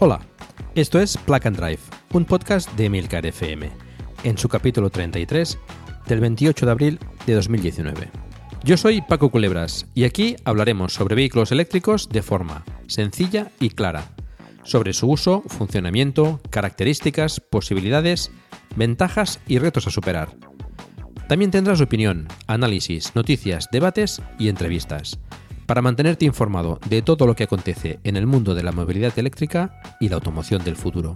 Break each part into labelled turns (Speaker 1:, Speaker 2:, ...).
Speaker 1: Hola, esto es Plug and Drive, un podcast de Milcar FM, en su capítulo 33 del 28 de abril de 2019. Yo soy Paco Culebras y aquí hablaremos sobre vehículos eléctricos de forma sencilla y clara, sobre su uso, funcionamiento, características, posibilidades, ventajas y retos a superar. También tendrás opinión, análisis, noticias, debates y entrevistas para mantenerte informado de todo lo que acontece en el mundo de la movilidad eléctrica y la automoción del futuro.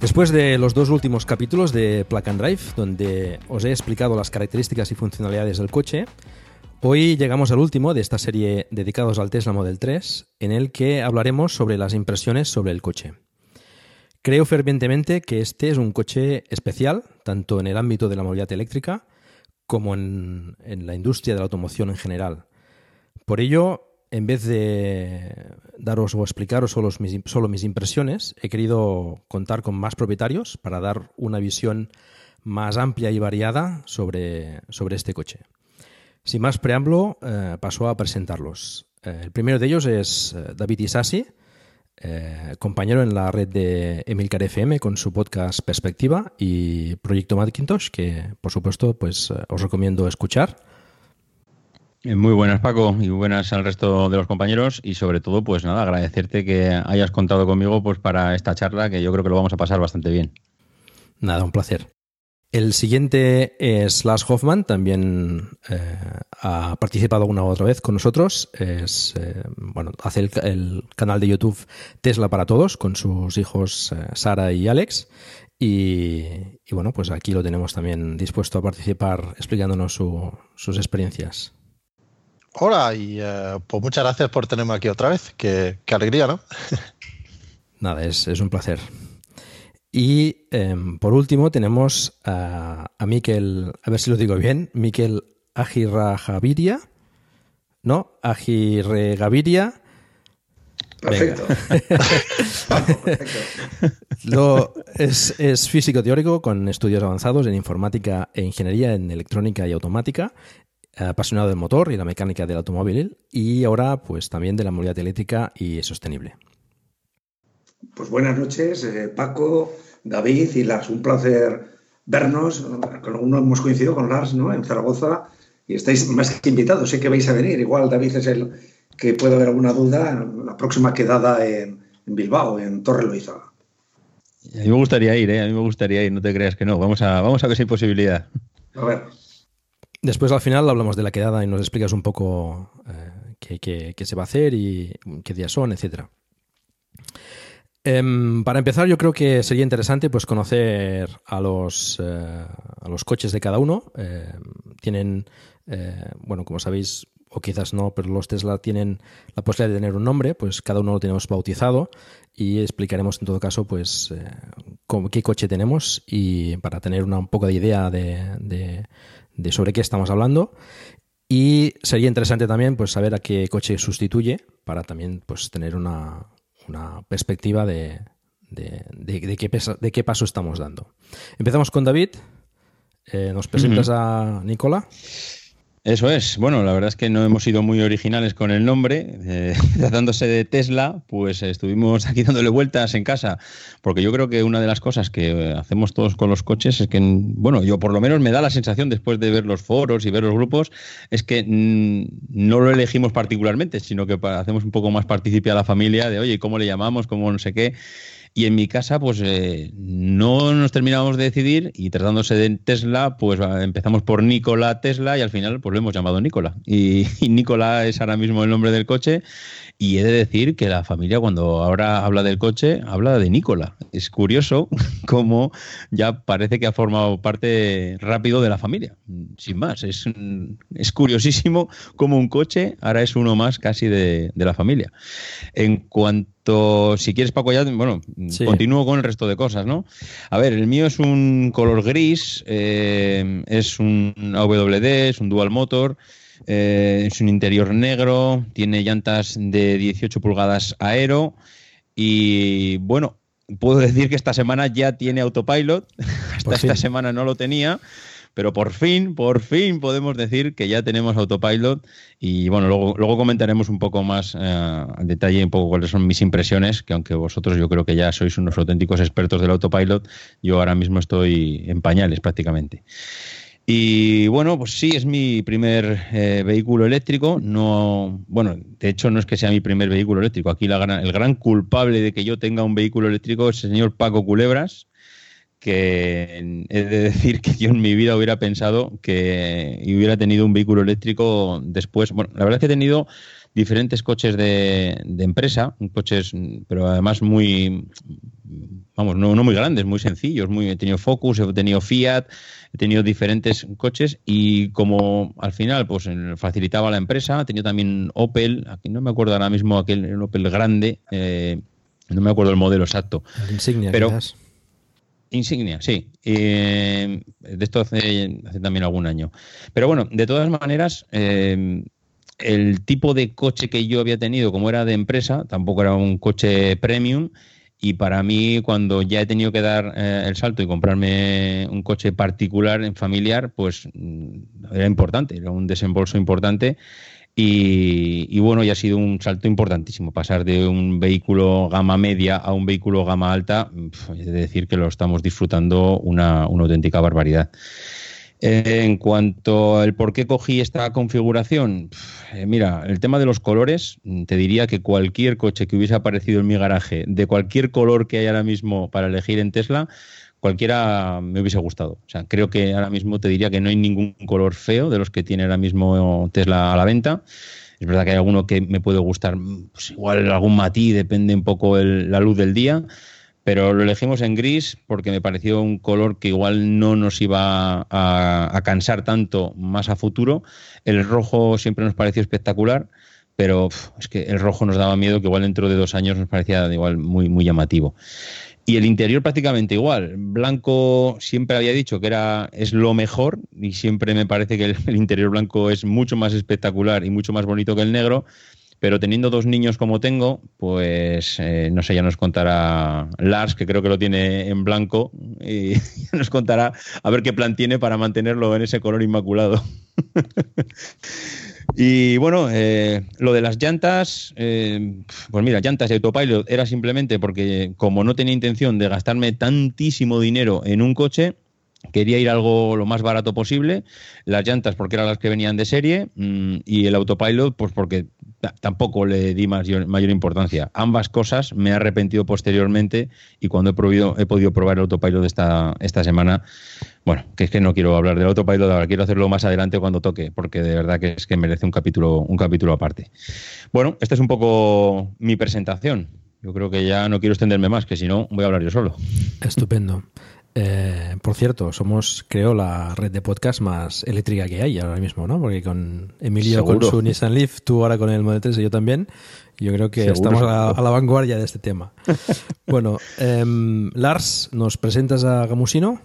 Speaker 1: Después de los dos últimos capítulos de Plug and Drive, donde os he explicado las características y funcionalidades del coche, hoy llegamos al último de esta serie dedicados al Tesla Model 3, en el que hablaremos sobre las impresiones sobre el coche. Creo fervientemente que este es un coche especial, tanto en el ámbito de la movilidad eléctrica como en, la industria de la automoción en general. Por ello, en vez de daros o explicaros solo mis, solo impresiones, he querido contar con más propietarios para dar una visión más amplia y variada sobre, sobre este coche. Sin más preámbulo, eh, paso a presentarlos. Eh, el primero de ellos es eh, David Isasi, eh, compañero en la red de Emilcar FM con su podcast Perspectiva y Proyecto Macintosh, que por supuesto pues eh, os recomiendo escuchar.
Speaker 2: Eh, muy buenas Paco y buenas al resto de los compañeros y sobre todo pues nada, agradecerte que hayas contado conmigo pues para esta charla que yo creo que lo vamos a pasar bastante bien.
Speaker 1: Nada, un placer. El siguiente es Lars Hoffman, también eh, ha participado una u otra vez con nosotros. Es, eh, bueno, hace el, canal de YouTube Tesla para Todos con sus hijos eh, Sara y Alex. Y, bueno, pues aquí lo tenemos también dispuesto a participar explicándonos sus experiencias.
Speaker 3: Hola y pues muchas gracias por tenerme aquí otra vez. Qué, qué alegría, ¿no?
Speaker 1: Nada, es, es un placer. Y em, por último tenemos a, a Miquel, a ver si lo digo bien, Miquel Agirrajaviria, ¿no? Agirregaviria.
Speaker 4: Perfecto.
Speaker 1: Lo, es, es, físico teórico con estudios avanzados en informática e ingeniería en electrónica y automática, apasionado del motor y la mecánica del automóvil y ahora pues también de la movilidad eléctrica y sostenible.
Speaker 4: Pues buenas noches, eh, Paco, David y Lars. Un placer vernos. Uno hemos coincidido con Lars ¿no? en Zaragoza y estáis más que invitados. Sé que vais a venir. Igual David es el que puede haber alguna duda en la próxima quedada en, Bilbao, en Torre Loizaga.
Speaker 2: A mí me gustaría ir, ¿eh? a mí me gustaría ir, no te creas que no. Vamos a, vamos a ver si hay posibilidad.
Speaker 4: A ver.
Speaker 1: Después al final hablamos de la quedada y nos explicas un poco eh, qué, se va a hacer y qué días son, etcétera. Em, para empezar, yo creo que sería interesante pues, conocer a los, eh, a los coches de cada uno. Em, tienen, eh, bueno, como sabéis, o quizás no, pero los Tesla tienen la posibilidad de tener un nombre, pues cada uno lo tenemos bautizado y explicaremos en todo caso pues eh, qué coche tenemos y para tener una, un poco de idea de, de, sobre qué estamos hablando. Y sería interesante también pues saber a qué coche sustituye para también pues tener una, una perspectiva de, de, qué de, qué paso estamos dando. Empezamos con David. Eh, ¿Nos presentas a Nicola?
Speaker 2: Eso es. Bueno, la verdad es que no hemos sido muy originales con el nombre. Eh, tratándose de Tesla, pues estuvimos aquí dándole vueltas en casa, porque yo creo que una de las cosas que hacemos todos con los coches es que, bueno, yo por lo menos me da la sensación después de ver los foros y ver los grupos, es que no lo elegimos particularmente, sino que hacemos un poco más partícipe a la familia de, oye, ¿cómo le llamamos? ¿Cómo no sé qué? Y en mi casa, pues eh, no nos terminábamos de decidir y tratándose de Tesla, pues empezamos por Nikola Tesla y al final pues lo hemos llamado Nikola. Y, y Nikola es ahora mismo el nombre del coche y he de decir que la familia cuando ahora habla del coche, habla de Nicola. Es curioso cómo ya parece que ha formado parte rápido de la familia. Sin más, es, es curiosísimo cómo un coche ahora es uno más casi de, la familia. En cuanto, si quieres Paco, ya, bueno, continúo con el resto de cosas, ¿no? A ver, el mío es un color gris, eh, es un AWD, es un dual motor. Eh, es un interior negro, tiene llantas de 18 pulgadas aero y bueno, puedo decir que esta semana ya tiene autopilot, hasta esta semana no lo tenía. Pero por fin, por fin podemos decir que ya tenemos autopilot y bueno, luego, luego comentaremos un poco más eh, al detalle un poco cuáles son mis impresiones, que aunque vosotros yo creo que ya sois unos auténticos expertos del autopilot, yo ahora mismo estoy en pañales prácticamente. Y bueno, pues sí, es mi primer eh, vehículo eléctrico. No, bueno, de hecho no es que sea mi primer vehículo eléctrico. Aquí la el gran culpable de que yo tenga un vehículo eléctrico es el señor Paco Culebras, que he de decir que yo en mi vida hubiera pensado que hubiera tenido un vehículo eléctrico después. Bueno, la verdad es que he tenido diferentes coches de, de empresa, coches, pero además muy, vamos, no, no muy grandes, muy sencillos. Muy, he tenido Focus, he tenido Fiat, he tenido diferentes coches y como al final pues facilitaba la empresa, he tenido también Opel, aquí no me acuerdo ahora mismo aquel Opel grande, eh, no me acuerdo el modelo exacto.
Speaker 1: Insignia,
Speaker 2: pero Insignia, sí. de esto hace, hace, también algún año. Pero bueno, de todas maneras, eh, el tipo de coche que yo había tenido, como era de empresa, tampoco era un coche premium. Y para mí, cuando ya he tenido que dar eh, el salto y comprarme un coche particular, en familiar, pues mm, era importante, era un desembolso importante. Y, bueno, ya ha sido un salto importantísimo. Pasar de un vehículo gama media a un vehículo gama alta, es decir que lo estamos disfrutando una, una auténtica barbaridad. En cuanto al por qué cogí esta configuración, eh, mira, el tema de los colores, mm, te diría que cualquier coche que hubiese aparecido en mi garaje, de cualquier color que hay ahora mismo para elegir en Tesla, cualquiera me hubiese gustado. O sea, creo que ahora mismo te diría que no hay ningún color feo de los que tiene ahora mismo Tesla a la venta. Es verdad que hay alguno que me puede gustar, pues igual algún matiz, depende un poco la luz del día pero lo elegimos en gris porque me pareció un color que igual no nos iba a, cansar tanto más a futuro. El rojo siempre nos pareció espectacular, pero es que el rojo nos daba miedo que igual dentro de dos años nos parecía igual muy, muy llamativo. Y el interior prácticamente igual. Blanco siempre había dicho que era es lo mejor y siempre me parece que el interior blanco es mucho más espectacular y mucho más bonito que el negro. Pero teniendo dos niños como tengo, pues eh, no sé, ya nos contará Lars, que creo que lo tiene en blanco, y nos contará a ver qué plan tiene para mantenerlo en ese color inmaculado. y bueno, eh, lo de las llantas, eh, pues mira, llantas de autopilot era simplemente porque como no tenía intención de gastarme tantísimo dinero en un coche, quería ir algo lo más barato posible, las llantas porque eran las que venían de serie mm, y el autopilot pues porque tampoco le di mayor, importancia. Ambas cosas me he arrepentido posteriormente y cuando he, probido, he podido probar el autopilot esta, esta semana, bueno, que es que no quiero hablar del autopilot ahora, quiero hacerlo más adelante cuando toque, porque de verdad que es que merece un capítulo, un capítulo aparte. Bueno, esta es un poco mi presentación. Yo creo que ya no quiero extenderme más, que si no voy a hablar yo solo.
Speaker 1: Estupendo. Eh, por cierto, somos, creo, la red de podcast más eléctrica que hay ahora mismo, ¿no? Porque con Emilio con su Nissan Leaf, tú ahora con el Model 3 y yo también, yo creo que estamos a, la vanguardia de este tema. bueno, em, Lars, ¿nos presentas a Gamusino?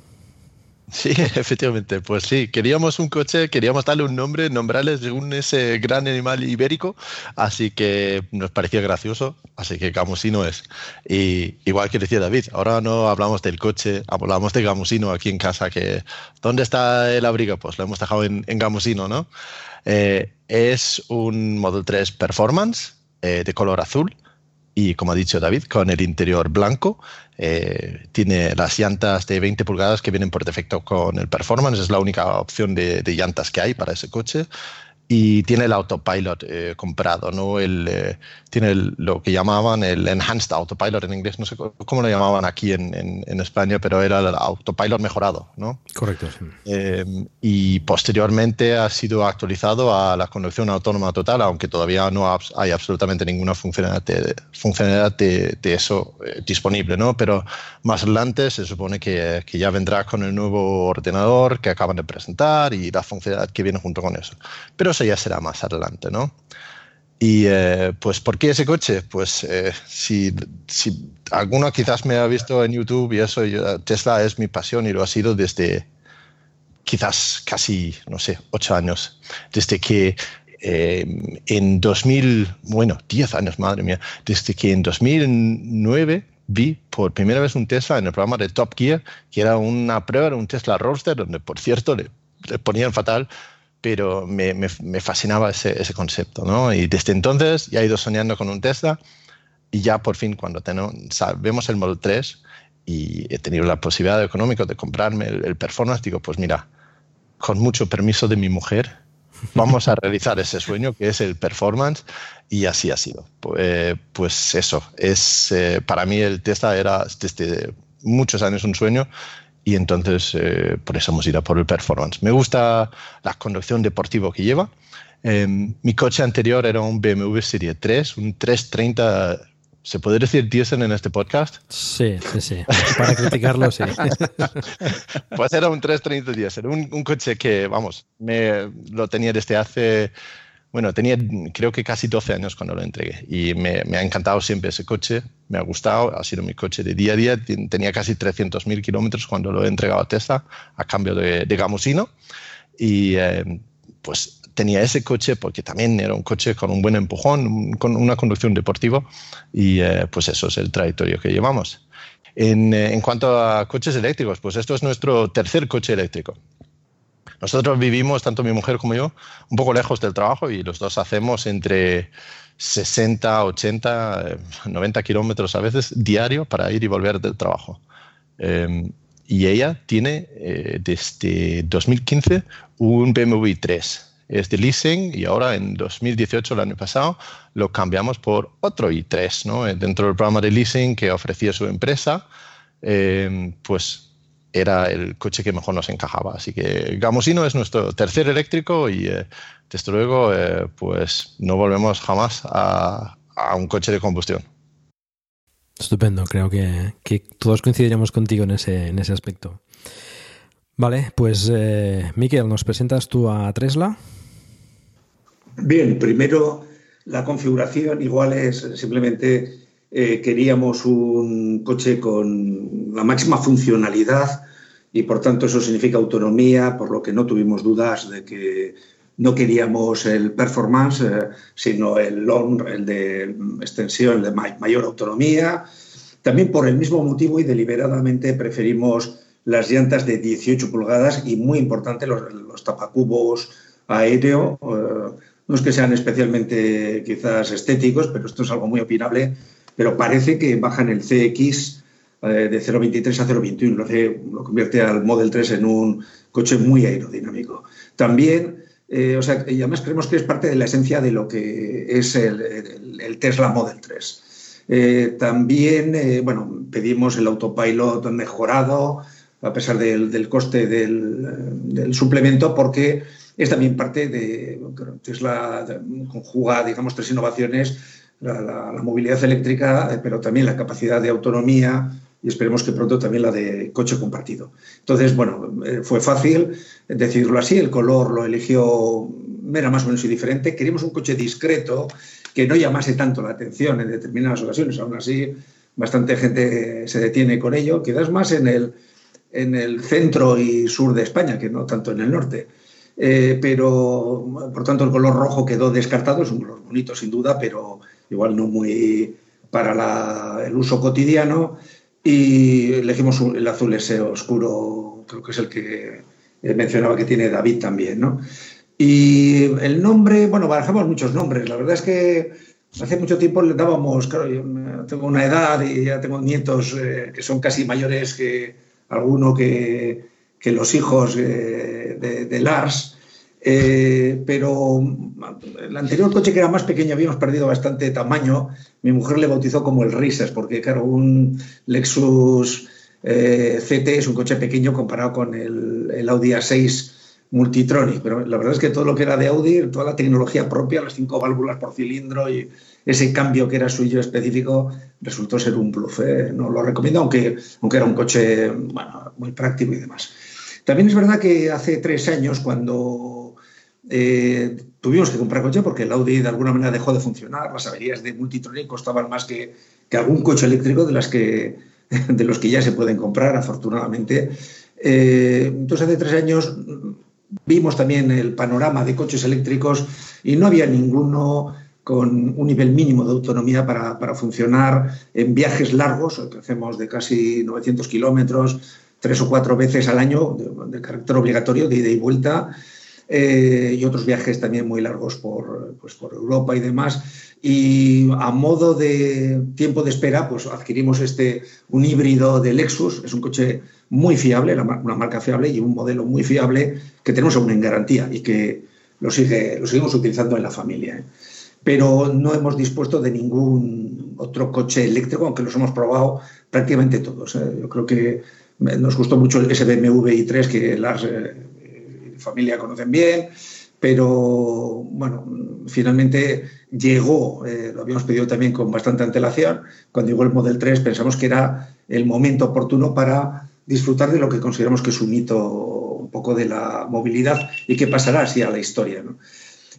Speaker 3: Sí, efectivamente, pues sí, queríamos un coche, queríamos darle un nombre, nombrarle según ese gran animal ibérico, así que nos parecía gracioso, así que Gamusino es. Y igual que decía David, ahora no hablamos del coche, hablamos de Gamusino aquí en casa, que ¿dónde está el abrigo? Pues lo hemos dejado en, Gamusino, ¿no? Eh, es un Model 3 Performance eh, de color azul y como ha dicho David, con el interior blanco. Eh, tiene las llantas de 20 pulgadas que vienen por defecto con el Performance, es la única opción de, llantas que hay para ese coche. Y tiene el autopilot eh, comprado, ¿no? El, eh, tiene lo que llamaban el enhanced autopilot en inglés, no sé cómo lo llamaban aquí en, en, España, pero era el autopilot mejorado, ¿no?
Speaker 1: Correcto.
Speaker 3: Eh, y posteriormente ha sido actualizado a la conducción autónoma total, aunque todavía no hay absolutamente ninguna funcionalidad de, funcionalidad de, eso disponible, ¿no? Pero más adelante se supone que, que ya vendrá con el nuevo ordenador que acaban de presentar y la funcionalidad que viene junto con eso. Pero ya será más adelante, ¿no? Y eh, pues, ¿por qué ese coche? Pues eh, si, si, alguno quizás me ha visto en YouTube y eso, Tesla es mi pasión y lo ha sido desde quizás casi, no sé, ocho años, desde que eh, en 2000, bueno, 10 años, madre mía, desde que en 2009 vi por primera vez un Tesla en el programa de Top Gear, que era una prueba, un Tesla Roadster, donde por cierto le, le ponían fatal pero me, me, fascinaba ese, ese, concepto, ¿no? Y desde entonces ya he ido soñando con un Tesla y ya por fin cuando tenemos, vemos el Model 3 y he tenido la posibilidad económica de comprarme el, Performance, digo, pues mira, con mucho permiso de mi mujer, vamos a realizar ese sueño que es el Performance y así ha sido. Pues, pues eso, es, eh, para mí el Tesla era desde muchos años un sueño y entonces eh, por eso hemos ido por el performance. Me gusta la conducción deportiva que lleva. Em, mi coche anterior era un BMW Serie 3, un 330. ¿Se puede decir diésel en este podcast?
Speaker 1: Sí, sí, sí. Para criticarlo, sí.
Speaker 3: pues era un 330 diésel, un, un coche que, vamos, me lo tenía desde hace bueno, tenía creo que casi 12 años cuando lo entregué y me, ha encantado siempre ese coche, me ha gustado, ha sido mi coche de día a día, tenía casi 300.000 kilómetros cuando lo he entregado a Tesla a cambio de, de gamosino y eh, pues tenía ese coche porque también era un coche con un buen empujón, con una conducción deportiva y eh, pues eso es el trayectorio que llevamos. En, eh, en cuanto a coches eléctricos, pues esto es nuestro tercer coche eléctrico. Nosotros vivimos, tanto mi mujer como yo, un poco lejos del trabajo y los dos hacemos entre 60, 80, 90 kilómetros a veces diario para ir y volver del trabajo. Em, y ella tiene eh, desde 2015 un BMW 3. Es de leasing y ahora en 2018, el año pasado, lo cambiamos por otro i3, ¿no? Dentro del programa de leasing que ofrecía su empresa, em, pues era el coche que mejor nos encajaba. Así que Gamosino es nuestro tercer eléctrico y eh, desde luego eh, pues no volvemos jamás a, un coche de combustión.
Speaker 1: Estupendo, creo que, todos coincidiremos contigo en ese, en ese aspecto. Vale, pues eh, Miquel, ¿nos presentas tú a Tesla?
Speaker 4: Bien, primero la configuración igual es simplemente eh, queríamos un coche con la máxima funcionalidad y por tanto eso significa autonomía, por lo que no tuvimos dudas de que no queríamos el performance, eh, sino el long, el de extensión, el de mayor autonomía. También por el mismo motivo y deliberadamente preferimos las llantas de 18 pulgadas y muy importante los, tapacubos aéreo. Eh, no es que sean especialmente quizás estéticos, pero esto es algo muy opinable pero parece que bajan el CX eh, de 0,23 a 0,21, lo, lo convierte al Model 3 en un coche muy aerodinámico. También, eh, o sea, y además creemos que es parte de la esencia de lo que es el, Tesla Model 3. Eh, también, bueno, pedimos el autopilot mejorado, a pesar del, coste del, del, suplemento, porque es también parte de Tesla conjuga, digamos, tres innovaciones la, movilidad eléctrica, eh, pero también la capacidad de autonomía y esperemos que pronto también la de coche compartido. Entonces, bueno, eh, fue fácil decidirlo así, el color lo eligió, era más o menos indiferente. Queríamos un coche discreto que no llamase tanto la atención en determinadas ocasiones, aún así bastante gente se detiene con ello, quizás más en el, en el centro y sur de España, que no tanto en el norte. Eh, pero, por tanto, el color rojo quedó descartado, es un color bonito sin duda, pero igual no muy para el uso cotidiano, y elegimos el azul ese oscuro, creo que es el que mencionaba que tiene David también, ¿no? Y el nombre, bueno, barajamos muchos nombres. La verdad es que hace mucho tiempo le dábamos, claro, yo tengo una edad y ya tengo nietos eh, que son casi mayores que alguno que, que los hijos eh, de, Lars. Eh, pero el anterior coche que era más pequeño habíamos perdido bastante tamaño. Mi mujer le bautizó como el Risas, porque claro, un Lexus eh, CT es un coche pequeño comparado con el, Audi A6 Multitronic, pero la verdad es que todo lo que era de Audi, toda la tecnología propia, las cinco válvulas por cilindro y ese cambio que era suyo específico, resultó ser un bluff. ¿eh? No lo recomiendo, aunque, aunque era un coche muy práctico y demás. También es verdad que hace tres años, cuando eh, tuvimos que comprar coche, porque el Audi de alguna manera dejó de funcionar, las averías de Multitronic costaban más que, que algún coche eléctrico de las que de los que ya se pueden comprar, afortunadamente. Eh, entonces, hace tres años vimos también el panorama de coches eléctricos y no había ninguno con un nivel mínimo de autonomía para, funcionar en viajes largos, que hacemos de casi 900 kilómetros, tres o cuatro veces al año, de, carácter obligatorio, de ida y vuelta, eh, y otros viajes también muy largos por, pues, por Europa y demás y a modo de tiempo de espera, pues adquirimos este, un híbrido de Lexus, es un coche muy fiable, una marca fiable y un modelo muy fiable que tenemos aún en garantía y que lo, sigue, lo seguimos utilizando en la familia. ¿eh? Pero no hemos dispuesto de ningún otro coche eléctrico, aunque los hemos probado prácticamente todos. ¿eh? Yo creo que nos gustó mucho el BMW i3, que eh, familia conocen bien, pero bueno, finalmente llegó, eh, lo habíamos pedido también con bastante antelación, cuando llegó el Model 3 pensamos que era el momento oportuno para disfrutar de lo que consideramos que es un hito un poco de la movilidad y que pasará así a la historia.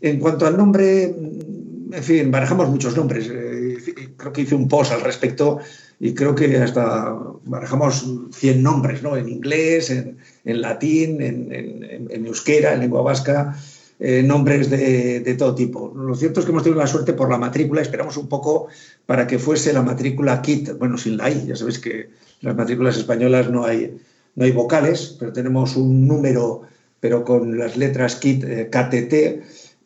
Speaker 4: En cuanto al nombre, en fin, barajamos muchos nombres. Eh, creo que hice un post al respecto y creo que hasta barajamos 100 nombres, ¿no? En inglés, en, latín, en, en, euskera, en lengua vasca. Eh, nombres de, todo tipo. Lo cierto es que hemos tenido la suerte por la matrícula, esperamos un poco para que fuese la matrícula KIT, bueno, sin la I, ya sabéis que en las matrículas españolas no hay, no hay vocales, pero tenemos un número, pero con las letras KIT, eh, KTT,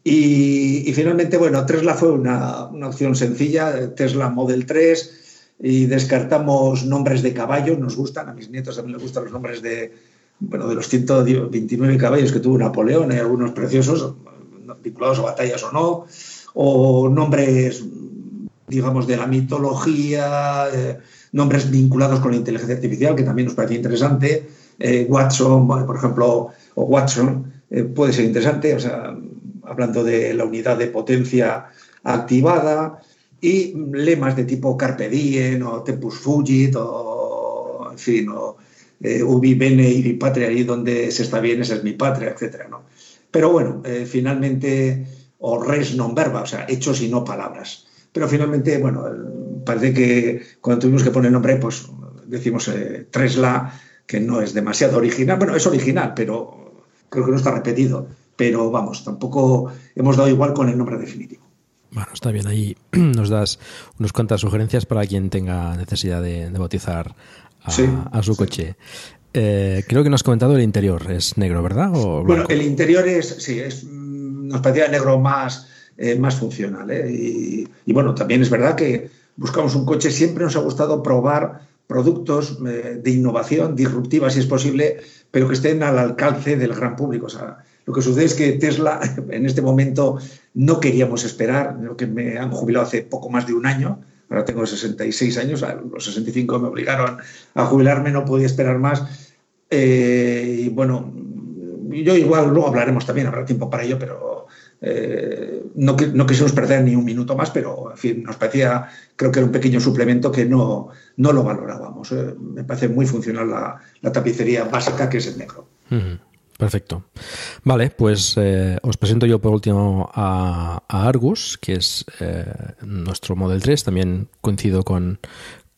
Speaker 4: y, finalmente, bueno, Tesla fue una, una, opción sencilla, Tesla Model 3, y descartamos nombres de caballo, nos gustan, a mis nietos también les gustan los nombres de, bueno, de los 129 caballos que tuvo Napoleón, hay algunos preciosos, vinculados a batallas o no, o nombres, digamos, de la mitología, eh, nombres vinculados con la inteligencia artificial, que también nos parece interesante. Eh, Watson, por ejemplo, o Watson, eh, puede ser interesante, o sea, hablando de la unidad de potencia activada, y lemas de tipo Carpe Diem o Tempus Fugit, o, en fin, o eh, ubi bene y patria, ahí donde se está bien, esa es mi patria, etcétera, ¿no? Pero bueno, eh, finalmente, o res non verba, o sea, hechos y no palabras. Pero finalmente, bueno, parece que cuando tuvimos que poner nombre, pues decimos eh, Tresla, que no es demasiado original. Bueno, es original, pero creo que no está repetido. Pero vamos, tampoco hemos dado igual con el nombre definitivo.
Speaker 1: Bueno, está bien. Ahí nos das unas cuantas sugerencias para quien tenga necesidad de bautizar a, su coche. Eh, creo que nos has comentado el interior, es negro, ¿verdad?
Speaker 4: bueno, el interior es, sí, es, mm, nos parecía negro más, eh, más funcional. ¿eh? Y, bueno, también es verdad que buscamos un coche, siempre nos ha gustado probar productos de innovación, disruptiva si es posible, pero que estén al alcance del gran público. O sea, lo que sucede es que Tesla en este momento no queríamos esperar, lo que me han jubilado hace poco más de un año, ahora tengo 66 años, a los 65 me obligaron a jubilarme, no podía esperar más. Eh, y bueno, yo igual luego hablaremos también, habrá tiempo para ello, pero eh, no, no quisimos perder ni un minuto más, pero en fin, nos parecía, creo que era un pequeño suplemento que no, no lo valorábamos. Eh. me parece muy funcional la, tapicería básica que es el negro.
Speaker 1: Perfecto. Vale, pues eh, os presento yo por último a, Argus, que es eh, nuestro Model 3. También coincido con,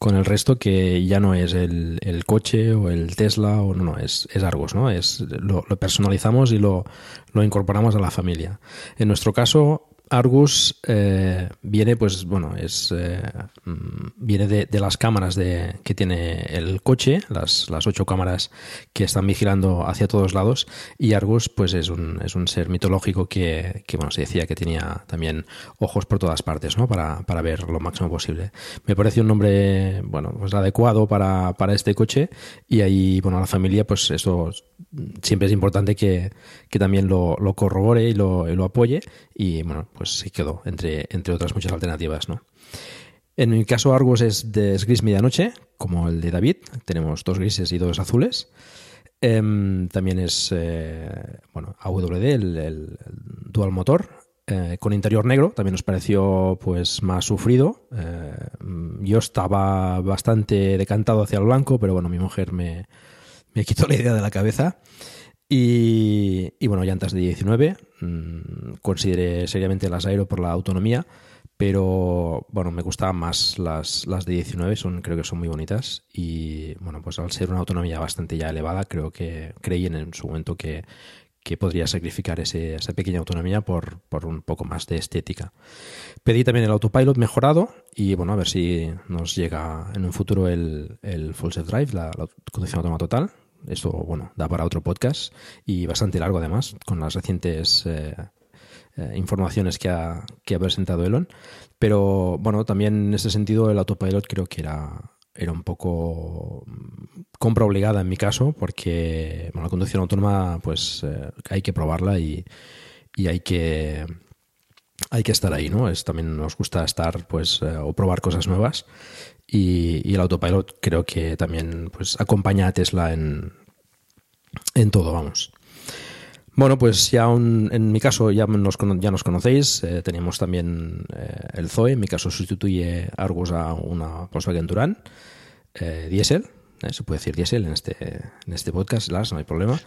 Speaker 1: el resto que ya no es el, coche o el Tesla o no, no, es, es Argus, ¿no? Es, lo, lo personalizamos y lo, lo incorporamos a la familia. En nuestro caso, Argus eh, viene, pues bueno, es eh, mm, viene de, las cámaras de, que tiene el coche, las, las, ocho cámaras que están vigilando hacia todos lados. Y Argus, pues es un, es un ser mitológico que, que, bueno, se decía que tenía también ojos por todas partes, ¿no? Para, para ver lo máximo posible. Me parece un nombre, bueno, pues adecuado para, para este coche. Y ahí, bueno, la familia, pues eso siempre es importante que, también lo, corrobore y lo, lo, apoye y bueno, pues sí quedó entre, entre otras muchas alternativas, ¿no? En mi caso Argus es de gris medianoche, como el de David, tenemos dos grises y dos azules. Em, también es eh, bueno, AWD, el, dual motor, eh, con interior negro, también nos pareció pues más sufrido. Eh, yo estaba bastante decantado hacia el blanco, pero bueno, mi mujer me, me quitó la idea de la cabeza. Y, y bueno, llantas de 19. Mm, consideré seriamente las Aero por la autonomía, pero bueno, me gustaban más las, las de 19, son, creo que son muy bonitas. Y bueno, pues al ser una autonomía bastante ya elevada, creo que creí en, su momento que, que podría sacrificar ese, esa pequeña autonomía por, por, un poco más de estética. Pedí también el autopilot mejorado y bueno, a ver si nos llega en un futuro el, el Full Self Drive, la, la conducción autónoma total, esto, bueno, da para otro podcast y bastante largo además, con las recientes eh, eh, informaciones que ha, que ha presentado Elon. Pero bueno, también en ese sentido el autopilot creo que era, era un poco mm, compra obligada en mi caso, porque la conducción autónoma pues eh, hay que probarla y, y, hay que hay que estar ahí, ¿no? Es, también nos gusta estar pues o probar cosas nuevas y, el autopilot creo que también pues, acompaña a Tesla en, en todo, vamos. Bueno, pues ya en mi caso ya nos, ya nos conocéis, eh, teníamos también eh, el Zoe, en mi caso sustituye Argus a una Volkswagen Touran, eh, diésel, se puede decir diésel en este, en este podcast, Lars, no hay problema.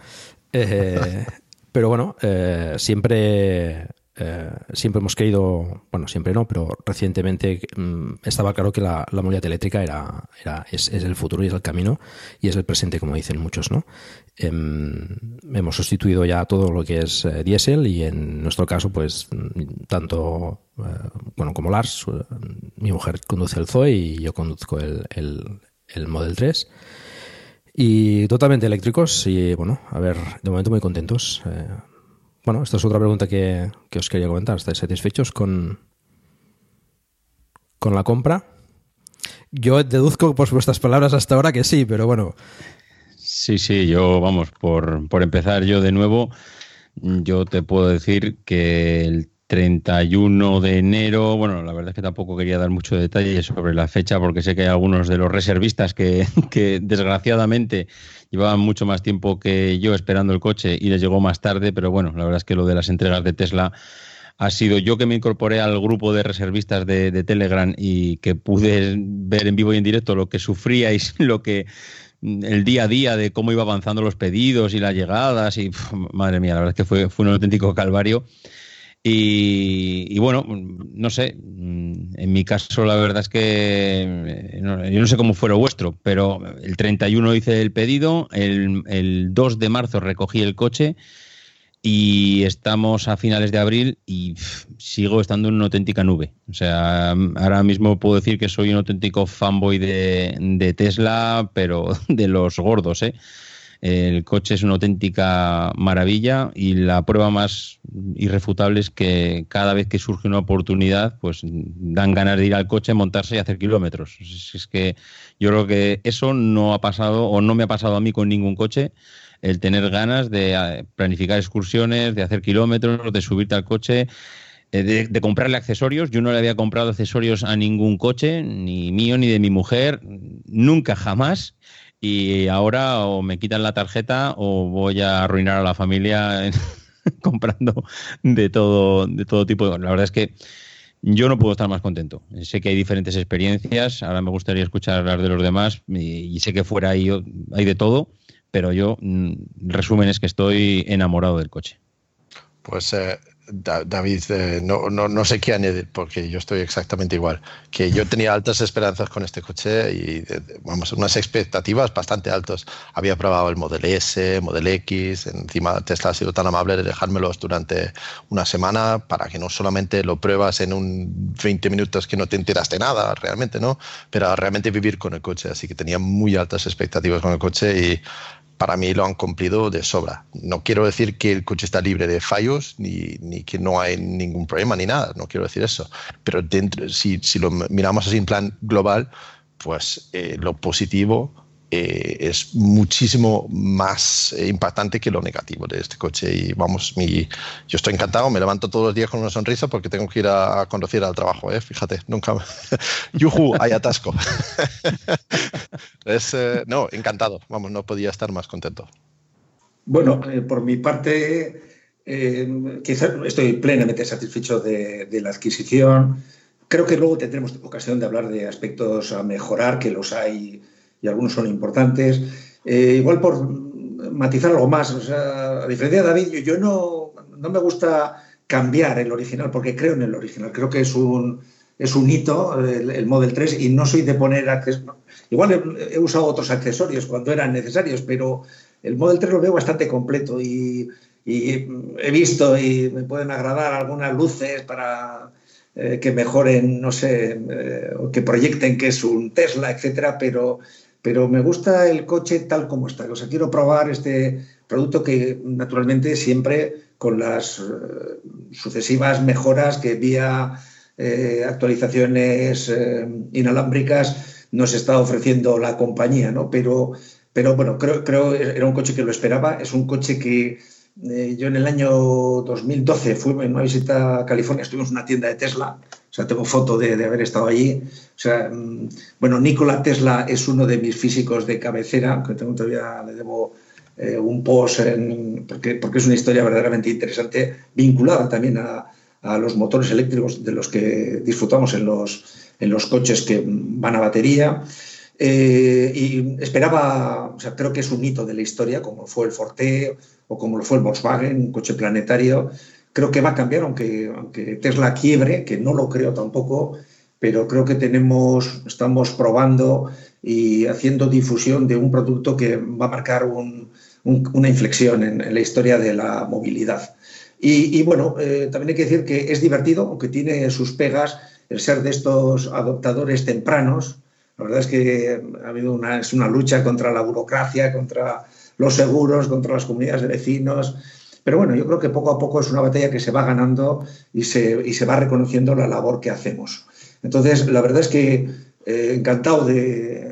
Speaker 1: pero bueno, siempre eh, siempre hemos creído, bueno, siempre no, pero recientemente mm, estaba claro que la, la movilidad eléctrica era, era es, el futuro y es el camino y es el presente, como dicen muchos, ¿no? Em, hemos sustituido ya todo lo que es eh, diésel y en nuestro caso, pues, mm, tanto, eh, bueno, como Lars, mi mujer conduce el Zoe y yo conduzco el, el, el Model 3. Y totalmente eléctricos y bueno, a ver, de momento muy contentos. Bueno, esta es otra pregunta que, os quería comentar. ¿Estáis satisfechos con, con la compra? Yo deduzco por vuestras palabras hasta ahora que sí, pero bueno.
Speaker 2: Sí, sí, yo, vamos, por, por empezar yo de nuevo, yo te puedo decir que el 31 de enero, bueno, la verdad es que tampoco quería dar mucho detalle sobre la fecha porque sé que hay algunos de los reservistas que, desgraciadamente llevaban mucho más tiempo que yo esperando el coche y les llegó más tarde, pero bueno, la verdad es que lo de las entregas de Tesla ha sido yo que me incorporé al grupo de reservistas de, Telegram y que pude ver en vivo y en directo lo que sufríais, lo que el día a día de cómo iba avanzando los pedidos y las llegadas y madre mía, la verdad es que fue, fue un auténtico calvario. Y, bueno, no sé, en mi caso la verdad es que eh, yo no sé cómo fue lo vuestro, pero el 31 hice el pedido, el, el 2 de marzo recogí el coche y estamos a finales de abril y sigo estando en una auténtica nube. O sea, ahora mismo puedo decir que soy un auténtico fanboy de, de Tesla, pero de los gordos, ¿eh? El coche es una auténtica maravilla y la prueba más irrefutable es que cada vez que surge una oportunidad, pues dan ganas de ir al coche, montarse y hacer kilómetros. Es que yo creo que eso no ha pasado o no me ha pasado a mí con ningún coche el tener ganas de eh, planificar excursiones, de hacer kilómetros, de subirte al coche, eh, de, de, comprarle accesorios. Yo no le había comprado accesorios a ningún coche, ni mío ni de mi mujer, nunca jamás y ahora o me quitan la tarjeta o voy a arruinar a la familia comprando de todo, de todo tipo. La verdad es que yo no puedo estar más contento. Sé que hay diferentes experiencias, ahora me gustaría escuchar las de los demás y, sé que fuera hay, hay de todo, pero yo, mm, resumen es que estoy enamorado del coche.
Speaker 3: Pues eh, David, eh, no, no, no, sé qué añadir porque yo estoy exactamente igual. Que yo tenía altas esperanzas con este coche y vamos, unas expectativas bastante altas. Había probado el Model S, Model X, encima Tesla ha sido tan amable de dejármelos durante una semana para que no solamente lo pruebas en un 20 minutos que no te enteras de nada realmente, ¿no? Pero realmente vivir con el coche. Así que tenía muy altas expectativas con el coche y para mí lo han cumplido de sobra. No quiero decir que el coche está libre de fallos ni, ni que no hay ningún problema ni nada, no quiero decir eso. Pero dentro, si, si lo miramos así en plan global, pues eh, lo positivo eh, es muchísimo más eh, impactante que lo negativo de este coche. Y vamos, mi, yo estoy encantado, me levanto todos los días con una sonrisa porque tengo que ir a, conducir al trabajo, ¿eh? fíjate, nunca. ¡Yuju! Hay atasco. es, eh, no, encantado, vamos, no podía estar más contento.
Speaker 4: Bueno, por mi parte, quizás estoy plenamente satisfecho de, de la adquisición. Creo que luego tendremos ocasión de hablar de aspectos a mejorar, que los hay y algunos son importantes. Eh, igual por matizar algo más, a diferencia de David, yo, no, no, me gusta cambiar el original porque creo en el original, creo que es un, es un hito el, Model 3 y no soy de poner accesorios. Igual he, usado otros accesorios cuando eran necesarios, pero el Model 3 lo veo bastante completo y, he visto y me pueden agradar algunas luces para eh, que mejoren, no sé, eh, que proyecten que es un Tesla, etcétera, pero pero me gusta el coche tal como está. O sea, quiero probar este producto que naturalmente siempre con las eh, sucesivas mejoras que vía eh, actualizaciones eh, inalámbricas nos está ofreciendo la compañía, ¿no? Pero, bueno, creo, creo era un coche que lo esperaba. Es un coche que yo en el año 2012 fui en una visita a California, estuvimos en una tienda de Tesla o sea, tengo foto de, haber estado allí. O sea, mm, bueno, Nikola Tesla es uno de mis físicos de cabecera, que tengo todavía, le debo eh, un post, porque, porque es una historia verdaderamente interesante, vinculada también a, los motores eléctricos de los que disfrutamos en los, en los coches que van a batería. Eh, y esperaba, o sea, creo que es un hito de la historia, como fue el Forte o como lo fue el Volkswagen, un coche planetario, creo que va a cambiar, aunque, aunque Tesla quiebre, que no lo creo tampoco, pero creo que tenemos, estamos probando y haciendo difusión de un producto que va a marcar una inflexión en, la historia de la movilidad. Y, bueno, eh, también hay que decir que es divertido, aunque tiene sus pegas, el ser de estos adoptadores tempranos. La verdad es que ha habido una, es una lucha contra la burocracia, contra los seguros, contra las comunidades de vecinos. Pero bueno, yo creo que poco a poco es una batalla que se va ganando y se, y se va reconociendo la labor que hacemos. Entonces, la verdad es que eh, encantado de,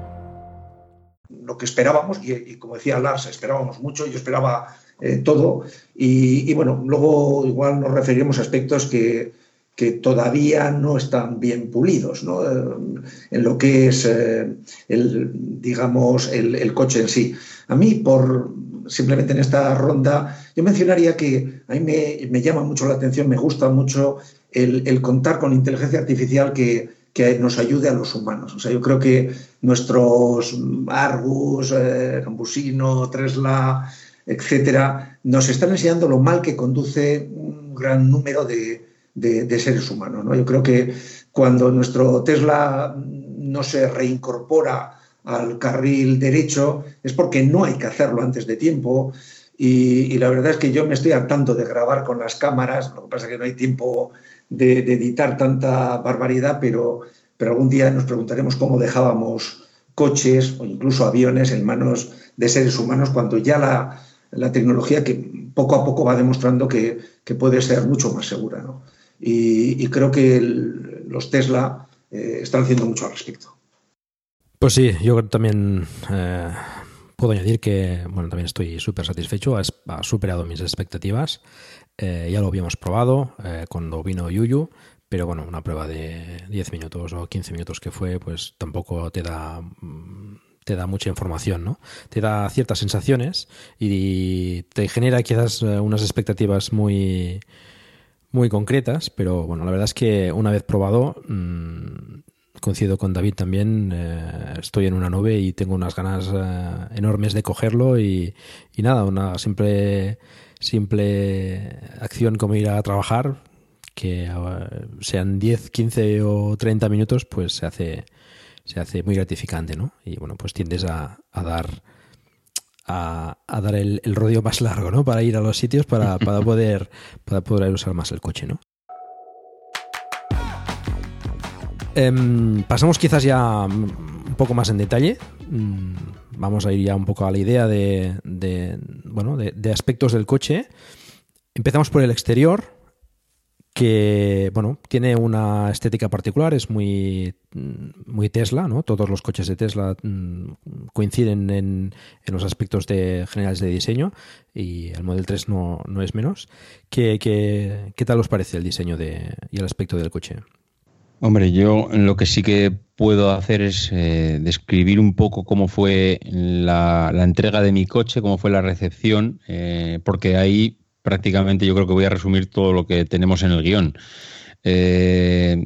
Speaker 4: que esperábamos, y, como decía Lars, esperábamos mucho, yo esperaba eh, todo, y, bueno, luego igual nos referimos a aspectos que, que todavía no están bien pulidos ¿no? Eh, en lo que es eh, el, digamos, el, coche en sí. A mí, por simplemente en esta ronda, yo mencionaría que a mí me, llama mucho la atención, me gusta mucho el contar con inteligencia artificial que, que nos ayude a los humanos. O sea, yo creo que nuestros Argus, eh, Gambusino, Tesla, etcétera, nos están enseñando lo mal que conduce un gran número de, seres humanos. ¿no? Yo creo que cuando nuestro Tesla no se reincorpora al carril derecho es porque no hay que hacerlo antes de tiempo. Y, y, la verdad es que yo me estoy hartando de grabar con las cámaras, lo que pasa es que no hay tiempo de, editar tanta barbaridad, pero, pero algún día nos preguntaremos cómo dejábamos coches o incluso aviones en manos de seres humanos cuando ya la, la tecnología que poco a poco va demostrando que, que puede ser mucho más segura. ¿no? Y, creo que los Tesla eh, están haciendo mucho al respecto.
Speaker 1: Pues sí, yo también eh, puedo añadir que bueno, también estoy súper satisfecho, ha, ha, superado mis expectativas. Eh, ya lo habíamos probado eh, cuando vino Yuyu, pero bueno, una prueba de 10 minutos o 15 minutos que fue, pues tampoco te da mm, te da mucha información, ¿no? Te da ciertas sensaciones y te genera quizás eh, unas expectativas muy, muy concretas, pero bueno, la verdad es que una vez probado, mmm, coincido con David también, estoy en una nube y tengo unas ganas enormes de cogerlo y, y, nada, una simple, simple acción como ir a trabajar, que uh, sean 10, 15 o 30 minutos, pues se hace, se hace muy gratificante, ¿no? Y bueno, pues tiendes a, a dar a, a dar el, el, rodeo más largo, ¿no? Para ir a los sitios para, para, poder, para poder usar más el coche, ¿no? Eh, pasamos quizás ya un poco más en detalle. Mm, vamos a ir ya un poco a la idea de, bueno, de, aspectos del coche. Empezamos por el exterior que bueno, tiene una estética particular, es muy, muy Tesla, ¿no? Todos los coches de Tesla mmm, coinciden en, los aspectos generales de diseño y el Model 3 no, no es menos. ¿Qué, qué, qué tal os parece el diseño de, y el aspecto del coche?
Speaker 2: Hombre, yo lo que sí que puedo hacer es eh, describir un poco cómo fue la, la, entrega de mi coche, cómo fue la recepción, eh, porque ahí prácticamente yo creo que voy a resumir todo lo que tenemos en el guion. Eh,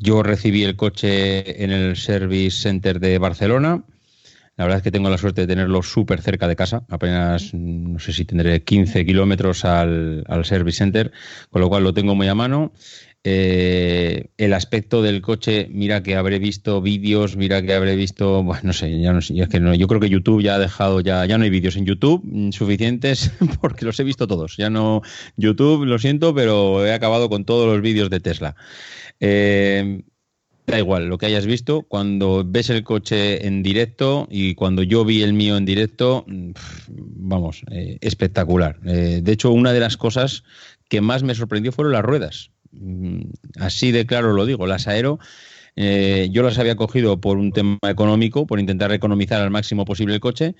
Speaker 2: yo recibí el coche en el Service Center de Barcelona. La verdad es que tengo la suerte de tenerlo súper cerca de casa, apenas, no sé si tendré 15 kilómetros al, al Service Center, con lo cual lo tengo muy a mano. Eh, el aspecto del coche, mira que habré visto vídeos, mira que habré visto, bueno, no sé, ya no sé, es que no, yo creo que YouTube ya ha dejado, ya, ya no hay vídeos en YouTube suficientes porque los he visto todos. Ya no, YouTube, lo siento, pero he acabado con todos los vídeos de Tesla. Eh, da igual lo que hayas visto, cuando ves el coche en directo y cuando yo vi el mío en directo, vamos, eh, espectacular. De hecho, una de las cosas que más me sorprendió fueron las ruedas. Mm, así de claro lo digo, las aero. Eh, yo las había cogido por un tema económico, por intentar economizar al máximo posible el coche,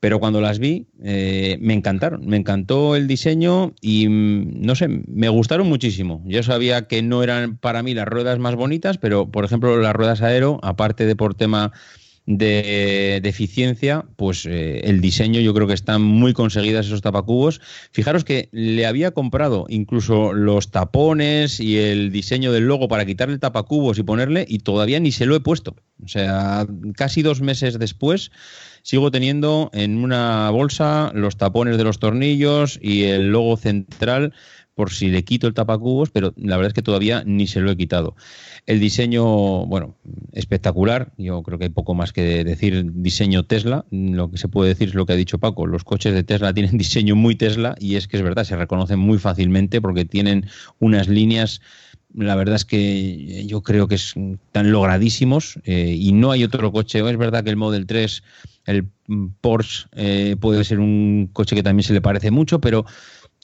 Speaker 2: pero cuando las vi eh, me encantaron, me encantó el diseño y mm, no sé, me gustaron muchísimo. Yo sabía que no eran para mí las ruedas más bonitas, pero por ejemplo las ruedas aero, aparte de por tema de, eficiencia, pues eh, el diseño yo creo que están muy conseguidas esos tapacubos. Fijaros que le había comprado incluso los tapones y el diseño del logo para quitarle el tapacubos y ponerle y todavía ni se lo he puesto. O sea, casi dos meses después sigo teniendo en una bolsa los tapones de los tornillos y el logo central por si le quito el tapacubos, pero la verdad es que todavía ni se lo he quitado. El diseño, bueno, espectacular. Yo creo que hay poco más que decir diseño Tesla. Lo que se puede decir es lo que ha dicho Paco. Los coches de Tesla tienen diseño muy Tesla y es que es verdad, se reconocen muy fácilmente porque tienen unas líneas la verdad es que yo creo que están logradísimos eh, y no hay otro coche. Es verdad que el Model 3, el Porsche, eh, puede ser un coche que también se le parece mucho, pero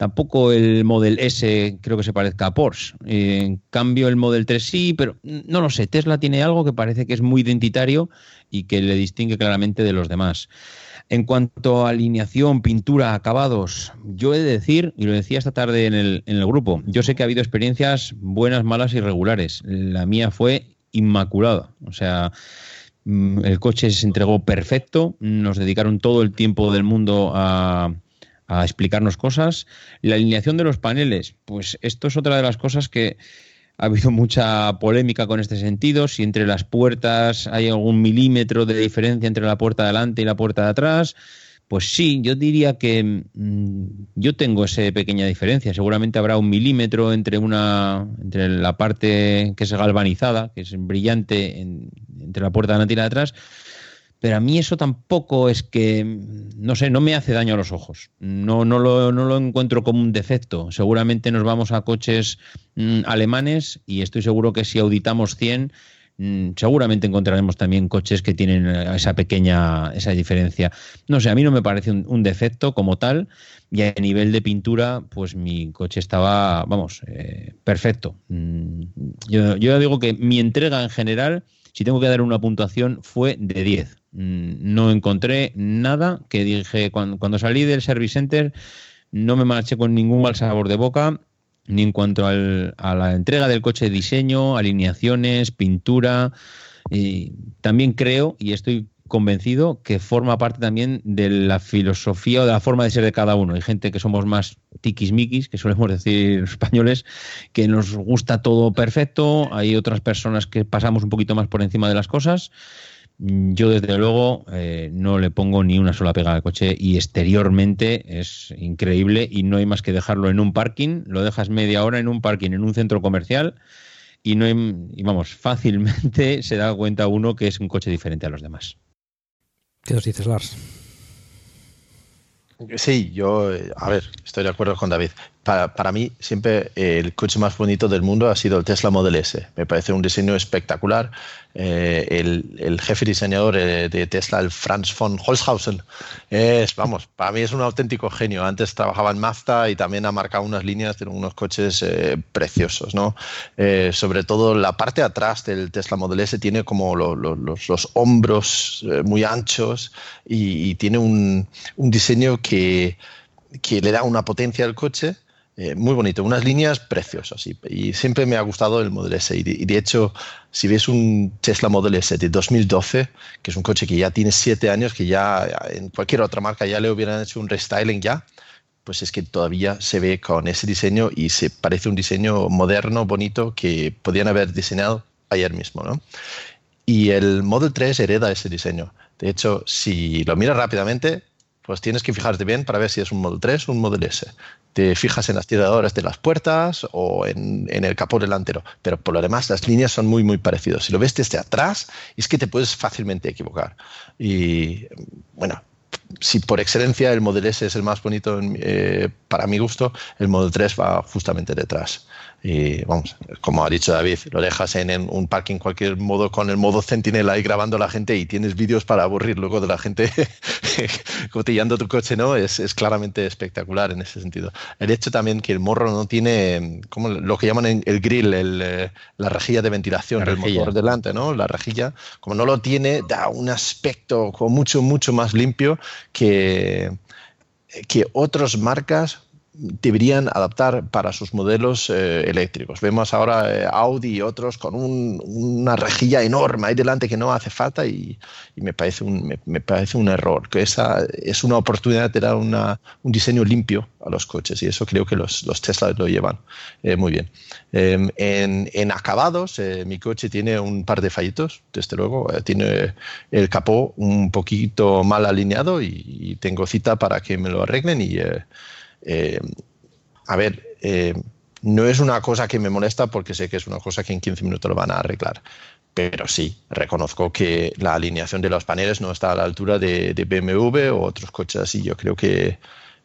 Speaker 2: Tampoco el Model S creo que se parezca a Porsche. Eh, en cambio, el Model 3 sí, pero no lo sé. Tesla tiene algo que parece que es muy identitario y que le distingue claramente de los demás. En cuanto a alineación, pintura, acabados, yo he de decir, y lo decía esta tarde en el, en el grupo, yo sé que ha habido experiencias buenas, malas y regulares. La mía fue inmaculada. O sea, mm, el coche se entregó perfecto, nos dedicaron todo el tiempo del mundo a a explicarnos cosas. La alineación de los paneles, pues esto es otra de las cosas que ha habido mucha polémica con este sentido, si entre las puertas hay algún milímetro de diferencia entre la puerta de adelante y la puerta de atrás. Pues sí, yo diría que mmm, yo tengo esa pequeña diferencia. Seguramente habrá un milímetro entre una entre la parte que es galvanizada, que es brillante, en, entre la puerta de adelante y la de atrás, pero a mí eso tampoco es que, no sé, no me hace daño a los ojos. No, no, lo, no lo encuentro como un defecto. Seguramente nos vamos a coches mmm, alemanes y estoy seguro que si auditamos 100, mmm, seguramente encontraremos también coches que tienen esa pequeña, esa diferencia. No sé, a mí no me parece un, defecto como tal. Y a nivel de pintura, pues mi coche estaba, vamos, eh, perfecto. Mm, yo, yo digo que mi entrega en general, si tengo que dar una puntuación, fue de 10 Mm, no encontré nada que dije cuando, salí del Service Center no me marché con ningún mal sabor de boca ni en cuanto a la entrega del coche diseño, alineaciones, pintura. Y también creo y estoy convencido que forma parte también de la filosofía o de la forma de ser de cada uno. Hay gente que somos más tiquismiquis, que solemos decir españoles, que nos gusta todo perfecto. Hay otras personas que pasamos un poquito más por encima de las cosas. Yo, desde luego, eh, no le pongo ni una sola pega al coche y exteriormente es increíble y no hay más que dejarlo en un parking. Lo dejas media hora en un parking, en un centro comercial y, no y vamos, fácilmente se da cuenta uno que es un coche diferente a los demás.
Speaker 1: ¿Qué nos dices, Lars?
Speaker 3: Sí, yo, a ver, estoy de acuerdo con David. Para, para, mí, siempre el coche más bonito del mundo ha sido el Tesla Model S. Me parece un diseño espectacular. Eh, el, el, jefe diseñador eh, de Tesla, el Franz von Holzhausen, es, vamos, para mí es un auténtico genio. Antes trabajaba en Mazda y también ha marcado unas líneas de unos coches eh, preciosos, ¿no? Eh, sobre todo la parte de atrás del Tesla Model S tiene como lo, lo, los, los, hombros eh, muy anchos y, y tiene un, un diseño que, que le da una potencia al coche eh, muy bonito, unas líneas preciosas y, y, siempre me ha gustado el Model S y de, y de, hecho si ves un Tesla Model S de 2012 que es un coche que ya tiene siete años que ya en cualquier otra marca ya le hubieran hecho un restyling ya pues es que todavía se ve con ese diseño y se parece un diseño moderno, bonito que podían haber diseñado ayer mismo, ¿no? Y el Model 3 hereda ese diseño. De hecho, si lo miras rápidamente, pues tienes que fijarte bien para ver si es un Model 3 o un Model S te fijas en las tiradoras de las puertas o en, el capó delantero, pero por lo demás las líneas son muy, muy parecidas. Si lo ves desde atrás, es que te puedes fácilmente equivocar. Y bueno, si por excelencia el Model S es el más bonito eh, para mi gusto, el Model 3 va justamente detrás. Y vamos, como ha dicho David, lo dejas en, en, un parking cualquier modo con el modo centinela ahí grabando a la gente y tienes vídeos para aburrir luego de la gente cotillando tu coche, ¿no? Es, es, claramente espectacular en ese sentido. El hecho también que el morro no tiene, como lo que llaman el grill, el, eh, la rejilla de ventilación del motor delante, ¿no? La rejilla, como no lo tiene, da un aspecto como mucho, mucho más limpio que, que otras marcas deberían adaptar para sus modelos eh, eléctricos. Vemos ahora eh, Audi y otros con un, una rejilla enorme ahí delante que no hace falta y, y me, parece un, me, me, parece un error, que esa es una oportunidad de dar una, un diseño limpio a los coches y eso creo que los, los Tesla lo llevan eh, muy bien. Eh, en, en, acabados, eh, mi coche tiene un par de fallitos, desde luego, tiene el capó un poquito mal alineado y, y, tengo cita para que me lo arreglen y eh, a ver, eh, no es una cosa que me molesta porque sé que es una cosa que en 15 minutos lo van a arreglar. Pero sí, reconozco que la alineación de los paneles no está a la altura de, BMW o otros coches así. Yo creo que,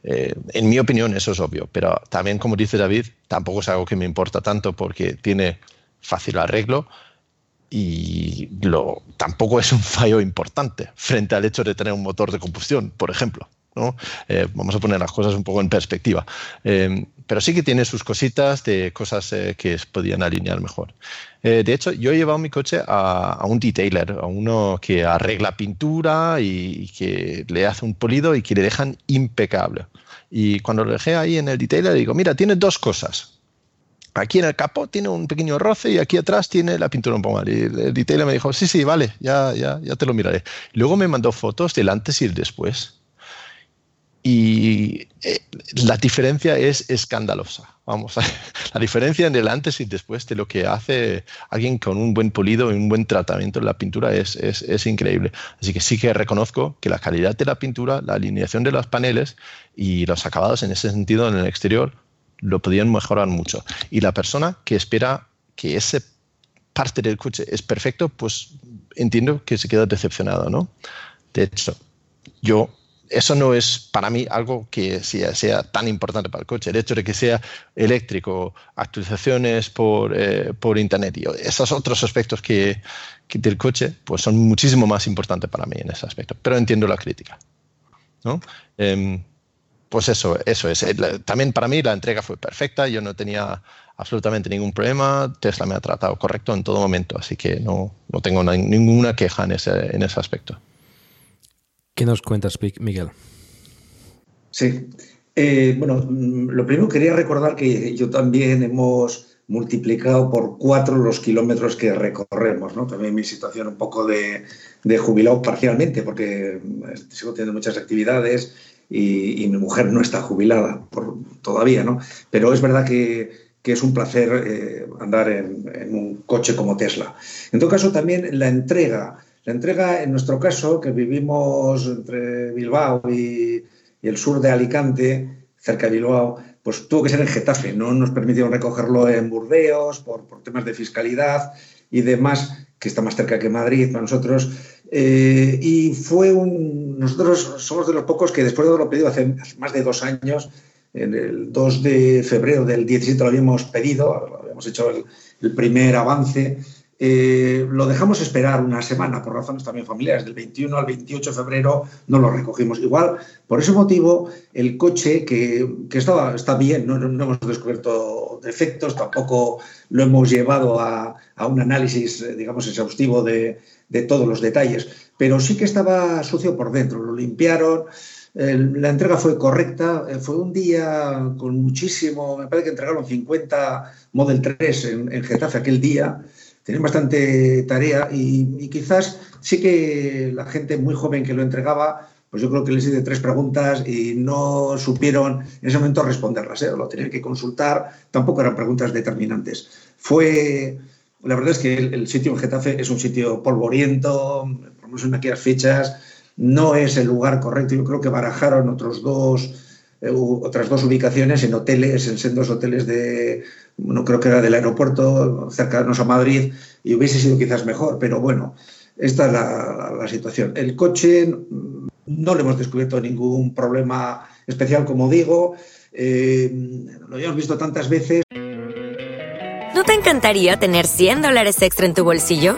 Speaker 3: eh, en mi opinión, eso es obvio. Pero también, como dice David, tampoco es algo que me importa tanto porque tiene fácil arreglo y lo, tampoco es un fallo importante frente al hecho de tener un motor de combustión, por ejemplo. ¿No? Eh, vamos a poner las cosas un poco en perspectiva. Eh, pero sí que tiene sus cositas de cosas eh, que podían alinear mejor. Eh, de hecho, yo he llevado mi coche a, un detailer, a uno que arregla pintura y, y, que le hace un polido y que le dejan impecable. Y cuando lo dejé ahí en el detailer, digo, mira, tiene dos cosas. Aquí en el capó tiene un pequeño roce y aquí atrás tiene la pintura un poco mal. Y el detailer me dijo, sí, sí, vale, ya, ya, ya te lo miraré. Luego me mandó fotos del antes y el después y eh, la diferencia es escandalosa. Vamos, la diferencia en el antes y después de lo que hace alguien con un buen pulido y un buen tratamiento en la pintura es, es, es, increíble. Así que sí que reconozco que la calidad de la pintura, la alineación de los paneles y los acabados en ese sentido en el exterior lo podían mejorar mucho. Y la persona que espera que ese parte del coche es perfecto, pues entiendo que se queda decepcionado, ¿no? De hecho, yo eso no es para mí algo que sea, sea, tan importante para el coche. El hecho de que sea eléctrico, actualizaciones por, eh, por internet y esos otros aspectos que, que, del coche, pues son muchísimo más importantes para mí en ese aspecto. Pero entiendo la crítica. ¿no? Eh, pues eso, eso es. También para mí la entrega fue perfecta. Yo no tenía absolutamente ningún problema. Tesla me ha tratado correcto en todo momento, así que no, no tengo ninguna queja en ese, en ese aspecto.
Speaker 1: ¿Qué nos cuentas, Miguel?
Speaker 4: Sí. Eh, bueno, lo primero quería recordar que yo también hemos multiplicado por cuatro los kilómetros que recorremos. ¿no? También mi situación un poco de, jubilado parcialmente, porque eh, sigo teniendo muchas actividades y, mi mujer no está jubilada por, todavía, ¿no? Pero es verdad que, es un placer eh, andar en, un coche como Tesla. En todo caso, también la entrega. La entrega, en nuestro caso, que vivimos entre Bilbao y, el sur de Alicante, cerca de Bilbao, pues tuvo que ser en Getafe. No nos permitieron recogerlo en Burdeos por, temas de fiscalidad y demás, que está más cerca que Madrid para nosotros. Eh, y fue un. Nosotros somos de los pocos que después de haberlo pedido hace, más de dos años, en el 2 de febrero del 17 lo habíamos pedido, habíamos hecho el primer avance eh, lo dejamos esperar una semana por razones también familiares. Del 21 al 28 de febrero no lo recogimos. Igual, por ese motivo, el coche que, estaba, está bien, no, hemos descubierto defectos, tampoco lo hemos llevado a, un análisis, eh, digamos, exhaustivo de, todos los detalles, pero sí que estaba sucio por dentro. Lo limpiaron. la entrega fue correcta, eh, fue un día con muchísimo, me parece que entregaron 50 Model 3 en, en Getafe aquel día, tienen bastante tarea y, quizás sí que la gente muy joven que lo entregaba, pues yo creo que les hice tres preguntas y no supieron en ese momento responderlas, ¿eh? lo tenían que consultar, tampoco eran preguntas determinantes. Fue, la verdad es que el, sitio en Getafe es un sitio polvoriento, por lo menos en aquellas fechas, no es el lugar correcto, yo creo que barajaron otros dos otras dos ubicaciones en hoteles, en sendos hoteles de, no creo que era del aeropuerto, cercanos a Madrid, y hubiese sido quizás mejor, pero bueno, esta es la, situación. El coche mm, no le hemos descubierto ningún problema especial, como digo, eh, lo habíamos visto tantas veces.
Speaker 5: ¿No te encantaría tener 100 dólares extra en tu bolsillo?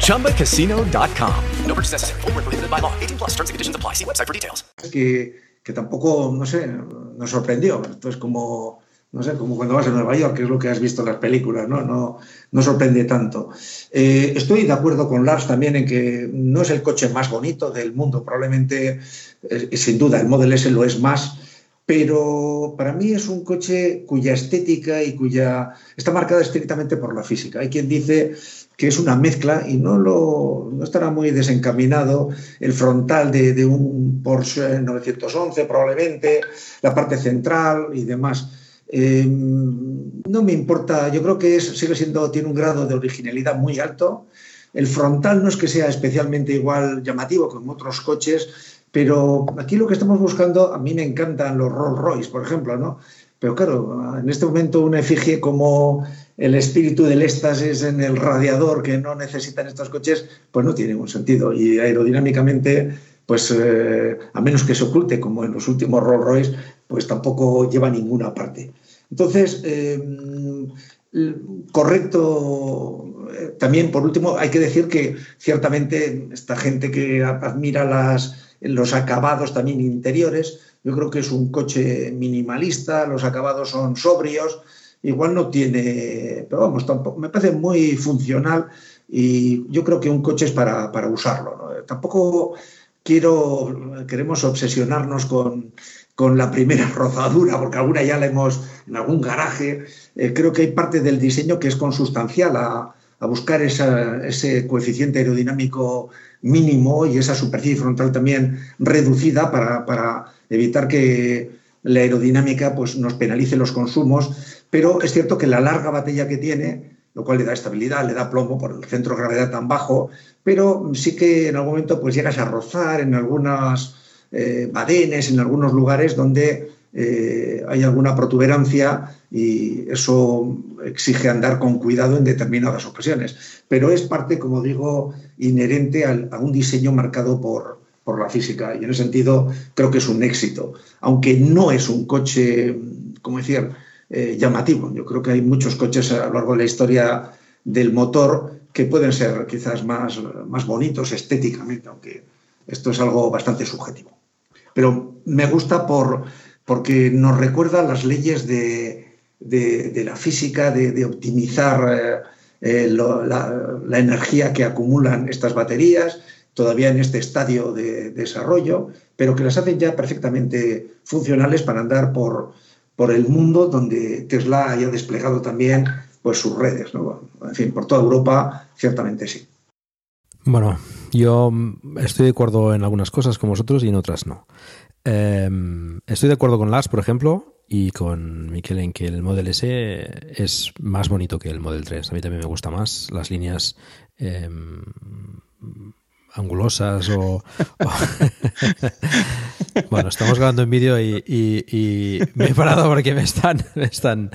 Speaker 6: ChumbaCasino.com. No purchase necessary. Full prohibited by law. 18 plus terms and conditions apply. See website for details.
Speaker 4: Que, que tampoco, no sé, nos sorprendió. Esto es como no sé, como cuando vas a Nueva York, que es lo que has visto en las películas, no, no, no sorprende tanto. Eh, estoy de acuerdo con Lars también en que no es el coche más bonito del mundo, probablemente, eh, sin duda, el Model S lo es más, pero para mí es un coche cuya estética y cuya está marcada estrictamente por la física. Hay quien dice que es una mezcla y no, lo, no estará muy desencaminado el frontal de, de un Porsche 911 probablemente, la parte central y demás eh, no me importa, yo creo que sigue siendo, tiene un grado de originalidad muy alto. El frontal no es que sea especialmente igual llamativo como otros coches, pero aquí lo que estamos buscando, a mí me encantan los Rolls Royce, por ejemplo, ¿no? Pero claro, en este momento una efigie como el espíritu del éxtasis en el radiador que no necesitan estos coches, pues no tiene ningún sentido. Y aerodinámicamente, pues eh, a menos que se oculte como en los últimos Rolls Royce, pues tampoco lleva ninguna parte. Entonces, eh, correcto, eh, también por último hay que decir que ciertamente esta gente que admira las, los acabados también interiores, yo creo que es un coche minimalista, los acabados son sobrios, igual no tiene, pero vamos, tampoco, me parece muy funcional y yo creo que un coche es para, usarlo. Tampoco quiero, queremos obsesionarnos con con la primera rozadura, porque alguna ya la hemos en algún garaje. Eh, creo que hay parte del diseño que es consustancial a, buscar ese coeficiente aerodinámico mínimo y esa superficie frontal también reducida para, evitar que la aerodinámica pues, nos penalice los consumos. Pero es cierto que la larga batería que tiene, lo cual le da estabilidad, le da plomo por el centro de gravedad tan bajo, pero sí que en algún momento pues llegas a rozar en algunas eh, badenes, en algunos lugares donde eh, hay alguna protuberancia y eso exige andar con cuidado en determinadas ocasiones. Pero es parte, como digo, inherente a un diseño marcado por, por la física. Y en ese sentido creo que es un éxito, aunque no es un coche, como decir, eh, llamativo. Yo creo que hay muchos coches a lo largo de la historia del motor que pueden ser quizás más, más bonitos estéticamente, aunque esto es algo bastante subjetivo. Pero me gusta por, porque nos recuerda las leyes de, la física, de, optimizar eh, eh, la, energía que acumulan estas baterías, todavía en este estadio de, desarrollo, pero que las hacen ya perfectamente funcionales para andar por, por el mundo donde Tesla haya desplegado también pues, sus redes. En fin, por toda Europa, ciertamente sí.
Speaker 1: Bueno, yo estoy de acuerdo en algunas cosas con vosotros y en otras no. Em, estoy de acuerdo con Lars, por ejemplo, y con Miquel en que el Model S es más bonito que el Model 3. A mí también me gusta más las líneas em, angulosas o... bueno, estamos grabando en vídeo y, me he parado porque me están, me están,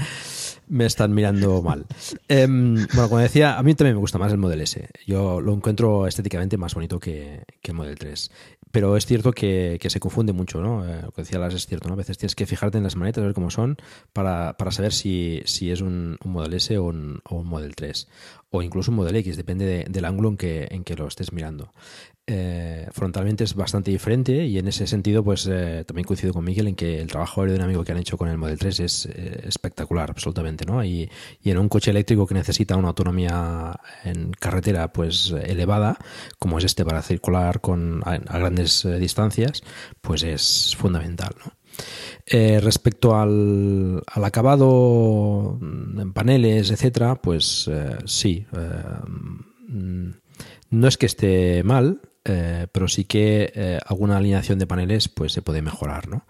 Speaker 1: me están mirando mal. Em, bueno, como decía, a mí también me gusta más el Model S. Yo lo encuentro estéticamente más bonito que, que el Model 3 pero es cierto que, se confunde mucho, ¿no? Eh, lo que decía Lars es cierto, ¿no? A veces tienes que fijarte en las manetas, ver cómo son, para, saber si, es un, un Model S o un, o un Model 3 o incluso un Model X, depende del ángulo en que, en que lo estés mirando. Eh, frontalmente es bastante diferente y en ese sentido pues eh, también coincido con Miguel en que el trabajo aerodinámico que han hecho con el Model 3 es eh, espectacular absolutamente ¿no? Y, y, en un coche eléctrico que necesita una autonomía en carretera pues elevada como es este para circular con, a, grandes distancias pues es fundamental ¿no? Respecto al, al, acabado en paneles, etcétera, pues sí. Mm, no es que esté mal, eh, pero sí que eh, alguna alineación de paneles pues se puede mejorar, ¿no?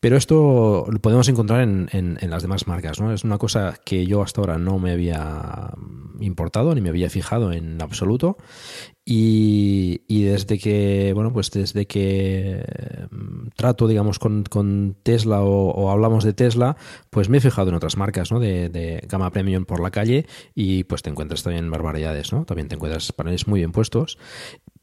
Speaker 1: Pero esto lo podemos encontrar en, en, las demás marcas, ¿no? Es una cosa que yo hasta ahora no me había importado ni me había fijado en absoluto y, desde que, bueno, pues desde que mm, trato, digamos, con, con Tesla o, hablamos de Tesla, pues me he fijado en otras marcas, ¿no? De, de, gama premium por la calle y pues te encuentras también barbaridades, ¿no? También te encuentras paneles muy bien puestos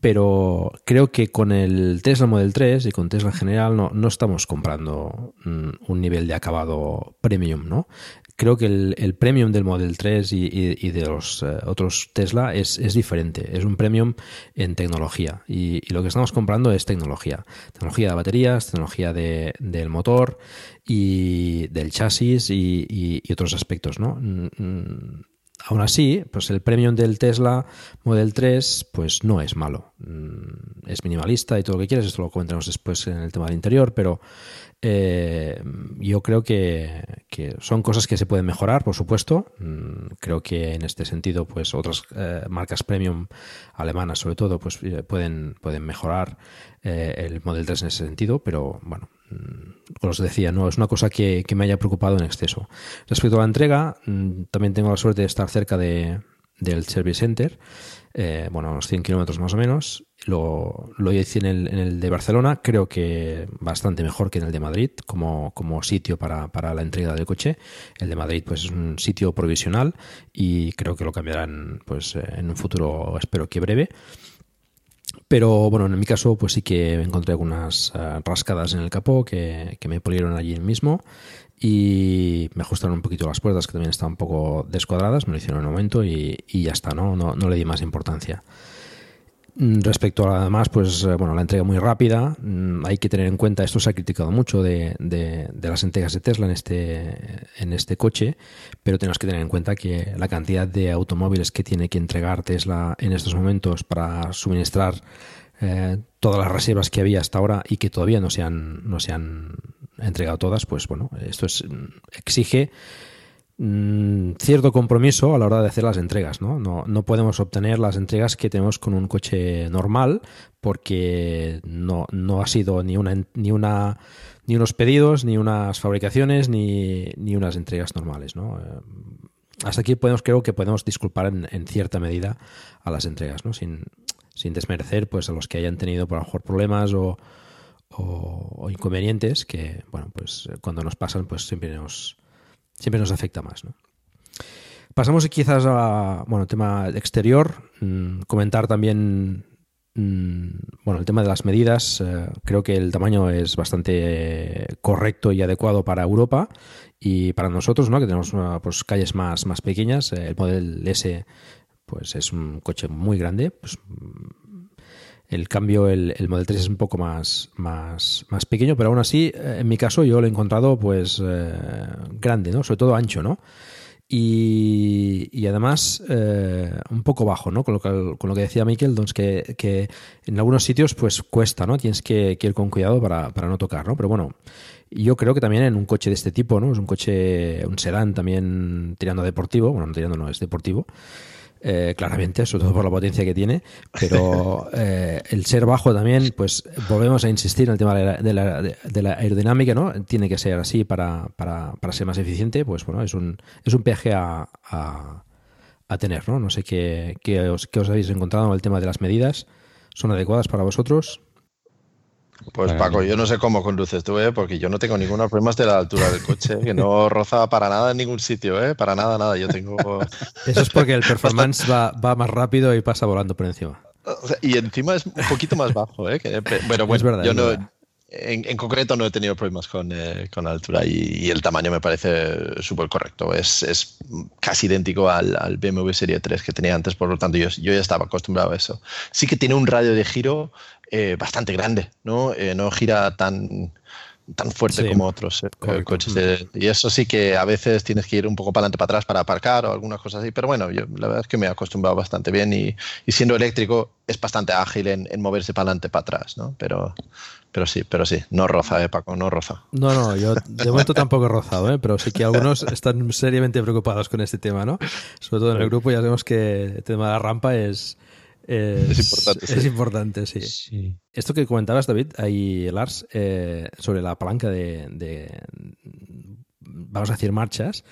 Speaker 1: pero creo que con el Tesla Model 3 y con Tesla en general no, no estamos comprando mm, un nivel de acabado premium, ¿no? Creo que el, premium del Model 3 y, de los eh, otros Tesla es, diferente, es un premium en tecnología y, lo que estamos comprando es tecnología, tecnología de baterías, tecnología del motor y del chasis y, otros aspectos, ¿no? Mm, mm, Aún así, pues el premium del Tesla Model 3 pues no es malo. Mm, es minimalista y todo lo que quieras, esto lo comentaremos después en el tema del interior, pero eh, yo creo que, son cosas que se pueden mejorar, por supuesto. Mm, creo que en este sentido, pues otras eh, marcas premium alemanas, sobre todo, pues eh, pueden, pueden mejorar el Model 3 en ese sentido, pero bueno, mm, como os decía, no es una cosa que, me haya preocupado en exceso. Respecto a la entrega, mm, también tengo la suerte de estar cerca de, del Service Center, bueno, unos 100 kilómetros más o menos, lo, lo hice en el, en el, de Barcelona, creo que bastante mejor que en el de Madrid como, como sitio para, para, la entrega del coche. El de Madrid pues es un sitio provisional y creo que lo cambiarán pues en un futuro, espero que breve. Pero bueno, en mi caso pues sí que encontré algunas eh, rascadas en el capó que, que me pulieron allí mismo y me ajustaron un poquito las puertas que también estaban un poco descuadradas, me lo hicieron en un momento y, y ya está, ¿no? No, no le di más importancia. Mm, respecto a lo demás, pues eh, bueno, la entrega muy rápida. Mm, hay que tener en cuenta, esto se ha criticado mucho de, de, las entregas de Tesla en este, en este coche, pero tenemos que tener en cuenta que la cantidad de automóviles que tiene que entregar Tesla en estos momentos para suministrar eh, todas las reservas que había hasta ahora y que todavía no se han, no se han entregado todas, pues bueno, esto es, exige Mm, cierto compromiso a la hora de hacer las entregas. ¿no? No, podemos obtener las entregas que tenemos con un coche normal porque no, no ha sido ni una, ni una ni unos pedidos, ni unas fabricaciones, ni, ni unas entregas normales. ¿no? Eh, hasta aquí podemos, creo que podemos disculpar en, cierta medida a las entregas, ¿no? sin, sin desmerecer pues, a los que hayan tenido por lo mejor problemas o, o, inconvenientes que, bueno, pues cuando nos pasan, pues siempre nos, siempre nos afecta más. Pasamos quizás a, bueno, tema exterior, mm, comentar también, mm, bueno, el tema de las medidas. Eh, creo que el tamaño es bastante correcto y adecuado para Europa y para nosotros, ¿no? Que tenemos pues, calles más, más pequeñas. Eh, el Model S, pues es un coche muy grande, pues el cambio, el, el, Model 3 es un poco más, más, más pequeño, pero aún así, eh, en mi caso, yo lo he encontrado pues eh, grande, ¿no? Sobre todo ancho, ¿no? Y, y además eh, un poco bajo, ¿no? Con lo que, con lo que decía Miquel, que, que, en algunos sitios pues cuesta, ¿no? Tienes que, que ir con cuidado para, para, no tocar, ¿no? Pero bueno, yo creo que también en un coche de este tipo, ¿no? Es un coche, un sedán también tirando deportivo, bueno, no tirando no, es deportivo. Eh, claramente, sobre todo por la potencia que tiene, pero eh, el ser bajo también, pues volvemos a insistir en el tema de la, de la, aerodinámica, ¿no? Tiene que ser así para, para, para, ser más eficiente, pues bueno, es un, es un peaje a, a, tener, ¿no? No sé qué, qué, os, qué os habéis encontrado en el tema de las medidas, ¿son adecuadas para vosotros?
Speaker 3: Pues Paco, yo no sé cómo conduces tú, ¿eh? porque yo no tengo ningún problema de la altura del coche, que no roza para nada en ningún sitio, ¿eh? para nada, nada. Yo tengo.
Speaker 1: Eso es porque el performance va, va más rápido y pasa volando por encima.
Speaker 3: y encima es un poquito más bajo, ¿eh? Que, bueno, bueno, verdad, yo no, en, concreto no he tenido problemas con, eh, con la altura y, el tamaño me parece súper correcto. Es, es, casi idéntico al, al, BMW Serie 3 que tenía antes, por lo tanto yo, yo, ya estaba acostumbrado a eso. Sí que tiene un radio de giro eh, bastante grande, ¿no? Eh, no gira tan, tan fuerte como otros eh, coches. De, y eso sí que a veces tienes que ir un poco para adelante, para atrás para aparcar o algunas cosas así. Pero bueno, yo la verdad es que me he acostumbrado bastante bien y, y siendo eléctrico es bastante ágil en, en, moverse para adelante, para atrás, ¿no? Pero, pero sí, pero sí, no roza, eh, Paco, no roza.
Speaker 1: No, no, yo de momento tampoco he rozado, ¿eh? pero sí que algunos están seriamente preocupados con este tema, ¿no? Sobre todo en el grupo ya vemos que el tema de la rampa es es,
Speaker 3: es, importante.
Speaker 1: Es sí. importante, sí. sí. Esto que comentabas, David, ahí, Lars, eh, sobre la palanca de, de, vamos a decir, marchas,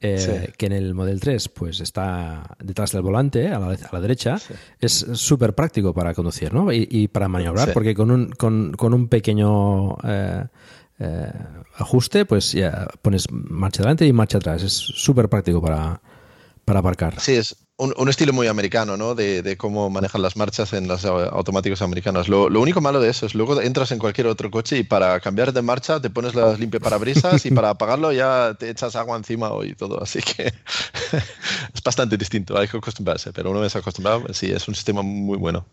Speaker 1: eh, sí. que en el Model 3 pues está detrás del volante, a la, a la derecha, es súper práctico para conducir ¿no? y, y para maniobrar, porque con un, con, con un pequeño... Eh, ajuste, pues ya pones marcha adelante y marcha atrás. Es súper práctico para, para aparcar.
Speaker 3: Sí, es, un, un, estilo muy americano, ¿no? De, de, cómo manejan las marchas en las automáticos americanas. Lo, lo, único malo de eso es luego entras en cualquier otro coche y para cambiar de marcha te pones las limpiaparabrisas y para apagarlo ya te echas agua encima y todo. Así que es bastante distinto, hay que acostumbrarse. Pero una vez acostumbrado, sí, es un sistema muy bueno.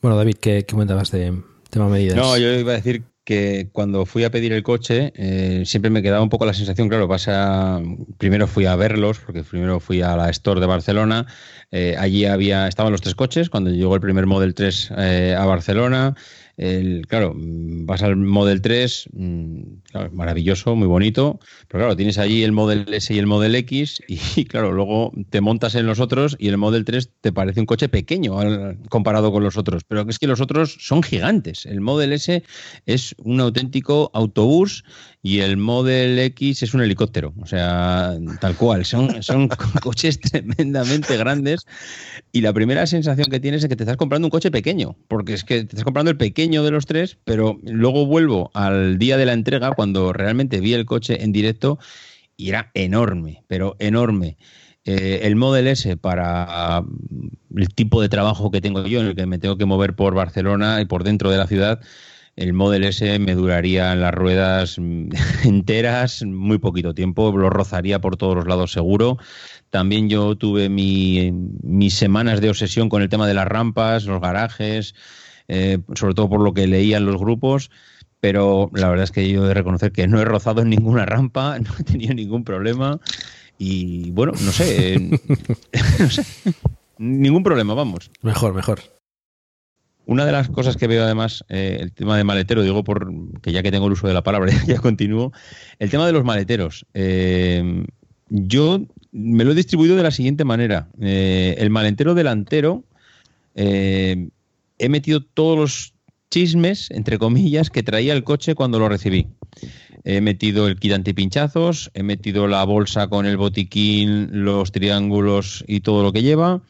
Speaker 1: Bueno, David, ¿qué, qué comentabas de tema medidas?
Speaker 2: No, yo iba a decir que cuando fui a pedir el coche eh, siempre me quedaba un poco la sensación, claro, pasa, primero fui a verlos, porque primero fui a la Store de Barcelona, eh, allí había, estaban los tres coches, cuando llegó el primer Model 3 eh, a Barcelona, el, claro, vas al Model 3, claro, maravilloso, muy bonito, pero claro, tienes allí el Model S y el Model X y, claro, luego te montas en los otros y el Model 3 te parece un coche pequeño comparado con los otros, pero es que los otros son gigantes. El Model S es un auténtico autobús y el Model X es un helicóptero, o sea, tal cual, son, coches tremendamente grandes y la primera sensación que tienes es que te estás comprando un coche pequeño, porque es que te estás comprando el pequeño de los tres, pero luego vuelvo al día de la entrega cuando realmente vi el coche en directo y era enorme, pero enorme. Eh, el Model S para el tipo de trabajo que tengo yo, en el que me tengo que mover por Barcelona y por dentro de la ciudad, el Model S me duraría las ruedas enteras muy poquito tiempo, lo rozaría por todos los lados seguro. También yo tuve mi, mis semanas de obsesión con el tema de las rampas, los garajes, eh, sobre todo por lo que leían los grupos pero la verdad es que yo he de reconocer que no he rozado en ninguna rampa, no he tenido ningún problema y bueno, no sé, no sé, ningún problema, vamos.
Speaker 1: Mejor, mejor.
Speaker 2: Una de las cosas que veo además, eh, el tema de maletero, digo por que ya que tengo el uso de la palabra, ya continúo, el tema de los maleteros. Eh, yo me lo he distribuido de la siguiente manera. Eh, el maletero delantero, he metido todos los chismes, entre comillas, que traía el coche cuando lo recibí. He metido el kit antipinchazos, he metido la bolsa con el botiquín, los triángulos y todo lo que lleva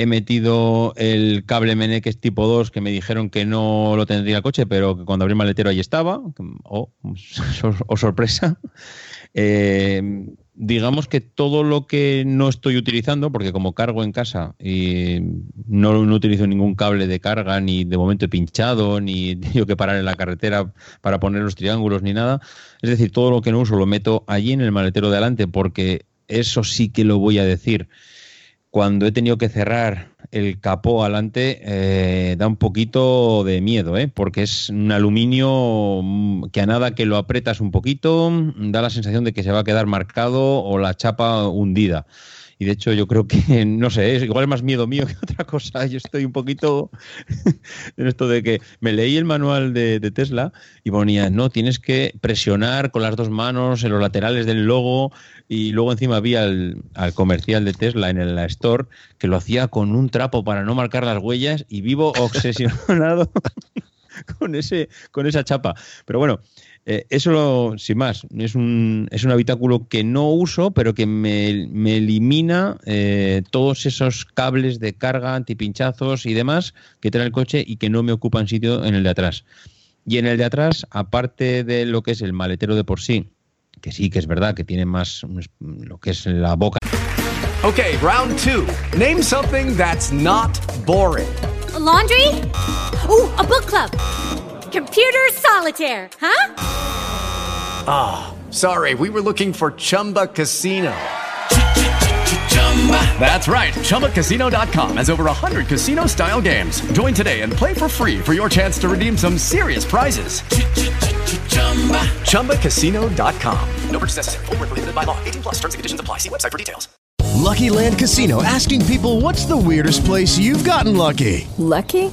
Speaker 2: he metido el cable Meneques tipo 2 que me dijeron que no lo tendría el coche, pero que cuando abrí el maletero ahí estaba. Oh, oh sorpresa. Eh, digamos que todo lo que no estoy utilizando, porque como cargo en casa y no, no, utilizo ningún cable de carga, ni de momento he pinchado, ni tengo que parar en la carretera para poner los triángulos, ni nada. Es decir, todo lo que no uso lo meto allí en el maletero de adelante, porque eso sí que lo voy a decir cuando he tenido que cerrar el capó adelante, eh, da un poquito de miedo, ¿eh? porque es un aluminio mm, que a nada que lo apretas un poquito, da la sensación de que se va a quedar marcado o la chapa hundida. Y de hecho yo creo que, no sé, es, igual es más miedo mío que otra cosa. Yo estoy un poquito en esto de que me leí el manual de, Tesla y ponía, no, tienes que presionar con las dos manos en los laterales del logo y luego encima vi al, comercial de Tesla en el store que lo hacía con un trapo para no marcar las huellas y vivo obsesionado con, ese, con esa chapa. Pero bueno, eh, eso, sin más, es un, es un habitáculo que no uso, pero que me, elimina eh, todos esos cables de carga, antipinchazos y demás que trae el coche y que no me ocupan sitio en el de atrás. Y en el de atrás, aparte de lo que es el maletero de por sí, que sí que es verdad que tiene más lo que es la boca.
Speaker 7: Ok, round two. Name something that's not boring.
Speaker 8: A laundry? Oh, a book club. Computer solitaire, huh?
Speaker 7: Ah, oh, sorry, we were looking for Chumba Casino. That's right. ChumbaCasino.com has over 100 casino style games. Join today and play for free for your chance to redeem some serious prizes. ChumbaCasino.com. No purchase necessary. Full prohibited by law. 18 plus terms and conditions apply. See website for details.
Speaker 9: Lucky Land Casino asking people what's the weirdest place you've gotten lucky?
Speaker 10: Lucky?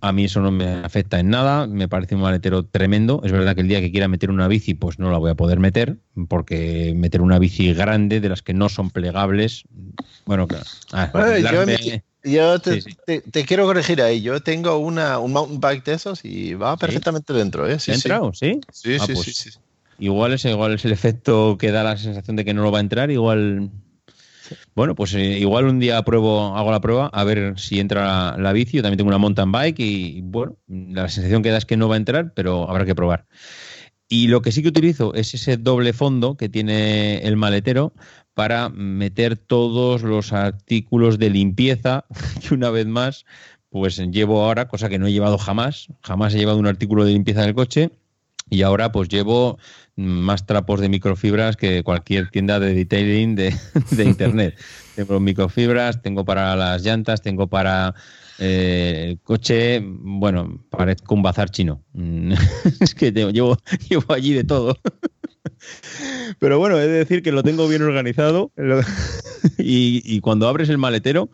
Speaker 2: A mí eso no me afecta en nada, me parece un maletero tremendo. Es verdad que el día que quiera meter una bici, pues no la voy a poder meter, porque meter una bici grande, de las que no son plegables, bueno, claro. Ah,
Speaker 3: yo, te, quiero corregir ahí. Yo tengo una, un mountain bike de esos y va perfectamente dentro. ¿eh?
Speaker 2: Sí, ¿Entra sí?
Speaker 3: Sí,
Speaker 2: ah,
Speaker 3: sí,
Speaker 2: pues
Speaker 3: sí, sí,
Speaker 2: Igual es, igual es el efecto que da la sensación de que no lo va a entrar, igual bueno, pues eh, igual un día pruebo, hago la prueba a ver si entra la, bici. Yo también tengo una mountain bike y, bueno, la sensación que da es que no va a entrar, pero habrá que probar. Y lo que sí que utilizo es ese doble fondo que tiene el maletero para meter todos los artículos de limpieza que una vez más pues llevo ahora, cosa que no he llevado jamás. Jamás he llevado un artículo de limpieza en el coche y ahora pues llevo más trapos de microfibras que cualquier tienda de detailing de, internet. tengo microfibras, tengo para las llantas, tengo para eh, el coche, bueno, parezco un bazar chino. es que llevo, llevo allí de todo. Pero bueno, he de decir que lo tengo bien organizado y, cuando abres el maletero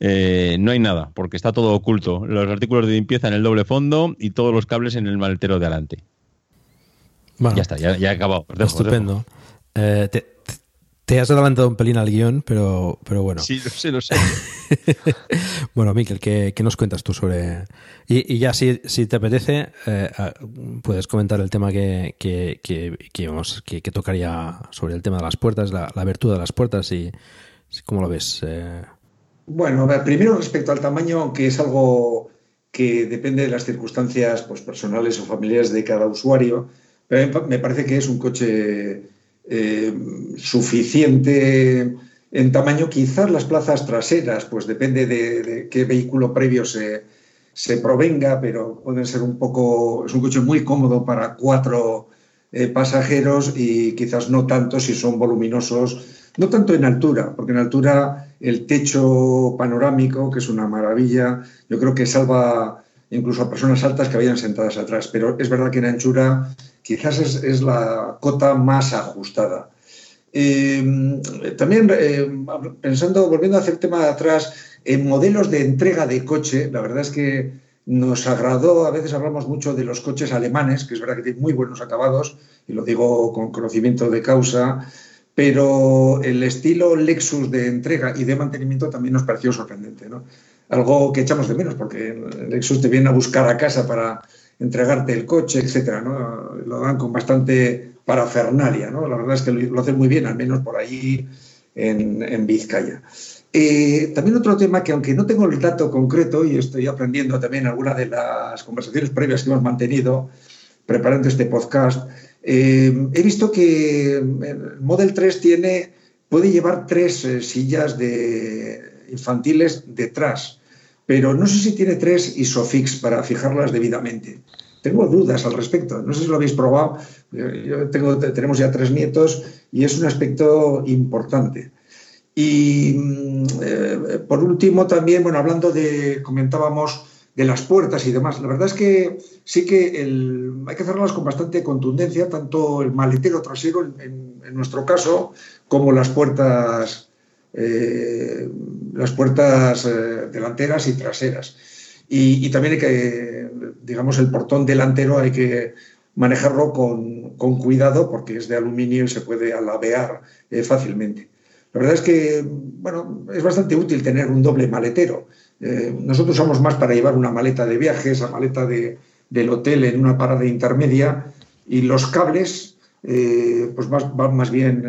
Speaker 2: eh, no hay nada, porque está todo oculto. Los artículos de limpieza en el doble fondo y todos los cables en el maletero de adelante ya está, ya, he acabado.
Speaker 1: Estupendo. Eh, te, has adelantado un pelín al guion, pero, pero bueno.
Speaker 2: Sí, lo sé, lo sé.
Speaker 1: bueno, Miquel, ¿qué, nos cuentas tú sobre...? Y, ya, si, si te apetece, eh, puedes comentar el tema que, que, que, tocaría sobre el tema de las puertas, la, abertura de las puertas y cómo lo ves. Eh.
Speaker 4: Bueno, primero respecto al tamaño, aunque es algo que depende de las circunstancias pues, personales o familiares de cada usuario, me parece que es un coche eh, suficiente en tamaño. Quizás las plazas traseras, pues depende de, qué vehículo previo se, provenga, pero pueden ser un poco. Es un coche muy cómodo para cuatro eh, pasajeros y quizás no tanto si son voluminosos, no tanto en altura, porque en altura el techo panorámico, que es una maravilla, yo creo que salva incluso a personas altas que vayan sentadas atrás, pero es verdad que en anchura quizás es, la cota más ajustada. Em, también em, pensando, volviendo a hacer el tema de atrás, en modelos de entrega de coche, la verdad es que nos agradó, a veces hablamos mucho de los coches alemanes, que es verdad que tienen muy buenos acabados, y lo digo con conocimiento de causa, pero el estilo Lexus de entrega y de mantenimiento también nos pareció sorprendente. ¿no? Algo que echamos de menos, porque Lexus te viene a buscar a casa para entregarte el coche, etcétera, ¿no? Lo dan con bastante parafernalia, ¿no? La verdad es que lo hacen muy bien, al menos por ahí en, Vizcaya. Eh, también otro tema que aunque no tengo el dato concreto y estoy aprendiendo también alguna de las conversaciones previas que hemos mantenido preparando este podcast, eh, he visto que el Model 3 tiene, puede llevar tres eh, sillas de infantiles detrás pero no sé si tiene tres ISOFIX para fijarlas debidamente. Tengo dudas al respecto. No sé si lo habéis probado. Yo tenemos ya tres nietos y es un aspecto importante. Y mm, eh, por último, también, bueno, hablando de, comentábamos de las puertas y demás, la verdad es que sí que hay que cerrarlas con bastante contundencia, tanto el maletero trasero, en nuestro caso, como las puertas eh, las puertas eh, delanteras y traseras. Y, también hay que, digamos, el portón delantero hay que manejarlo con, cuidado porque es de aluminio y se puede alabear eh, fácilmente. La verdad es que, bueno, es bastante útil tener un doble maletero. nosotros usamos más para llevar una maleta de viaje, esa maleta de, del hotel en una parada intermedia y los cables, pues van más bien,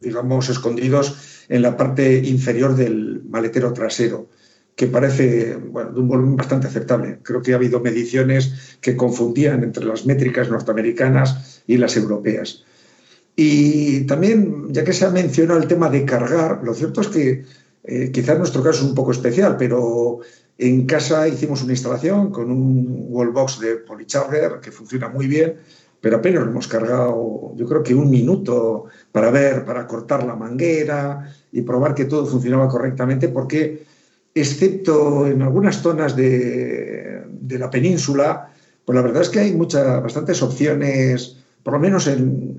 Speaker 4: digamos, escondidos en la parte inferior del maletero trasero, que parece bueno, de un volumen bastante aceptable. Creo que ha habido mediciones que confundían entre las métricas norteamericanas y las europeas. Y también, ya que se ha mencionado el tema de cargar, lo cierto es que eh, quizás nuestro caso es un poco especial, pero en casa hicimos una instalación con un wallbox de polycharger que funciona muy bien pero apenas lo hemos cargado, yo creo que un minuto para ver, para cortar la manguera y probar que todo funcionaba correctamente, porque excepto en algunas zonas de, la península, pues la verdad es que hay muchas, bastantes opciones, por lo menos en,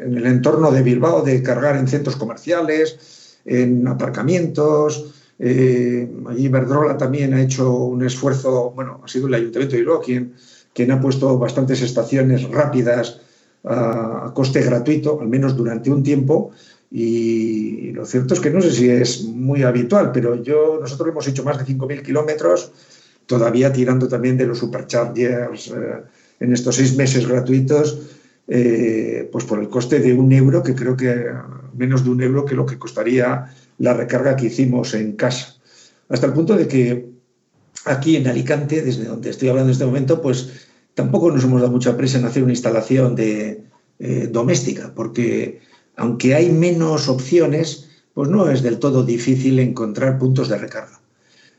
Speaker 4: el entorno de Bilbao, de cargar en centros comerciales, en aparcamientos. Eh, allí Verdrola también ha hecho un esfuerzo, bueno, ha sido el Ayuntamiento de Bilbao quien quien ha puesto bastantes estaciones rápidas a, coste gratuito, al menos durante un tiempo. Y lo cierto es que no sé si es muy habitual, pero yo, nosotros hemos hecho más de 5.000 kilómetros, todavía tirando también de los superchargers eh, en estos seis meses gratuitos, eh, pues por el coste de un euro, que creo que menos de un euro que lo que costaría la recarga que hicimos en casa. Hasta el punto de que aquí en Alicante, desde donde estoy hablando en este momento, pues tampoco nos hemos dado mucha prisa en hacer una instalación de, eh, doméstica, porque aunque hay menos opciones, pues no es del todo difícil encontrar puntos de recarga,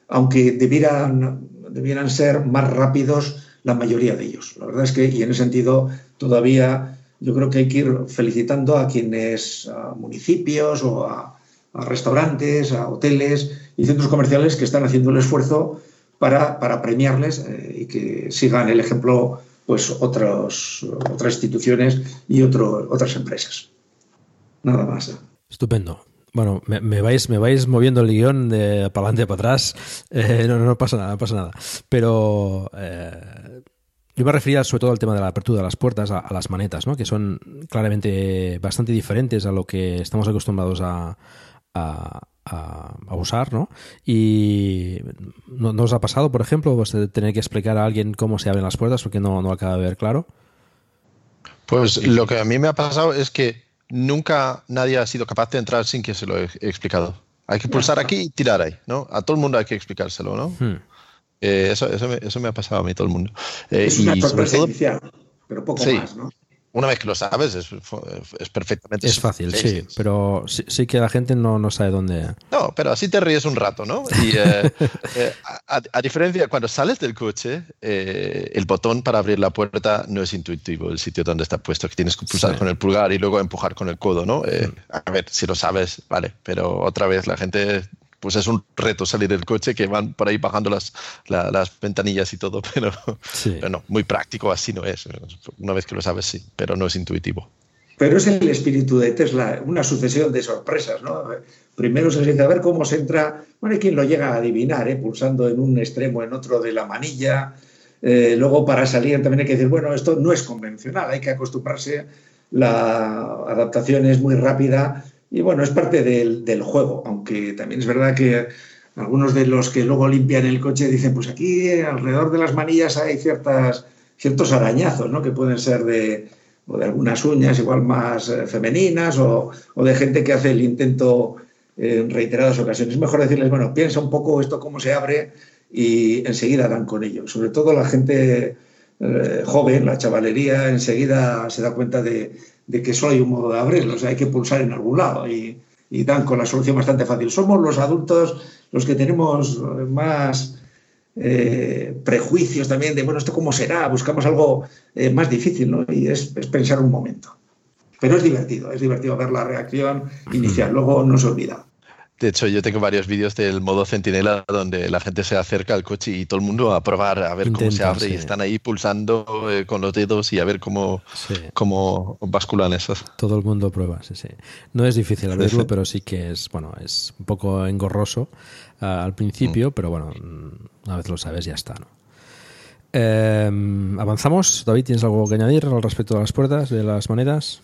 Speaker 4: aunque debieran, debieran ser más rápidos la mayoría de ellos. La verdad es que, y en ese sentido, todavía yo creo que hay que ir felicitando a quienes, a municipios o a restaurantes, a hoteles y centros comerciales que están haciendo el esfuerzo para, premiarles eh, y que sigan el ejemplo pues otros, otras instituciones y otro, otras empresas. Nada más.
Speaker 1: Estupendo. Bueno, me, vais, me vais moviendo el guion de para adelante para atrás. Eh, no, no, pasa nada, no pasa nada. Pero eh, yo me refería sobre todo al tema de la apertura de las puertas a, las manetas, ¿no? que son claramente bastante diferentes a lo que estamos acostumbrados a, a, usar, ¿no? Y ¿no, os ha pasado, por ejemplo, pues, tener que explicar a alguien cómo se abren las puertas porque no, no acaba de ver claro?
Speaker 3: Pues lo que a mí me ha pasado es que nunca nadie ha sido capaz de entrar sin que se lo he explicado. Hay que pulsar aquí y tirar ahí, ¿no? A todo el mundo hay que explicárselo, ¿no? Hmm. Eh, eso, eso, me, eso, me, ha pasado a mí todo el mundo.
Speaker 4: Eh, es una pero poco más, ¿no?
Speaker 3: Una vez que lo sabes, es, es perfectamente.
Speaker 1: Es fácil, sí, pero sí, que la gente no, no, sabe dónde.
Speaker 3: No, pero así te ríes un rato, ¿no? Y eh, eh, a, diferencia, cuando sales del coche, eh, el botón para abrir la puerta no es intuitivo, el sitio donde está puesto, que tienes que pulsar con el pulgar y luego empujar con el codo, ¿no? A ver, si lo sabes, vale, pero otra vez la gente pues es un reto salir del coche que van por ahí bajando las, las ventanillas y todo, pero, no, muy práctico así no es. Una vez que lo sabes, sí, pero no es intuitivo.
Speaker 4: pero es el espíritu de Tesla, una sucesión de sorpresas, ¿no? Primero se dice a ver cómo se entra, bueno, hay quien lo llega a adivinar, ¿eh? pulsando en un extremo, en otro de la manilla. Eh, luego para salir también hay que decir, bueno, esto no es convencional, hay que acostumbrarse, la adaptación es muy rápida y bueno, es parte del, juego, aunque también es verdad que algunos de los que luego limpian el coche dicen, pues aquí alrededor de las manillas hay ciertas, ciertos arañazos, ¿no? Que pueden ser de, o de algunas uñas igual más eh, femeninas o, o, de gente que hace el intento en reiteradas ocasiones. Es mejor decirles, bueno, piensa un poco esto cómo se abre y enseguida dan con ello. Sobre todo la gente eh, joven, la chavalería, enseguida se da cuenta de, de, que solo hay un modo de abrirlo, o sea, hay que pulsar en algún lado y, y dan con la solución bastante fácil. Somos los adultos los que tenemos más eh, prejuicios también de, bueno, ¿esto cómo será? Buscamos algo eh, más difícil, ¿no? Y es, es, pensar un momento. Pero es divertido, es divertido ver la reacción inicial, luego no se olvida.
Speaker 3: De hecho, yo tengo varios vídeos del modo centinela donde la gente se acerca al coche y todo el mundo a probar, a ver cómo se abre sí. y están ahí pulsando eh, con los dedos y a ver cómo, sí. cómo basculan esos.
Speaker 1: Todo el mundo prueba, sí, sí. No es difícil abrirlo, pero sí que es, bueno, es un poco engorroso uh, al principio, mm. pero bueno, una vez lo sabes ya está, ¿no? Eh, avanzamos. David, ¿tienes algo que añadir al respecto de las puertas, de las monedas?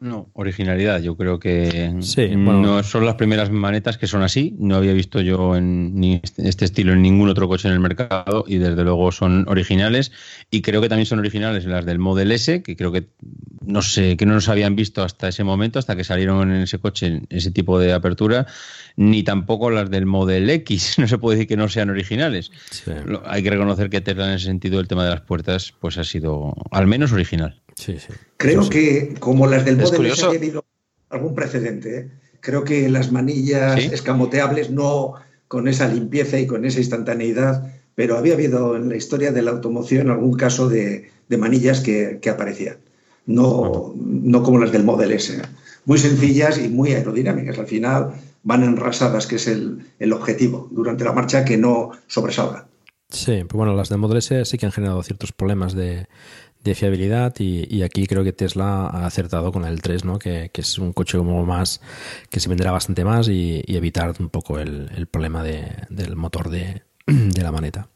Speaker 2: No, originalidad. Yo creo que sí, bueno. no son las primeras manetas que son así. No había visto yo en, ni este estilo en ningún otro coche en el mercado y desde luego son originales. Y creo que también son originales las del Model S, que creo que no sé, que no nos habían visto hasta ese momento, hasta que salieron en ese coche ese tipo de apertura, ni tampoco las del Model X. No se puede decir que no sean originales. Sí. Hay que reconocer que Tesla en ese sentido el tema de las puertas pues ha sido al menos original.
Speaker 1: Sí, sí.
Speaker 4: Creo que, como las del Model S, ha habido algún precedente. ¿eh? Creo que las manillas ¿Sí? escamoteables no con esa limpieza y con esa instantaneidad, pero había habido en la historia de la automoción algún caso de, de manillas que, que, aparecían. No, no como las del Model S. Muy sencillas y muy aerodinámicas. Al final van enrasadas, que es el, el objetivo, durante la marcha que no sobresalgan.
Speaker 1: Sí, pues bueno, las del Model S sí que han generado ciertos problemas de, de fiabilidad y, aquí creo que Tesla ha acertado con el 3, ¿no? que, es un coche como más que se venderá bastante más y, evitar un poco el, el problema de, del motor de, de, la maneta.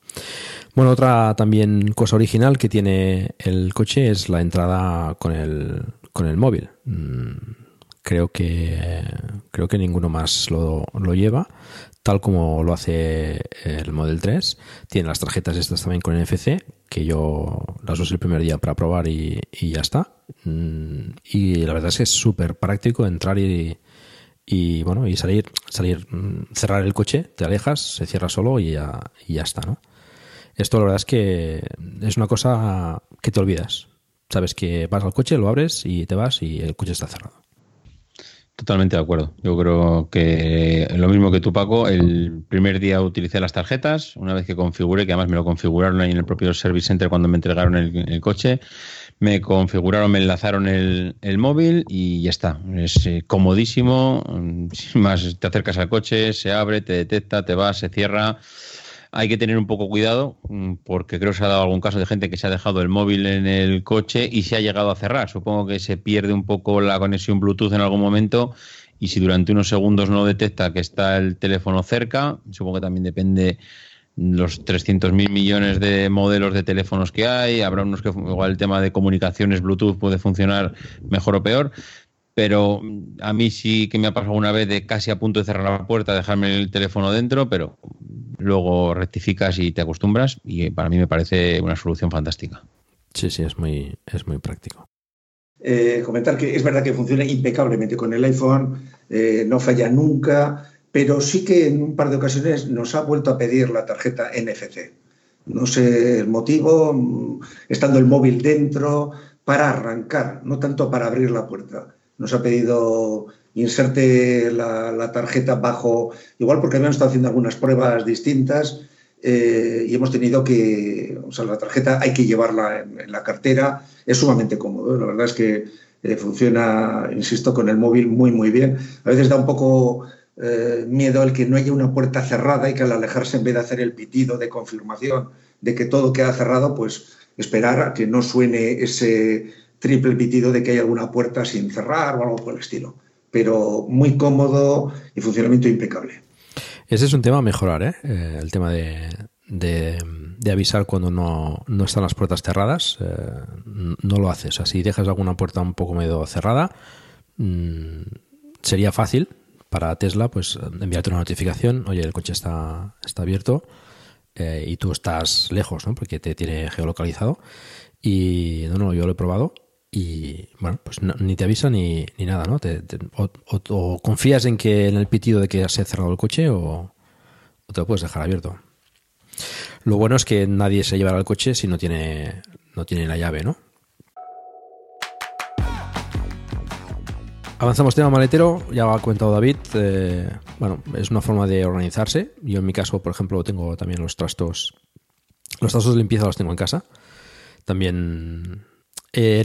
Speaker 1: Bueno, otra también cosa original que tiene el coche es la entrada con el, con el móvil. Mm, creo que creo que ninguno más lo, lo lleva tal como lo hace el Model 3. Tiene las tarjetas estas también con NFC, que yo las usé el primer día para probar y, ya está. Mm, y la verdad es que es súper práctico entrar y, y, bueno y salir, salir, mm, cerrar el coche, te alejas, se cierra solo y ya, y ya está, ¿no? Esto la verdad es que es una cosa que te olvidas. Sabes que vas al coche, lo abres y te vas y el coche está cerrado.
Speaker 2: Totalmente de acuerdo. Yo creo que lo mismo que tú, Paco, el primer día utilicé las tarjetas, una vez que configuré, que además me lo configuraron ahí en el propio Service Center cuando me entregaron el, el coche, me configuraron, me enlazaron el, móvil y ya está. Es eh, comodísimo, sin más, te acercas al coche, se abre, te detecta, te va, se cierra. Hay que tener un poco cuidado mm, porque creo que se ha dado algún caso de gente que se ha dejado el móvil en el coche y se ha llegado a cerrar. Supongo que se pierde un poco la conexión Bluetooth en algún momento y si durante unos segundos no detecta que está el teléfono cerca, supongo que también depende los 300.000 millones de modelos de teléfonos que hay, habrá unos que igual el tema de comunicaciones Bluetooth puede funcionar mejor o peor, pero a mí sí que me ha pasado una vez de casi a punto de cerrar la puerta, dejarme el teléfono dentro, pero luego rectificas y te acostumbras y para mí me parece una solución fantástica.
Speaker 1: Sí, sí, es muy, es muy práctico.
Speaker 4: Eh, comentar que es verdad que funciona impecablemente con el iPhone, eh, no falla nunca, pero sí que en un par de ocasiones nos ha vuelto a pedir la tarjeta NFC. No sé el motivo, estando el móvil dentro, para arrancar, no tanto para abrir la puerta. Nos ha pedido inserte la, tarjeta bajo, igual porque habíamos estado haciendo algunas pruebas distintas eh, y hemos tenido que, o sea, la tarjeta hay que llevarla en, la cartera, es sumamente cómodo, la verdad es que eh, funciona, insisto, con el móvil muy, muy bien. A veces da un poco eh, miedo el que no haya una puerta cerrada y que al alejarse en vez de hacer el pitido de confirmación de que todo queda cerrado, pues esperar a que no suene ese triple pitido de que hay alguna puerta sin cerrar o algo por el estilo. Pero muy cómodo y funcionamiento impecable.
Speaker 1: Ese es un tema a mejorar, ¿eh? eh el tema de, de, avisar cuando no, no, están las puertas cerradas. Eh, no lo haces. O sea, si dejas alguna puerta un poco medio cerrada, mmm, sería fácil para Tesla pues enviarte una notificación, oye, el coche está, está abierto eh, y tú estás lejos, ¿no? Porque te tiene geolocalizado. Y no, no, yo lo he probado y bueno, pues ni te avisa ni, ni nada, ¿no? o, confías en que en el pitido de que se ha cerrado el coche o, te lo puedes dejar abierto. Lo bueno es que nadie se llevará el coche si no tiene, no tiene la llave, ¿no? Avanzamos tema maletero, ya ha comentado David. Eh, bueno, es una forma de organizarse. Yo en mi caso, por ejemplo, tengo también los trastos. Los trastos de limpieza los tengo en casa. También. Eh,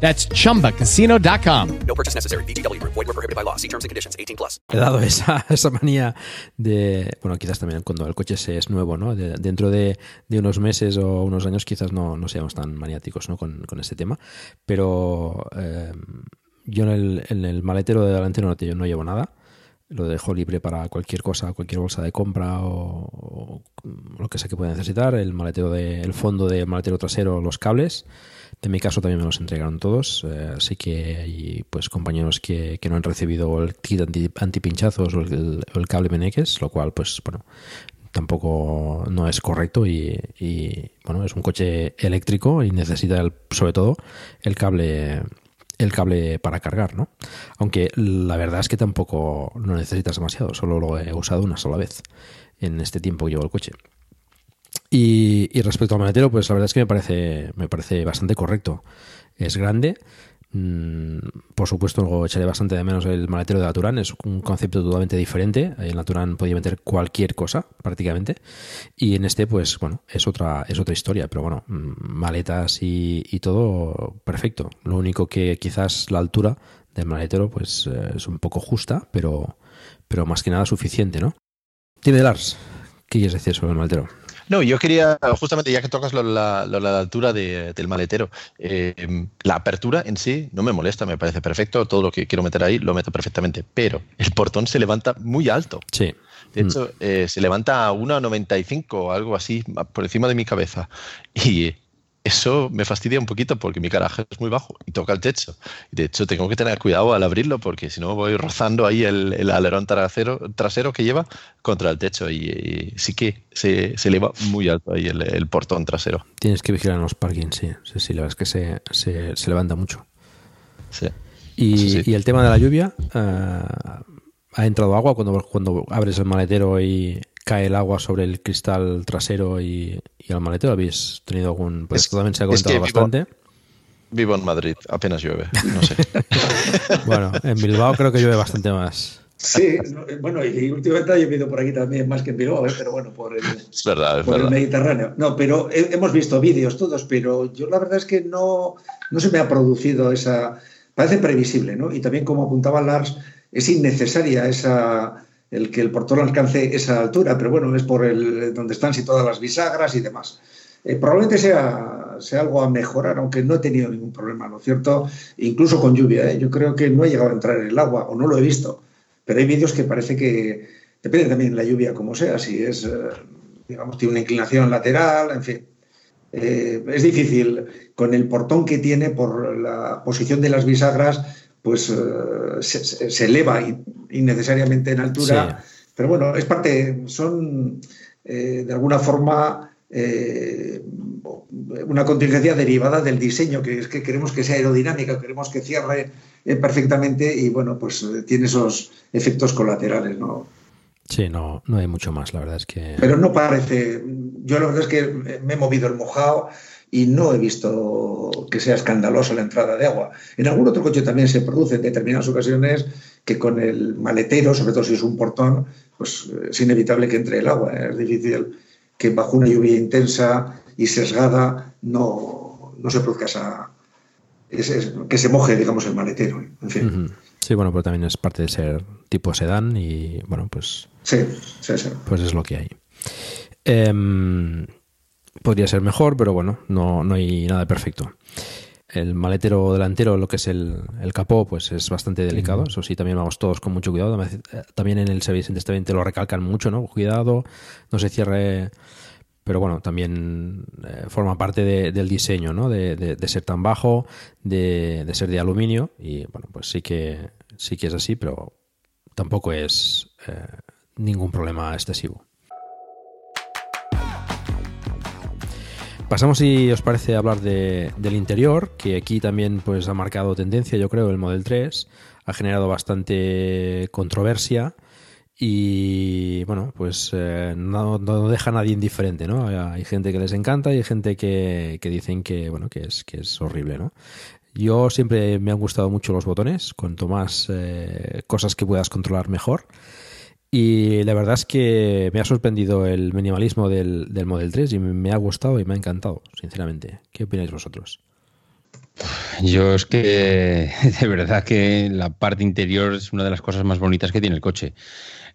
Speaker 11: That's chumbacasino.com. No purchase necessary. BGW. Void were prohibited by law. See terms and conditions
Speaker 1: 18 plus. He dado esa, esa manía de, bueno, quizás también cuando el coche se es nuevo, ¿no? De, dentro de, de, unos meses o unos años quizás no, no seamos tan maniáticos, ¿no? Con, con este tema. Pero eh, yo en el, en el, maletero de delante no, no llevo nada lo dejo libre para cualquier cosa, cualquier bolsa de compra o, o lo que sea que pueda necesitar. El maletero de, el fondo del maletero trasero, los cables. En mi caso también me los entregaron todos, eh, así que hay pues compañeros que, que, no han recibido el kit anti, antipinchazos o el, cable Meneques, lo cual pues bueno tampoco no es correcto y, bueno es un coche eléctrico y necesita sobre todo el cable el cable para cargar, ¿no? Aunque la verdad es que tampoco lo necesitas demasiado, solo lo he usado una sola vez en este tiempo que llevo el coche. Y, respecto al maletero, pues la verdad es que me parece, me parece bastante correcto. Es grande. Mm, por supuesto, luego echaré bastante de menos el maletero de la Turán. Es un concepto totalmente diferente. En la Turán podía meter cualquier cosa, prácticamente. Y en este, pues bueno, es otra, es otra historia. Pero bueno, mm, maletas y, todo, perfecto. Lo único que quizás la altura del maletero, pues eh, es un poco justa, pero, pero más que nada suficiente, ¿no? Tiene Lars, ¿qué quieres decir sobre el maletero?
Speaker 3: No, yo quería, justamente ya que tocas lo, la, la, altura del maletero, eh, la apertura en sí no me molesta, me parece perfecto, todo lo que quiero meter ahí lo meto perfectamente, pero el portón se levanta muy alto.
Speaker 1: Sí.
Speaker 3: De hecho, mm. eh, se levanta a 1,95 o algo así por encima de mi cabeza. Y eso me fastidia un poquito porque mi garaje es muy bajo y toca el techo. De hecho, tengo que tener cuidado al abrirlo porque si no voy rozando ahí el, alerón trasero, trasero que lleva contra el techo y, sí que se, se, eleva muy alto ahí el, portón trasero.
Speaker 1: Tienes que vigilar en los parkings, sí. Sí, sí la verdad es que se, se, se levanta mucho.
Speaker 3: Sí.
Speaker 1: Y, y, el tema de la lluvia, uh, ¿ha entrado agua cuando, cuando abres el maletero y cae el agua sobre el cristal trasero y, y al maletero? ¿Habéis tenido algún...? Pues es, totalmente se ha comentado bastante.
Speaker 3: Vivo, en Madrid, apenas llueve, no sé.
Speaker 1: bueno, en Bilbao creo que llueve bastante más.
Speaker 4: Sí, bueno, y últimamente ha llovido por aquí también más que en Bilbao, ¿eh? pero bueno, por el,
Speaker 3: es verdad, es
Speaker 4: por
Speaker 3: verdad.
Speaker 4: el Mediterráneo. No, pero hemos visto vídeos todos, pero yo la verdad es que no, no se me ha producido esa... Parece previsible, ¿no? Y también como apuntaba Lars, es innecesaria esa el que el portón alcance esa altura, pero bueno, es por el donde están si todas las bisagras y demás. Eh, probablemente sea, sea, algo a mejorar, aunque no he tenido ningún problema, ¿no es cierto? Incluso con lluvia, ¿eh? yo creo que no he llegado a entrar en el agua, o no lo he visto, pero hay vídeos que parece que, depende también de la lluvia como sea, si es, eh, digamos, tiene una inclinación lateral, en fin. Eh, es difícil con el portón que tiene por la posición de las bisagras pues se, eleva innecesariamente en altura. Pero bueno, es parte, son de alguna forma una contingencia derivada del diseño, que es que queremos que sea aerodinámica, queremos que cierre perfectamente y bueno, pues tiene esos efectos colaterales, ¿no?
Speaker 1: Sí, no, no hay mucho más, la verdad es que...
Speaker 4: Pero no parece, yo la verdad es que me he movido el mojado y no he visto que sea escandalosa la entrada de agua. En algún otro coche también se produce en determinadas ocasiones que con el maletero, sobre todo si es un portón, pues es inevitable que entre el agua. Es difícil que bajo una lluvia intensa y sesgada no, no se produzca esa... que se moje, digamos, el maletero. En fin.
Speaker 1: Sí, bueno, pero también es parte de ser tipo sedán y bueno, pues.
Speaker 4: Sí, sí, sí.
Speaker 1: Pues es lo que hay. Em, podría ser mejor, pero bueno, no, no hay nada perfecto. El maletero delantero, lo que es el, el capó, pues es bastante delicado. Eso sí, también vamos todos con mucho cuidado. También en el Service también te lo recalcan mucho, ¿no? Cuidado, no se cierre. Pero bueno, también eh, forma parte del diseño, ¿no? De, de, ser tan bajo, de, de, ser de aluminio. Y bueno, pues sí que sí que es así, pero tampoco es eh, ningún problema excesivo. Pasamos, si os parece, a hablar del interior, que aquí también pues, ha marcado tendencia, yo creo, el Model 3. Ha generado bastante controversia y, bueno, pues eh, no, deja a nadie indiferente, ¿no? Hay gente que les encanta y hay gente que, que dicen que, bueno, que es, que es horrible, ¿no? Yo siempre me han gustado mucho los botones, cuanto más eh, cosas que puedas controlar mejor. Y la verdad es que me ha sorprendido el minimalismo del, del Model 3 y me ha gustado y me ha encantado, sinceramente. ¿Qué opináis vosotros?
Speaker 2: Yo es que de verdad que la parte interior es una de las cosas más bonitas que tiene el coche.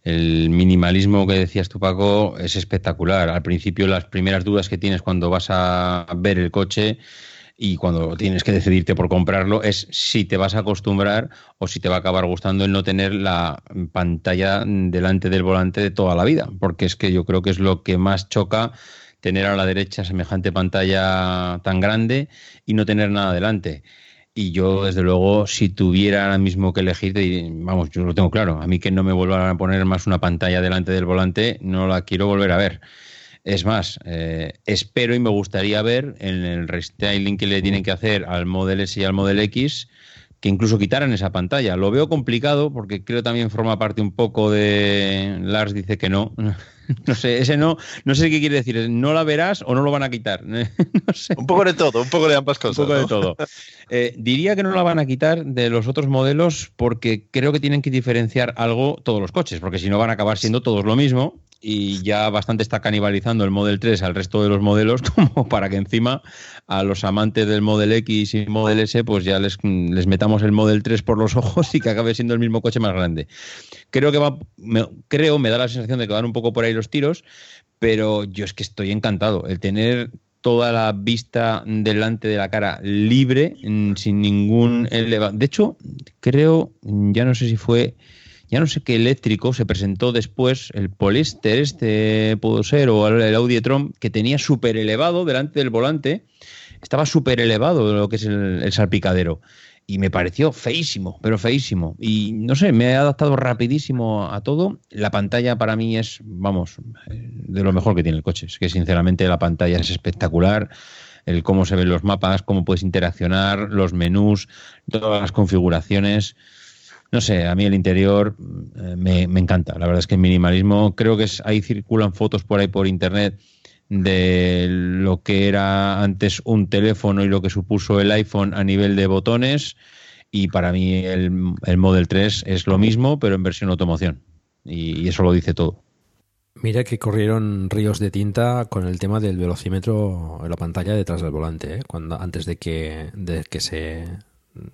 Speaker 2: El minimalismo que decías tú, Paco, es espectacular. Al principio las primeras dudas que tienes cuando vas a ver el coche y cuando tienes que decidirte por comprarlo es si te vas a acostumbrar o si te va a acabar gustando el no tener la pantalla delante del volante de toda la vida, porque es que yo creo que es lo que más choca tener a la derecha semejante pantalla tan grande y no tener nada delante. Y yo, desde luego, si tuviera ahora mismo que elegir, vamos, yo lo tengo claro, a mí que no me vuelvan a poner más una pantalla delante del volante, no la quiero volver a ver. Es más, eh, espero y me gustaría ver en el restyling que le tienen que hacer al Model S y al Model X que incluso quitaran esa pantalla. Lo veo complicado porque creo también forma parte un poco de Lars dice que no. No sé, ese no, no sé qué quiere decir, no la verás o no lo van a quitar.
Speaker 3: Un poco de todo, un poco de ambas cosas.
Speaker 2: Un poco de todo. Eh, diría que no la van a quitar de los otros modelos porque creo que tienen que diferenciar algo todos los coches, porque si no van a acabar siendo todos lo mismo y ya bastante está canibalizando el Model 3 al resto de los modelos, como para que encima a los amantes del Model X y Model S, pues ya les, les metamos el Model 3 por los ojos y que acabe siendo el mismo coche más grande. Creo que va, me, creo, me da la sensación de que van un poco por ahí los tiros, pero yo es que estoy encantado. El tener toda la vista delante de la cara libre, mm, sin ningún elevado. De hecho, creo, ya no sé si fue ya no sé qué eléctrico se presentó después, el Polester, este pudo ser, o el Audi e-tron, que tenía súper elevado delante del volante, estaba súper elevado lo que es el, salpicadero. Y me pareció feísimo, pero feísimo. Y no sé, me he adaptado rapidísimo a todo. La pantalla para mí es, vamos, de lo mejor que tiene el coche. Es que sinceramente la pantalla es espectacular el cómo se ven los mapas, cómo puedes interaccionar, los menús, todas las configuraciones no sé, a mí el interior eh, me, encanta. La verdad es que el minimalismo, creo que es, ahí circulan fotos por ahí por internet de lo que era antes un teléfono y lo que supuso el iPhone a nivel de botones. Y para mí el, Model 3 es lo mismo, pero en versión automoción. Y, eso lo dice todo.
Speaker 1: Mira que corrieron ríos de tinta con el tema del velocímetro en la pantalla detrás del volante, ¿eh? cuando antes de que, de que se,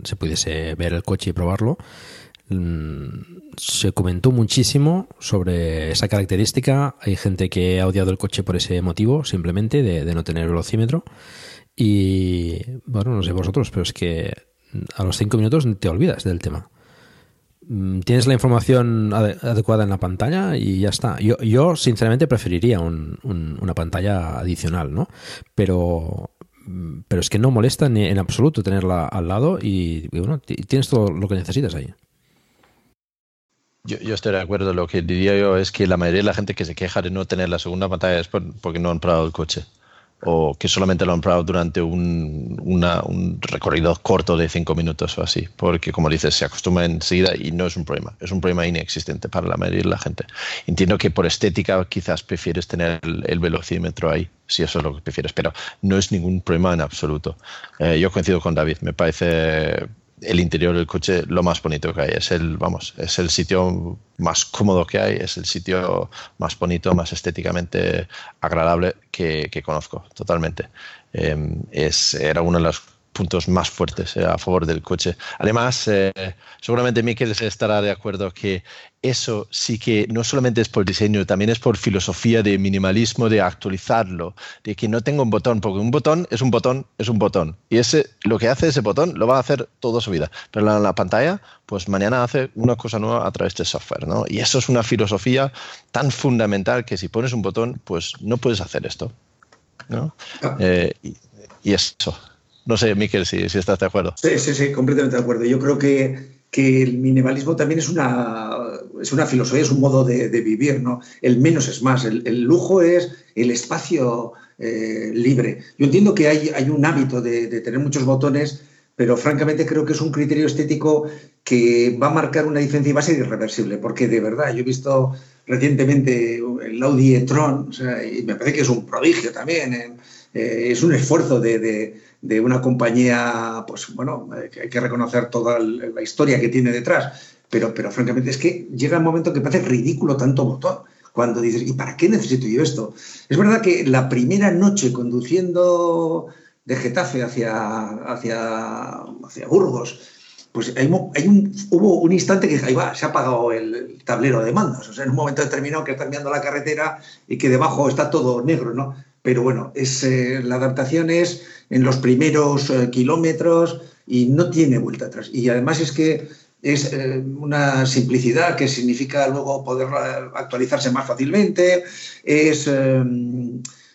Speaker 1: se pudiese ver el coche y probarlo. Mm, se comentó muchísimo sobre esa característica. Hay gente que ha odiado el coche por ese motivo, simplemente, de, no tener velocímetro. Y bueno, no sé vosotros, pero es que a los cinco minutos te olvidas del tema. Mm, tienes la información adecuada en la pantalla y ya está. Yo, sinceramente, preferiría una pantalla adicional, ¿no? Pero mm, pero es que no molesta ni en absoluto tenerla al lado y, bueno, tienes todo lo que necesitas ahí.
Speaker 3: Yo, estoy de acuerdo. Lo que diría yo es que la mayoría de la gente que se queja de no tener la segunda pantalla es porque no han probado el coche o que solamente lo han probado durante un, recorrido corto de cinco minutos o así, porque como dices, se acostumbra enseguida y no es un problema, es un problema inexistente para la mayoría de la gente. Entiendo que por estética quizás prefieres tener el, velocímetro ahí, si eso es lo que prefieres, pero no es ningún problema en absoluto. Eh, yo coincido con David, me parece el interior del coche lo más bonito que hay. Es el, vamos, es el sitio más cómodo que hay, es el sitio más bonito, más estéticamente agradable que, conozco, totalmente. Em, es, era uno de los puntos más fuertes eh, a favor del coche. Además, eh, seguramente Mikel estará de acuerdo que eso sí que no solamente es por diseño, también es por filosofía de minimalismo, de actualizarlo, de que no tenga un botón, porque un botón es un botón, es un botón. Y ese, lo que hace ese botón lo va a hacer toda su vida. Pero en la pantalla, pues mañana hace una cosa nueva a través de software, ¿no? Y eso es una filosofía tan fundamental que si pones un botón, pues no puedes hacer esto, ¿no? Ah. Eh, y eso. No sé, Miquel, si, estás de acuerdo.
Speaker 4: Sí, sí, sí, completamente de acuerdo. Yo creo que, el minimalismo también es una, filosofía, es un modo de, vivir, ¿no? El menos es más, el, lujo es el espacio eh, libre. Yo entiendo que hay, un hábito de, tener muchos botones, pero francamente creo que es un criterio estético que va a marcar una diferencia y va a ser irreversible, porque de verdad, yo he visto recientemente el Audi e-tron, y me parece que es un prodigio también, eh, es un esfuerzo de de una compañía, pues bueno, eh, que hay que reconocer toda la historia que tiene detrás, pero, pero francamente es que llega el momento que parece ridículo tanto botón. Cuando dices, ¿y para qué necesito yo esto? Es verdad que la primera noche conduciendo de Getafe hacia, hacia, hacia Burgos, pues hay, un, hubo un instante que ahí va, se ha apagado el, tablero de mandos. O sea, en un momento determinado que estás mirando la carretera y que debajo está todo negro, ¿no? Pero bueno, es, eh, la adaptación es en los primeros eh, kilómetros y no tiene vuelta atrás. Y además es que es eh, una simplicidad que significa luego poder actualizarse más fácilmente, es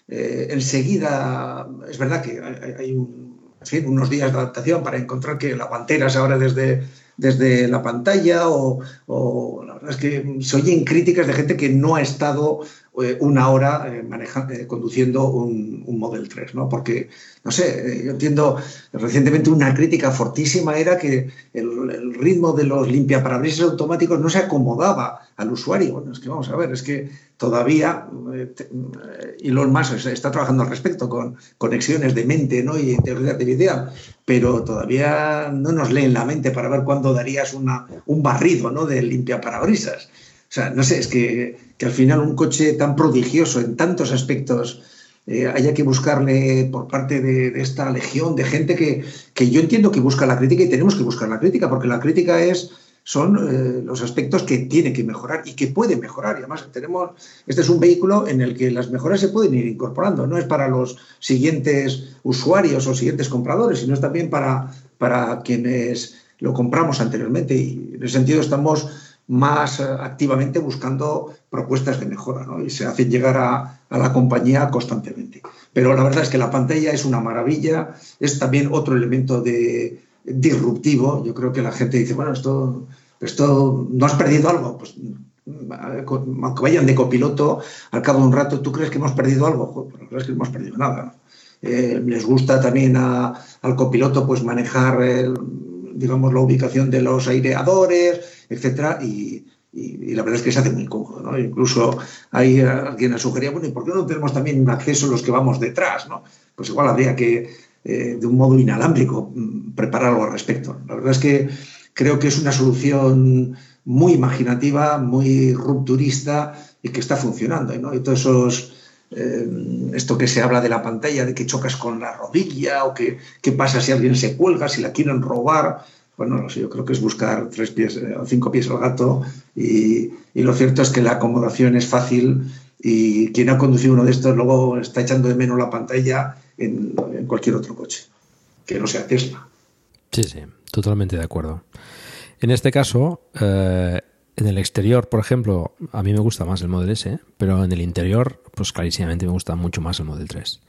Speaker 4: enseguida, es verdad que hay, unos días de adaptación para encontrar que la guantera se abre desde, desde la pantalla o, o, la verdad es que se oyen críticas de gente que no ha estado eh, una hora eh, eh, conduciendo un, Model 3, ¿no? Porque, no sé, yo entiendo, recientemente una crítica fortísima era que el, ritmo de los limpiaparabrisas automáticos no se acomodaba al usuario. Bueno, es que vamos a ver, es que todavía Elon Musk está trabajando al respecto con conexiones de mente ¿no? y inteligencia artificial, pero todavía no nos leen la mente para ver cuándo darías una, un barrido ¿no? de limpiaparabrisas. O sea, no sé, es que, al final un coche tan prodigioso en tantos aspectos eh, haya que buscarle por parte de, esta legión de gente que, yo entiendo que busca la crítica y tenemos que buscar la crítica, porque la crítica es son eh, los aspectos que tiene que mejorar y que puede mejorar. Y además tenemos, este es un vehículo en el que las mejoras se pueden ir incorporando. No es para los siguientes usuarios o siguientes compradores, sino es también para, para quienes lo compramos anteriormente. Y en ese sentido estamos más eh, activamente buscando propuestas de mejora ¿no? y se hacen llegar a, la compañía constantemente. Pero la verdad es que la pantalla es una maravilla, es también otro elemento de, disruptivo. Yo creo que la gente dice, bueno, esto, esto no has perdido algo. Pues aunque vayan de copiloto, al cabo de un rato, ¿tú crees que hemos perdido algo? Pues no es que no hemos perdido nada. Eh, les gusta también al copiloto pues manejar digamos la ubicación de los aireadores, etcétera, y, la verdad es que se hace muy cómodo, ¿no? Incluso hay alguien sugería, bueno, ¿y por qué no tenemos también un acceso los que vamos detrás, ¿no? Pues igual habría que, eh, de un modo inalámbrico, mm, preparar algo al respecto. La verdad es que creo que es una solución muy imaginativa, muy rupturista y que está funcionando, ¿no? Y todos esos... Eh, esto que se habla de la pantalla, de que chocas con la rodilla o que qué pasa si alguien se cuelga, si la quieren robar, bueno, no sé, yo creo que es buscar tres pies eh, o cinco pies al gato y, lo cierto es que la acomodación es fácil y quien ha conducido uno de estos luego está echando de menos la pantalla en, cualquier otro coche, que no sea Tesla.
Speaker 1: Sí, sí, totalmente de acuerdo. En este caso, eh, en el exterior, por ejemplo, a mí me gusta más el Model S, pero en el interior, pues clarísimamente me gusta mucho más el Model 3.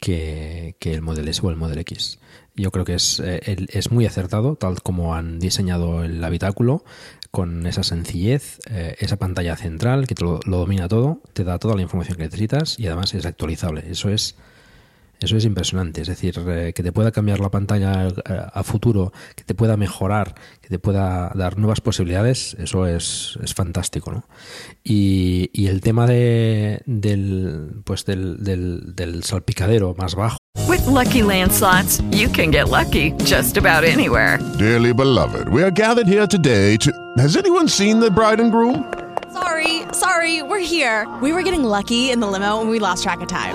Speaker 1: que, el Model S o el Model X. Yo creo que es, eh, es muy acertado, tal como han diseñado el habitáculo, con esa sencillez, eh, esa pantalla central que lo, lo, domina todo, te da toda la información que necesitas y además es actualizable. Eso es eso es impresionante, es decir, eh, que te pueda cambiar la pantalla eh, a, futuro, que te pueda mejorar, que te pueda dar nuevas posibilidades, eso es, es fantástico, ¿no? Y, y, el tema de, del, pues del, del, del salpicadero más bajo.
Speaker 12: With lucky landslots, you can get lucky just about anywhere.
Speaker 13: Dearly beloved, we are gathered here today to. Has anyone seen the bride and groom?
Speaker 14: Sorry, sorry, we're here. We were getting lucky in the limo and we lost track of time.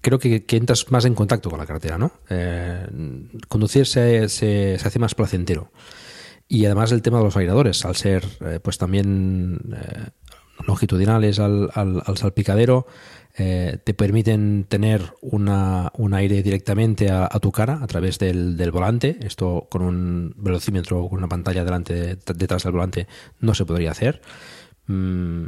Speaker 1: creo que, que, entras más en contacto con la carretera, ¿no? Eh, conducir se, se, hace más placentero. Y además el tema de los airadores, al ser eh, pues también eh, longitudinales al, al, al salpicadero, eh, te permiten tener una, un aire directamente a, tu cara a través del, del, volante. Esto con un velocímetro o con una pantalla delante, detrás del volante no se podría hacer. Mm,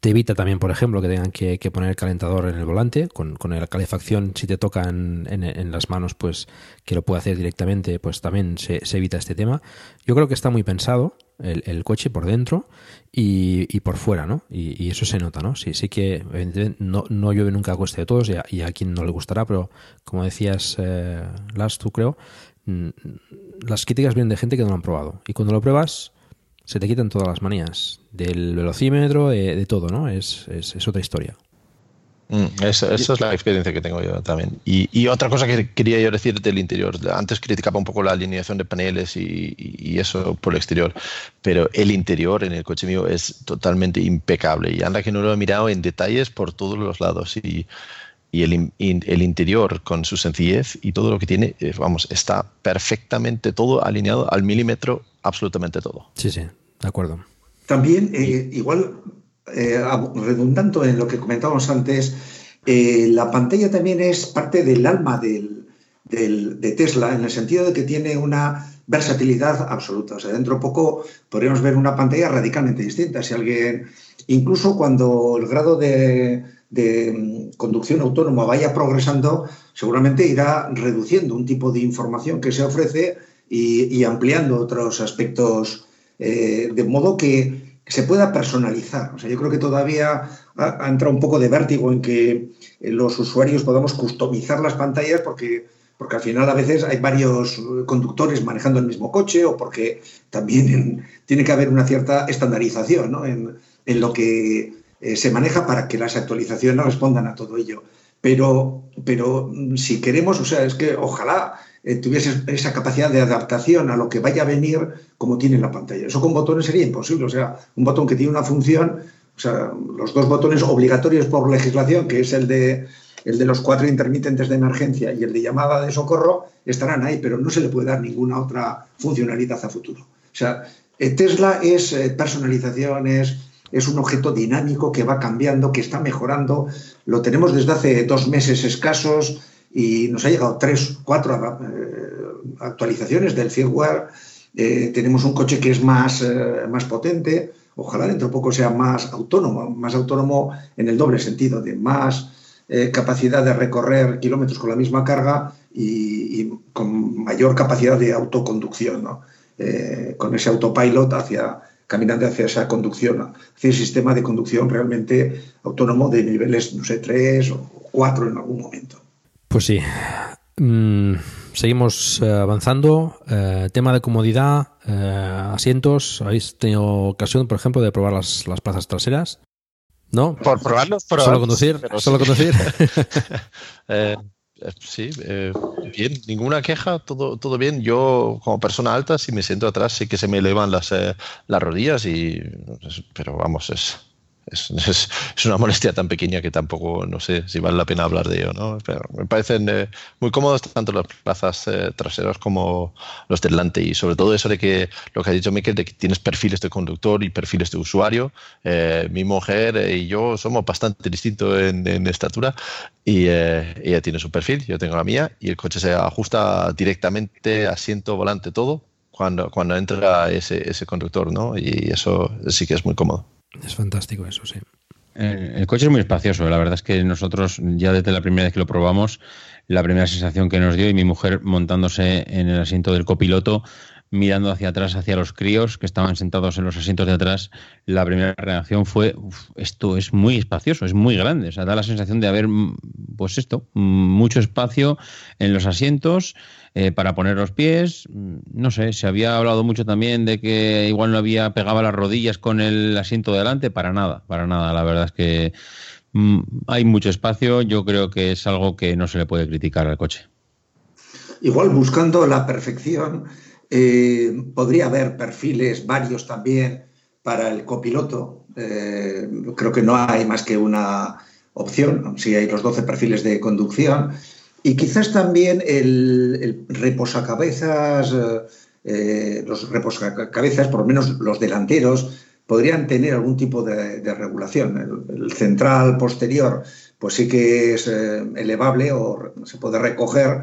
Speaker 1: te evita también, por ejemplo, que tengan que, poner el calentador en el volante. Con, con la calefacción, si te toca en, las manos, pues que lo puede hacer directamente, pues también se, evita este tema. Yo creo que está muy pensado el, coche por dentro y, por fuera, ¿no? Y, eso se nota, ¿no? Sí, sí que no, no llueve nunca a coste de todos y a, y quien no le gustará, pero como decías, eh, Las, tú creo, mm, las críticas vienen de gente que no lo han probado. Y cuando lo pruebas se te quitan todas las manías del velocímetro, de, de todo, ¿no? Es, es, es otra historia.
Speaker 3: Mm, esa, esa, es la experiencia que tengo yo también. Y, y, otra cosa que quería yo decir del interior. Antes criticaba un poco la alineación de paneles y, y, eso por el exterior, pero el interior en el coche mío es totalmente impecable. Y anda que no lo he mirado en detalles por todos los lados. Y, y el, el, interior con su sencillez y todo lo que tiene, eh, vamos, está perfectamente todo alineado al milímetro, absolutamente todo.
Speaker 1: Sí, sí, de acuerdo.
Speaker 4: También, eh, igual, eh, redundando en lo que comentábamos antes, eh, la pantalla también es parte del alma del, del, de Tesla, en el sentido de que tiene una versatilidad absoluta. O sea, dentro de poco podríamos ver una pantalla radicalmente distinta. Si alguien, incluso cuando el grado de, de mm, conducción autónoma vaya progresando, seguramente irá reduciendo un tipo de información que se ofrece y, ampliando otros aspectos eh, de modo que se pueda personalizar. O sea, yo creo que todavía ha, entrado un poco de vértigo en que eh, los usuarios podamos customizar las pantallas porque, porque al final a veces hay varios conductores manejando el mismo coche o porque también en, tiene que haber una cierta estandarización ¿no? en, en, lo que eh, se maneja para que las actualizaciones respondan a todo ello. Pero, pero mm, si queremos, o sea, es que ojalá eh, tuviese esa capacidad de adaptación a lo que vaya a venir como tiene la pantalla. Eso con botones sería imposible. O sea, un botón que tiene una función, o sea, los dos botones obligatorios por legislación, que es el de, el de los cuatro intermitentes de emergencia y el de llamada de socorro, estarán ahí, pero no se le puede dar ninguna otra funcionalidad a futuro. O sea, eh, Tesla es personalización, es, es un objeto dinámico que va cambiando, que está mejorando. Lo tenemos desde hace dos meses escasos y nos ha llegado tres, cuatro eh, actualizaciones del firmware. Eh, tenemos un coche que es más, eh, más potente, ojalá dentro de poco sea más autónomo, más autónomo en el doble sentido, de más capacidad de recorrer kilómetros con la misma carga y, con mayor capacidad de autoconducción, ¿no? Con ese autopilot hacia, caminando hacia esa conducción, hacia el sistema de conducción realmente autónomo de niveles, no sé, tres o cuatro en algún momento.
Speaker 1: Pues sí. Mm, seguimos eh, avanzando. Eh, tema de comodidad, eh, asientos. ¿Habéis tenido ocasión, por ejemplo, de probar las, las plazas traseras? ¿No?
Speaker 3: Por probarlos,
Speaker 1: Solo conducir. Solo
Speaker 3: sí.
Speaker 1: conducir.
Speaker 3: Eh, sí, eh, bien, ninguna queja, todo, todo bien. Yo, como persona alta, si me siento atrás, sí que se me elevan las, eh, las rodillas, y, pero vamos, es, es, es- es una molestia tan pequeña que tampoco, no sé si vale la pena hablar de ello, ¿no? Pero me parecen eh, muy cómodos tanto las plazas eh, traseras como los delante, y sobre todo eso de que, lo que ha dicho Miquel, de que tienes perfiles de conductor y perfiles de usuario. Eh, mi mujer y yo somos bastante distintos en, en estatura, y eh, ella tiene su perfil, yo tengo la mía, y el coche se ajusta directamente, asiento, volante, todo, cuando, cuando entra ese, ese conductor, ¿no? Y eso sí que es muy cómodo.
Speaker 1: Es fantástico eso, sí.
Speaker 2: El, el coche es muy espacioso. La verdad es que nosotros, ya desde la primera vez que lo probamos, la primera sensación que nos dio, y mi mujer montándose en el asiento del copiloto, mirando hacia atrás, hacia los críos que estaban sentados en los asientos de atrás, la primera reacción fue: "Uf, esto es muy espacioso, es muy grande. O sea, da la sensación de haber, mm, pues esto, mm, mucho espacio en los asientos. Eh, para poner los pies, mm, no sé, se había hablado mucho también de que igual no había pegaba las rodillas con el asiento de delante, para nada, para nada. La verdad es que mm, hay mucho espacio, yo creo que es algo que no se le puede criticar al coche.
Speaker 4: Igual buscando la perfección, eh, podría haber perfiles varios también para el copiloto. Eh, creo que no hay más que una opción, si hay los 12 perfiles de conducción. Y quizás también el, reposacabezas, eh, eh, los reposacabezas, por lo menos los delanteros, podrían tener algún tipo de, regulación. El, central posterior, pues sí que es eh, elevable o se puede recoger,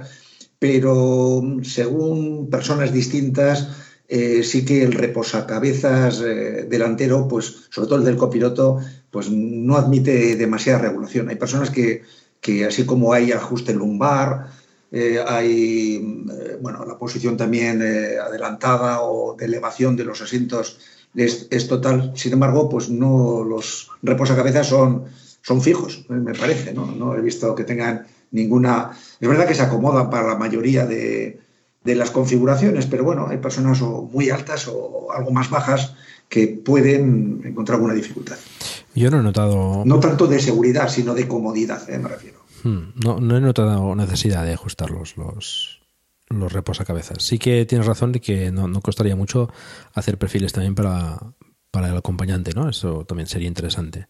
Speaker 4: pero según personas distintas, sí que el reposacabezas delantero, pues sobre todo el del copiloto, pues no admite demasiada regulación. Hay personas que, que así como hay ajuste lumbar, eh, hay eh, bueno, la posición también eh, adelantada o de elevación de los asientos es, es total. Sin embargo, pues no los reposacabezas son, son fijos, me parece. ¿no? no he visto que tengan ninguna. Es verdad que se acomodan para la mayoría de, de las configuraciones, pero bueno, hay personas muy altas o algo más bajas que pueden encontrar alguna dificultad.
Speaker 1: Yo no he notado.
Speaker 4: No tanto de seguridad, sino de comodidad, eh, me refiero.
Speaker 1: Hmm, No, no he notado necesidad de ajustarlos los, los reposacabezas. Sí que tienes razón de que no, no costaría mucho hacer perfiles también para, para el acompañante, ¿no? Eso también sería interesante.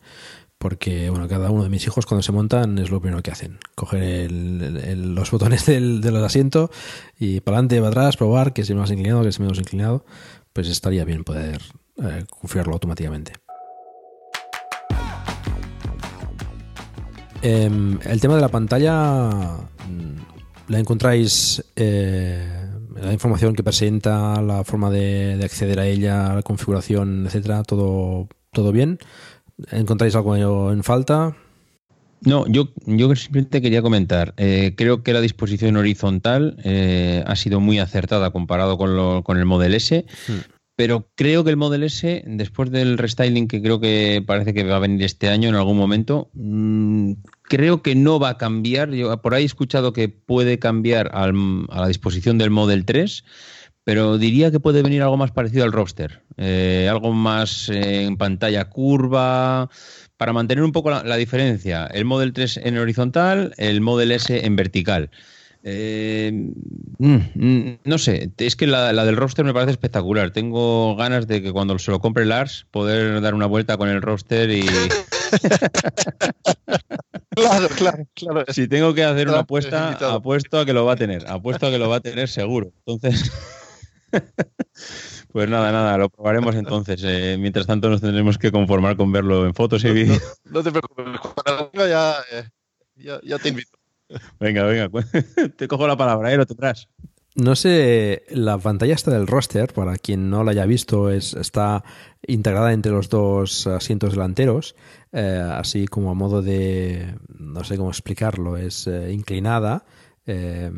Speaker 1: Porque, bueno, cada uno de mis hijos cuando se montan es lo primero que hacen. Coger el- los botones del, del asiento y para adelante, para atrás, probar que es más inclinado, que es menos inclinado. Pues estaría bien poder eh, configurarlo automáticamente. Em, el tema de la pantalla, mm, ¿la encontráis eh, la información que presenta, la forma de, de acceder a ella, la configuración, etcétera? ¿Todo, todo bien? ¿Encontráis algo en falta?
Speaker 2: No, yo, yo simplemente quería comentar. eh, creo que la disposición horizontal eh, ha sido muy acertada comparado con, lo- con el Model S, pero creo que el Model S, después del restyling que creo que parece que va a venir este año en algún momento, mm, creo que no va a cambiar. Yo por ahí he escuchado que puede cambiar a la disposición del Model 3. Pero diría que puede venir algo más parecido al roster, eh, algo más eh, en pantalla curva, para mantener un poco la, la diferencia. El Model 3 en horizontal, el Model S en vertical. Eh, mm, mm, no sé, es que la, la del roster me parece espectacular. Tengo ganas de que cuando se lo compre Lars, poder dar una vuelta con el roster y.
Speaker 3: Claro, claro, claro.
Speaker 2: Si tengo que hacer una apuesta, apuesto a que lo va a tener. Apuesto a que lo va a tener seguro. Entonces. Pues nada, nada, lo probaremos entonces. Eh, mientras tanto nos tendremos que conformar con verlo en fotos y vídeos.
Speaker 3: No te preocupes, cuando ya, eh, ya, ya te invito.
Speaker 2: Venga, venga, te cojo la palabra, ¿eh? Lo tendrás.
Speaker 1: No sé, la pantalla esta del roster, para quien no la haya visto, es, está integrada entre los dos asientos delanteros, eh, así como a modo de, no sé cómo explicarlo, es eh, inclinada. eh,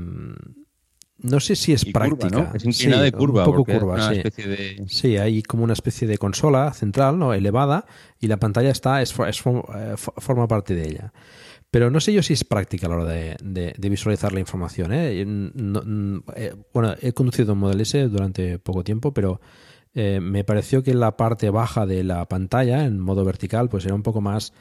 Speaker 1: no sé si es
Speaker 2: Y curva,
Speaker 1: práctica.
Speaker 2: ¿no? Es inclinada y curva,
Speaker 1: Un poco
Speaker 2: es
Speaker 1: curva,
Speaker 2: una
Speaker 1: sí.
Speaker 2: de-
Speaker 1: Sí, hay como una especie de consola central, ¿no? Elevada, y la pantalla está, es, eh, fo- forma parte de ella. Pero no sé yo si es práctica a la hora de, visualizar la información. ¿eh? Eh, bueno, he conducido un Model S durante poco tiempo, pero eh, me pareció que la parte baja de la pantalla, en modo vertical, pues era un poco más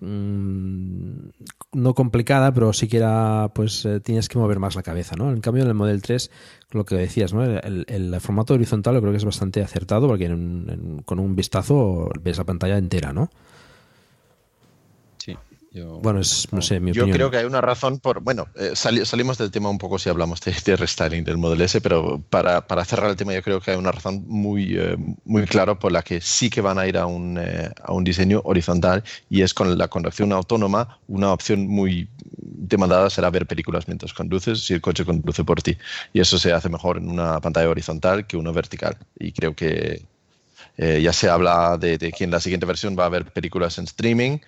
Speaker 1: mm, no complicada, pero sí que era, pues tienes que mover más la cabeza, ¿no? En cambio, en el Model 3, lo que decías, ¿no? El, formato horizontal yo creo que es bastante acertado porque con un vistazo ves la pantalla entera, ¿no? Bueno, es, no sé, mi
Speaker 3: Yo creo que hay una razón por. Bueno, eh, salimos del tema un poco si hablamos de, restyling del Model S, pero para, para, cerrar el tema, yo creo que hay una razón muy, eh, muy clara por la que sí que van a ir a un, eh, a un diseño horizontal y es con la conducción autónoma. Una opción muy demandada será ver películas mientras conduces si el coche conduce por ti. Y eso se hace mejor en una pantalla horizontal que una vertical. Y creo que eh, ya se habla de, que en la siguiente versión va a haber películas en streaming,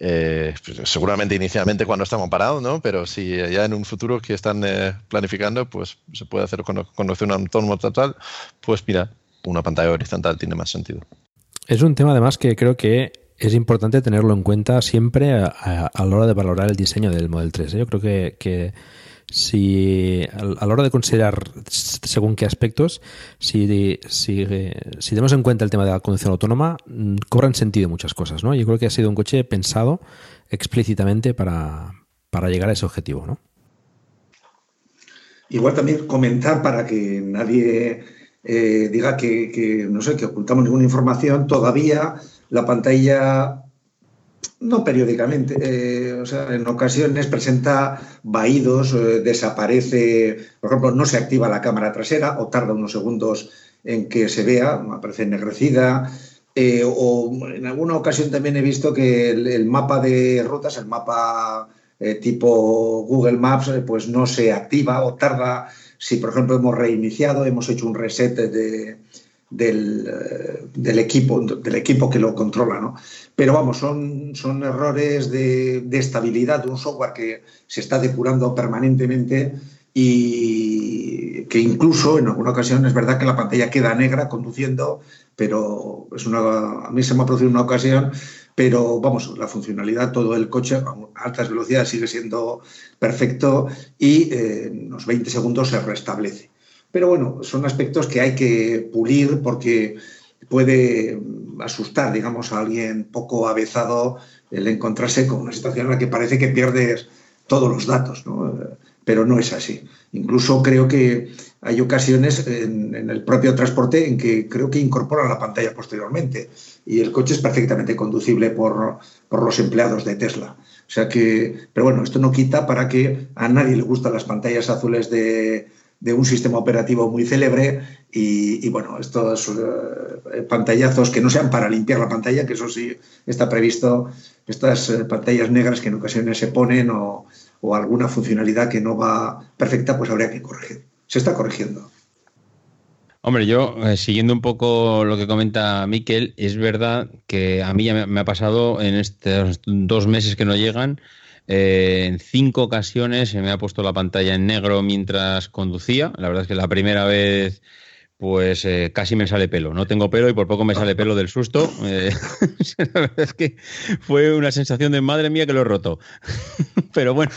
Speaker 3: eh, pues, seguramente inicialmente cuando estamos parados, ¿no? Pero si ya en un futuro que están eh, planificando, pues se puede hacer con conducción autónoma total, pues mira, una pantalla horizontal tiene más sentido.
Speaker 1: Es un tema además que creo que es importante tenerlo en cuenta siempre a, la hora de valorar el diseño del Model 3. Yo creo que si a la hora de considerar según qué aspectos, si, si, si tenemos en cuenta el tema de la conducción autónoma, mm, cobran sentido muchas cosas, ¿no? Yo creo que ha sido un coche pensado explícitamente para, llegar a ese objetivo, ¿no?
Speaker 4: Igual también comentar para que nadie eh, diga que, que, no sé, que ocultamos ninguna información, todavía la pantalla no periódicamente, eh, o sea, en ocasiones presenta vaídos, eh, desaparece, por ejemplo, no se activa la cámara trasera o tarda unos segundos en que se vea, aparece ennegrecida, eh, o en alguna ocasión también he visto que el, mapa de rutas, el mapa tipo Google Maps, pues no se activa o tarda, si por ejemplo hemos reiniciado, hemos hecho un reset de, del, equipo, del equipo que lo controla, ¿no? Pero vamos, son, son errores de, estabilidad de un software que se está depurando permanentemente y que incluso en alguna ocasión es verdad que la pantalla queda negra conduciendo, pero es una, a mí se me ha producido una ocasión, pero vamos, la funcionalidad, todo el coche a altas velocidades sigue siendo perfecto y eh, en unos 20 segundos se restablece. Pero bueno, son aspectos que hay que pulir porque puede asustar, digamos, a alguien poco avezado el encontrarse con una situación en la que parece que pierdes todos los datos, ¿no? pero no es así. Incluso creo que hay ocasiones en, el propio transporte en que creo que incorporan la pantalla posteriormente y el coche es perfectamente conducible por, por los empleados de Tesla. O sea que, pero bueno, esto no quita para que a nadie le gustan las pantallas azules de, de un sistema operativo muy célebre y, bueno, estos eh, pantallazos que no sean para limpiar la pantalla, que eso sí está previsto, estas eh, pantallas negras que en ocasiones se ponen o, alguna funcionalidad que no va perfecta, pues habría que corregir. Se está corrigiendo.
Speaker 2: Hombre, yo, eh, siguiendo un poco lo que comenta Miquel, es verdad que a mí ya me ha pasado en estos dos meses que no llegan, eh, en cinco ocasiones se me ha puesto la pantalla en negro mientras conducía. La verdad es que la primera vez pues eh, casi me sale pelo. No tengo pelo y por poco me sale pelo del susto. Eh, la verdad es que fue una sensación de madre mía que lo he roto. Pero bueno,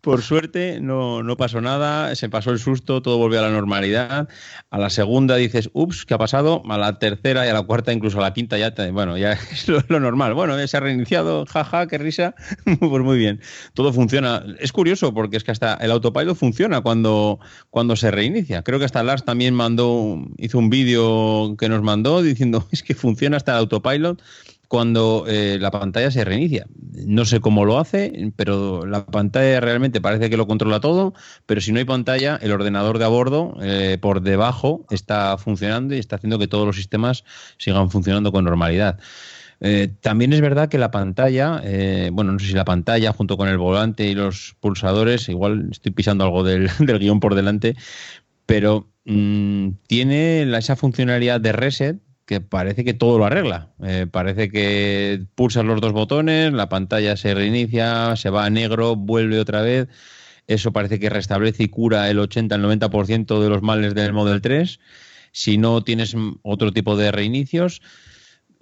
Speaker 2: por suerte no, no, pasó nada, se pasó el susto, todo volvió a la normalidad. A la segunda dices, ups, ¿qué ha pasado? A la tercera y a la cuarta, incluso a la quinta ya, bueno, ya es lo, normal. Bueno, se ha reiniciado, jaja, qué risa. pues muy bien, todo funciona. Es curioso porque es que hasta el autopilot funciona cuando, cuando se reinicia. Creo que hasta Lars también mandó, hizo un vídeo que nos mandó diciendo es que funciona hasta el autopilot cuando eh, la pantalla se reinicia. No sé cómo lo hace, pero la pantalla realmente parece que lo controla todo, pero si no hay pantalla, el ordenador de a bordo eh, por debajo está funcionando y está haciendo que todos los sistemas sigan funcionando con normalidad. Eh, también es verdad que la pantalla, bueno, no sé si la pantalla junto con el volante y los pulsadores, igual estoy pisando algo del, del guion por delante, pero Mm, tiene esa funcionalidad de reset que parece que todo lo arregla. Eh, parece que pulsas los dos botones, la pantalla se reinicia, se va a negro, vuelve otra vez. Eso parece que restablece y cura el 80 al 90% de los males del Model 3. Si no tienes otro tipo de reinicios,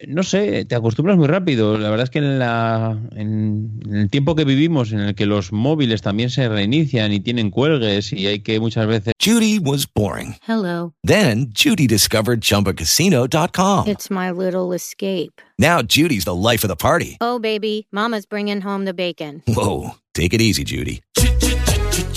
Speaker 2: no sé, te acostumbras muy rápido. La verdad es que en, la, en, el tiempo que vivimos, en el que los móviles también se reinician y tienen cuelgues y hay que muchas veces.
Speaker 15: Judy was boring.
Speaker 16: Hello.
Speaker 15: Then Judy discovered chumbacasino.com.
Speaker 16: It's my little escape.
Speaker 15: Now Judy's the life of the party.
Speaker 16: Oh, baby, Mama's bringing home the bacon.
Speaker 15: Whoa. Take it easy, Judy.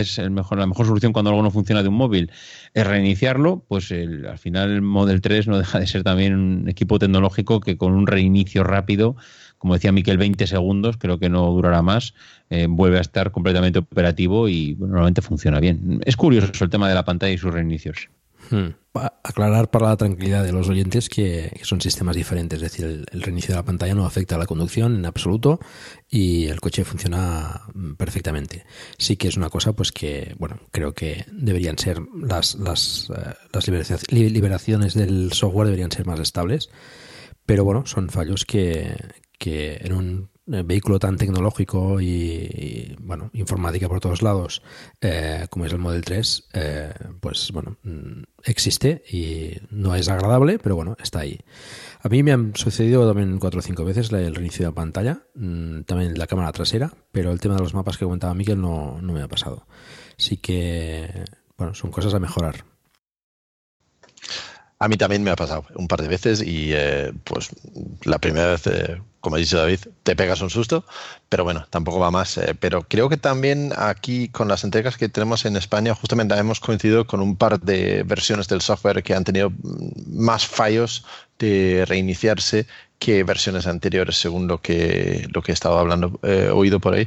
Speaker 2: Es el mejor, la mejor solución cuando algo no funciona de un móvil es reiniciarlo, pues el, al final el Model 3 no deja de ser también un equipo tecnológico que con un reinicio rápido, como decía Miquel, 20 segundos, creo que no durará más, eh, vuelve a estar completamente operativo y bueno, normalmente funciona bien. Es curioso el tema de la pantalla y sus reinicios.
Speaker 1: Hmm. Aclarar para la tranquilidad de los oyentes que, son sistemas diferentes, es decir, el, reinicio de la pantalla no afecta a la conducción en absoluto y el coche funciona perfectamente. Sí que es una cosa pues que, bueno, creo que deberían ser las, las, uh, las liberaciones del software deberían ser más estables, pero bueno, son fallos que, que en un vehículo tan tecnológico y, bueno, informática por todos lados eh, como es el Model 3, eh, pues bueno, existe y no es agradable, pero bueno, está ahí. A mí me han sucedido también cuatro o cinco veces el reinicio de pantalla, también la cámara trasera, pero el tema de los mapas que comentaba Miguel no, no me ha pasado. Así que, bueno, son cosas a mejorar.
Speaker 3: A mí también me ha pasado un par de veces y eh, pues la primera vez, eh, como ha dicho David, te pegas un susto, pero bueno, tampoco va más. Eh, pero creo que también aquí con las entregas que tenemos en España justamente hemos coincidido con un par de versiones del software que han tenido más fallos de reiniciarse que versiones anteriores, según lo que, lo que he estado hablando, oído por ahí.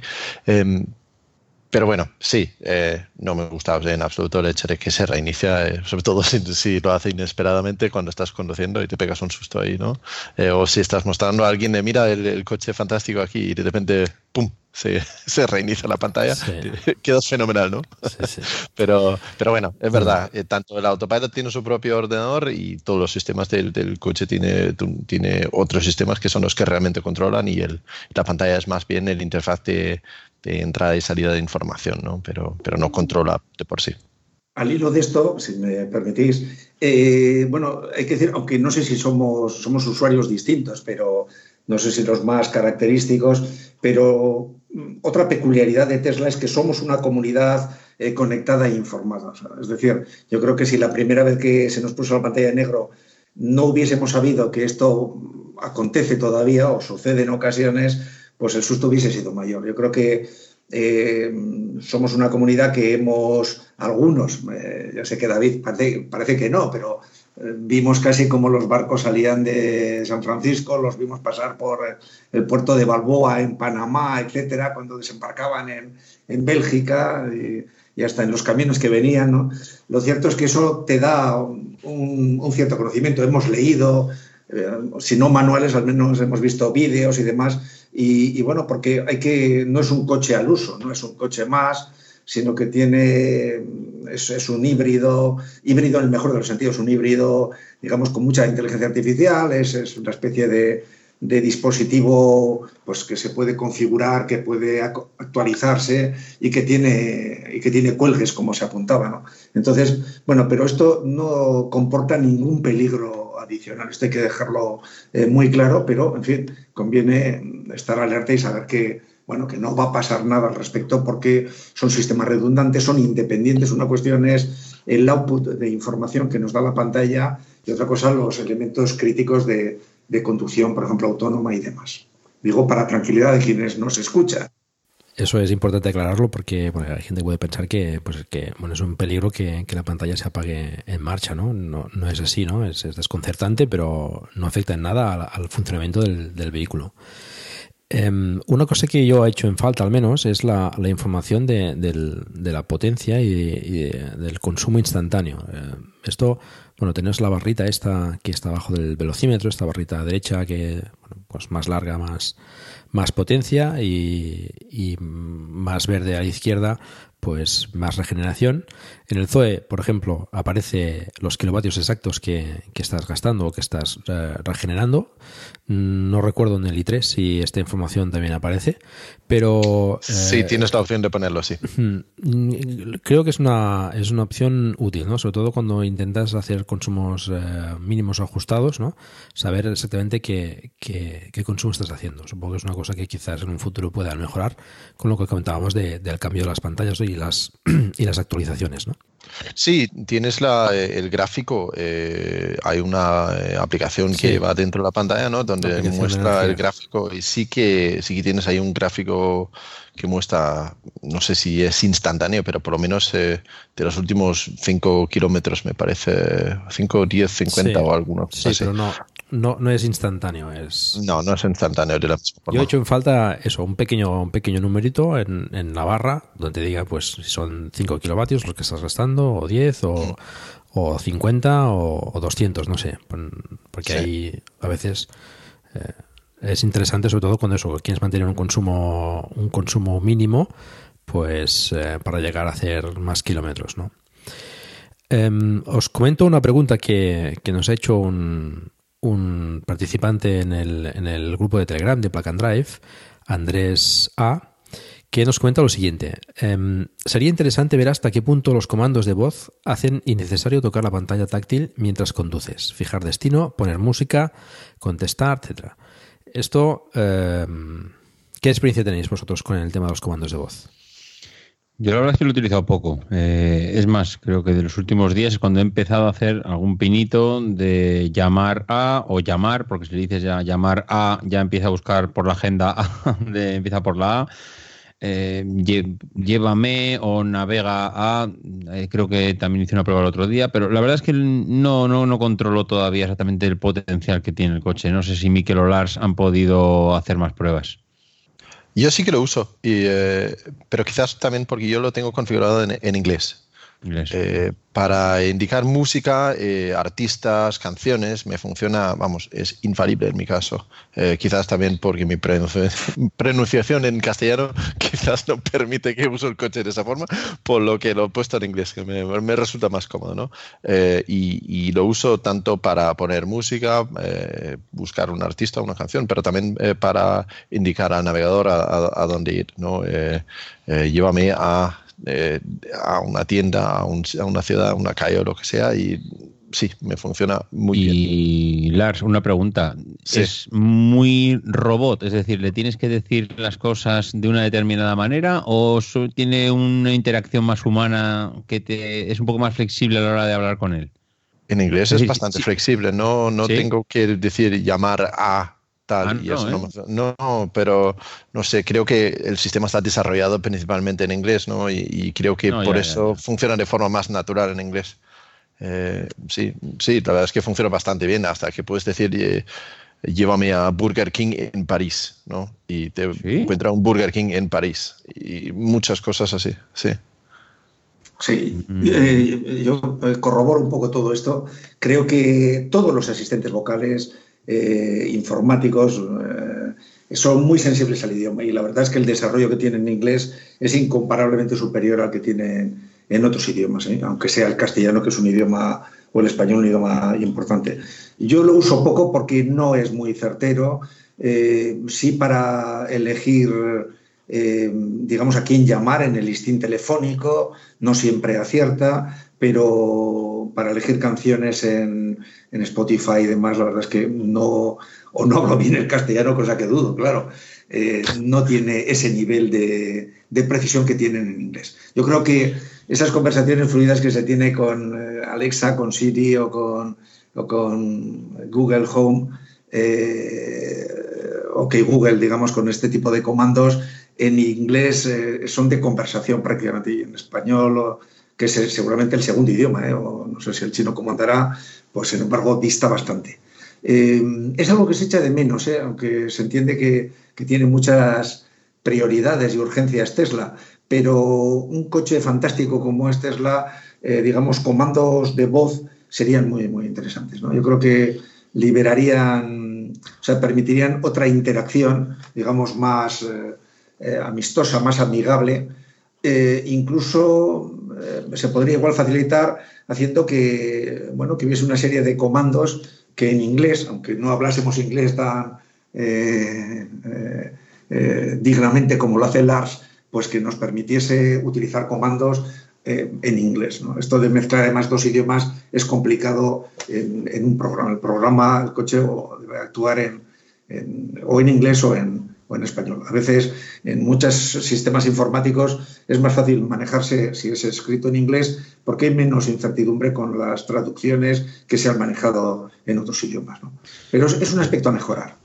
Speaker 3: Pero bueno, sí, eh, no me gusta en absoluto el hecho de que se reinicia, eh, sobre todo si, si, lo hace inesperadamente cuando estás conduciendo y te pegas un susto ahí, ¿no? Eh, o si estás mostrando a alguien de, mira, el, el, coche fantástico aquí y de repente, ¡pum!, se, se reinicia la pantalla. Sí. Quedas fenomenal, ¿no? Sí, sí. pero, pero bueno, es verdad, tanto el autopilot tiene su propio ordenador y todos los sistemas del, del coche tiene, tiene otros sistemas que son los que realmente controlan y el, la pantalla es más bien el interfaz de de entrada y salida de información, ¿no? Pero, pero no controla de por sí.
Speaker 4: Al hilo de esto, si me permitís, eh, bueno, hay que decir, aunque no sé si somos, somos usuarios distintos, pero no sé si los más característicos, pero otra peculiaridad de Tesla es que somos una comunidad eh, conectada e informada. Es decir, yo creo que si la primera vez que se nos puso la pantalla de negro no hubiésemos sabido que esto acontece todavía o sucede en ocasiones, pues el susto hubiese sido mayor. Yo creo que eh, somos una comunidad que hemos, algunos, eh, yo sé que David parece, que no, pero eh, vimos casi como los barcos salían de San Francisco, los vimos pasar por el puerto de Balboa en Panamá, etcétera, cuando desembarcaban en, en Bélgica y, hasta en los caminos que venían. ¿no? Lo cierto es que eso te da un, un cierto conocimiento. Hemos leído, eh, si no manuales, al menos hemos visto vídeos y demás y, bueno, porque hay que, no es un coche al uso, no es un coche más, sino que tiene, es, un híbrido, híbrido en el mejor de los sentidos, un híbrido, digamos, con mucha inteligencia artificial, es, una especie de, de, dispositivo pues, que se puede configurar, que puede actualizarse y que tiene, y que tiene cuelgues, como se apuntaba. ¿no? Entonces, bueno, pero esto no comporta ningún peligro adicional. Esto hay que dejarlo eh, muy claro, pero en fin, conviene estar alerta y saber que, bueno, que no va a pasar nada al respecto porque son sistemas redundantes, son independientes. Una cuestión es el output de información que nos da la pantalla y otra cosa los elementos críticos de, de conducción, por ejemplo, autónoma y demás. Digo para tranquilidad de quienes nos escuchan.
Speaker 1: Eso es importante aclararlo porque bueno, hay gente puede pensar que, pues, que bueno, es un peligro que, la pantalla se apague en marcha, ¿no? No, no es así, ¿no? Es, es desconcertante, pero no afecta en nada al, funcionamiento del, vehículo. Em, una cosa que yo he hecho en falta al menos es la, la información de, la potencia y, y de- del consumo instantáneo. Eh, esto, bueno, tenemos la barrita esta que está abajo del velocímetro, esta barrita derecha que, bueno, pues más larga, más, más potencia y, más verde a la izquierda, pues más regeneración. En el Zoe, por ejemplo, aparece los kilovatios exactos que, que estás gastando o que estás eh, regenerando. Mm, No recuerdo en el i3 si esta información también aparece, pero...
Speaker 3: Sí,
Speaker 1: eh,
Speaker 3: tienes la opción de ponerlo.
Speaker 1: Mm, Creo que es una, es una opción útil, ¿no? Sobre todo cuando intentas hacer consumos eh, mínimos o ajustados, ¿no? Saber exactamente qué, qué, qué consumo estás haciendo. Supongo que es una cosa que quizás en un futuro pueda mejorar con lo que comentábamos de- del cambio de las pantallas y las, y las actualizaciones, ¿no?
Speaker 3: Sí, tienes la, eh, el gráfico. eh, hay una eh, aplicación
Speaker 1: Sí.
Speaker 3: que va dentro de la pantalla, ¿no? Donde muestra el gráfico y sí que sí que tienes ahí un gráfico que muestra, no sé si es instantáneo, pero por lo menos eh, de los últimos 5 kilómetros, me parece 5, 10, 50
Speaker 1: Sí.
Speaker 3: o alguno.
Speaker 1: Sí,
Speaker 3: así.
Speaker 1: pero no, no, no es instantáneo, es...
Speaker 3: No, no es instantáneo de la misma forma.
Speaker 1: Yo he hecho en falta eso, un pequeño, un pequeño numerito en, en la barra donde diga pues si son 5 kilovatios los que estás gastando, o 10, o, o 50, o, o 200, no sé. Porque
Speaker 3: Sí.
Speaker 1: ahí a veces eh, es interesante, sobre todo cuando eso, quieres mantener un consumo, un consumo mínimo, pues eh, para llegar a hacer más kilómetros, ¿no? Em, os comento una pregunta que, que nos ha hecho un, un participante en el, en el grupo de Telegram de Plug and Drive, Andrés A, que nos comenta lo siguiente. Em, sería interesante ver hasta qué punto los comandos de voz hacen innecesario tocar la pantalla táctil mientras conduces, fijar destino, poner música, contestar, etcétera. Esto, em, ¿qué experiencia tenéis vosotros con el tema de los comandos de voz?
Speaker 2: Yo la verdad es que lo he utilizado poco. Eh, es más, creo que de los últimos días es cuando he empezado a hacer algún pinito de llamar a o llamar, porque si le dices ya llamar a, ya empieza a buscar por la agenda A, empieza por la A. Eh, llévame o navega a, eh, creo que también hice una prueba el otro día, pero la verdad es que no, no, no controlo todavía exactamente el potencial que tiene el coche. No sé si Mikel o Lars han podido hacer más pruebas.
Speaker 3: Yo sí que lo uso, eh, pero quizás también porque yo lo tengo configurado en inglés. Eh, para indicar música, eh, artistas, canciones, me funciona, vamos, es infalible en mi caso. Eh, quizás también porque mi pronunci- pronunciación en castellano quizás no permite que use el coche de esa forma, por lo que lo he puesto en inglés, que me, me resulta más cómodo, ¿no? Eh, y, y lo uso tanto para poner música, eh, buscar un artista, una canción, pero también eh, para indicar al navegador a, a- a dónde ir, ¿no? Llévame a eh, a una tienda, a, un- a una ciudad, a una calle o lo que sea y sí, me funciona muy bien.
Speaker 2: Y Lars, una pregunta.
Speaker 3: Sí.
Speaker 2: ¿Es muy robot? Es decir, ¿le tienes que decir las cosas de una determinada manera o tiene una interacción más humana que te es un poco más flexible a la hora de hablar con él?
Speaker 3: En inglés
Speaker 2: Es
Speaker 3: bastante
Speaker 2: sí.
Speaker 3: flexible, no, no tengo que decir llamar a tal
Speaker 2: Ah,
Speaker 3: y
Speaker 2: no,
Speaker 3: eso no,
Speaker 2: ¿eh?
Speaker 3: no, pero no sé, creo que el sistema está desarrollado principalmente en inglés, ¿no? Y, y creo que
Speaker 2: No,
Speaker 3: por
Speaker 2: ya,
Speaker 3: eso funciona de forma más natural en inglés. Eh, sí, sí, la verdad es que funciona bastante bien, hasta que puedes decir eh, llévame a Burger King en París, ¿no? Y te encuentra un Burger King en París y muchas cosas así, sí.
Speaker 4: Sí, eh, yo corroboro un poco todo esto. Creo que todos los asistentes vocales eh, informáticos eh, son muy sensibles al idioma y la verdad es que el desarrollo que tienen en inglés es incomparablemente superior al que tienen en otros idiomas, ¿eh? aunque sea el castellano, que es un idioma, o el español, un idioma importante. Yo lo uso poco porque no es muy certero, sí para elegir digamos, a quién llamar en el listín telefónico, no siempre acierta, pero para elegir canciones en, en Spotify y demás, la verdad es que no, o no hablo bien el castellano, cosa que dudo, claro, eh, no tiene ese nivel de, de precisión que tienen en inglés. Yo creo que esas conversaciones fluidas que se tiene con eh, Alexa, con Siri o con, o con Google Home, eh, OK Google, digamos, con este tipo de comandos, en inglés son de conversación prácticamente y en español, que es seguramente el segundo idioma, ¿eh? o no sé si el chino como andará, pues sin embargo dista bastante. es algo que se echa de menos, aunque se entiende que, tiene muchas prioridades y urgencias Tesla, pero un coche fantástico como es Tesla, digamos, comandos de voz serían muy, muy interesantes. ¿no? Yo creo que liberarían, o sea, permitirían otra interacción, digamos, más eh, eh, amistosa, más amigable. Eh, se podría igual facilitar haciendo que, bueno, que hubiese una serie de comandos que en inglés, aunque no hablásemos inglés tan dignamente como lo hace Lars, pues que nos permitiese utilizar comandos eh, en inglés. Esto de mezclar además dos idiomas es complicado en, un programa. El programa, el coche, debe actuar en, o en inglés o en, en español. A veces en muchos sistemas informáticos es más fácil manejarse si es escrito en inglés porque hay menos incertidumbre con las traducciones que se han manejado en otros idiomas. Pero es, un aspecto a mejorar.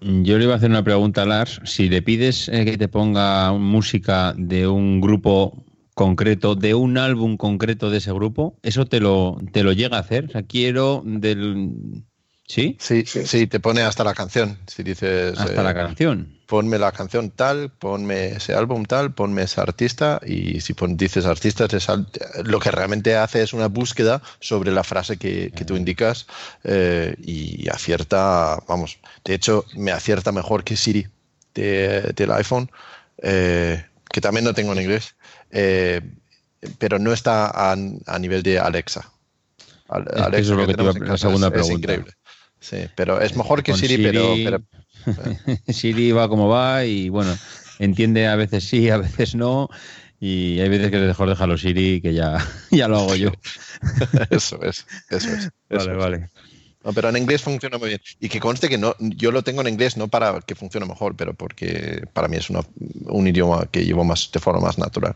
Speaker 2: Yo le iba a hacer una pregunta a Lars. Si le pides eh, que te ponga música de un grupo concreto de un álbum concreto de ese grupo, eso te lo, te lo llega a hacer. O sea, quiero del. ¿Sí?
Speaker 3: ¿Sí? Sí, te pone hasta la canción. Si dices.
Speaker 2: Hasta la eh, canción.
Speaker 3: Ponme la canción tal, ponme ese álbum tal, ponme ese artista. Y si dices artista, lo que realmente hace es una búsqueda sobre la frase que, tú indicas eh, y acierta. Vamos, de hecho, me acierta mejor que Siri del iPhone, eh, que también no tengo en inglés. Eh, pero no está a, nivel de Alexa.
Speaker 2: Alexa eso es lo que, te la segunda pregunta. Es increíble.
Speaker 3: Sí, pero es mejor que Siri, pero,
Speaker 2: Siri va como va y bueno, entiende a veces sí, a veces no. Y hay veces que es mejor dejarlo Siri, que ya, ya lo hago yo.
Speaker 3: eso es, eso es.
Speaker 2: vale, vale.
Speaker 3: pero en inglés funciona muy bien. Y que conste que no, yo lo tengo en inglés no para que funcione mejor, pero porque para mí es un idioma que llevo más de forma más natural.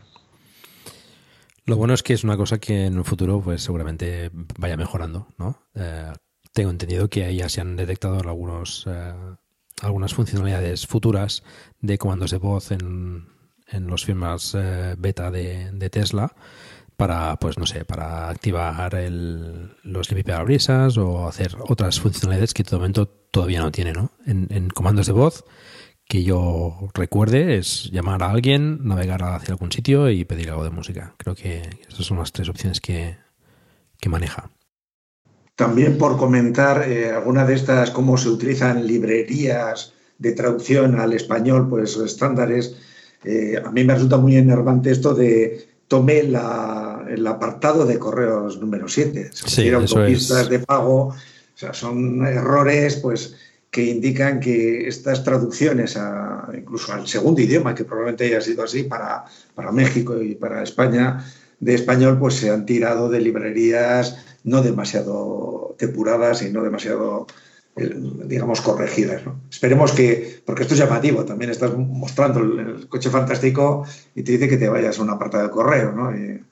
Speaker 1: Lo bueno es que es una cosa que en un futuro pues seguramente vaya mejorando, ¿no? Eh, tengo entendido que ya se han detectado algunos, eh, algunas funcionalidades futuras de comandos de voz en, en los firmas eh, beta de, Tesla para, pues no sé, para activar el, los limpiaparabrisas o hacer otras funcionalidades que de momento todavía no tiene, ¿no? En, en comandos de voz que yo recuerde es llamar a alguien, navegar hacia algún sitio y pedir algo de música. Creo que esas son las tres opciones que, maneja.
Speaker 4: También por comentar eh, alguna de estas, cómo se utilizan librerías de traducción al español, pues estándares. Eh, a mí me resulta muy enervante esto de tomé el apartado de correos número 7.
Speaker 1: Sí, autopistas
Speaker 4: de pago, o sea, son errores, pues que indican que estas traducciones, a, incluso al segundo idioma, que probablemente haya sido así para, para México y para España, de español, pues se han tirado de librerías no demasiado depuradas y no demasiado, eh, digamos, corregidas. Esperemos que, porque esto es llamativo, también estás mostrando el, coche fantástico y te dice que te vayas a una apartado de correo, ¿no? Y,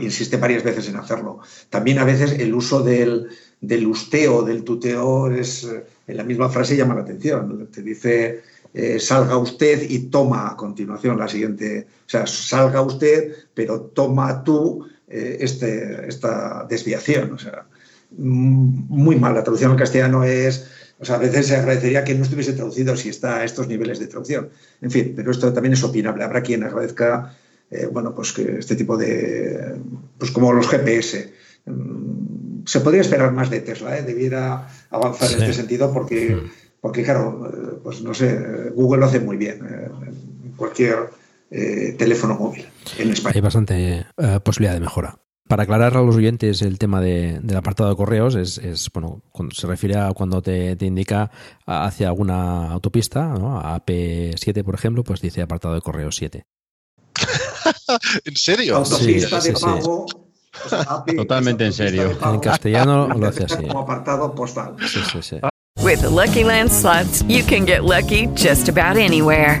Speaker 4: insiste varias veces en hacerlo. También a veces el uso del, del usteo, del tuteo, es en la misma frase llama la atención. Te dice eh, salga usted y toma a continuación la siguiente, o sea, salga usted, pero toma tú eh, este, esta desviación. O sea, mm, muy mal. La traducción al castellano es, o sea, a veces se agradecería que no estuviese traducido si está a estos niveles de traducción. En fin, pero esto también es opinable. Habrá quien agradezca, eh, bueno, pues que este tipo de, pues como los GPS. Mm, se podría esperar más de Tesla, ¿eh? debiera avanzar en este sentido porque, hmm. porque, claro, eh, pues no sé, Google lo hace muy bien eh, en cualquier teléfono móvil en España.
Speaker 1: Hay bastante posibilidad de mejora. Para aclarar a los oyentes el tema del apartado de correos, es, es, bueno, cuando se refiere a cuando te, indica hacia alguna autopista, ¿no? a AP7, por ejemplo, pues dice apartado de correos 7.
Speaker 3: ¿En serio?
Speaker 4: Autopista de pago.
Speaker 2: Totalmente en serio.
Speaker 1: En castellano lo hace así.
Speaker 4: Como apartado postal.
Speaker 1: Sí, sí, sí.
Speaker 12: With the Lucky Land slots, you can get lucky just about anywhere.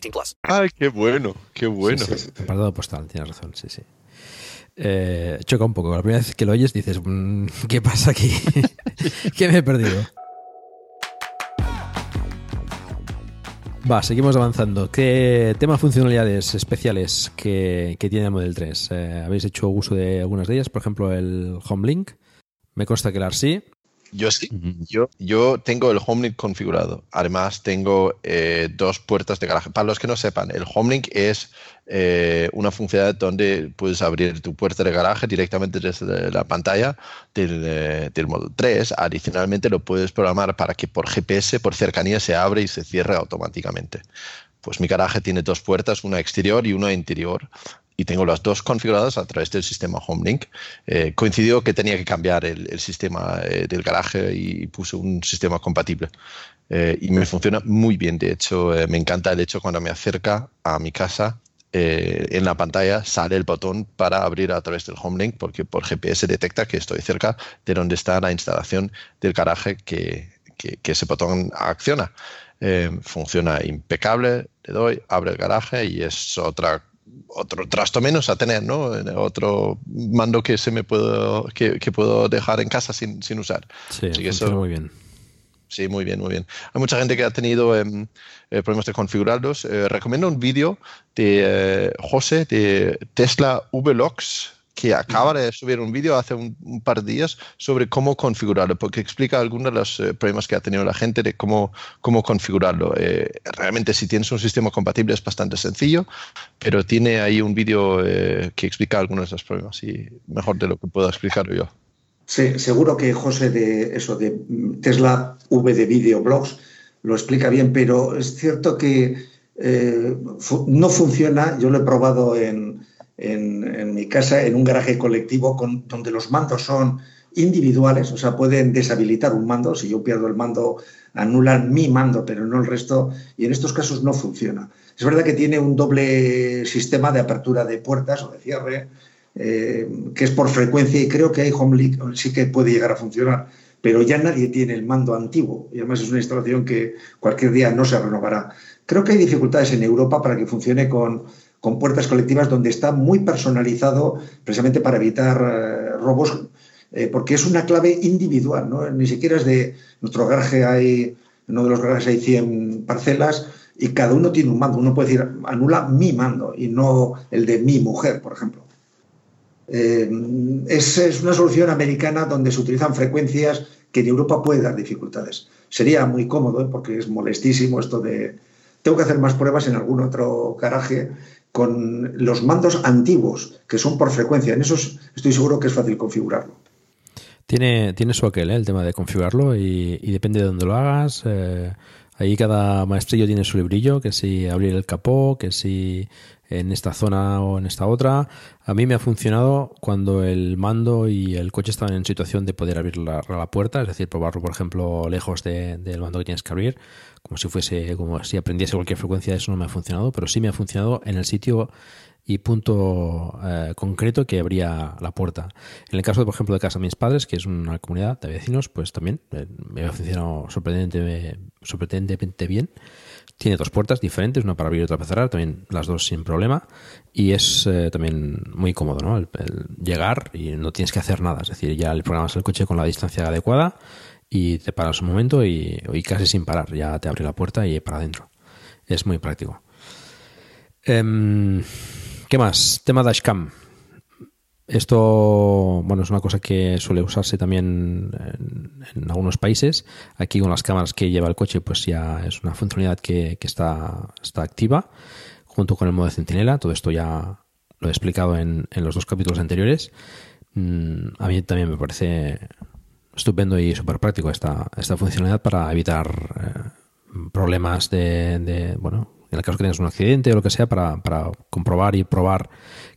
Speaker 17: 18 plus.
Speaker 3: Ay, qué bueno, qué bueno.
Speaker 1: Sí, sí, apartado postal, tienes razón, sí, sí. Eh, choca un poco. La primera vez que lo oyes dices, mm, ¿qué pasa aquí? ¿Qué me he perdido? Va, seguimos avanzando. ¿Qué tema funcionalidades especiales que, que tiene el Model 3? Eh, ¿Habéis hecho uso de algunas de ellas? Por ejemplo, el Homelink. Me consta que el sí.
Speaker 3: Yo sí, yo, yo tengo el Homelink configurado. Además, tengo eh, dos puertas de garaje. Para los que no sepan, el Homelink es eh, una funcionalidad donde puedes abrir tu puerta de garaje directamente desde la pantalla del, eh, del Model 3. Adicionalmente, lo puedes programar para que por GPS, por cercanía, se abre y se cierre automáticamente. Pues mi garaje tiene dos puertas, una exterior y una interior y tengo las dos configuradas a través del sistema HomeLink. Eh, coincidió que tenía que cambiar el, el sistema eh, del garaje y puse un sistema compatible. Eh, y me funciona muy bien. De hecho, eh, me encanta el hecho cuando me acerca a mi casa. eh, en la pantalla sale el botón para abrir a través del HomeLink porque por GPS detecta que estoy cerca de donde está la instalación del garaje que, que- que ese botón acciona. Eh, funciona impecable, le doy, abre el garaje y es otra otro trasto menos a tener, ¿no? Otro mando que se me puedo que, que puedo dejar en casa sin, sin usar.
Speaker 1: Sí,
Speaker 3: Así que eso-
Speaker 1: muy bien.
Speaker 3: Sí, muy bien, muy bien. Hay mucha gente que ha tenido em, eh, problemas de configurarlos. Eh, recomiendo un vídeo de eh, José de Tesla Vlogs que acaba de subir un vídeo hace un, par de días sobre cómo configurarlo, porque explica algunos de los eh, problemas que ha tenido la gente de cómo, cómo configurarlo. Eh, realmente si tienes un sistema compatible es bastante sencillo, pero tiene ahí un vídeo eh, que explica algunos de los problemas y mejor de lo que puedo explicarlo yo.
Speaker 4: Sí, seguro que José de eso de Tesla V de videoblogs lo explica bien, pero es cierto que no funciona. Yo lo he probado en, en- mi casa, en un garaje colectivo, con, donde los mandos son individuales, o sea, pueden deshabilitar un mando. Si yo pierdo el mando, anulan mi mando, pero no el resto. Y en estos casos no funciona. Es verdad que tiene un doble sistema de apertura de puertas o de cierre, eh, que es por frecuencia y creo que hay HomeLink sí que puede llegar a funcionar, pero ya nadie tiene el mando antiguo y además es una instalación que cualquier día no se renovará. Creo que hay dificultades en Europa para que funcione con, con puertas colectivas donde está muy personalizado precisamente para evitar eh, robos, eh, porque es una clave individual, ¿no? ni siquiera es de nuestro garaje hay, en uno de los garajes hay 100 parcelas y cada uno tiene un mando. Uno puede decir, anula mi mando y no el de mi mujer, por ejemplo. Eh, es, es una solución americana donde se utilizan frecuencias que en Europa puede dar dificultades. Sería muy cómodo porque es molestísimo esto de... Tengo que hacer más pruebas en algún otro garaje con los mandos antiguos, que son por frecuencia. En esos estoy seguro que es fácil configurarlo.
Speaker 1: Tiene, tiene su aquel, ¿eh? el tema de configurarlo y, y depende de dónde lo hagas. eh, ahí cada maestrillo tiene su librillo, que si abrir el capó, que si en esta zona o en esta otra. A mí me ha funcionado cuando el mando y el coche estaban en situación de poder abrir la, la puerta, es decir, probarlo, por ejemplo, lejos de- del mando que tienes que abrir, como si fuese, como si aprendiese cualquier frecuencia, eso no me ha funcionado, pero sí me ha funcionado en el sitio y punto eh, concreto que abría la puerta. En el caso, por ejemplo, de casa de mis padres, que es una comunidad de vecinos, pues también eh, me ha funcionado sorprendentemente, bien. Tiene dos puertas diferentes, una para abrir y otra para cerrar, también las dos sin problema. Y es eh, también muy cómodo, ¿no? El, el llegar y no tienes que hacer nada. Es decir, ya le programas el coche con la distancia adecuada y te paras un momento y, y casi sin parar. Ya te abre la puerta y para adentro. Es muy práctico. Em, ¿Qué más? Tema dashcam. Esto, bueno, es una cosa que suele usarse también en, algunos países. Aquí con las cámaras que lleva el coche, pues ya es una funcionalidad que, está, activa junto con el modo de centinela. Todo esto ya lo he explicado en, en los dos capítulos anteriores. Mm, a mí también me parece estupendo y súper práctico esta, esta funcionalidad para evitar eh, problemas de, de, bueno, en el caso que tengas un accidente o lo que sea, para, para comprobar y probar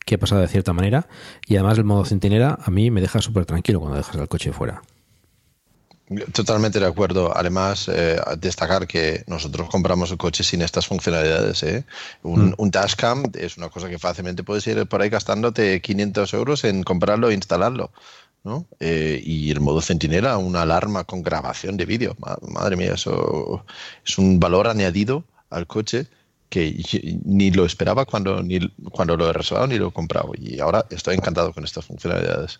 Speaker 1: qué ha pasado de cierta manera. Y además el modo centinela a mí me deja súper tranquilo cuando dejas el coche fuera.
Speaker 3: Totalmente de acuerdo. Además, eh, destacar que nosotros compramos el coche sin estas funcionalidades. ¿eh? Un,
Speaker 1: Mm.
Speaker 3: un dashcam es una cosa que fácilmente puedes ir por ahí gastándote 500 euros en comprarlo e instalarlo. ¿No? Eh, y el modo centinela, una alarma con grabación de vídeo. Ma- Madre mía, eso es un valor añadido al coche que ni lo esperaba cuando, ni, cuando lo he reservado ni lo he comprado. Y ahora estoy encantado con estas funcionalidades.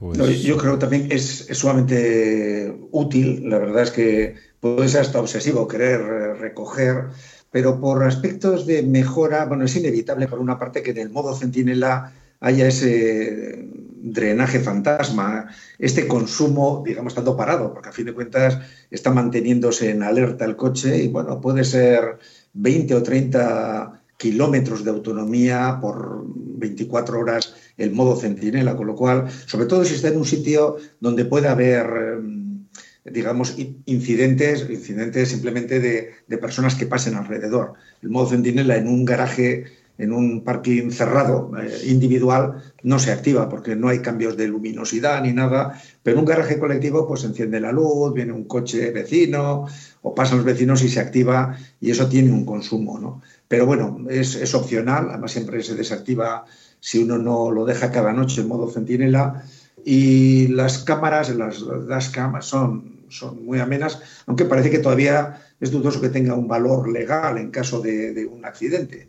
Speaker 4: No, yo creo también es, es sumamente útil. La verdad es que puede ser hasta obsesivo querer eh, recoger, pero por aspectos de mejora, bueno, es inevitable por una parte que en el modo centinela haya ese drenaje fantasma, este consumo, digamos, estando parado, porque a fin de cuentas está manteniéndose en alerta el coche y bueno, puede ser 20 o 30 kilómetros de autonomía por 24 horas el modo centinela, con lo cual, sobre todo si está en un sitio donde pueda haber, eh, digamos, in- incidentes, incidentes simplemente de, de personas que pasen alrededor. El modo centinela en un garaje, en un parking cerrado, eh, individual, no se activa porque no hay cambios de luminosidad ni nada, pero en un garaje colectivo pues enciende la luz, viene un coche vecino o pasan los vecinos y se activa y eso tiene un consumo, ¿no? Pero bueno, es, es opcional, además siempre se desactiva si uno no lo deja cada noche en modo centinela. Y las cámaras, las dashcam son, son muy amenas, aunque parece que todavía es dudoso que tenga un valor legal en caso de, de un accidente.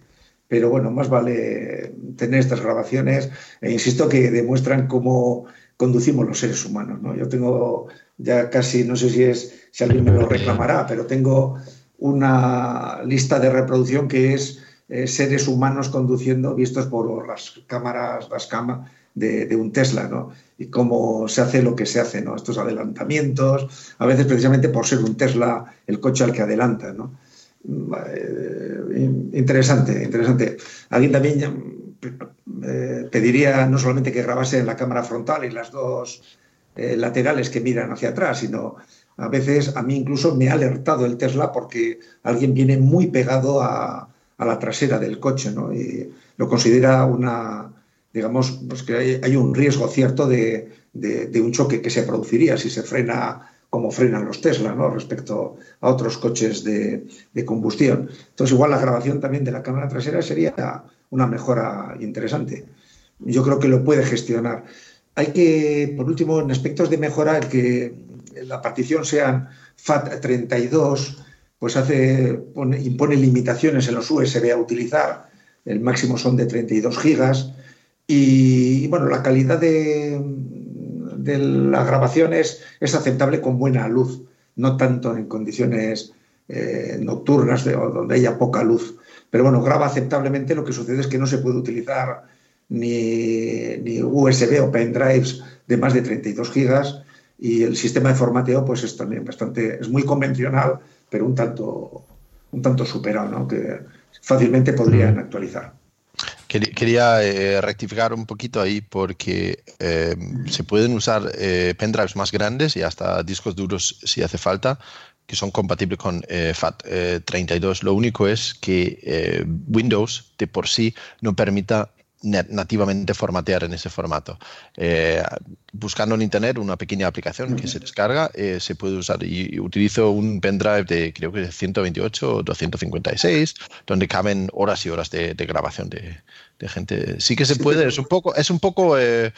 Speaker 4: Pero bueno, más vale tener estas grabaciones e insisto que demuestran cómo conducimos los seres humanos. ¿no? Yo tengo ya casi, no sé si es si alguien me lo reclamará, pero tengo una lista de reproducción que es eh, seres humanos conduciendo vistos por las cámaras, las cámaras de, de, un Tesla, ¿no? Y cómo se hace lo que se hace, ¿no? Estos adelantamientos, a veces precisamente por ser un Tesla el coche al que adelanta, ¿no? Eh, interesante, interesante. Alguien también eh, pediría no solamente que grabase en la cámara frontal y las dos eh, laterales que miran hacia atrás, sino a veces a mí incluso me ha alertado el Tesla porque alguien viene muy pegado a, la trasera del coche, ¿no? Y lo considera una, digamos, pues que hay, un riesgo cierto de, un choque que se produciría si se frena como frenan los Tesla, ¿no? Respecto a otros coches de, combustión. Entonces, igual la grabación también de la cámara trasera sería una mejora interesante. Yo creo que lo puede gestionar. Hay que, por último, en aspectos de mejora, que la partición sean FAT32, pues hace, pone, impone limitaciones en los USB a utilizar. El máximo son de 32 gigas. Y, y bueno, la calidad de, de la grabación es, es, aceptable con buena luz, no tanto en condiciones eh, nocturnas de, donde haya poca luz. Pero bueno, graba aceptablemente. Lo que sucede es que no se puede utilizar ni, ni USB o pendrives de más de 32 gigas y el sistema de formateo pues es también bastante, es muy convencional, pero un tanto, un tanto superado, ¿no? que fácilmente podrían actualizar.
Speaker 3: Quería eh, rectificar un poquito ahí porque eh, se pueden usar eh, pendrives más grandes y hasta discos duros si hace falta que son compatibles con eh, FAT32. Lo único es que Windows de por sí no permita nativamente formatear en ese formato. Eh, buscando en internet una pequeña aplicación que se descarga, eh, se puede usar. Y, y, utilizo un pendrive de creo que de 128 o 256, donde caben horas y horas de, de grabación de, de, gente. Sí que se puede, es un poco, es un poco, eh,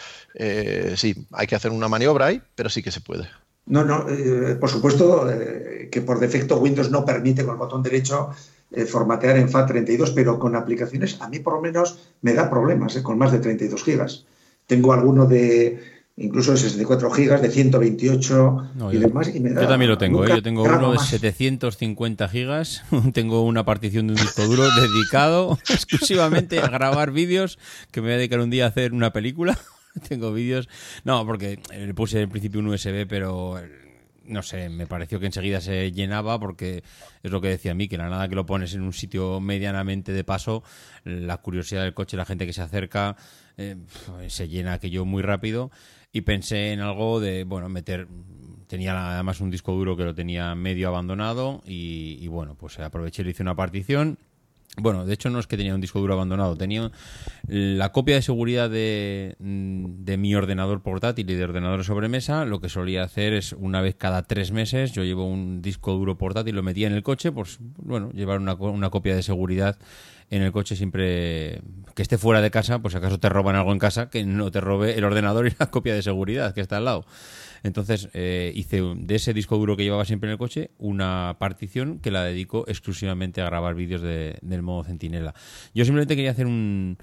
Speaker 3: sí, hay que hacer una maniobra ahí, pero sí que se puede.
Speaker 4: No, no, por supuesto que por defecto Windows no permite con el botón derecho eh, formatear en FAT32, pero con aplicaciones a mí por lo menos me da problemas con más de 32 gigas. Tengo alguno de incluso de 64 gigas, de 128 no, y
Speaker 18: yo,
Speaker 4: demás. Y me da,
Speaker 18: yo también lo tengo, yo tengo uno de 750 gigas, tengo una partición de un disco duro dedicado exclusivamente a grabar vídeos que me voy a dedicar un día a hacer una película. tengo vídeos. No, porque le puse en principio un USB, pero
Speaker 2: no sé, me pareció que enseguida se llenaba porque es lo que decía a mí, que la nada que lo pones en un sitio medianamente de paso, la curiosidad del coche, la gente que se acerca, eh, se llena aquello muy rápido. Y pensé en algo de, bueno, meter, tenía además un disco duro que lo tenía medio abandonado y, y bueno, pues aproveché y le hice una partición bueno, de hecho no es que tenía un disco duro abandonado, tenía la copia de seguridad de, mi ordenador portátil y de ordenador de sobremesa. Lo que solía hacer es una vez cada tres meses, yo llevo un disco duro portátil, lo metía en el coche, pues bueno, llevar una, una copia de seguridad en el coche siempre que esté fuera de casa, pues acaso te roban algo en casa, que no te robe el ordenador y la copia de seguridad que está al lado. Entonces eh, hice de ese disco duro que llevaba siempre en el coche una partición que la dedico exclusivamente a grabar vídeos del modo centinela. Yo simplemente quería hacer un,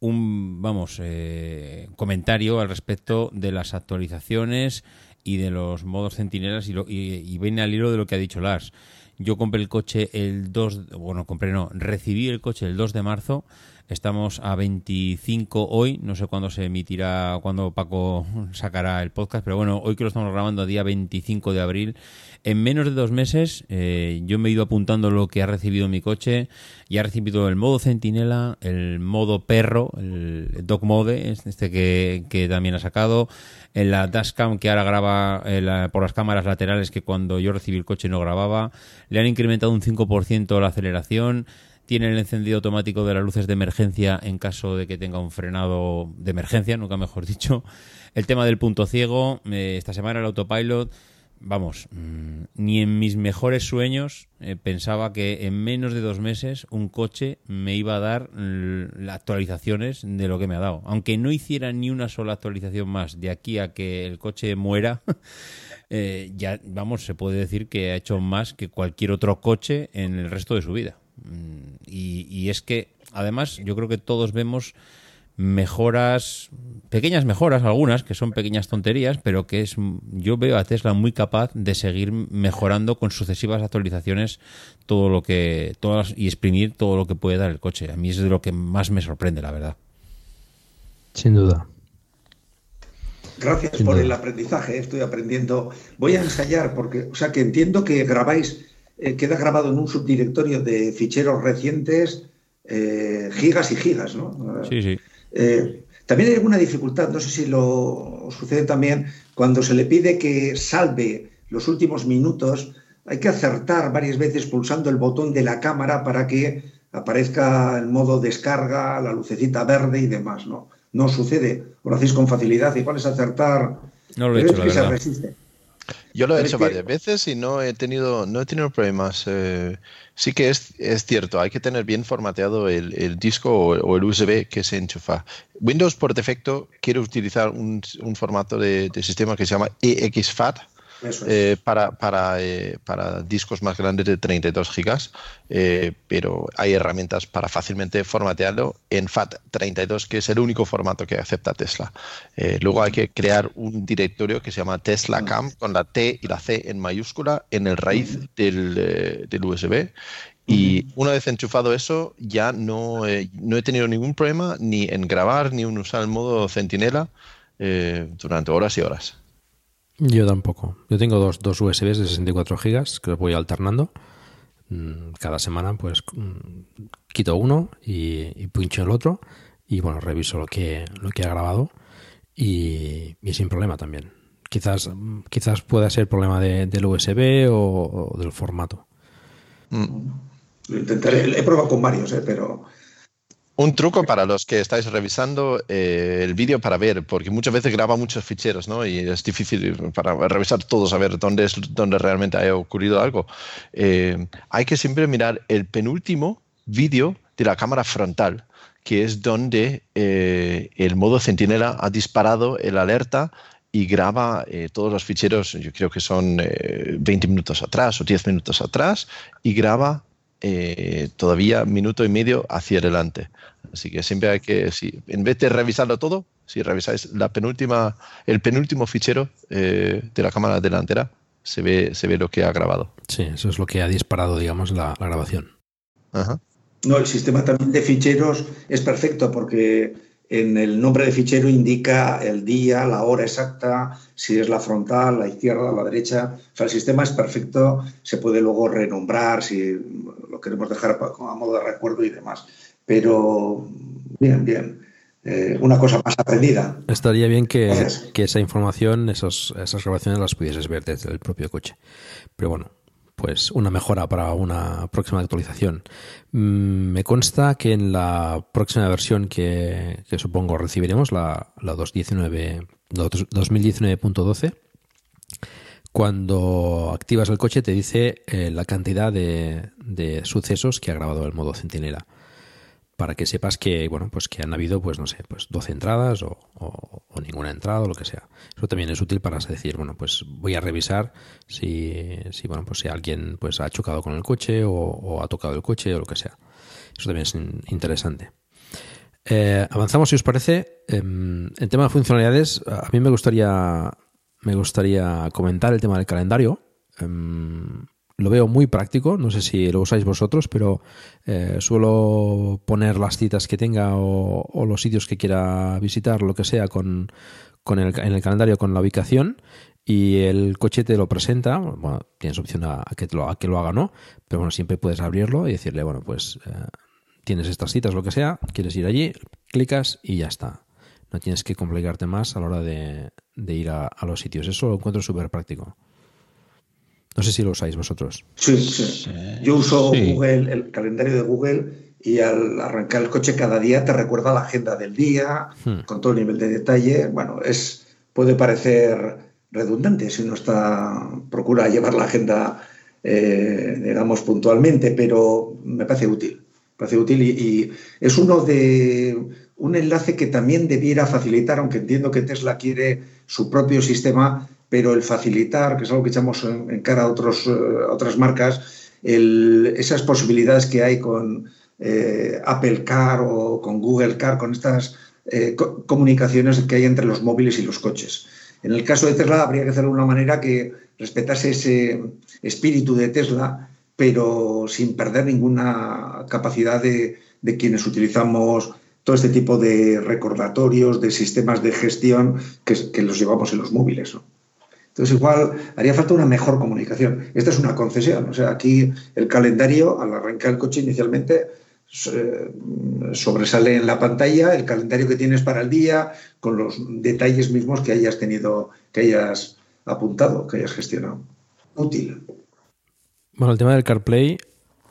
Speaker 2: un vamos, eh, comentario al respecto de las actualizaciones y de los modos centinelas y, y, viene al hilo de lo que ha dicho Lars. Yo compré el coche el 2, bueno, compré no, recibí el coche el 2 de marzo Estamos a 25 hoy, no sé cuándo se emitirá, cuándo Paco sacará el podcast, pero bueno, hoy que lo estamos grabando, día 25 de abril, en menos de dos meses eh, yo me he ido apuntando lo que ha recibido mi coche y ha recibido el modo centinela, el modo perro, el dog mode, este que, también ha sacado, en la dashcam que ahora graba eh, por las cámaras laterales que cuando yo recibí el coche no grababa, le han incrementado un 5% la aceleración, tiene el encendido automático de las luces de emergencia en caso de que tenga un frenado de emergencia, nunca mejor dicho. El tema del punto ciego, eh, esta semana el autopilot, vamos, mm, ni en mis mejores sueños eh, pensaba que en menos de dos meses un coche me iba a dar las actualizaciones de lo que me ha dado. Aunque no hiciera ni una sola actualización más de aquí a que el coche muera, eh, ya, vamos, se puede decir que ha hecho más que cualquier otro coche en el resto de su vida. Mm, y, es que, además, yo creo que todos vemos mejoras, pequeñas mejoras, algunas que son pequeñas tonterías, pero que es, yo veo a Tesla muy capaz de seguir mejorando con sucesivas actualizaciones todo lo que, todas y exprimir todo lo que puede dar el coche. A mí es de lo que más me sorprende, la verdad.
Speaker 1: Sin duda.
Speaker 4: Gracias por el aprendizaje, estoy aprendiendo. Voy a ensayar porque, o sea, que entiendo que grabáis eh, queda grabado en un subdirectorio de ficheros recientes, eh, gigas y gigas, ¿no?
Speaker 2: Sí, sí.
Speaker 4: Eh, también hay alguna dificultad, no sé si lo sucede también, cuando se le pide que salve los últimos minutos, hay que acertar varias veces pulsando el botón de la cámara para que aparezca el modo descarga, la lucecita verde y demás, ¿no? No sucede, lo hacéis con facilidad, igual es acertar.
Speaker 2: No lo he hecho, la verdad.
Speaker 4: resiste.
Speaker 3: Yo lo he hecho varias veces y no he tenido, no he tenido problemas. Eh, sí que es, es, cierto, hay que tener bien formateado el, el disco o, el USB que se enchufa. Windows por defecto quiere utilizar un, un formato de, de, sistema que se llama EXFAT, eh, para, para, eh, para, discos más grandes de 32 gigas, eh, pero hay herramientas para fácilmente formatearlo en FAT32, que es el único formato que acepta Tesla. luego hay que crear un directorio que se llama Tesla Cam con la T y la C en mayúscula en el raíz del, del USB y una vez enchufado eso, ya no, no, he tenido ningún problema ni en grabar ni en usar el modo centinela durante horas y horas.
Speaker 1: Yo tampoco. Yo tengo dos, dos USBs de 64 gigas que los voy alternando. Mm, cada semana pues mm, quito uno y, pincho el otro y bueno, reviso lo que, lo que ha grabado y, sin problema también. Quizás, quizás pueda ser problema de, del USB o, del formato.
Speaker 4: Mm. Lo intentaré, he probado con varios, ¿eh? pero
Speaker 3: un truco para los que estáis revisando eh, el vídeo para ver, porque muchas veces graba muchos ficheros, ¿no? Y es difícil para revisar todos, a ver dónde, dónde realmente ha ocurrido algo. Eh, hay que siempre mirar el penúltimo vídeo de la cámara frontal, que es donde eh, el modo centinela ha disparado el alerta y graba todos los ficheros, yo creo que son 20 minutos atrás o 10 minutos atrás, y graba eh, todavía minuto y medio hacia adelante. Así que siempre hay que, si, en vez de revisarlo todo, si revisáis la penúltima, el penúltimo fichero eh, de la cámara delantera, se ve, se ve lo que ha grabado.
Speaker 1: Sí, eso es lo que ha disparado, digamos, la, grabación.
Speaker 4: No, el sistema también de ficheros es perfecto porque en el nombre de fichero indica el día, la hora exacta, si es la frontal, la izquierda, la derecha. O sea, el sistema es perfecto, se puede luego renombrar si lo queremos dejar a modo de recuerdo y demás. Pero bien, bien. Eh, una cosa más aprendida.
Speaker 1: Estaría bien que, que esa información, esos, esas grabaciones las pudieses ver desde el propio coche. Pero bueno, pues una mejora para una próxima actualización. Mm, me consta que en la próxima versión que, supongo recibiremos, la, la 2019.12, cuando activas el coche te dice eh, la cantidad de, de, sucesos que ha grabado el modo centinela para que sepas que, bueno, pues que han habido, pues no sé, pues 12 entradas o, ninguna entrada o lo que sea. Eso también es útil para decir, bueno, pues voy a revisar si, si bueno, pues si alguien pues ha chocado con el coche o, ha tocado el coche o lo que sea. Eso también es interesante. Eh, avanzamos, si os parece. Em, en tema de funcionalidades, a mí me gustaría, me gustaría comentar el tema del calendario. Em, lo veo muy práctico, no sé si lo usáis vosotros, pero eh, suelo poner las citas que tenga o, los sitios que quiera visitar, lo que sea, con, con el, en el calendario con la ubicación y el coche te lo presenta, bueno, tienes opción a, que, lo, a que lo haga no, pero bueno, siempre puedes abrirlo y decirle, bueno, pues eh, tienes estas citas, lo que sea, quieres ir allí, clicas y ya está. No tienes que complicarte más a la hora de, ir a, a los sitios. Eso lo encuentro súper práctico. No sé si lo usáis vosotros.
Speaker 4: Sí, sí. Yo uso Google, el calendario de Google y al arrancar el coche cada día te recuerda la agenda del día, hmm. con todo el nivel de detalle. Bueno, es puede parecer redundante si uno está procura llevar la agenda, eh, digamos, puntualmente, pero me parece útil. Me parece útil y es uno de un enlace que también debiera facilitar, aunque entiendo que Tesla quiere su propio sistema pero el facilitar, que es algo que echamos en, cara a, otros, eh, otras marcas, esas posibilidades que hay con eh, Apple Car o con Google Car, con estas eh, comunicaciones que hay entre los móviles y los coches. En el caso de Tesla habría que hacerlo de una manera que respetase ese espíritu de Tesla, pero sin perder ninguna capacidad de, quienes utilizamos todo este tipo de recordatorios, de sistemas de gestión que, los llevamos en los móviles. Entonces, igual haría falta una mejor comunicación. Esta es una concesión. O sea, aquí el calendario, al arrancar el coche inicialmente, eh, sobresale en la pantalla el calendario que tienes para el día, con los detalles mismos que hayas tenido, que hayas apuntado, que hayas gestionado. Útil.
Speaker 1: Bueno, el tema del CarPlay,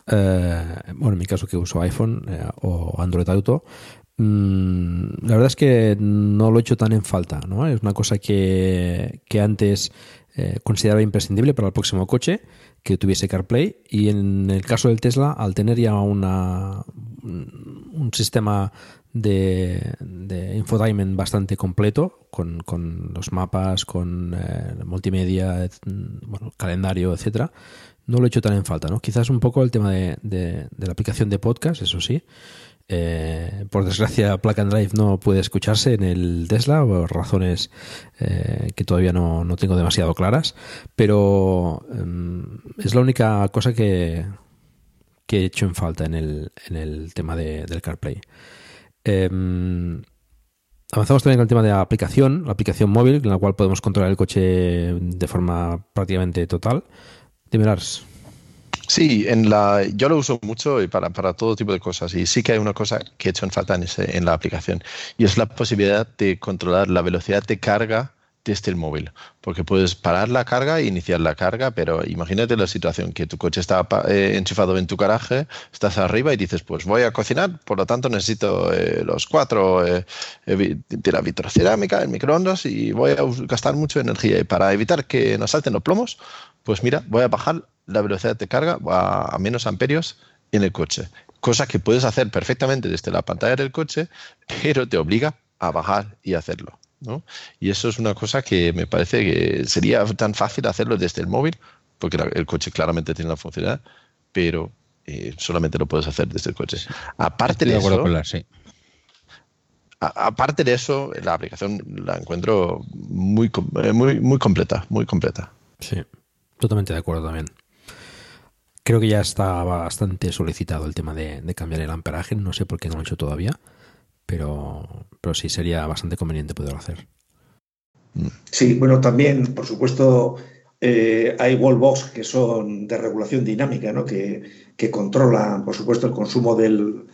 Speaker 1: eh, bueno, en mi caso que uso iPhone eh, o Android Auto, la verdad es que no lo he hecho tan en falta, ¿no? Es una cosa que, antes eh, consideraba imprescindible para el próximo coche, que tuviese CarPlay, y en el caso del Tesla, al tener ya una, un sistema de, de infotainment bastante completo, con, los mapas, con eh, multimedia, bueno, calendario, etcétera, no lo he hecho tan en falta, ¿no? Quizás un poco el tema de, de la aplicación de podcast, eso sí, eh, por desgracia, Plug and Drive no puede escucharse en el Tesla por razones eh, que todavía no, tengo demasiado claras, pero em, es la única cosa que, que, he hecho en falta en el, en el tema del CarPlay. Em, avanzamos también con el tema de la aplicación, la aplicación móvil, en la cual podemos controlar el coche de forma prácticamente total. Dime, Lars.
Speaker 3: Sí, en la, yo lo uso mucho para, para todo tipo de cosas y sí que hay una cosa que he hecho en falta en, ese, en la aplicación y es la posibilidad de controlar la velocidad de carga desde el móvil, porque puedes parar la carga e iniciar la carga, pero imagínate la situación que tu coche está eh, enchufado en tu garaje, estás arriba y dices, pues voy a cocinar, por lo tanto necesito eh, los cuatro eh, de la vitrocerámica, el microondas y voy a gastar mucha energía y para evitar que nos salten los plomos, pues mira, voy a bajar la velocidad de carga a, menos amperios en el coche. Cosa que puedes hacer perfectamente desde la pantalla del coche, pero te obliga a bajar y hacerlo. Y eso es una cosa que me parece que sería tan fácil hacerlo desde el móvil, porque el coche claramente tiene la funcionalidad, pero eh, solamente lo puedes hacer desde el coche. Aparte de, eso, aparte de eso, la aplicación la encuentro muy, eh, muy, muy completa, muy completa.
Speaker 1: Sí, totalmente de acuerdo también. Creo que ya está bastante solicitado el tema de, cambiar el amperaje, no sé por qué no lo he hecho todavía, pero, pero sí sería bastante conveniente poderlo hacer.
Speaker 4: Sí, bueno, también, por supuesto, eh, hay wallbox que son de regulación dinámica, ¿no? que, que controlan, por supuesto, el consumo del,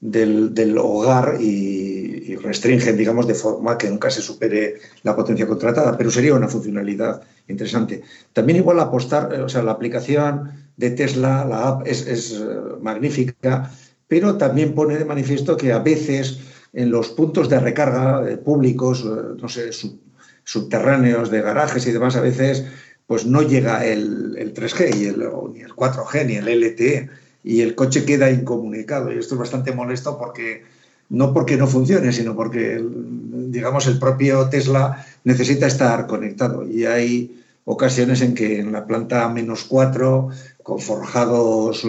Speaker 4: del, hogar y, y, restringen, digamos, de forma que nunca se supere la potencia contratada, pero sería una funcionalidad interesante. También igual apostar, o sea, la aplicación de Tesla, la app, es, es magnífica, pero también pone de manifiesto que a veces en los puntos de recarga de públicos, no sé, sub, subterráneos de garajes y demás, a veces pues no llega el, el 3G y el, ni el 4G ni el LTE y el coche queda incomunicado. Y esto es bastante molesto porque no porque no funcione, sino porque, digamos, el propio Tesla necesita estar conectado. Y hay ocasiones en que en la planta menos 4, con forjados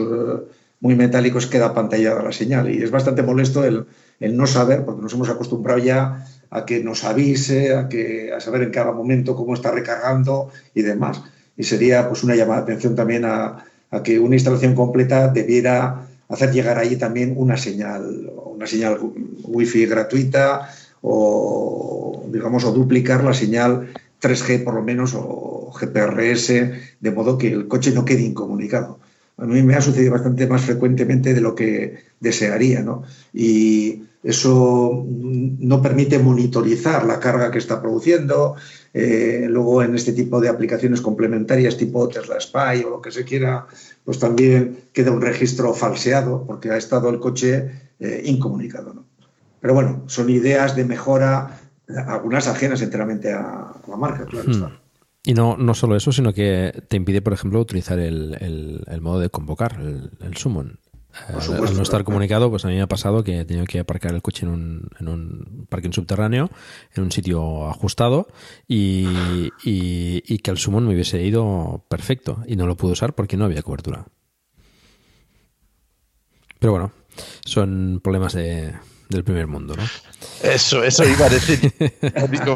Speaker 4: muy metálicos, queda pantallada la señal. Y es bastante molesto el, no saber, porque nos hemos acostumbrado ya a que nos avise, a, que, a saber en cada momento cómo está recargando y demás. Y sería pues una llamada de atención también a, a que una instalación completa debiera hacer llegar allí también una señal, una señal wifi gratuita o digamos o duplicar la señal 3G por lo menos o GPRS de modo que el coche no quede incomunicado. A mí me ha sucedido bastante más frecuentemente de lo que desearía, ¿no? Y eso no permite monitorizar la carga que está produciendo. Eh, luego, en este tipo de aplicaciones complementarias tipo Tesla Spy o lo que se quiera, pues también queda un registro falseado porque ha estado el coche eh, incomunicado. ¿no? Pero bueno, son ideas de mejora, algunas ajenas enteramente a, a la marca, claro.
Speaker 1: Hmm. Y no, no solo eso, sino que te impide, por ejemplo, utilizar el, el, el modo de convocar, el, el summon. Supuesto, al no estar comunicado, pues a mí me ha pasado que he tenido que aparcar el coche en un, en un parking subterráneo, en un sitio ajustado, y, y, y, que el summon me hubiese ido perfecto. Y no lo pude usar porque no había cobertura. Pero bueno, son problemas de, del primer mundo, ¿no?
Speaker 3: Eso, eso iba a decir. Digo,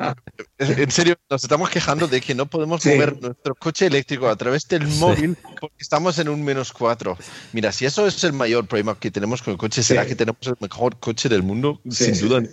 Speaker 3: en serio, nos estamos quejando de que no podemos sí. mover nuestro coche eléctrico a través del sí. móvil porque estamos en un menos cuatro. Mira, si eso es el mayor problema que tenemos con el coche, ¿será sí. que tenemos el mejor coche del mundo? Sin duda.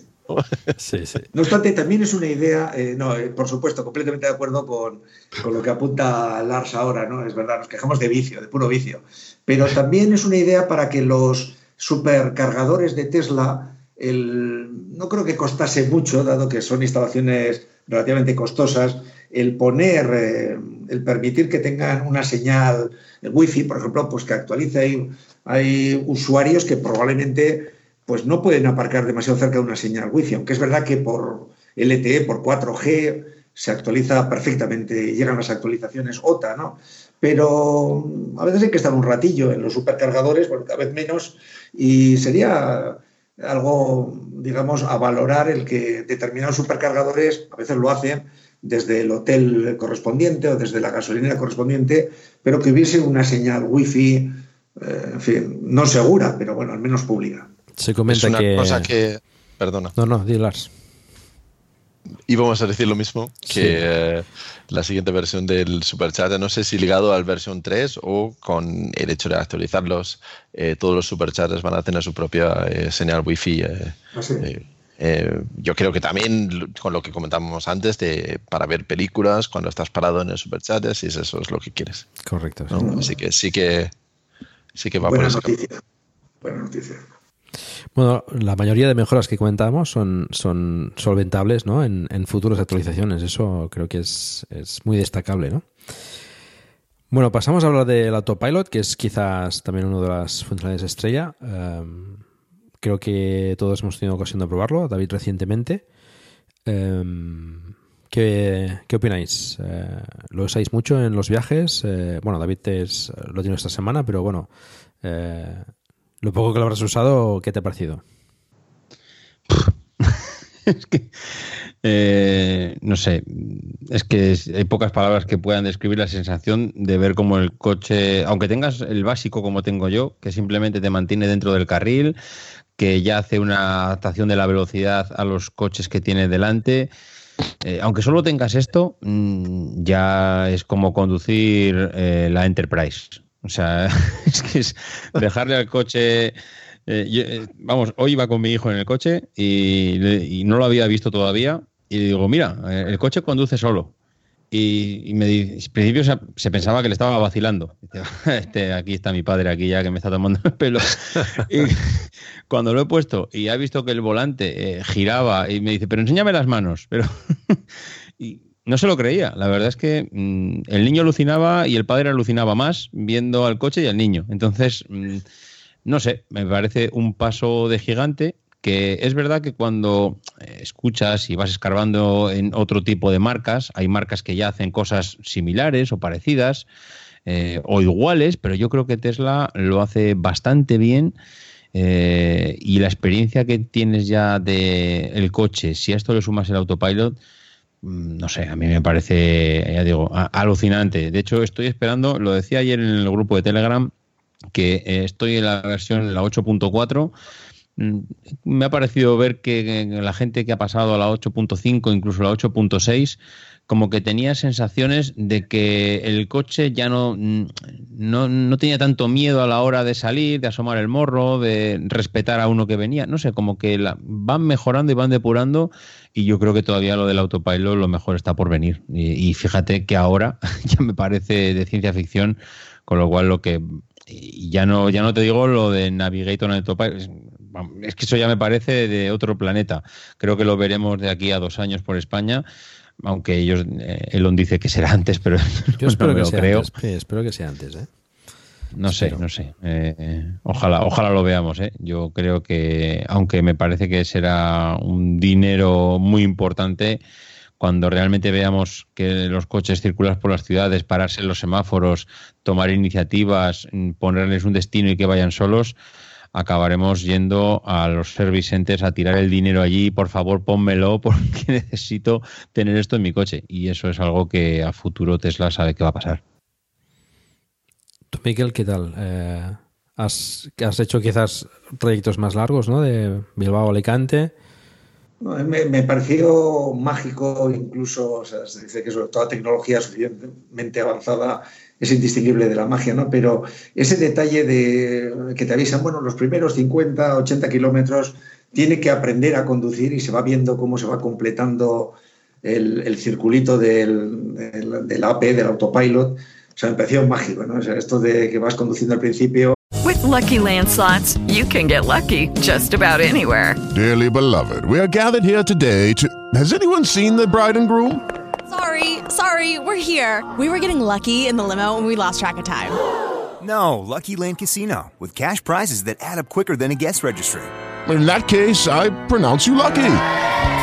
Speaker 1: Sí, sí.
Speaker 4: No obstante, también es una idea, eh, no, eh, por supuesto, completamente de acuerdo con, con, lo que apunta Lars ahora, ¿no? Es verdad, nos quejamos de vicio, de puro vicio. Pero también es una idea para que los supercargadores de Tesla no creo que costase mucho, dado que son instalaciones relativamente costosas, el poner, eh, el permitir que tengan una señal wifi, por ejemplo, pues que actualice. Hay, hay, usuarios que probablemente pues no pueden aparcar demasiado cerca de una señal wifi, aunque es verdad que por LTE, por 4G, se actualiza perfectamente, llegan las actualizaciones OTA, ¿no? Pero a veces hay que estar un ratillo en los supercargadores, bueno, cada vez menos, y sería algo, digamos, a valorar el que determinados supercargadores a veces lo hacen desde el hotel correspondiente o desde la gasolinera correspondiente, pero que hubiese una señal wifi, eh, en fin, no segura, pero bueno, al menos pública.
Speaker 1: Se comenta
Speaker 3: es una
Speaker 1: que...
Speaker 3: cosa que... Perdona.
Speaker 1: No, no, di Lars.
Speaker 3: Íbamos a decir lo mismo, que sí. eh, la siguiente versión del Superchat, no sé si ligado al versión 3 o con el hecho de actualizarlos, eh, todos los Superchats van a tener su propia eh, señal Wi-Fi.
Speaker 4: ¿Ah, sí?
Speaker 3: yo creo que también con lo que comentábamos antes, de, para ver películas cuando estás parado en el Superchat, si eso es lo que quieres.
Speaker 1: Correcto.
Speaker 3: ¿no? Sí. Así que sí que, sí que va
Speaker 4: Buena
Speaker 3: por
Speaker 4: noticia. Buena noticia.
Speaker 1: Bueno, la mayoría de mejoras que comentábamos son, son solventables ¿no? en, en futuras actualizaciones. Eso creo que es, es, muy destacable. ¿no? Bueno, pasamos a hablar del autopilot, que es quizás también una de las funcionalidades estrella. Um, creo que todos hemos tenido ocasión de probarlo, David recientemente. Um, ¿qué, ¿qué, opináis? Uh, ¿Lo usáis mucho en los viajes? Uh, bueno, David es, lo tiene esta semana, pero bueno, uh, lo poco que lo habrás usado, ¿qué te ha parecido?
Speaker 2: es que, eh, no sé, es que hay pocas palabras que puedan describir la sensación de ver como el coche, aunque tengas el básico como tengo yo, que simplemente te mantiene dentro del carril, que ya hace una adaptación de la velocidad a los coches que tiene delante. Eh, aunque solo tengas esto, mmm, ya es como conducir eh, la Enterprise. O sea, es que es dejarle al coche Eh, yo, eh, vamos, hoy iba con mi hijo en el coche y, no lo había visto todavía. Y digo, mira, eh, el coche conduce solo. Y, y me di- al principio se, se pensaba que le estaba vacilando. Dice, este, aquí está mi padre, aquí ya que me está tomando el pelo. Y cuando lo he puesto y ha visto que el volante eh, giraba y me dice, pero enséñame las manos. Pero y no se lo creía. La verdad es que mm, el niño alucinaba y el padre alucinaba más viendo al coche y al niño. Entonces, mm, no sé, me parece un paso de gigante que es verdad que cuando eh, escuchas y vas escarbando en otro tipo de marcas, hay marcas que ya hacen cosas similares o parecidas eh, o iguales, pero yo creo que Tesla lo hace bastante bien. eh, y la experiencia que tienes ya de el coche, si a esto le sumas el autopilot, no sé, a mí me parece, ya digo, alucinante. De hecho, estoy esperando, lo decía ayer en el grupo de Telegram, que eh, estoy en la versión, la 8.4. Mm, Me ha parecido ver que la gente que ha pasado a la 8.5, incluso la 8.6, como que tenía sensaciones de que el coche ya no, mm, no, no tenía tanto miedo a la hora de salir, de asomar el morro, de respetar a uno que venía. No sé, como que la- van mejorando y van depurando y yo creo que todavía lo del autopilot lo mejor está por venir. Y, y fíjate que ahora ya me parece de ciencia ficción, con lo cual lo que... Ya no, ya no te digo lo de Navigator en autopilot, es- que eso ya me parece de otro planeta. Creo que lo veremos de aquí a dos años por España, aunque ellos, eh, Elon dice que será antes, pero
Speaker 1: Yo
Speaker 2: no
Speaker 1: espero que sea
Speaker 2: creo.
Speaker 1: antes. Espero que sea antes, ¿eh?
Speaker 2: No sé, no sé. Eh, ojalá, ojalá lo veamos. ¿eh? Yo creo que, aunque me parece que será un dinero muy importante, cuando realmente veamos que los coches circulan por las ciudades, pararse en los semáforos, tomar iniciativas, mm, ponerles un destino y que vayan solos, acabaremos yendo a los service centers a tirar el dinero allí, por favor pónmelo porque necesito tener esto en mi coche. Y eso es algo que a futuro Tesla sabe que va a pasar.
Speaker 1: Tú, Miquel, ¿qué tal? Eh, has, has hecho quizás proyectos más largos, ¿no? De Bilbao a Alicante.
Speaker 4: Me, me pareció mágico, incluso, se dice que toda tecnología suficientemente avanzada es indistinguible de la magia, ¿no? Pero ese detalle de que te avisan, bueno, los primeros 50, 80 kilómetros tiene que aprender a conducir y se va viendo cómo se va completando el, el circulito del, del, del AP, del autopilot. O sea, me pareció mágico, ¿no? O sea, esto de que vas conduciendo al principio
Speaker 12: With Lucky Land slots, you can get lucky just about anywhere.
Speaker 13: Dearly beloved, we are gathered here today to. Has anyone seen the bride and groom?
Speaker 14: Sorry, sorry, we're here. We were getting lucky in the limo and we lost track of time.
Speaker 19: No, Lucky Land Casino, with cash prizes that add up quicker than a guest registry.
Speaker 13: In that case, I pronounce you lucky.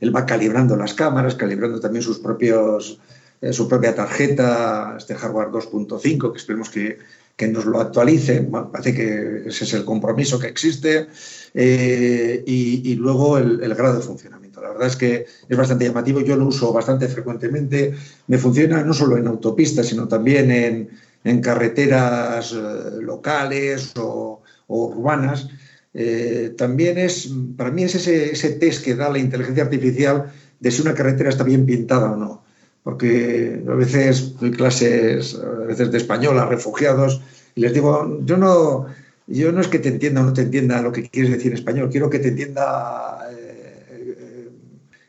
Speaker 4: Él va calibrando las cámaras, calibrando también sus propios, eh, su propia tarjeta, este hardware 2.5, que esperemos que, que, nos lo actualice. Bueno, parece que ese es el compromiso que existe. Eh, y, luego el, grado de funcionamiento. La verdad es que es bastante llamativo. Yo lo uso bastante frecuentemente. Me funciona no solo en autopistas, sino también en, en carreteras eh, locales o urbanas. Eh, también es, para mí es ese, test que da la inteligencia artificial de si una carretera está bien pintada o no. Porque a veces doy clases, a veces de español a refugiados, y les digo, yo no, yo no es que te entienda o no te entienda lo que quieres decir en español, quiero que te entienda eh,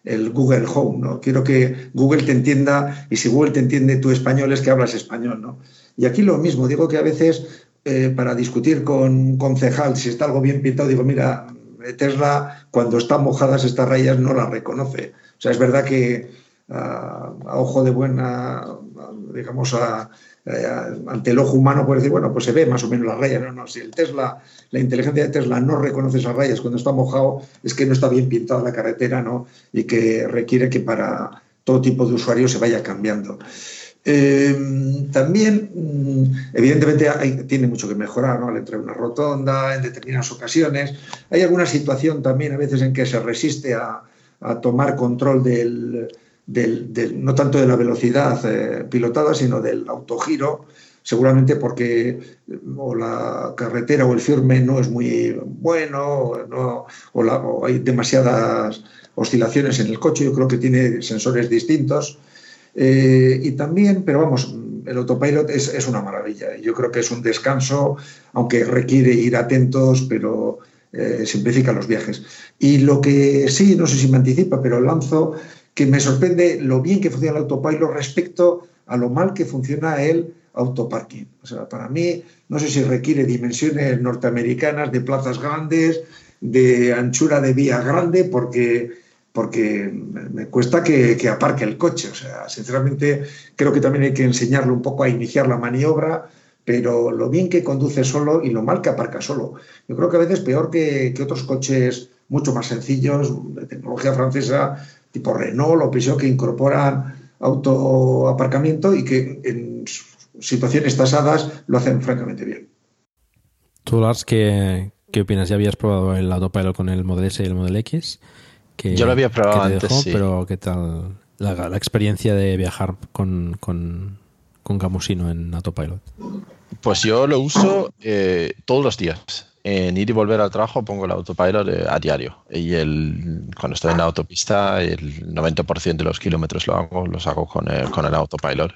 Speaker 4: el Google Home, ¿no? Quiero que Google te entienda, y si Google te entiende tu español es que hablas español, ¿no? Y aquí lo mismo, digo que a veces eh, para discutir con un concejal si está algo bien pintado, digo, mira, Tesla cuando están mojadas estas rayas no las reconoce. O sea, es verdad que a, a ojo de buena, digamos, a, eh, ante el ojo humano puede decir, bueno, pues se ve más o menos las rayas. No, no, si el Tesla, la inteligencia de Tesla no reconoce esas rayas cuando está mojado, es que no está bien pintada la carretera, ¿no? Y que requiere que para todo tipo de usuarios se vaya cambiando. Eh, también, mm, evidentemente, hay, tiene mucho que mejorar, ¿no? Al entrar en una rotonda, en determinadas ocasiones. Hay alguna situación también a veces en que se resiste a, tomar control del, no tanto de la velocidad eh, pilotada, sino del autogiro, seguramente porque o la carretera o el firme no es muy bueno, no, o hay demasiadas oscilaciones en el coche, yo creo que tiene sensores distintos. Eh, y también, pero vamos, el autopilot es, es, una maravilla. Yo creo que es un descanso, aunque requiere ir atentos, pero eh, simplifica los viajes. Y lo que sí, no sé si me anticipa, pero lanzo que me sorprende lo bien que funciona el autopilot respecto a lo mal que funciona el autoparking. O sea, para mí, no sé si requiere dimensiones norteamericanas de plazas grandes, de anchura de vía grande, porque porque me cuesta que, que, aparque el coche. O sea, sinceramente, creo que también hay que enseñarle un poco a iniciar la maniobra, pero lo bien que conduce solo y lo mal que aparca solo. Yo creo que a veces peor que, que otros coches mucho más sencillos, de tecnología francesa, tipo Renault o Peugeot, que incorporan autoaparcamiento y que en situaciones tasadas lo hacen francamente bien.
Speaker 1: Tú, Lars, ¿qué, qué opinas? ¿Ya habías probado el autopilot con el Model S y el Model X?
Speaker 3: Que, Yo lo había probado antes,
Speaker 1: dejó,
Speaker 3: sí.
Speaker 1: Pero ¿qué tal la, la experiencia de viajar con, con, con Camusino en autopilot?
Speaker 3: Pues yo lo uso eh, todos los días. En ir y volver al trabajo pongo el autopilot eh, a diario. Y el, cuando estoy en la autopista, el 90% de los kilómetros lo hago, los hago con el, con el autopilot.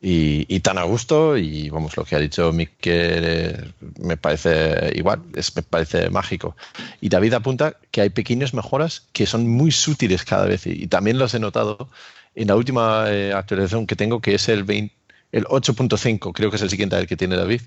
Speaker 3: Y, y, tan a gusto y vamos lo que ha dicho Miquel me parece igual es, me parece mágico. Y David apunta que hay pequeñas mejoras que son muy sutiles cada vez y, y también los he notado en la última eh, actualización que tengo que es el 20, el 8.5 creo que es el siguiente al que tiene David.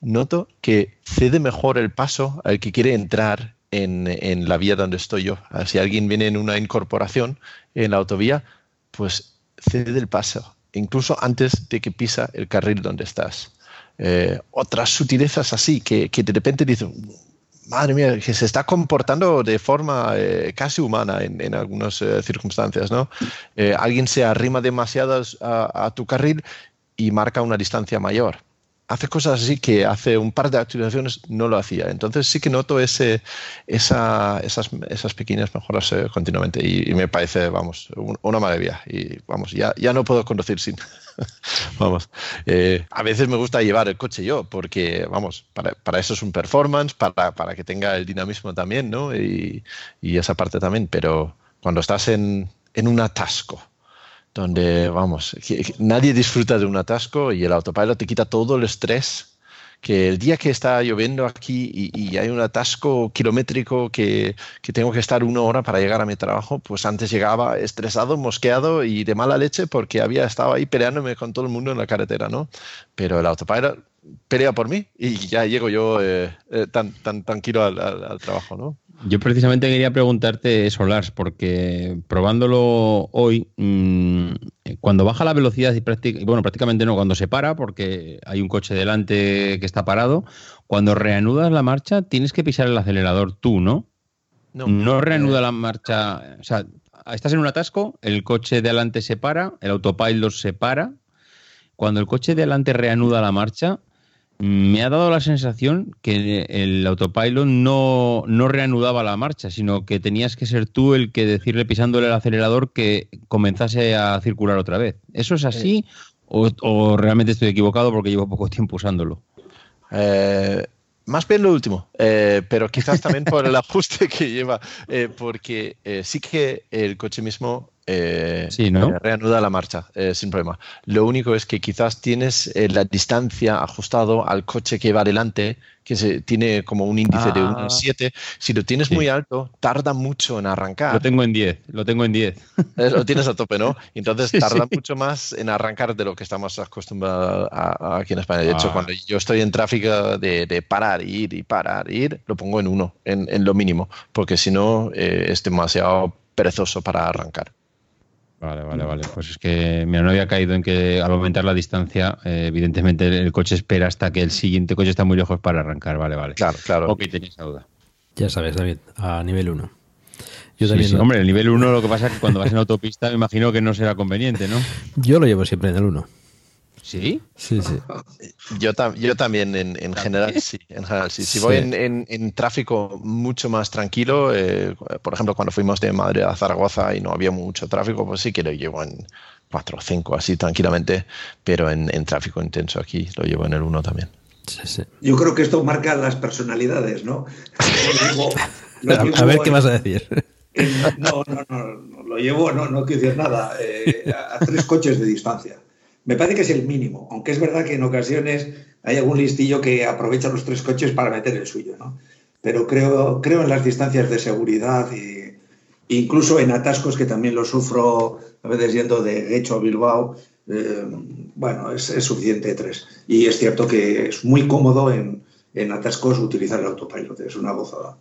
Speaker 3: Noto que cede mejor el paso al que quiere entrar en, en la vía donde estoy yo. Si alguien viene en una incorporación en la autovía pues cede el paso incluso antes de que pisa el carril donde estás. Eh, otras sutilezas así que, que, de repente dicen, madre mía, que se está comportando de forma eh, casi humana en, en algunas eh, circunstancias, ¿no? alguien se arrima demasiado a tu carril y marca una distancia mayor hace cosas así que hace un par de actualizaciones no lo hacía. Entonces sí que noto ese, esa, esas, esas, pequeñas mejoras eh, continuamente y, me parece, vamos, un, una maravilla. Y vamos, ya, ya no puedo conducir sin. vamos, eh, a veces me gusta llevar el coche yo porque, vamos, para, para eso es un performance, para, para, que tenga el dinamismo también, ¿no? Y, y esa parte también, pero cuando estás en, en un atasco, donde, vamos, nadie disfruta de un atasco y el autopilot te quita todo el estrés. Que el día que está lloviendo aquí y, hay un atasco kilométrico que, que, tengo que estar una hora para llegar a mi trabajo, pues antes llegaba estresado, mosqueado y de mala leche porque había estado ahí peleándome con todo el mundo en la carretera, ¿no? Pero el autopilot pelea por mí y ya llego yo eh, eh, tan, tan tranquilo al, al, al trabajo, ¿no?
Speaker 2: Yo precisamente quería preguntarte eso, Lars, porque probándolo hoy, mmm, cuando baja la velocidad y prácticamente, bueno, prácticamente no, cuando se para, porque hay un coche delante que está parado, cuando reanudas la marcha tienes que pisar el acelerador tú, ¿no? No, no reanuda la marcha, o sea, estás en un atasco, el coche de adelante se para, el autopilot se para, cuando el coche de adelante reanuda la marcha, me ha dado la sensación que el autopilot no, no, reanudaba la marcha, sino que tenías que ser tú el que decirle pisándole el acelerador que comenzase a circular otra vez. ¿Eso es así eh. o, o, realmente estoy equivocado porque llevo poco tiempo usándolo?
Speaker 3: Eh, más bien lo último, eh, pero quizás también por el ajuste que lleva, eh, porque sí que el coche mismo eh,
Speaker 2: sí, ¿no?
Speaker 3: eh, reanuda la marcha eh, sin problema. Lo único es que quizás tienes la distancia ajustado al coche que va adelante, que se, tiene como un índice ah. de 1,7. Si lo tienes sí. muy alto, tarda mucho en arrancar.
Speaker 2: Lo tengo en 10, lo tengo en 10.
Speaker 3: Eh, lo tienes a tope, ¿no? Entonces sí, tarda mucho más en arrancar de lo que estamos acostumbrados a, a aquí en España. De hecho, ah. cuando yo estoy en tráfico de, de, parar, ir y parar, ir, lo pongo en uno, en, en lo mínimo, porque si no es demasiado perezoso para arrancar.
Speaker 2: Vale, vale, vale. Pues es que mira, no había caído en que al aumentar la distancia, eh, evidentemente el coche espera hasta que el siguiente coche está muy lejos para arrancar. Vale, vale.
Speaker 3: Claro, claro.
Speaker 2: Ok, tenéis esa duda.
Speaker 1: Ya sabes, David, a nivel 1.
Speaker 2: Yo sí, también. Sí. Hombre, el nivel 1 lo que pasa es que cuando vas en autopista me imagino que no será conveniente, ¿no?
Speaker 1: Yo lo llevo siempre en el 1.
Speaker 2: ¿Sí?
Speaker 1: Sí, sí.
Speaker 3: Yo, tam yo también, en, en general, sí. En general, sí. Si voy en, en, en, tráfico mucho más tranquilo, eh, por ejemplo, cuando fuimos de Madrid a Zaragoza y no había mucho tráfico, pues sí que lo llevo en 4 o 5 así tranquilamente, pero en, tráfico intenso aquí lo llevo en el 1 también.
Speaker 1: Sí, sí.
Speaker 4: Yo creo que esto marca las personalidades, ¿no?
Speaker 1: Lo llevo, lo llevo a ver qué vas a decir.
Speaker 4: No, no, no, no, lo llevo, no, no quiero decir nada, eh, a tres coches de distancia. Me parece que es el mínimo, aunque es verdad que en ocasiones hay algún listillo que aprovecha los tres coches para meter el suyo, ¿no? Pero creo, creo en las distancias de seguridad e incluso en atascos que también lo sufro a veces yendo de Hecho a Bilbao. Eh, bueno, es, suficiente tres. Y es cierto que es muy cómodo en, en atascos utilizar el autopilot, es una gozada.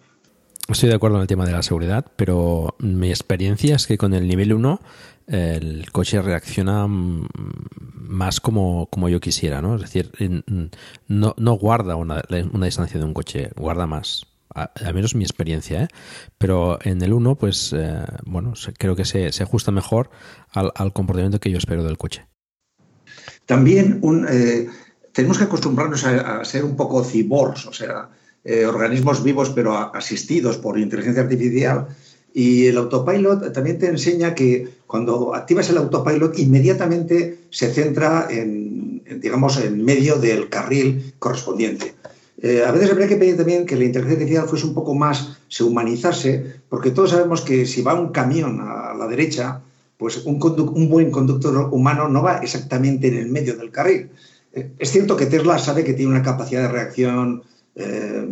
Speaker 1: Estoy de acuerdo en el tema de la seguridad, pero mi experiencia es que con el nivel 1 el coche reacciona más como, como yo quisiera, ¿no? Es decir, no, no guarda una, una distancia de un coche, guarda más. Al menos mi experiencia, ¿eh? Pero en el 1, pues, eh, bueno, creo que se, se ajusta mejor al, al, comportamiento que yo espero del coche.
Speaker 4: También un, eh, tenemos que acostumbrarnos a, a, ser un poco cyborgs, o sea, eh, organismos vivos pero asistidos por inteligencia artificial y el autopilot también te enseña que cuando activas el autopilot inmediatamente se centra en, digamos, en medio del carril correspondiente. Eh, a veces habría que pedir también que la inteligencia artificial fuese un poco más, se humanizase, porque todos sabemos que si va un camión a la derecha, pues un, un buen conductor humano no va exactamente en el medio del carril. Eh, es cierto que Tesla sabe que tiene una capacidad de reacción eh,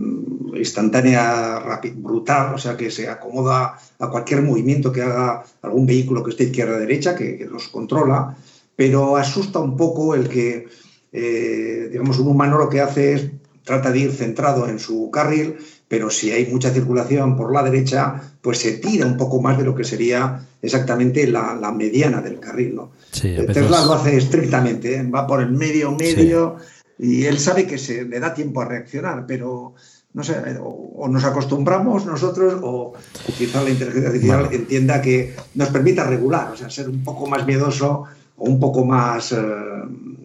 Speaker 4: instantánea, rápida, brutal, o sea, que se acomoda a cualquier movimiento que haga algún vehículo que esté izquierda-derecha, que, que, los controla, pero asusta un poco el que, eh, digamos, un humano lo que hace es trata de ir centrado en su carril, pero si hay mucha circulación por la derecha, pues se tira un poco más de lo que sería exactamente la, la mediana del carril. ¿no?
Speaker 1: Sí,
Speaker 4: veces... Tesla lo hace estrictamente, ¿eh? va por el medio, medio. Sí y él sabe que se le da tiempo a reaccionar, pero no sé, o, o nos acostumbramos nosotros o, quizá la inteligencia artificial bueno. entienda que nos permita regular, o sea, ser un poco más miedoso o un poco más, eh,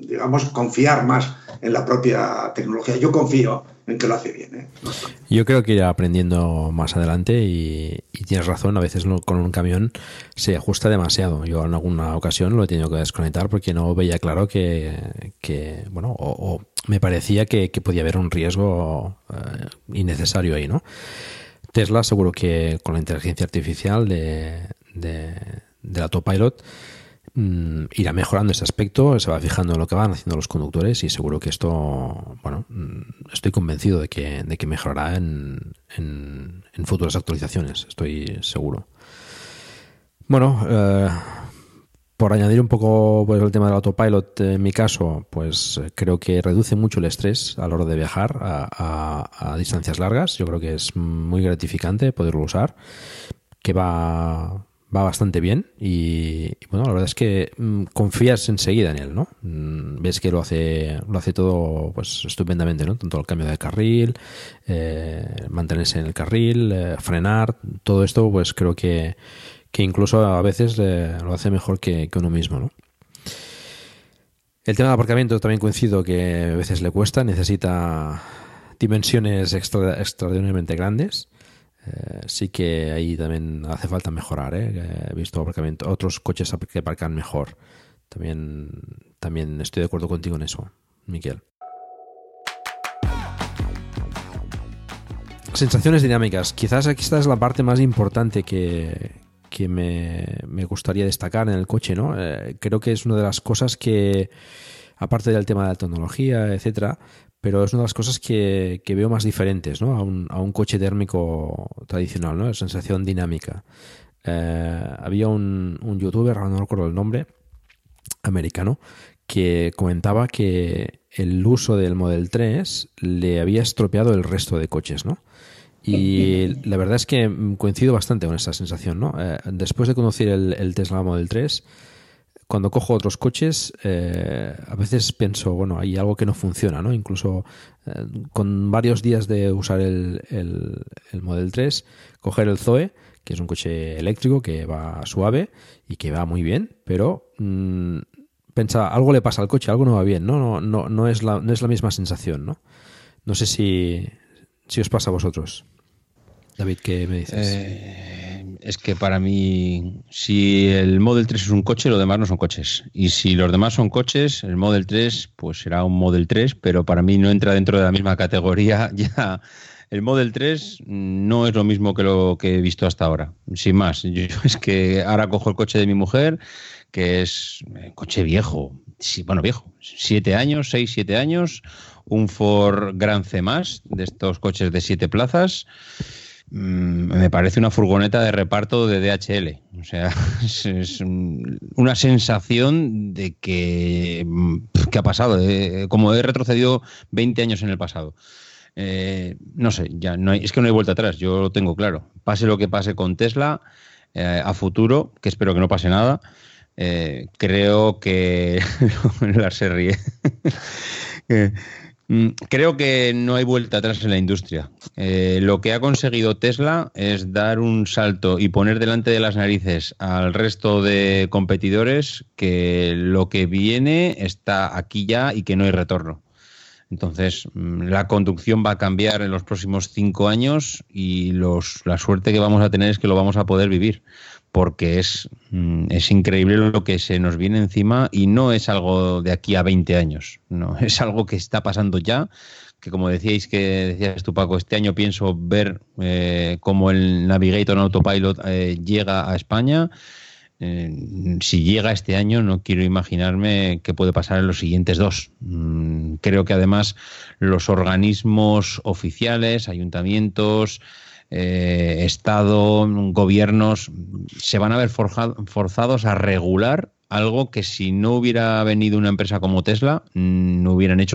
Speaker 4: digamos, confiar más en la propia tecnología. Yo confío en que lo hace bien. ¿eh?
Speaker 1: Yo creo que irá aprendiendo más adelante y, tienes razón, a veces con un camión se ajusta demasiado. Yo en alguna ocasión lo he tenido que desconectar porque no veía claro que, bueno, o, me parecía que, que, podía haber un riesgo eh, innecesario ahí, ¿no? Tesla seguro que con la inteligencia artificial de, de, del autopilot mmm, irá mejorando ese aspecto, se va fijando en lo que van haciendo los conductores y seguro que esto, bueno, mm, estoy convencido de que, de que mejorará en, en, futuras actualizaciones, estoy seguro. Bueno, eh, por añadir un poco pues, el tema del autopilot, en mi caso, pues creo que reduce mucho el estrés a la hora de viajar a, a distancias largas. Yo creo que es muy gratificante poderlo usar, que va va bastante bien y, bueno, la verdad es que mmm, confías enseguida en él, ¿no? Mmm, ves que lo hace, lo hace todo pues estupendamente, ¿no? Tanto el cambio de carril, eh, mantenerse en el carril, eh, frenar, todo esto pues creo que, que incluso a veces eh, lo hace mejor que, que, uno mismo, ¿no? El tema del aparcamiento también coincido que a veces le cuesta, necesita dimensiones extra, extraordinariamente grandes. Eh, sí que ahí también hace falta mejorar. ¿eh? He visto otros coches que aparcan mejor. También, también estoy de acuerdo contigo en eso, Miquel. Sensaciones dinámicas. Quizás aquí esta es la parte más importante que, que me, me, gustaría destacar en el coche. ¿no? Eh, creo que es una de las cosas que, aparte del tema de la tecnología, etcétera, pero es una de las cosas que, que veo más diferentes ¿no? a, un, a, un, coche térmico tradicional, ¿no? la sensación dinámica. Eh, había un, un, youtuber, no recuerdo el nombre, americano, que comentaba que el uso del Model 3 le había estropeado el resto de coches, ¿no? Y la verdad es que coincido bastante con esa sensación, ¿no? Eh, después de conocer el, el, Tesla Model 3, cuando cojo otros coches, eh, a veces pienso, bueno, hay algo que no funciona, ¿no? Incluso eh, con varios días de usar el, el, el Model 3, coger el Zoe, que es un coche eléctrico que va suave y que va muy bien, pero mmm, pensa, algo le pasa al coche, algo no va bien, ¿no? No, no, no, es, la, no es la misma sensación, ¿no? No sé si, si os pasa a vosotros. David, ¿qué me dices?
Speaker 2: Eh, es que para mí, si el Model 3 es un coche, los demás no son coches. Y si los demás son coches, el Model 3 pues será un Model 3, pero para mí no entra dentro de la misma categoría ya el Model 3 no es lo mismo que lo que he visto hasta ahora. Sin más, yo, es que ahora cojo el coche de mi mujer, que es un eh, coche viejo, sí, bueno, viejo, siete años, seis, siete años, un Ford Gran C+, de estos coches de siete plazas, me parece una furgoneta de reparto de DHL. O sea, es, una sensación de que, mm, ¿qué ha pasado? Eh, como he retrocedido 20 años en el pasado. Eh, no sé, ya no hay, es que no hay vuelta atrás, yo lo tengo claro. Pase lo que pase con Tesla eh, a futuro, que espero que no pase nada, eh, creo que. la se ríe. Mm, creo que no hay vuelta atrás en la industria. Eh, lo que ha conseguido Tesla es dar un salto y poner delante de las narices al resto de competidores que lo que viene está aquí ya y que no hay retorno. Entonces, mm, la conducción va a cambiar en los próximos cinco años y la suerte que vamos a tener es que lo vamos a poder vivir, porque es, mm, es increíble lo que se nos viene encima y no es algo de aquí a 20 años, no, es algo que está pasando ya, que como decíais que decías tú Paco, este año pienso ver eh, cómo el Navigator Autopilot eh, llega a España eh, si llega este año, no quiero imaginarme qué puede pasar en los siguientes dos. Mm, creo que además los organismos oficiales, ayuntamientos, eh, Estado, gobiernos, se van a ver forzados a regular algo que si no hubiera venido una empresa como Tesla, mm, no hubieran hecho.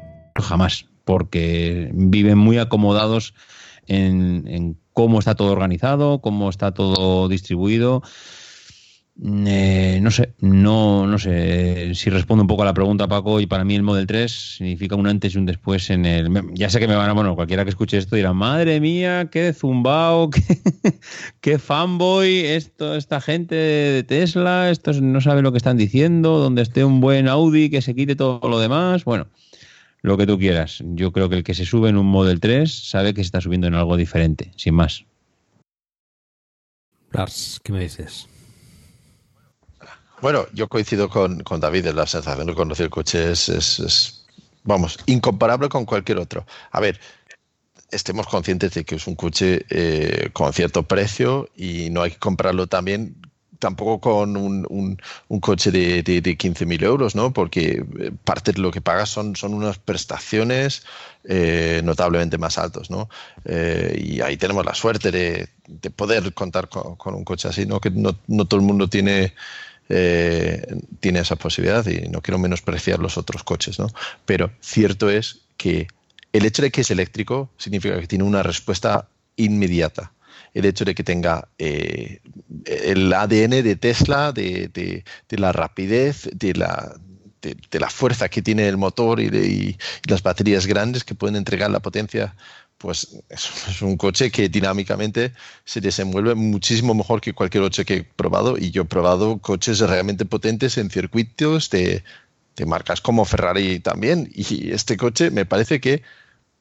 Speaker 2: Jamás, porque viven muy acomodados en, en cómo está todo organizado, cómo está todo distribuido. Eh, no sé, no, no sé si respondo un poco a la pregunta, Paco, y para mí el Model 3 significa un antes y un después en el... Ya sé que me van a... Bueno, cualquiera que escuche esto dirá, madre mía, qué zumbao, qué, fanboy, esto, esta gente de Tesla, estos no sabe lo que están diciendo, donde esté un buen Audi que se quite todo lo demás. Bueno, lo que tú quieras. Yo creo que el que se sube en un Model 3 sabe que se está subiendo en algo diferente, sin más.
Speaker 1: Lars, ¿qué me dices?
Speaker 3: Bueno, yo coincido con, con David en la sensación de conocer el coche es, es, es, vamos, incomparable con cualquier otro. A ver, estemos conscientes de que es un coche eh, con cierto precio y no hay que comprarlo también tampoco con un, coche de, de, de 15.000 euros, ¿no? Porque eh, parte de lo que pagas son, unas prestaciones eh, notablemente más altos, ¿no? Eh, y ahí tenemos la suerte de, de poder contar con, un coche así, ¿no? Que no, todo el mundo tiene... Tiene esa posibilidad y no quiero menospreciar los otros coches, ¿no? Pero cierto es que el hecho de que es eléctrico significa que tiene una respuesta inmediata el hecho de que tenga eh, el ADN de Tesla, de, la rapidez, de la, fuerza que tiene el motor y, de, las baterías grandes que pueden entregar la potencia, pues es, un coche que dinámicamente se desenvuelve muchísimo mejor que cualquier otro que he probado. Y yo he probado coches realmente potentes en circuitos de, de marcas como Ferrari también. Y este coche me parece que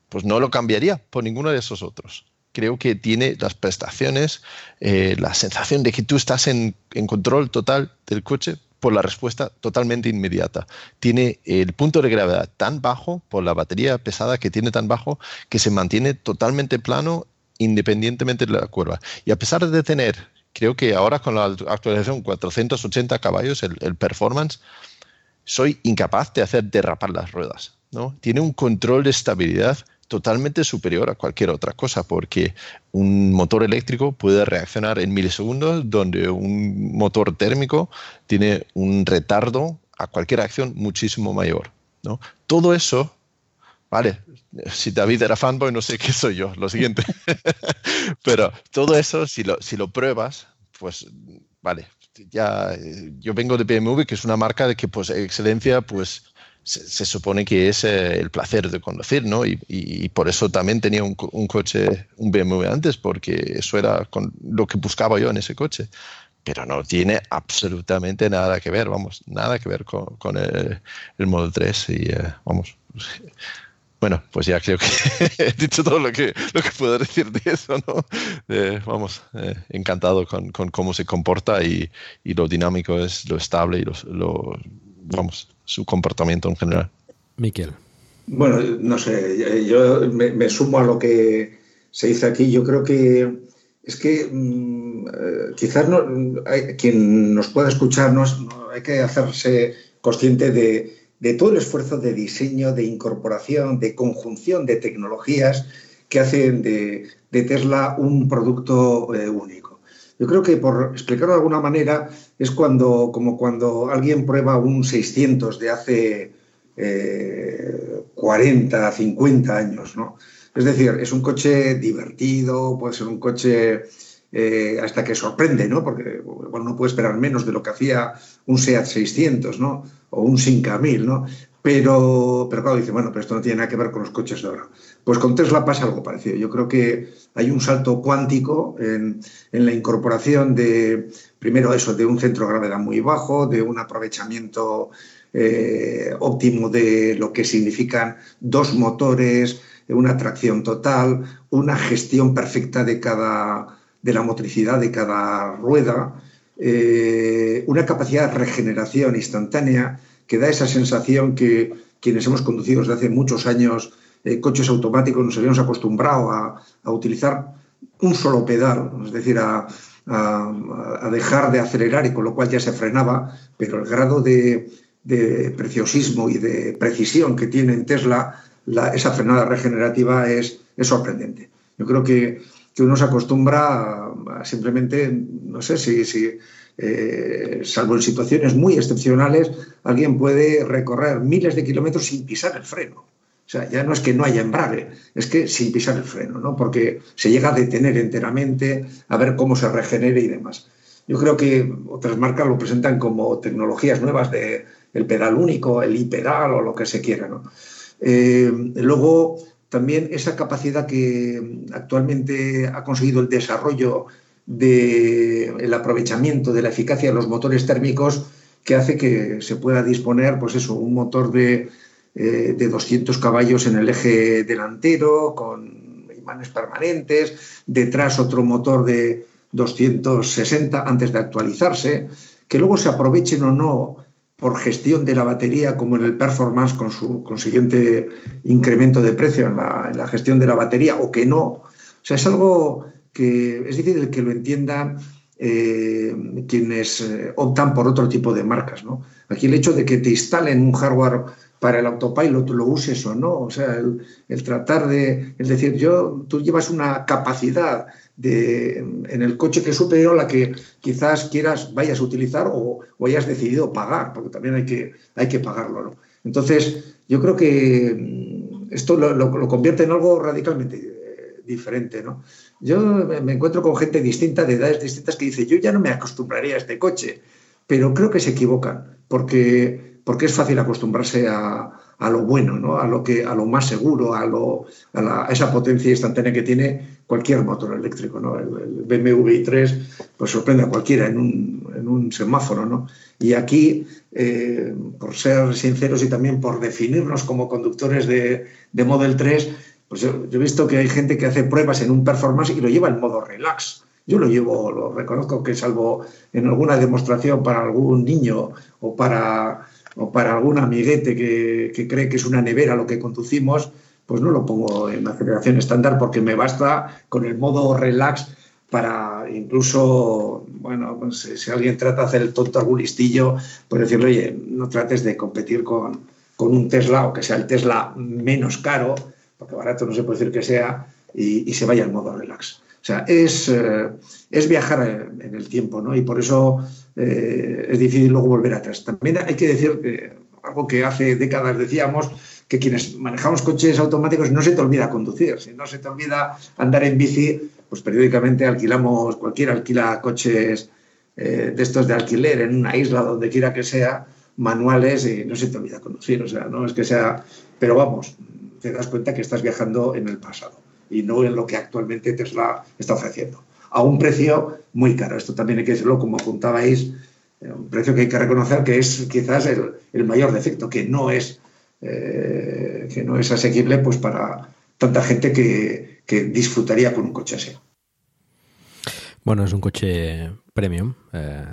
Speaker 3: pues no lo cambiaría por ninguno de esos otros creo que tiene las prestaciones, eh, la sensación de que tú estás en, en, control total del coche por la respuesta totalmente inmediata. Tiene el punto de gravedad tan bajo por la batería pesada que tiene tan bajo que se mantiene totalmente plano independientemente de la curva. Y a pesar de tener, creo que ahora con la actualización 480 caballos, el, el performance, soy incapaz de hacer derrapar las ruedas. ¿no? Tiene un control de estabilidad totalmente superior a cualquier otra cosa, porque un motor eléctrico puede reaccionar en milisegundos, donde un motor térmico tiene un retardo a cualquier acción muchísimo mayor. ¿no? Todo eso, vale, si David era fanboy, no sé qué soy yo, lo siguiente. Pero todo eso, si lo, si lo pruebas, pues vale, ya yo vengo de BMW, que es una marca de que pues excelencia, pues se, supone que es eh, el placer de conducir, ¿no? Y, por eso también tenía un, coche, un BMW antes, porque eso era con lo que buscaba yo en ese coche. Pero no tiene absolutamente nada que ver, vamos, nada que ver con, el, el, Model 3 y eh, vamos. Bueno, pues ya creo que he dicho todo lo que, lo que puedo decir de eso, ¿no? vamos, eh, encantado con, con, cómo se comporta y, y, lo dinámico es, lo estable y lo, lo vamos, su comportamiento en general.
Speaker 1: Miquel.
Speaker 4: Bueno, no sé, yo me, sumo a lo que se dice aquí. Yo creo que es que mm, eh, quizás no, hay, quien nos pueda escucharnos hay que hacerse consciente de, todo el esfuerzo de diseño, de incorporación, de conjunción de tecnologías que hacen de, Tesla un producto eh, único. Yo creo que, por explicarlo de alguna manera, es cuando, como cuando alguien prueba un 600 de hace 40, eh, 50 años, ¿no? Es decir, es un coche divertido, puede ser un coche eh, hasta que sorprende, ¿no? Porque bueno, no puede esperar menos de lo que hacía un SEAT 600, ¿no? O un 5000, ¿no? Pero, pero claro, dice, bueno, pero esto no tiene nada que ver con los coches de ahora. Pues con Tesla pasa algo parecido. Yo creo que hay un salto cuántico en, la incorporación de, primero eso, de un centro de gravedad muy bajo, de un aprovechamiento eh, óptimo de lo que significan dos motores, una tracción total, una gestión perfecta de cada de la motricidad de cada rueda, eh, una capacidad de regeneración instantánea que da esa sensación que quienes hemos conducido desde hace muchos años eh, coches automáticos nos habíamos acostumbrado a, utilizar un solo pedal, es decir, a, dejar de acelerar y con lo cual ya se frenaba, pero el grado de, preciosismo y de precisión que tiene en Tesla esa frenada regenerativa es, sorprendente. Yo creo que, uno se acostumbra a, simplemente, no sé si, si eh, salvo en situaciones muy excepcionales, alguien puede recorrer miles de kilómetros sin pisar el freno. O sea, ya no es que no haya embrague, es que sin pisar el freno, ¿no? Porque se llega a detener enteramente, a ver cómo se regenere y demás. Yo creo que otras marcas lo presentan como tecnologías nuevas de el pedal único, el i-pedal o lo que se quiera, ¿no? Eh, luego, también esa capacidad que actualmente ha conseguido el desarrollo del aprovechamiento de la eficacia de los motores térmicos que hace que se pueda disponer, pues eso, un motor de, eh, de 200 caballos en el eje delantero, con imanes permanentes, detrás otro motor de 260 antes de actualizarse, que luego se aprovechen o no por gestión de la batería, como en el performance con su consiguiente incremento de precio en la, gestión de la batería, o que no. O sea, es algo que es difícil que lo entiendan eh, quienes eh, optan por otro tipo de marcas. ¿no? Aquí el hecho de que te instalen un hardware para el autopilot lo uses o no, o sea, el, tratar de, es decir, yo, tú llevas una capacidad de, en el coche que es superior a la que quizás quieras, vayas a utilizar o, hayas decidido pagar, porque también hay que, hay que pagarlo, ¿no? Entonces, yo creo que mm, esto lo, lo convierte en algo radicalmente diferente, ¿no? Yo me encuentro con gente distinta, de edades distintas, que dice, yo ya no me acostumbraría a este coche, pero creo que se equivocan, porque, porque es fácil acostumbrarse a, lo bueno, ¿no? a, lo que, a lo más seguro, a, lo, a, esa potencia instantánea que tiene cualquier motor eléctrico. ¿no? El, BMW i3 pues, sorprende a cualquiera en un, en un semáforo. ¿no? Y aquí, eh, por ser sinceros y también por definirnos como conductores de, de Model 3, pues yo, he visto que hay gente que hace pruebas en un performance y lo lleva en modo relax. Yo lo llevo, lo reconozco que salvo en alguna demostración para algún niño o para, o para algún amiguete que, cree que es una nevera lo que conducimos, pues no lo pongo en aceleración estándar porque me basta con el modo relax para incluso, bueno, pues, si alguien trata de hacer el tonto algún listillo, pues decirle, oye, no trates de competir con, con un Tesla o que sea el Tesla menos caro, porque barato no se puede decir que sea, y, se vaya al modo relax. O sea, es, eh, es viajar en el tiempo, ¿no? Y por eso eh, es difícil luego volver atrás. También hay que decir algo que hace décadas decíamos, que quienes manejamos coches automáticos no se te olvida conducir, si no se te olvida andar en bici, pues periódicamente alquilamos, cualquiera alquila coches eh, de estos de alquiler en una isla, donde quiera que sea, manuales y no se te olvida conducir, o sea, no es que sea, pero vamos, te das cuenta que estás viajando en el pasado y no en lo que actualmente Tesla está ofreciendo. A un precio muy caro. Esto también hay que decirlo, como apuntabais, eh, un precio que hay que reconocer que es quizás el, mayor defecto, que no es, eh, que no es asequible pues, para tanta gente que, disfrutaría con un coche así.
Speaker 1: Bueno, es un coche premium, eh,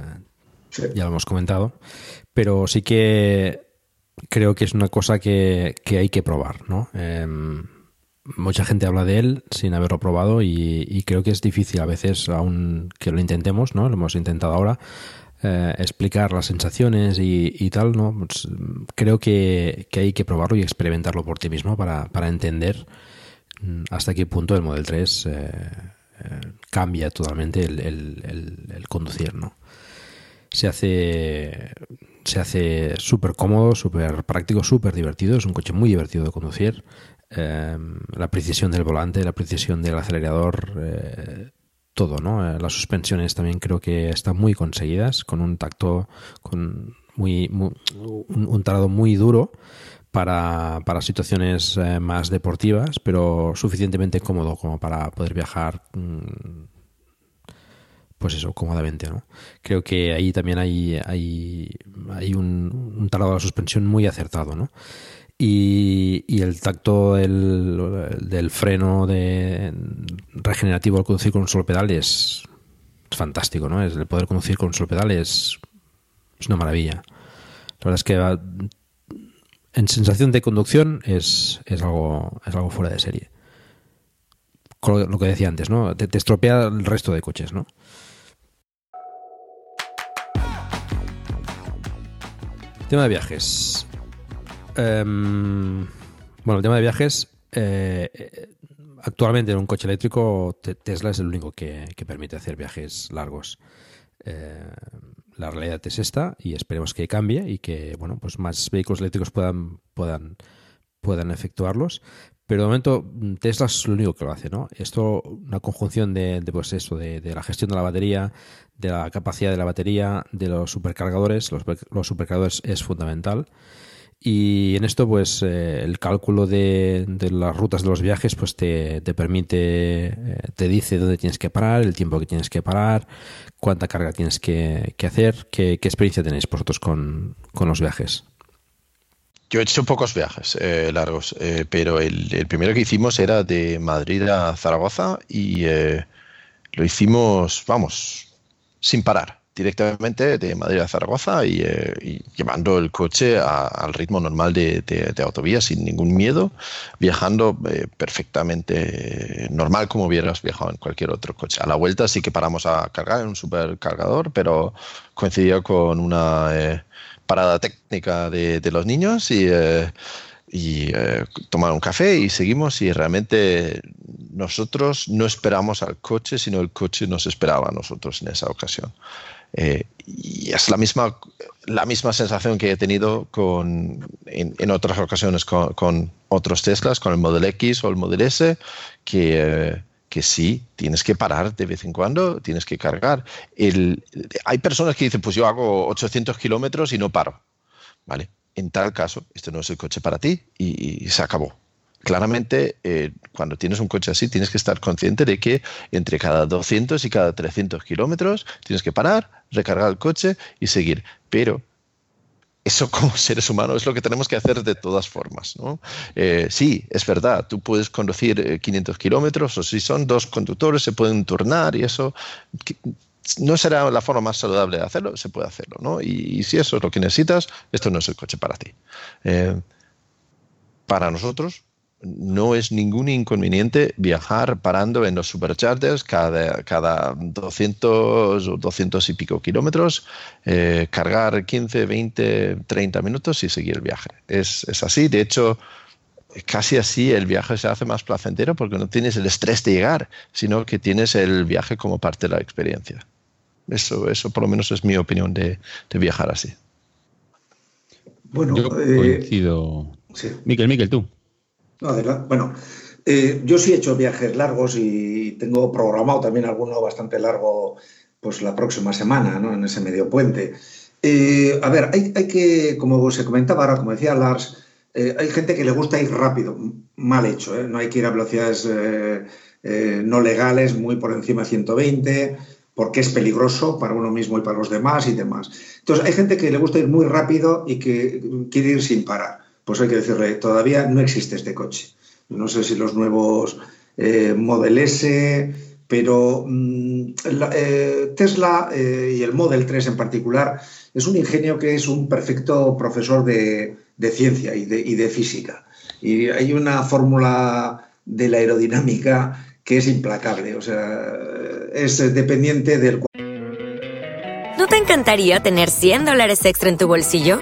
Speaker 1: ya lo hemos comentado, pero sí que creo que es una cosa que, hay que probar, ¿no? Em, mucha gente habla de él sin haberlo probado y, creo que es difícil a veces, aún que lo intentemos, ¿no? Lo hemos intentado ahora, eh, explicar las sensaciones y, tal, ¿no? Pues, creo que, hay que probarlo y experimentarlo por ti mismo para, entender mm, hasta qué punto el Model 3 eh, eh, cambia totalmente el, el conducir, ¿no? Se hace se hace súper cómodo, súper práctico, súper divertido. Es un coche muy divertido de conducir. Em, la precisión del volante, la precisión del acelerador, eh, todo, ¿no? Eh, las suspensiones también creo que están muy conseguidas, con un tacto, con muy, un, un muy duro para, para situaciones eh, más deportivas, pero suficientemente cómodo como para poder viajar. Mm, pues eso, cómodamente, ¿no? Creo que ahí también hay, hay, hay un, un talado de la suspensión muy acertado, ¿no? Y, el tacto del, freno de regenerativo al conducir con un solo pedal es fantástico, ¿no? Es, el poder conducir con un solo pedal es, una maravilla. La verdad es que en sensación de conducción es, es, algo, es algo fuera de serie. lo que decía antes, ¿no? Te estropea el resto de coches, ¿no? Tema de viajes. Em, bueno, el tema de viajes. Eh, actualmente en un coche eléctrico Tesla es el único que, permite hacer viajes largos. Eh, la realidad es esta y esperemos que cambie y que bueno pues más vehículos eléctricos puedan puedan puedan efectuarlos pero de momento Tesla es lo único que lo hace no esto una conjunción de, pues eso de, la gestión de la batería de la capacidad de la batería de los supercargadores los supercargadores es fundamental y en esto, pues, eh, el cálculo de, las rutas de los viajes, pues te, permite, eh, te dice dónde tienes que parar, el tiempo que tienes que parar, cuánta carga tienes que, hacer. ¿Qué, experiencia tenéis vosotros con, los viajes?
Speaker 3: Yo he hecho pocos viajes eh, largos, pero el, el, primero que hicimos era de Madrid a Zaragoza y lo hicimos, vamos, sin parar directamente de Madrid a Zaragoza y, eh, llevando el coche al ritmo normal de, autovía sin ningún miedo, viajando eh, perfectamente normal como hubieras viajado en cualquier otro coche. A la vuelta sí que paramos a cargar en un supercargador, pero coincidió con una eh, parada técnica de, los niños y y tomar un café y seguimos y realmente nosotros no esperamos al coche, sino el coche nos esperaba a nosotros en esa ocasión. Eh, y es la misma, la misma sensación que he tenido con, en, otras ocasiones con, otros Teslas, con el Model X o el Model S, que, eh, que sí, tienes que parar de vez en cuando, tienes que cargar. El, hay personas que dicen, pues yo hago 800 kilómetros y no paro. ¿Vale? En tal caso, este no es el coche para ti y se acabó claramente eh, cuando tienes un coche así tienes que estar consciente de que entre cada 200 y cada 300 kilómetros tienes que parar, recargar el coche y seguir. Pero eso como seres humanos es lo que tenemos que hacer de todas formas. Eh, sí, es verdad, tú puedes conducir 500 eh, kilómetros o si son dos conductores se pueden turnar y eso no será la forma más saludable de hacerlo, se puede hacerlo. ¿no? Y, si eso es lo que necesitas, esto no es el coche para ti. para nosotros, no es ningún inconveniente viajar parando en los superchargers cada, cada 200 o 200 y pico kilómetros, eh, cargar 15, 20, 30 minutos y seguir el viaje. Es, es así, de hecho, casi así el viaje se hace más placentero porque no tienes el estrés de llegar, sino que tienes el viaje como parte de la experiencia. Eso, eso por lo menos es mi opinión de, de viajar así.
Speaker 2: Bueno, yo eh, coincido. Sí. Miquel, Miquel, tú.
Speaker 4: Bueno, eh, yo sí he hecho viajes largos y tengo programado también alguno bastante largo pues la próxima semana, ¿no? En ese medio puente. Eh, a ver, hay, que, como se comentaba ahora, como decía Lars, hay gente que le gusta ir rápido, mal hecho, no hay que ir a velocidades no legales, muy por encima de 120, porque es peligroso para uno mismo y para los demás y demás. Entonces, hay gente que le gusta ir muy rápido y que quiere ir sin parar. Pues hay que decirle, todavía no existe este coche. No sé si los nuevos eh, Model S, pero mm, eh, Tesla eh, y el Model 3 en particular es un ingenio que es un perfecto profesor de, ciencia y de, y de física. Y hay una fórmula de la aerodinámica que es implacable, o sea, es dependiente del...
Speaker 20: ¿No te encantaría tener 100 dólares extra en tu bolsillo?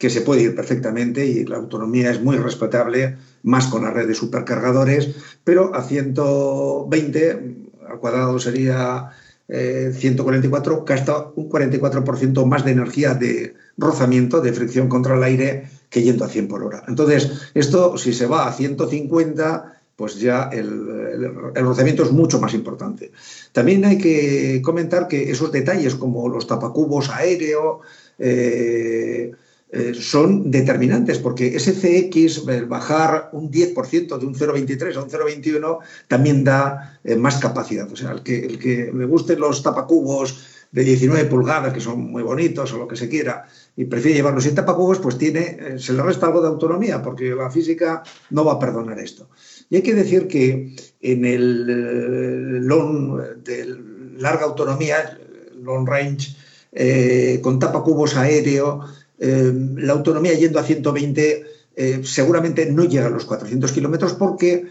Speaker 4: que se puede ir perfectamente y la autonomía es muy respetable, más con la red de supercargadores, pero a 120 al cuadrado sería 144, eh, gasta un 44% más de energía de rozamiento, de fricción contra el aire que yendo a 100 por hora. Entonces, esto si se va a 150, pues ya el, rozamiento es mucho más importante. También hay que comentar que esos detalles como los tapacubos aéreo eh, eh, son determinantes porque ese CX, el bajar un 10% de un 0,23 a un 0,21, también da eh, más capacidad. O sea, el que, el me gusten los tapacubos de 19 pulgadas, que son muy bonitos o lo que se quiera, y prefiere llevarlos sin tapacubos, pues tiene, eh, se le resta algo de autonomía, porque la física no va a perdonar esto. Y hay que decir que en el long de larga autonomía, long range, con tapacubos aéreo, la autonomía yendo a 120 seguramente no llega a los 400 kilómetros porque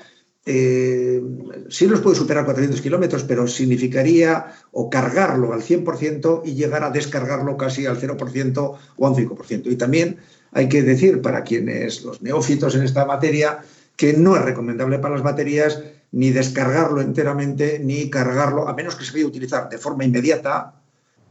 Speaker 4: eh, sí los puede superar 400 kilómetros, pero significaría o cargarlo al 100% y llegar a descargarlo casi al 0% o a un 5%. Y también hay que decir para quienes los neófitos en esta materia que no es recomendable para las baterías ni descargarlo enteramente ni cargarlo, a menos que se vaya a utilizar de forma inmediata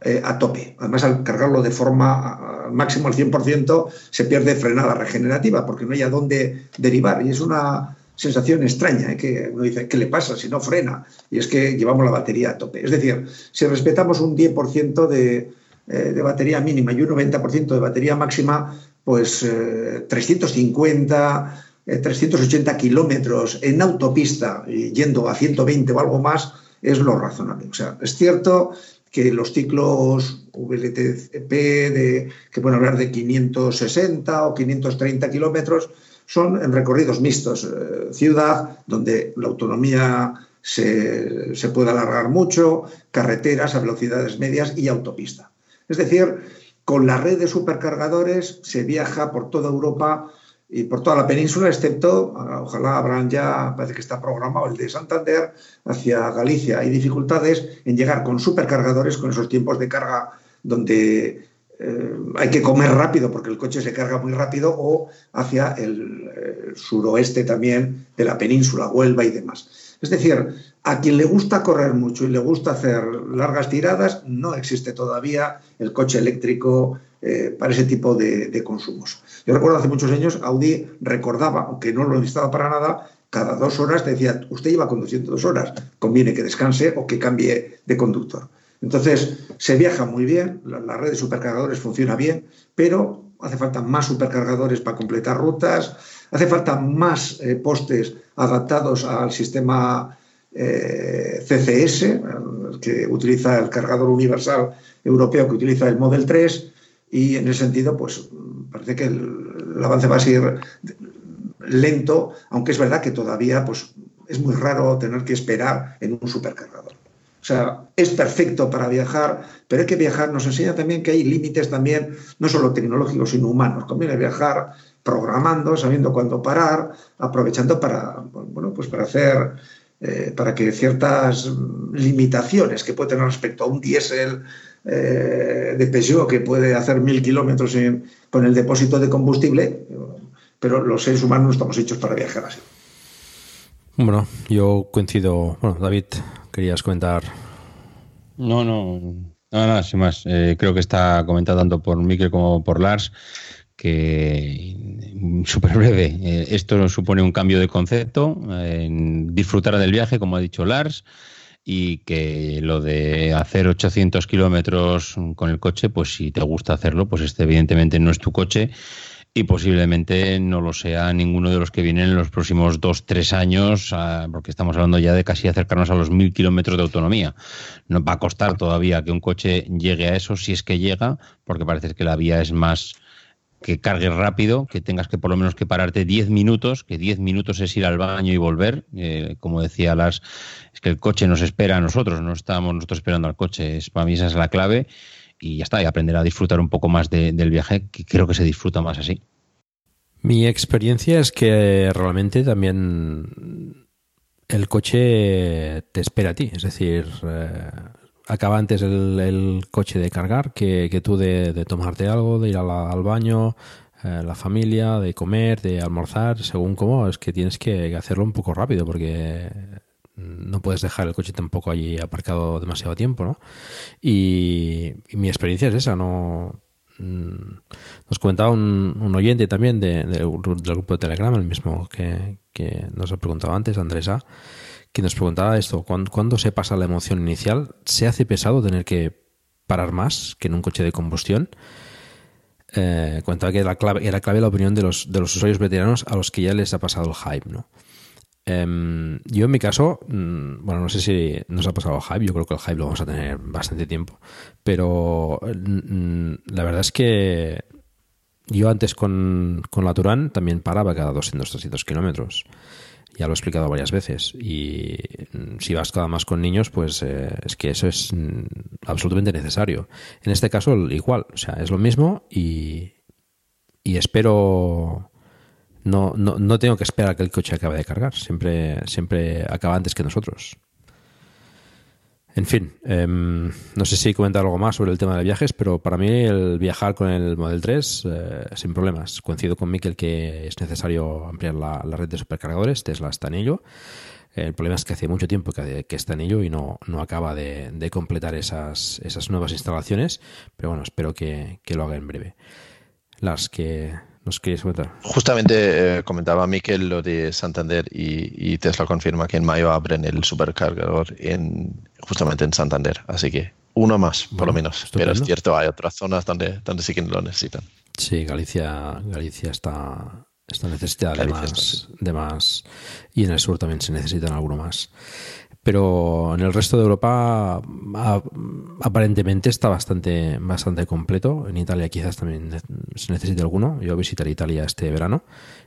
Speaker 4: eh, a tope. Además, al cargarlo de forma máximo al 100%, se pierde frenada regenerativa porque no hay a dónde derivar. Y es una sensación extraña, ¿eh? que uno dice, ¿qué le pasa si no frena? Y es que llevamos la batería a tope. Es decir, si respetamos un 10% de, eh, de, batería mínima y un 90% de batería máxima, pues 350, eh, 380 kilómetros en autopista, yendo a 120 o algo más, es lo razonable. O sea, es cierto que los ciclos VLTP, de, que pueden hablar de 560 o 530 kilómetros, son en recorridos mixtos, eh, ciudad, donde la autonomía se, puede alargar mucho, carreteras a velocidades medias y autopista. Es decir, con la red de supercargadores se viaja por toda Europa y por toda la península, excepto, ojalá habrán ya, parece que está programado el de Santander, hacia Galicia. Hay dificultades en llegar con supercargadores, con esos tiempos de carga donde eh, hay que comer rápido porque el coche se carga muy rápido o hacia el, suroeste también de la península, Huelva y demás. Es decir, a quien le gusta correr mucho y le gusta hacer largas tiradas, no existe todavía el coche eléctrico eh, para ese tipo de, consumos. Yo recuerdo hace muchos años, Audi recordaba, aunque no lo necesitaba para nada, cada dos horas te decía, usted iba conduciendo dos horas, conviene que descanse o que cambie de conductor. Entonces, se viaja muy bien, la, red de supercargadores funciona bien, pero hace falta más supercargadores para completar rutas, Hace falta más eh, postes adaptados al sistema eh, CCS, que utiliza el cargador universal europeo, que utiliza el Model 3, y en ese sentido, pues parece que el, avance va a ser lento, aunque es verdad que todavía pues, es muy raro tener que esperar en un supercargador. O sea, es perfecto para viajar, pero hay que viajar, nos enseña también que hay límites también, no solo tecnológicos, sino humanos. Conviene viajar programando, sabiendo cuándo parar, aprovechando para, bueno, pues para hacer, eh, para que ciertas limitaciones que puede tener respecto a un diésel eh, de Peugeot que puede hacer mil kilómetros con el depósito de combustible, pero los seres humanos no estamos hechos para viajar así.
Speaker 1: Bueno, yo coincido. Bueno, David, querías comentar.
Speaker 2: No, no, nada, nada, sin más. Eh, creo que está comentado tanto por Mikel como por Lars que súper breve. Eh, esto supone un cambio de concepto, en disfrutar del viaje, como ha dicho Lars, y que lo de hacer 800 kilómetros con el coche, pues si te gusta hacerlo, pues este evidentemente no es tu coche y posiblemente no lo sea ninguno de los que vienen en los próximos dos, tres años, ah, porque estamos hablando ya de casi acercarnos a los mil kilómetros de autonomía. Nos va a costar todavía que un coche llegue a eso, si es que llega, porque parece que la vía es más que cargue rápido, que tengas que por lo menos que pararte 10 minutos, que 10 minutos es ir al baño y volver. Eh, como decía Lars, es que el coche nos espera a nosotros, no estamos nosotros esperando al coche. Es, para mí esa es la clave y ya está, y aprender a disfrutar un poco más del viaje, que creo que se disfruta más así.
Speaker 1: Mi experiencia es que realmente también el coche te espera a ti, es decir, eh, acaba antes el, coche de cargar que, que tú de, tomarte algo, de ir al baño, eh, la familia, de comer, de almorzar, según cómo, es que tienes que hacerlo un poco rápido porque no puedes dejar el coche tampoco allí aparcado demasiado tiempo, ¿no? Y, mi experiencia es esa, no... Mm, nos comentaba un, oyente también del grupo de Telegram, el mismo que, nos ha preguntado antes, Andresa, que nos preguntaba esto, ¿cuándo, se pasa la emoción inicial? ¿Se hace pesado tener que parar más que en un coche de combustión? Eh, que era clave, era clave la opinión de los, de los usuarios veteranos a los que ya les ha pasado el hype, ¿no? Em, yo en mi caso, mm, bueno, no sé si nos ha pasado el hype, yo creo que el hype lo vamos a tener bastante tiempo, pero mm, la verdad es que yo antes con, con la Turán también paraba cada 200-300 kilómetros. Ya lo he explicado varias veces. Y mm, si vas cada más con niños, pues eh, es que eso es absolutamente necesario. En este caso, igual. O sea, es lo mismo y, y espero no, no, no tengo que esperar a que el coche acabe de cargar, siempre, siempre acaba antes que nosotros. En fin, em, no sé si comentar algo más sobre el tema de viajes, pero para mí el viajar con el Model 3 eh, sin problemas. Coincido con Mikel que es necesario ampliar la, red de supercargadores, Tesla está en ello. El problema es que hace mucho tiempo que, está en ello y no, no acaba de, completar esas, esas nuevas instalaciones, pero bueno, espero que, que lo haga en breve. Lars, que ¿Nos queréis comentar?
Speaker 3: Justamente eh, comentaba Miquel lo de Santander y, Tesla confirma que en mayo abren el supercargador en, justamente en Santander. Así que uno más, por lo menos. Pero es cierto, hay otras zonas donde, donde sí que lo necesitan.
Speaker 1: Sí, Galicia, Galicia está, está necesitada de, más, de más. Y en el sur también se necesitan alguno más pero en el resto de Europa aparentemente está bastante, bastante completo. En Italia quizás también se necesite alguno. Yo visitaré Italia este verano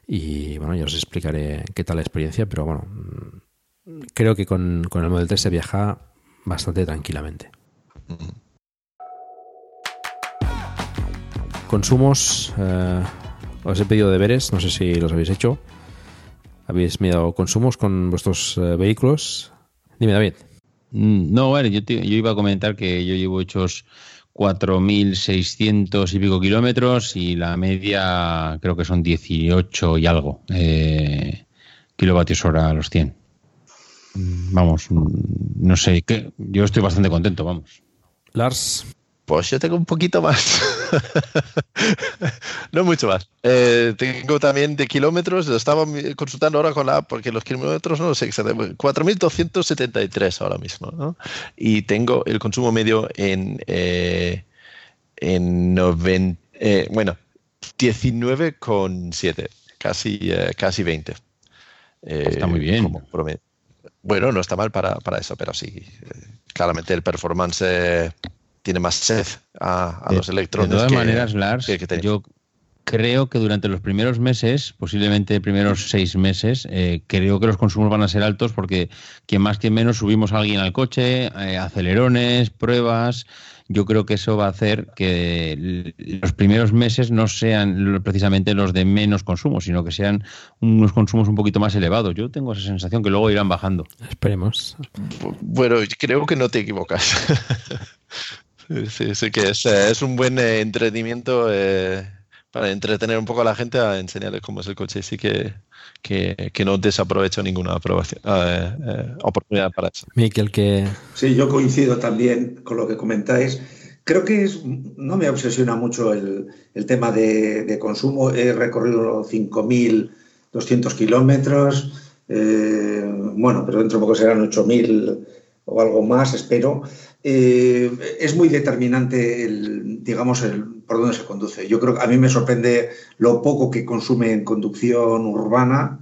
Speaker 1: y bueno, ya os explicaré qué tal la experiencia, pero bueno, creo que con, el Model 3 se viaja bastante tranquilamente. Consumos, eh, os he pedido deberes, no sé si los habéis hecho. ¿Habéis mirado consumos con vuestros eh, vehículos? Dime, David.
Speaker 2: Mm, no, bueno, yo, yo iba a comentar que yo llevo hechos 4.600 y pico kilómetros y la media creo que son 18 y algo eh, kilovatios hora a los 100. Mm, vamos, mm, no sé, que yo estoy bastante contento, vamos.
Speaker 1: Lars.
Speaker 3: Pues yo tengo un poquito más. no mucho más. Eh, tengo también de kilómetros, lo estaba consultando ahora con la app porque los kilómetros no lo sé exactamente. 4.273 ahora mismo. ¿no? Y tengo el consumo medio en, eh, en 90, eh, bueno, 19,7 casi, eh, casi 20. Eh,
Speaker 2: Está muy bien.
Speaker 3: como. Bueno, no está mal para, para eso, pero sí, claramente el performance tiene más sed a, a
Speaker 2: De-
Speaker 3: los electrones.
Speaker 2: De todas
Speaker 3: que-
Speaker 2: maneras, Lars,
Speaker 3: que- que tenéis.
Speaker 2: yo creo que durante los primeros meses, posiblemente primeros seis meses, eh, creo que los consumos van a ser altos porque quien más, quien menos, subimos a alguien al coche, eh, acelerones, pruebas. Yo creo que eso va a hacer que los primeros meses no sean precisamente los de menos consumo, sino que sean unos consumos un poquito más elevados. Yo tengo esa sensación que luego irán bajando.
Speaker 1: Esperemos.
Speaker 3: Bueno, creo que no te equivocas. sí, sí que es, eh, es un buen eh, entretenimiento eh, para entretener un poco a la gente, a enseñarles cómo es el coche. Sí que, que, que no desaprovecho ninguna aprobación, eh, eh, oportunidad para eso.
Speaker 1: Miquel, que
Speaker 4: Sí, yo coincido también con lo que comentáis. Creo que es, no me obsesiona mucho el, el tema de, de consumo. He recorrido 5.200 kilómetros. eh, bueno, pero dentro de poco serán 8.000 o algo más, espero. Eh, es muy determinante, el, digamos, el, por dónde se conduce. Yo creo que a mí me sorprende lo poco que consume en conducción urbana.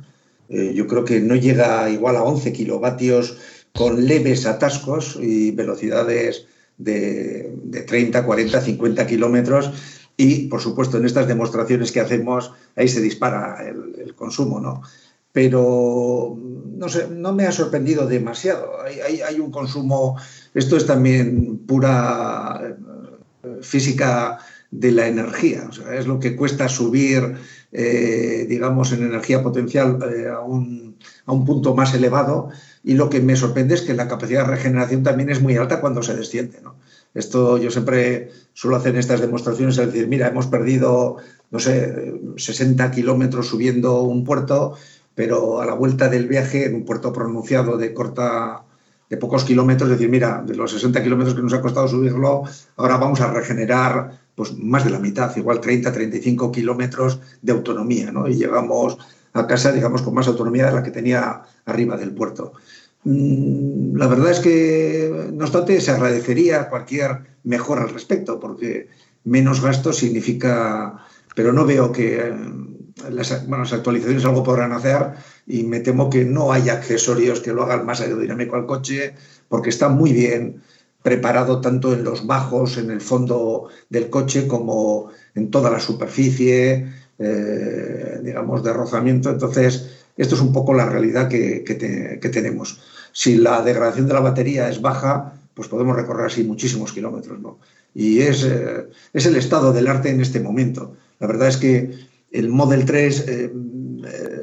Speaker 4: Eh, yo creo que no llega igual a 11 kilovatios con leves atascos y velocidades de, de 30, 40, 50 kilómetros. Y, por supuesto, en estas demostraciones que hacemos, ahí se dispara el, consumo, ¿no? Pero, no sé, no me ha sorprendido demasiado. Hay- hay un consumo, esto es también pura eh, física de la energía, es lo que cuesta subir, eh, digamos, en energía potencial eh, a, un, a un punto más elevado y lo que me sorprende es que la capacidad de regeneración también es muy alta cuando se desciende, ¿no? Esto yo siempre suelo hacer en estas demostraciones, es decir, mira, hemos perdido, no sé, 60 kilómetros subiendo un puerto, pero a la vuelta del viaje, en un puerto pronunciado de corta, de pocos kilómetros, decir, mira, de los 60 kilómetros que nos ha costado subirlo, ahora vamos a regenerar pues más de la mitad, igual 30, 35 kilómetros de autonomía, ¿no? Y llegamos a casa, digamos, con más autonomía de la que tenía arriba del puerto. Mm, La verdad es que, no obstante, se agradecería cualquier mejora al respecto, porque menos gasto significa, pero no veo que eh, bueno, las actualizaciones algo podrán hacer y me temo que no hay accesorios que lo hagan más aerodinámico al coche, porque está muy bien preparado tanto en los bajos, en el fondo del coche, como en toda la superficie, eh, digamos, de rozamiento. Entonces, esto es un poco la realidad que, que te- que tenemos. Si la degradación de la batería es baja, pues podemos recorrer así muchísimos kilómetros, ¿no? Y es, eh, es el estado del arte en este momento. La verdad es que el Model 3, eh, eh,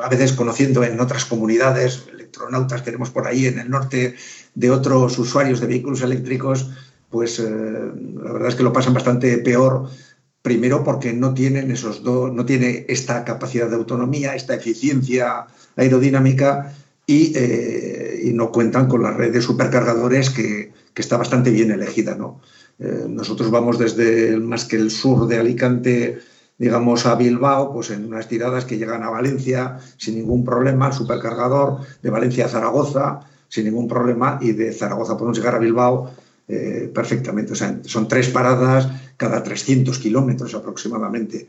Speaker 4: a veces conociendo en otras comunidades, electronautas que tenemos por ahí en el norte, de otros usuarios de vehículos eléctricos, pues eh, la verdad es que lo pasan bastante peor. Primero porque no tienen esos dos, no tiene esta capacidad de autonomía, esta eficiencia aerodinámica y, eh, no cuentan con la red de supercargadores que, está bastante bien elegida, ¿no? Eh, nosotros vamos desde más que el sur de Alicante, digamos, a Bilbao, pues en unas tiradas que llegan a Valencia sin ningún problema, el supercargador, de Valencia a Zaragoza sin ningún problema y de Zaragoza podemos llegar a Bilbao eh, perfectamente. O sea, son tres paradas cada 300 kilómetros aproximadamente.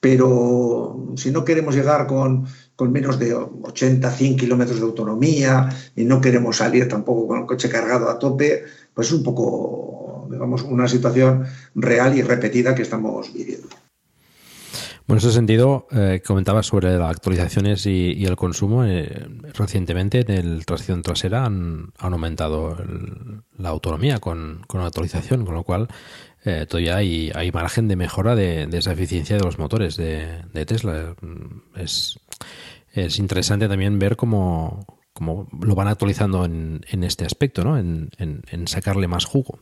Speaker 4: Pero si no queremos llegar con, con menos de 80, 100 kilómetros de autonomía y no queremos salir tampoco con el coche cargado a tope, pues es un poco, digamos, una situación real y repetida que estamos viviendo.
Speaker 1: Bueno, en ese sentido, eh, comentabas sobre las actualizaciones y, el consumo. eh, recientemente, en el tracción trasera han, aumentado la autonomía con, la actualización, con lo cual eh, todavía hay, margen de mejora de, esa eficiencia de los motores de, Tesla. Mm, Es, es interesante también ver cómo, lo van actualizando en, en este aspecto, ¿no? en sacarle más jugo.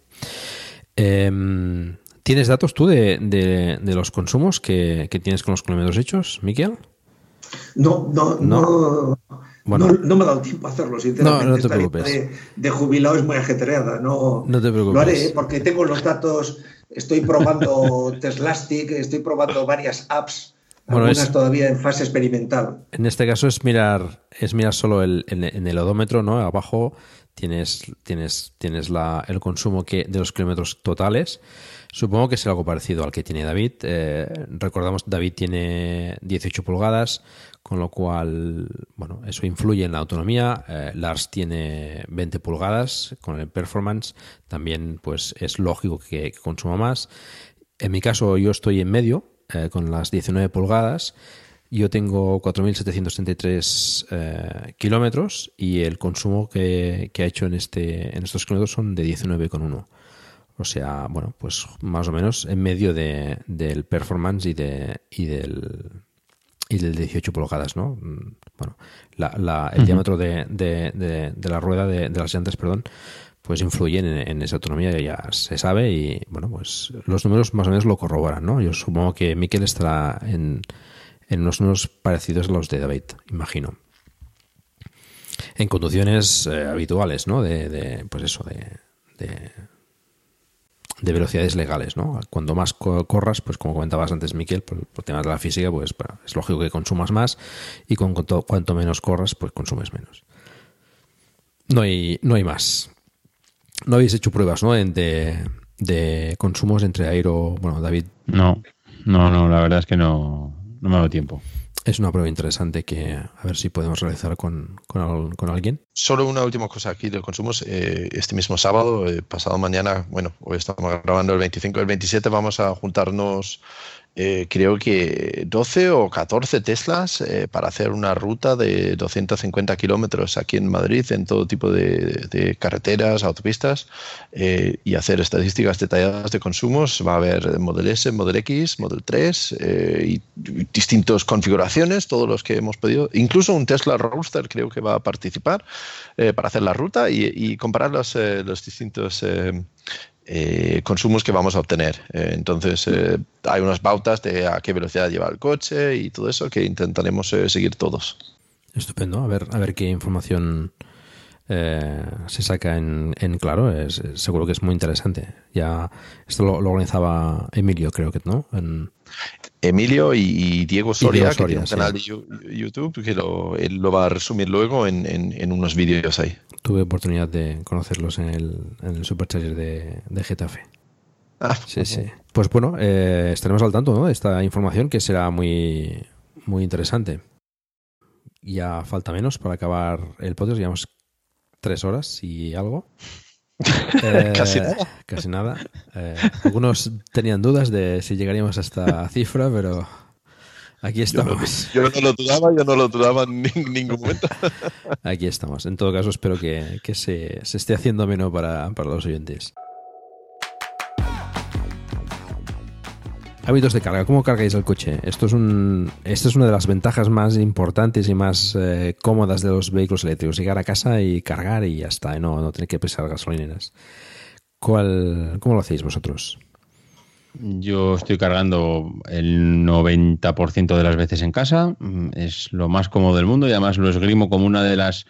Speaker 1: Em, ¿Tienes datos tú de, de- de los consumos que, que tienes con los kilómetros hechos, Miquel?
Speaker 4: No, no, no.
Speaker 1: Bueno.
Speaker 4: no, no me ha dado tiempo a hacerlo, sinceramente.
Speaker 1: No, no te
Speaker 4: Esta
Speaker 1: preocupes.
Speaker 4: De, de jubilado es muy ajetreada. No,
Speaker 1: No te preocupes.
Speaker 4: Lo haré ¿eh? porque tengo los datos, estoy probando Teslastic, estoy probando varias apps
Speaker 1: Bueno,
Speaker 4: algunas
Speaker 1: es-
Speaker 4: todavía en fase experimental.
Speaker 1: En este caso es mirar, es mirar solo el, en, en el odómetro, ¿no? Abajo tienes, tienes, tienes la, el consumo que, de los kilómetros totales. Supongo que es algo parecido al que tiene David. Eh, recordamos, David tiene 18 pulgadas, con lo cual, bueno, eso influye en la autonomía. Eh, Lars tiene 20 pulgadas con el performance. También, pues, es lógico que, consuma más. En mi caso, yo estoy en medio, eh, con las 19 pulgadas. Yo tengo 4.733 eh, kilómetros y el consumo que, que ha hecho en, este, en estos kilómetros son de 19,1. O sea, bueno, pues más o menos en medio de, del performance y, de, y del y del 18 pulgadas, ¿no? Mm, Bueno, la- la- el diámetro de, de- de- de la rueda de, las llantas, perdón, pues influyen en, en esa autonomía, ya se sabe, y bueno, pues los números más o menos lo corroboran, ¿no? Yo supongo que Mikel estará en, en unos números parecidos a los de David, imagino. En conducciones eh, habituales, ¿no? De, de, pues eso, de, de, de velocidades legales, ¿no? Cuando más co- corras, pues como comentabas antes, Miquel, por, por temas de la física, pues bueno, es lógico que consumas más y con cuanto, menos corras, pues consumes menos. No hay, no hay más. No habéis hecho pruebas, ¿no? De, de consumos entre aero, bueno, David.
Speaker 2: No, no, no, la verdad es que no, no me ha dado tiempo.
Speaker 1: Es una prueba interesante que a ver si podemos realizar con, con, al- con alguien.
Speaker 3: Solo una última cosa aquí de consumos. Eh, este mismo sábado, eh, pasado mañana, bueno, hoy estamos grabando el 25, el 27 vamos a juntarnos, eh, creo que 12 o 14 Teslas eh, para hacer una ruta de 250 kilómetros aquí en Madrid, en todo tipo de, carreteras, autopistas, eh, y hacer estadísticas detalladas de consumos. Va a haber Model S, Model X, Model 3 eh, y, distintas configuraciones, todos los que hemos pedido. Incluso un Tesla Roadster creo que va a participar para hacer la ruta y, y comparar los, los distintos eh, consumos que vamos a obtener. Eh, entonces, eh, hay unas pautas de a qué velocidad lleva el coche y todo eso que intentaremos seguir todos.
Speaker 1: Estupendo, a ver, a ver qué información se saca en, en claro. Es, es- seguro que es muy interesante. Ya esto lo, lo organizaba Emilio, creo que no. En-
Speaker 3: Emilio y, Diego Soria,
Speaker 1: Diego Soria,
Speaker 3: que tiene un
Speaker 1: sí.
Speaker 3: canal de YouTube, que lo, él lo va a resumir luego en, en- en unos vídeos ahí.
Speaker 1: Tuve oportunidad de conocerlos en el, en el Supercharger de, de Getafe.
Speaker 3: Ah,
Speaker 1: Sí, sí. Pues bueno, eh, estaremos al tanto ¿no? de esta información que será muy, muy interesante. Ya falta menos para acabar el podcast, llevamos tres horas y algo. Eh,
Speaker 3: Casi nada.
Speaker 1: Casi nada. Eh, algunos tenían dudas de si llegaríamos a esta cifra, pero aquí
Speaker 3: Yo no,
Speaker 1: estamos.
Speaker 3: yo no lo dudaba, yo no lo dudaba en nin- ningún momento.
Speaker 1: Aquí estamos. En todo caso, espero que, que se, se esté haciendo menos para, para los oyentes. Hábitos de carga. ¿Cómo cargáis el coche? Esto es, un, esto es una de las ventajas más importantes y más eh, cómodas de los vehículos eléctricos. Llegar a casa y cargar y ya está. y no, no tener que pesar gasolineras. ¿Cuál, ¿Cómo lo hacéis vosotros?
Speaker 2: Yo estoy cargando el 90% de las veces en casa. Mm, Es lo más cómodo del mundo y además lo esgrimo como una de las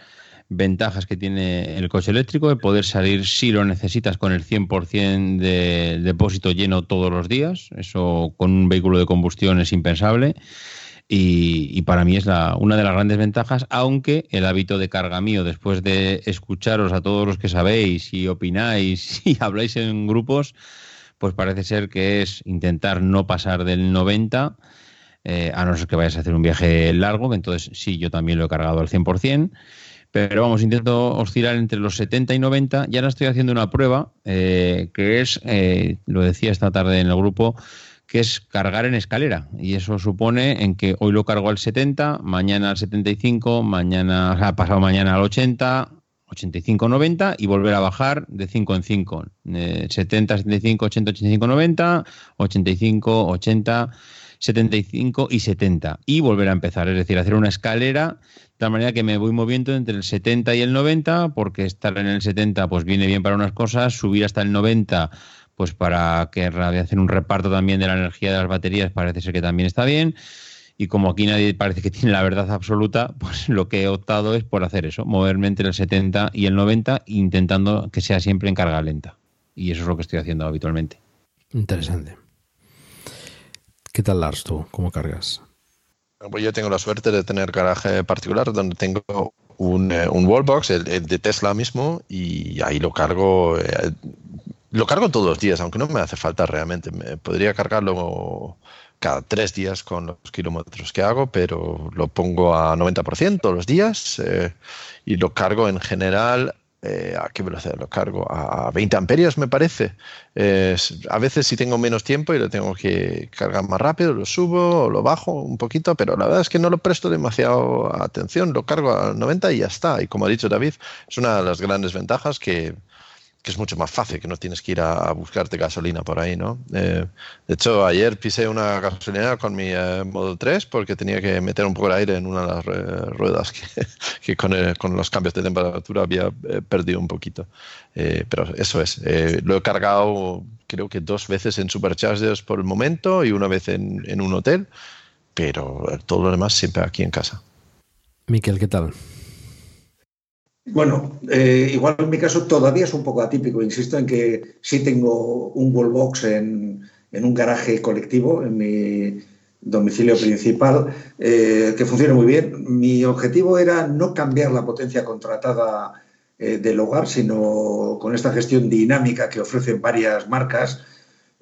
Speaker 2: ventajas que tiene el coche eléctrico de poder salir si lo necesitas con el 100% de depósito lleno todos los días. Eso con un vehículo de combustión es impensable. Y, y para mí es la, una de las grandes ventajas, aunque el hábito de carga mío, después de escucharos a todos los que sabéis y opináis y habláis en grupos, pues parece ser que es intentar no pasar del 90, eh, a no ser que vayas a hacer un viaje largo, entonces sí, yo también lo he cargado al 100%, pero vamos, intento oscilar entre los 70 y 90. Ya ahora estoy haciendo una prueba eh, que es, eh, lo decía esta tarde en el grupo, que es cargar en escalera. Y eso supone en que hoy lo cargo al 70, mañana al 75, mañana, o sea, pasado mañana al 80, 85, 90 y volver a bajar de 5 en 5. Eh, 70, 75, 80, 85, 90, 85, 80, 75 y 70. Y volver a empezar, es decir, hacer una escalera de tal manera que me voy moviendo entre el 70 y el 90, porque estar en el 70 pues viene bien para unas cosas, subir hasta el 90 pues para que hacer un reparto también de la energía de las baterías parece ser que también está bien. Y como aquí nadie parece que tiene la verdad absoluta, pues lo que he optado es por hacer eso, moverme entre el 70 y el 90, intentando que sea siempre en carga lenta. Y eso es lo que estoy haciendo habitualmente.
Speaker 1: Interesante. ¿Qué tal, Lars, tú? ¿Cómo cargas?
Speaker 3: Pues yo tengo la suerte de tener garaje particular donde tengo un, eh, un wallbox, el, el de Tesla mismo, y ahí lo cargo. eh, lo cargo todos los días, aunque no me hace falta realmente. Me podría cargarlo cada tres días con los kilómetros que hago, pero lo pongo a 90% todos los días eh, y lo cargo en general. eh, ¿A qué velocidad lo cargo? A 20 amperios, me parece. Es- a veces, si tengo menos tiempo y lo tengo que cargar más rápido, lo subo o lo bajo un poquito, pero la verdad es que no lo presto demasiado atención. Lo cargo a 90 y ya está. Y como ha dicho David, es una de las grandes ventajas que, que es mucho más fácil, que no tienes que ir a, a buscarte gasolina por ahí, ¿no? Eh, de hecho, ayer pisé una gasolinera con mi eh, Model 3 porque tenía que meter un poco de aire en una de las eh, ruedas que, que con, el- con los cambios de temperatura había eh, perdido un poquito. Eh, pero eso es, eh, lo he cargado creo que dos veces en Superchargers por el momento y una vez en, en un hotel, pero eh, todo lo demás siempre aquí en casa.
Speaker 1: Miquel, ¿qué tal?
Speaker 4: Bueno, eh, igual en mi caso todavía es un poco atípico. Insisto en que sí tengo un wallbox en, en un garaje colectivo, en mi domicilio principal, eh, que funciona muy bien. Mi objetivo era no cambiar la potencia contratada eh, del hogar, sino con esta gestión dinámica que ofrecen varias marcas.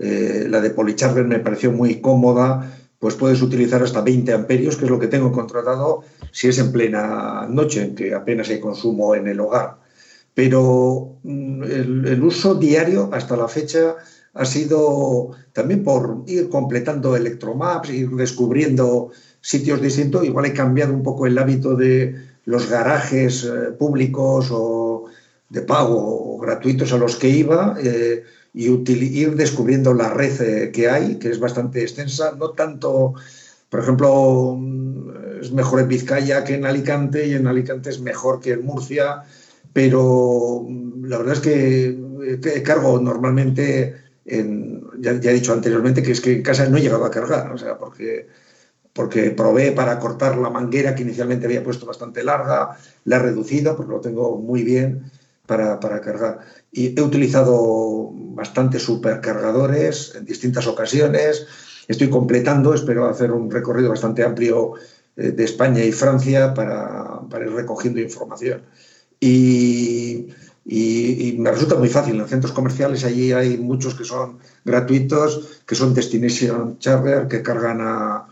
Speaker 4: La de Polycharger me pareció muy cómoda, pues puedes utilizar hasta 20 amperios, que es lo que tengo contratado si es en plena noche, en que apenas hay consumo en el hogar. Pero mm, el, uso diario hasta la fecha ha sido también por ir completando electromaps, ir descubriendo sitios distintos. Igual he cambiado un poco el hábito de los garajes eh, públicos o de pago o gratuitos a los que iba eh, y ir descubriendo la red eh, que hay, que es bastante extensa, no tanto, por ejemplo, mm, es mejor en Vizcaya que en Alicante y en Alicante es mejor que en Murcia, pero mm, la verdad es que eh, cargo normalmente, en, ya, ya he dicho anteriormente que es que en casa no he llegado a cargar, o sea, porque porque probé para cortar la manguera que inicialmente había puesto bastante larga, la he reducido porque lo tengo muy bien para, para cargar. Y he utilizado bastantes supercargadores en distintas ocasiones. Estoy completando, espero hacer un recorrido bastante amplio eh, de España y Francia para, para ir recogiendo información. Y, y- y me resulta muy fácil. En centros comerciales allí hay muchos que son gratuitos, que son Destination Charger, que cargan a,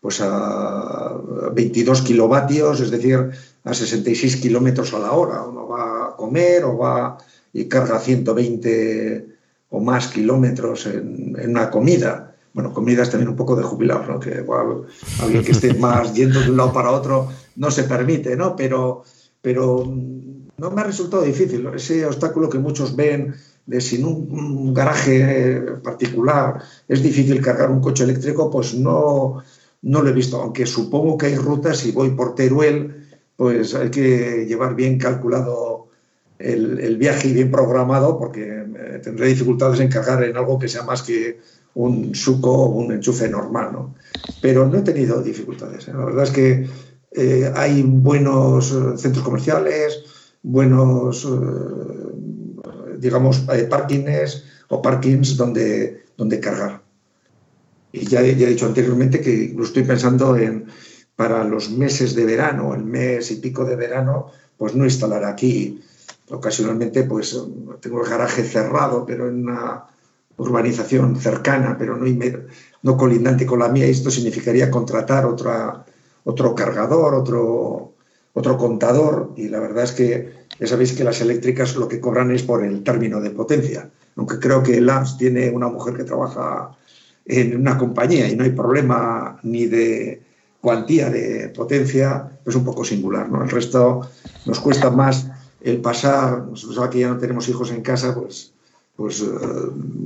Speaker 4: pues a 22 kilovatios, es decir, a 66 kilómetros a la hora. Uno va a comer o va y carga 120 o más kilómetros en, en una comida. Bueno, comida es también un poco de jubilado, ¿no? que igual alguien que esté más yendo de un lado para otro no se permite, ¿no? Pero, pero mm, no me ha resultado difícil. Ese obstáculo que muchos ven de sin un, un garaje particular es difícil cargar un coche eléctrico, pues no, no lo he visto, aunque supongo que hay rutas, si voy por Teruel, pues hay que llevar bien calculado el, viaje bien programado, porque eh, tendré dificultades en cargar en algo que sea más que un suco o un enchufe normal, ¿no? Pero no he tenido dificultades. ¿eh? La verdad es que eh, hay buenos centros comerciales, buenos, digamos, parkings o parkings donde, donde cargar. Y ya, ya he dicho anteriormente que lo estoy pensando en para los meses de verano, el mes y pico de verano, pues no instalar aquí. Ocasionalmente, pues tengo el garaje cerrado, pero en una urbanización cercana, pero no, no colindante con la mía. Y esto significaría contratar otra, otro cargador, otro, otro contador. Y la verdad es que ya sabéis que las eléctricas lo que cobran es por el término de potencia. Aunque creo que LAMS tiene una mujer que trabaja en una compañía y no hay problema ni de cuantía de potencia, es un poco singular. ¿no? El resto nos cuesta más el pasar, nosotros aquí ya no tenemos hijos en casa, pues, pues eh,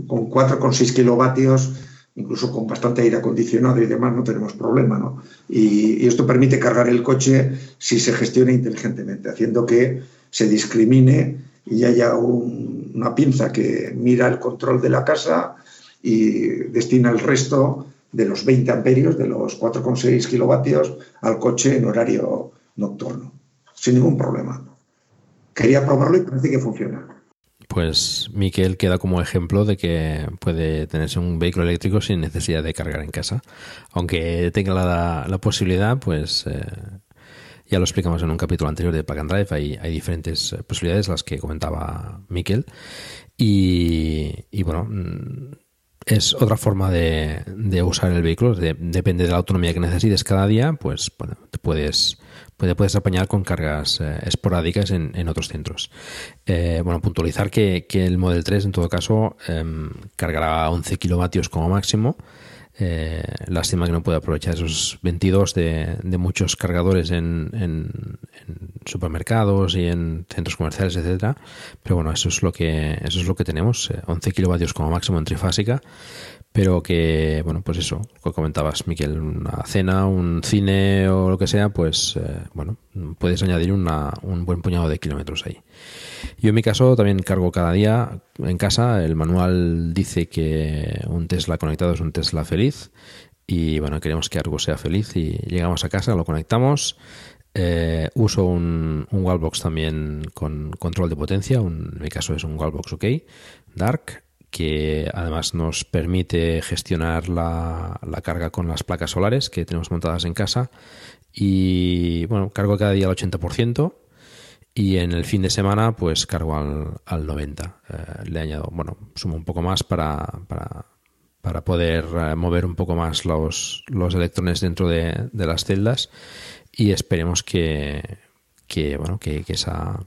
Speaker 4: con 4,6 kilovatios, incluso con bastante aire acondicionado y demás, no tenemos problema. ¿no? Y, esto permite cargar el coche si se gestiona inteligentemente, haciendo que se discrimine y haya un- una pinza que mira el control de la casa y destina el resto de los 20 amperios, de los 4,6 kilovatios, al coche en horario nocturno, sin ningún problema. Quería probarlo y parece que funciona.
Speaker 1: pues Miquel queda como ejemplo de que puede tenerse un vehículo eléctrico sin necesidad de cargar en casa. Aunque tenga la, posibilidad, pues eh, ya lo explicamos en un capítulo anterior de Pack and Drive, hay, diferentes eh, posibilidades, las que comentaba Miquel. Y, bueno, mm, es otra forma de, usar el vehículo, de- depende de la autonomía que necesites cada día, pues bueno, te puedes, puede- puedes apañar con cargas eh, esporádicas en, en otros centros. Eh, bueno, puntualizar que, que el Model 3 en todo caso em, cargará 11 kilovatios como máximo. Eh, lástima que no puede aprovechar esos 22 de, de muchos cargadores en, en- en supermercados y en centros comerciales, etcétera. Pero bueno, eso es lo que eso es lo que tenemos, eh, 11 kilovatios como máximo en trifásica. Pero que, bueno, pues eso, que comentabas, Miquel, una cena, un cine o lo que sea, pues, eh, bueno, puedes añadir una- un buen puñado de kilómetros ahí. Yo en mi caso también cargo cada día en casa. El manual dice que un Tesla conectado es un Tesla feliz. Y bueno, queremos que algo sea feliz y llegamos a casa, lo conectamos. Eh, uso un, un wallbox también con control de potencia. un- en mi caso es un wallbox OK, Dark, que además nos permite gestionar la, la carga con las placas solares que tenemos montadas en casa. Y bueno, cargo cada día al 80%. Y en el fin de semana, pues cargo al, al 90. Eh, le añado, bueno, sumo un poco más para, para, para poder eh, mover un poco más los, los electrones dentro de, de las celdas. Y esperemos que, que bueno, que, que esa,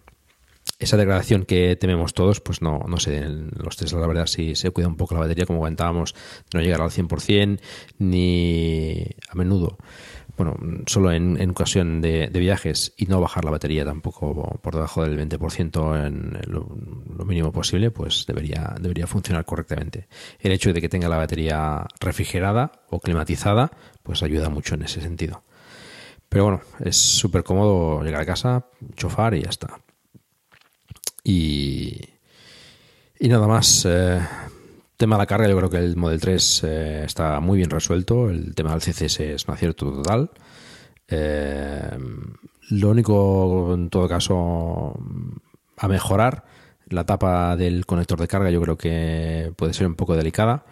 Speaker 1: esa degradación que tememos todos, pues no, no den los Tesla, la verdad, si se cuida un poco la batería, como comentábamos, no llegar al 100%, ni a menudo, bueno, solo en, ocasión de, viajes y no bajar la batería tampoco por debajo del 20% en lo, lo mínimo posible, pues debería, debería funcionar correctamente. El hecho de que tenga la batería refrigerada o climatizada, pues ayuda mucho en ese sentido. Pero bueno, es súper cómodo llegar a casa, chofar y ya está. Y, y nada más. eh, tema de la carga, yo creo que el Model 3 eh, está muy bien resuelto. El tema del CCS es un acierto total. Eh, lo único, en todo caso, a mejorar, la tapa del conector de carga yo creo que puede ser un poco delicada.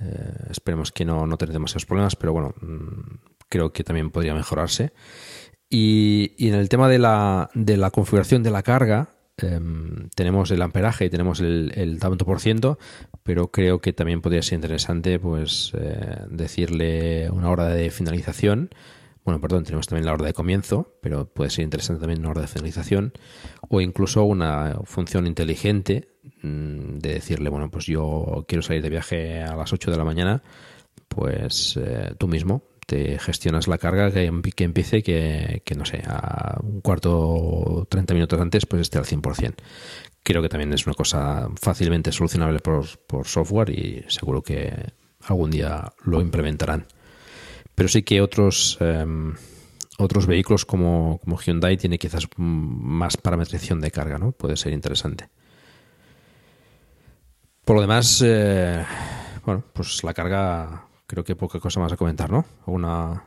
Speaker 1: Eh, esperemos que no, no tener demasiados problemas, pero bueno, mm, creo que también podría mejorarse. Y, y en el tema de la, de la configuración de la carga, em, tenemos el amperaje y tenemos el, el tanto por ciento, pero creo que también podría ser interesante pues eh, decirle una hora de finalización. Bueno, perdón, tenemos también la hora de comienzo, pero puede ser interesante también una hora de finalización o incluso una función inteligente mm, de decirle, bueno, pues yo quiero salir de viaje a las 8 de la mañana, pues eh, tú mismo te gestionas la carga que, em- empiece que, que, no sé, a un cuarto o 30 minutos antes pues esté al 100%. Creo que también es una cosa fácilmente solucionable por, por software y seguro que algún día lo implementarán. Pero sí que otros em, otros vehículos como, como Hyundai tiene quizás más parametrización de carga, ¿no? Puede ser interesante. Por lo demás, eh, bueno, pues la carga creo que poca cosa más a comentar, ¿no? ¿Alguna,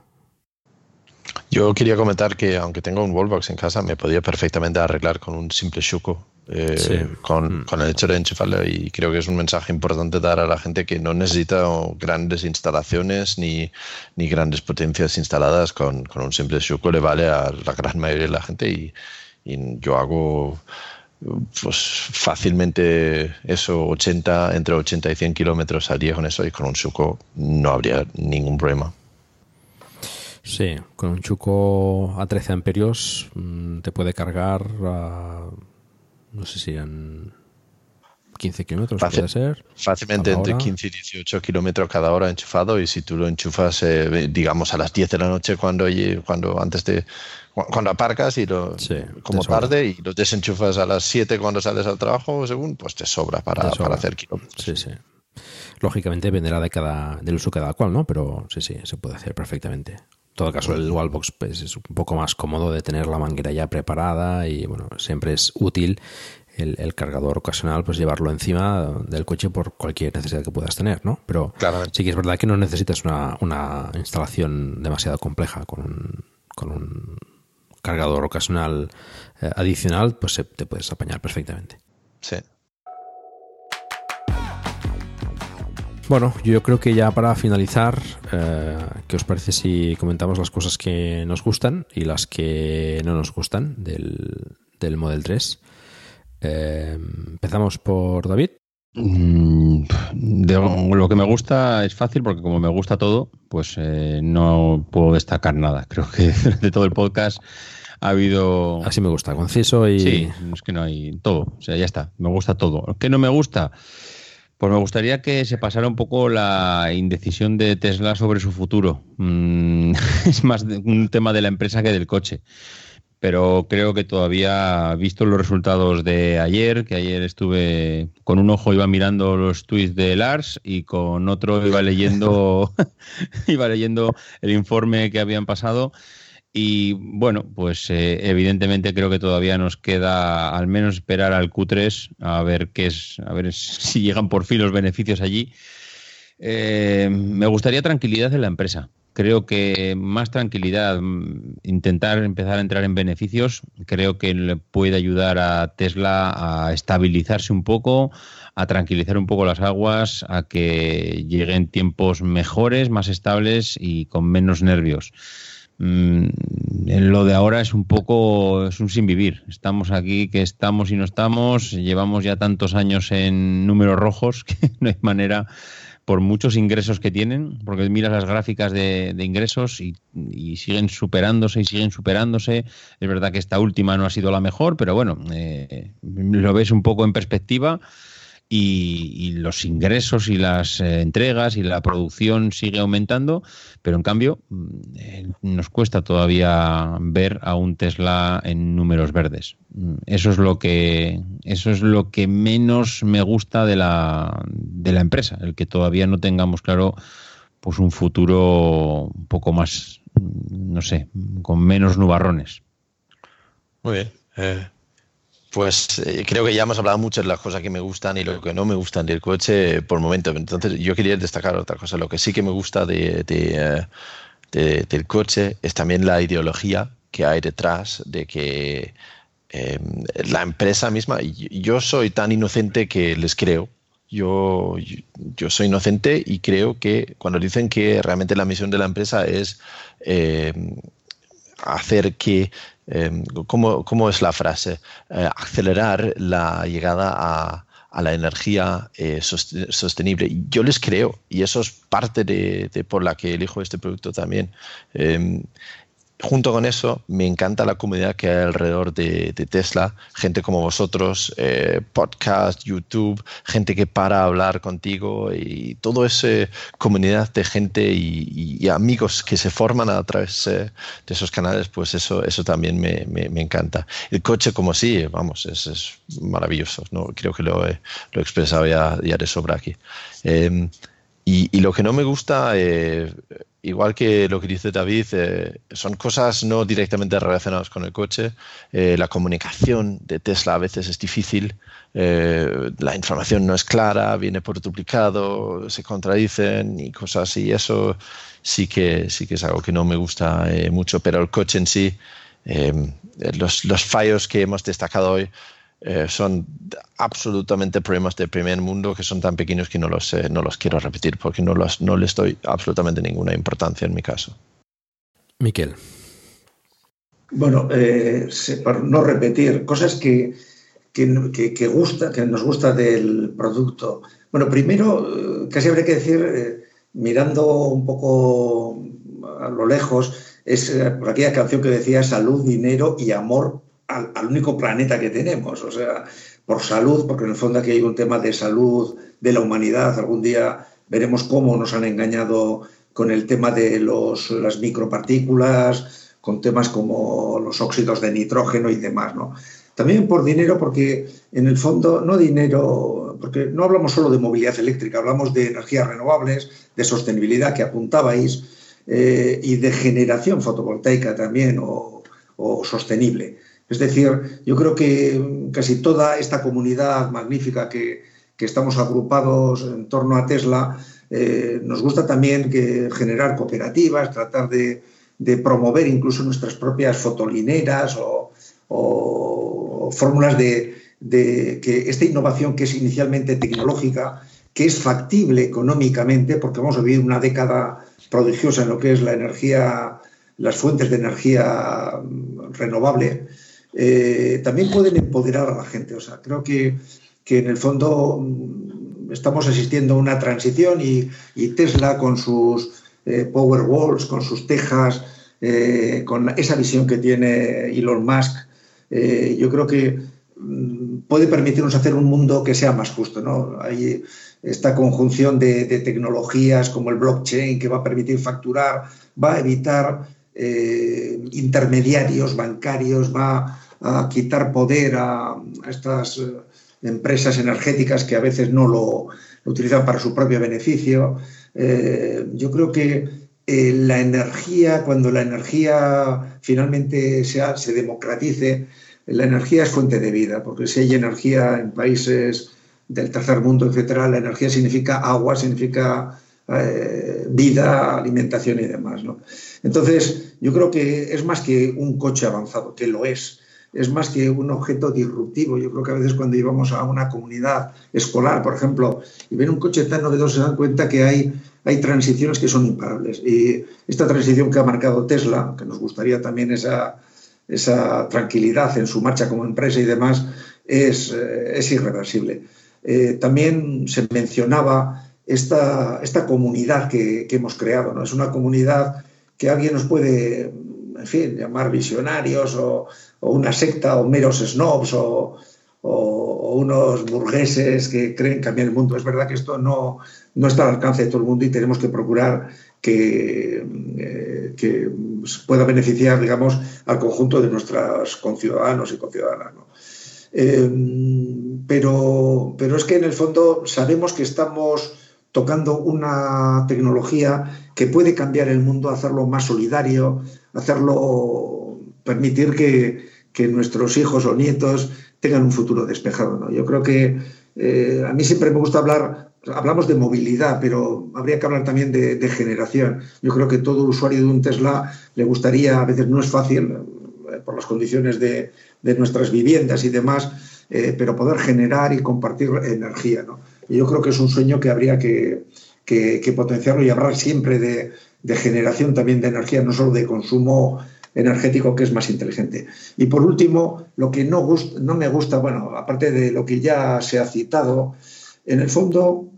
Speaker 3: Yo quería comentar que aunque tengo un wallbox en casa, me podía perfectamente arreglar con un simple Shuko, eh,
Speaker 1: Sí.
Speaker 3: con, con el hecho de enchufarlo. Y creo que es un mensaje importante dar a la gente que no necesita grandes instalaciones ni, ni grandes potencias instaladas. Con, con un simple Shuko le vale a la gran mayoría de la gente. Y, y yo hago pues fácilmente eso, 80, entre 80 y 100 kilómetros al día con eso. Y con un Shuko no habría ningún problema.
Speaker 1: Sí, con un chuco a 13 amperios mm, te puede cargar a, no sé si en 15 kilómetros,
Speaker 3: Fácil-
Speaker 1: puede ser.
Speaker 3: Fácilmente entre
Speaker 1: hora.
Speaker 3: 15 y 18 kilómetros cada hora enchufado y si tú lo enchufas, eh, digamos, a las 10 de la noche cuando, cuando antes de cuando aparcas y lo, como tarde y lo desenchufas a las 7 cuando sales al trabajo, según, pues te sobra para,
Speaker 1: Te sobra.
Speaker 3: para hacer kilómetros.
Speaker 1: Sí, sí. Lógicamente dependerá de cada, del uso cada cual, ¿no? Pero sí, sí, se puede hacer perfectamente. En todo caso, el wallbox pues, es un poco más cómodo de tener la manguera ya preparada y, bueno, siempre es útil el, el cargador ocasional, pues llevarlo encima del coche por cualquier necesidad que puedas tener, ¿no? Pero sí que es verdad que no necesitas una, una instalación demasiado compleja con un, con un cargador ocasional eh, adicional, pues se, te puedes apañar perfectamente.
Speaker 3: Sí.
Speaker 1: Bueno, yo creo que ya para finalizar, eh, ¿qué os parece si comentamos las cosas que nos gustan y las que no nos gustan del, del Model 3? Eh, empezamos por David.
Speaker 2: Mm, de lo que me gusta es fácil porque como me gusta todo, pues eh, no puedo destacar nada. Creo que de todo el podcast ha habido...
Speaker 1: Así me gusta, conciso y...
Speaker 2: Sí, es que no hay todo. O sea, ya está, me gusta todo. ¿Qué no me gusta? Pues me gustaría que se pasara un poco la indecisión de Tesla sobre su futuro. Mm, es más un tema de la empresa que del coche. Pero creo que todavía, visto los resultados de ayer, que ayer estuve con un ojo iba mirando los tweets de Lars y con otro iba leyendo, iba leyendo el informe que habían pasado y bueno, pues eh, evidentemente creo que todavía nos queda al menos esperar al Q3 a ver qué es, a ver si llegan por fin los beneficios allí. Eh, me gustaría tranquilidad en la empresa. Creo que más tranquilidad, mm, intentar empezar a entrar en beneficios, creo que le puede ayudar a Tesla a estabilizarse un poco, a tranquilizar un poco las aguas, a que lleguen tiempos mejores, más estables y con menos nervios. Mm, lo de ahora es un poco, es un sin vivir. Estamos aquí que estamos y no estamos, llevamos ya tantos años en números rojos que no hay manera, por muchos ingresos que tienen, porque miras las gráficas de, ingresos y, siguen superándose y siguen superándose. Es verdad que esta última no ha sido la mejor, pero bueno, eh, lo ves un poco en perspectiva y, los ingresos y las eh, entregas y la producción sigue aumentando, pero en cambio mm, eh, nos cuesta todavía ver a un Tesla en números verdes. Mm, eso es lo que eso es lo que menos me gusta de la, de la empresa, el que todavía no tengamos claro pues un futuro un poco más mm, no sé, con menos nubarrones.
Speaker 3: Muy bien. Eh, pues eh, creo que ya hemos hablado mucho de las cosas que me gustan y lo que no me gustan del coche por momento. Entonces yo quería destacar otra cosa. Lo que sí que me gusta de, eh, del coche es también la ideología que hay detrás de que la empresa misma, yo soy tan inocente que les creo. Yo, yo soy inocente y creo que cuando dicen que realmente la misión de la empresa es hacer que Em, ¿cómo, es la frase? Eh, acelerar la llegada a, la energía eh, sostenible. Yo les creo y eso es parte de, por la que elijo este producto también. Em, junto con eso, me encanta la comunidad que hay alrededor de, Tesla, gente como vosotros, eh, podcast, YouTube, gente que para hablar contigo y toda esa comunidad de gente y, amigos que se forman a través eh, de esos canales, pues eso, eso también me, encanta. El coche como sí, vamos, es, maravilloso, ¿no? creo que lo he, lo he expresado ya, de sobra aquí. Em, y, lo que no me gusta, eh, igual que lo que dice David, eh, son cosas no directamente relacionadas con el coche. Eh, la comunicación de Tesla a veces es difícil, la información no es clara, viene por duplicado, se contradicen y cosas así. Eso sí que, sí que es algo que no me gusta mucho, pero el coche en sí, los, los fallos que hemos destacado hoy, eh, son absolutamente problemas de primer mundo que son tan pequeños que no los, eh, no los quiero repetir porque no, los, no les doy absolutamente ninguna importancia en mi caso.
Speaker 1: Miquel.
Speaker 4: Bueno, eh, para no repetir, cosas que, que, gusta, que nos gusta del producto. Bueno, primero, casi habría que decir, mirando un poco a lo lejos, es por aquella canción que decía salud, dinero y amor al, único planeta que tenemos. O sea, por salud, porque en el fondo aquí hay un tema de salud de la humanidad. Algún día veremos cómo nos han engañado con el tema de los, las micropartículas, con temas como los óxidos de nitrógeno y demás. ¿no? También por dinero, porque en el fondo, no dinero, porque no hablamos solo de movilidad eléctrica, hablamos de energías renovables, de sostenibilidad que apuntabais, eh, y de generación fotovoltaica también o, o sostenible. Es decir, yo creo que casi toda esta comunidad magnífica que, estamos agrupados en torno a Tesla, eh, nos gusta también que generar cooperativas, tratar de, promover incluso nuestras propias fotolineras o, fórmulas de, que esta innovación que es inicialmente tecnológica, que es factible económicamente, porque vamos a vivir una década prodigiosa en lo que es la energía, las fuentes de energía mm, renovable, eh, también pueden empoderar a la gente. O sea, creo que, que en el fondo mm, estamos asistiendo a una transición y, Tesla con sus eh, power walls, con sus tejas, eh, con esa visión que tiene Elon Musk, yo creo que mm, puede permitirnos hacer un mundo que sea más justo. ¿no? Hay esta conjunción de, tecnologías como el blockchain que va a permitir facturar, va a evitar eh, intermediarios bancarios, va a quitar poder a, estas eh, empresas energéticas que a veces no lo, utilizan para su propio beneficio. Eh, yo creo que la energía, cuando la energía finalmente sea, se democratice, la energía es fuente de vida, porque si hay energía en países del tercer mundo, etcétera, la energía significa agua, significa eh, vida, alimentación y demás. Entonces, yo creo que es más que un coche avanzado, que lo es. Es más que un objeto disruptivo. Yo creo que a veces cuando íbamos a una comunidad escolar, por ejemplo, y ven un coche tan novedoso, se dan cuenta que hay, hay transiciones que son imparables. Y esta transición que ha marcado Tesla, que nos gustaría también esa, esa tranquilidad en su marcha como empresa y demás, es, es irreversible. Eh, también se mencionaba esta, esta comunidad que, hemos creado. ¿no? Es una comunidad que alguien nos puede, en fin, llamar visionarios o, una secta o meros snobs o, o, unos burgueses que creen cambiar el mundo. Es verdad que esto no, no está al alcance de todo el mundo y tenemos que procurar que, eh, que pueda beneficiar, digamos, al conjunto de nuestros conciudadanos y conciudadanas. ¿no? Eh, pero, pero es que en el fondo sabemos que estamos tocando una tecnología que puede cambiar el mundo, hacerlo más solidario, hacerlo, permitir que, nuestros hijos o nietos tengan un futuro despejado. Yo creo que eh, a mí siempre me gusta hablar, hablamos de movilidad, pero habría que hablar también de, generación. Yo creo que todo usuario de un Tesla le gustaría, a veces no es fácil, eh, por las condiciones de, de nuestras viviendas y demás, eh, pero poder generar y compartir energía. ¿no? Yo creo que es un sueño que habría que, potenciarlo y hablar siempre de, generación también de energía, no solo de consumo energético que es más inteligente. Y por último, lo que no, me gusta, bueno, aparte de lo que ya se ha citado, en el fondo,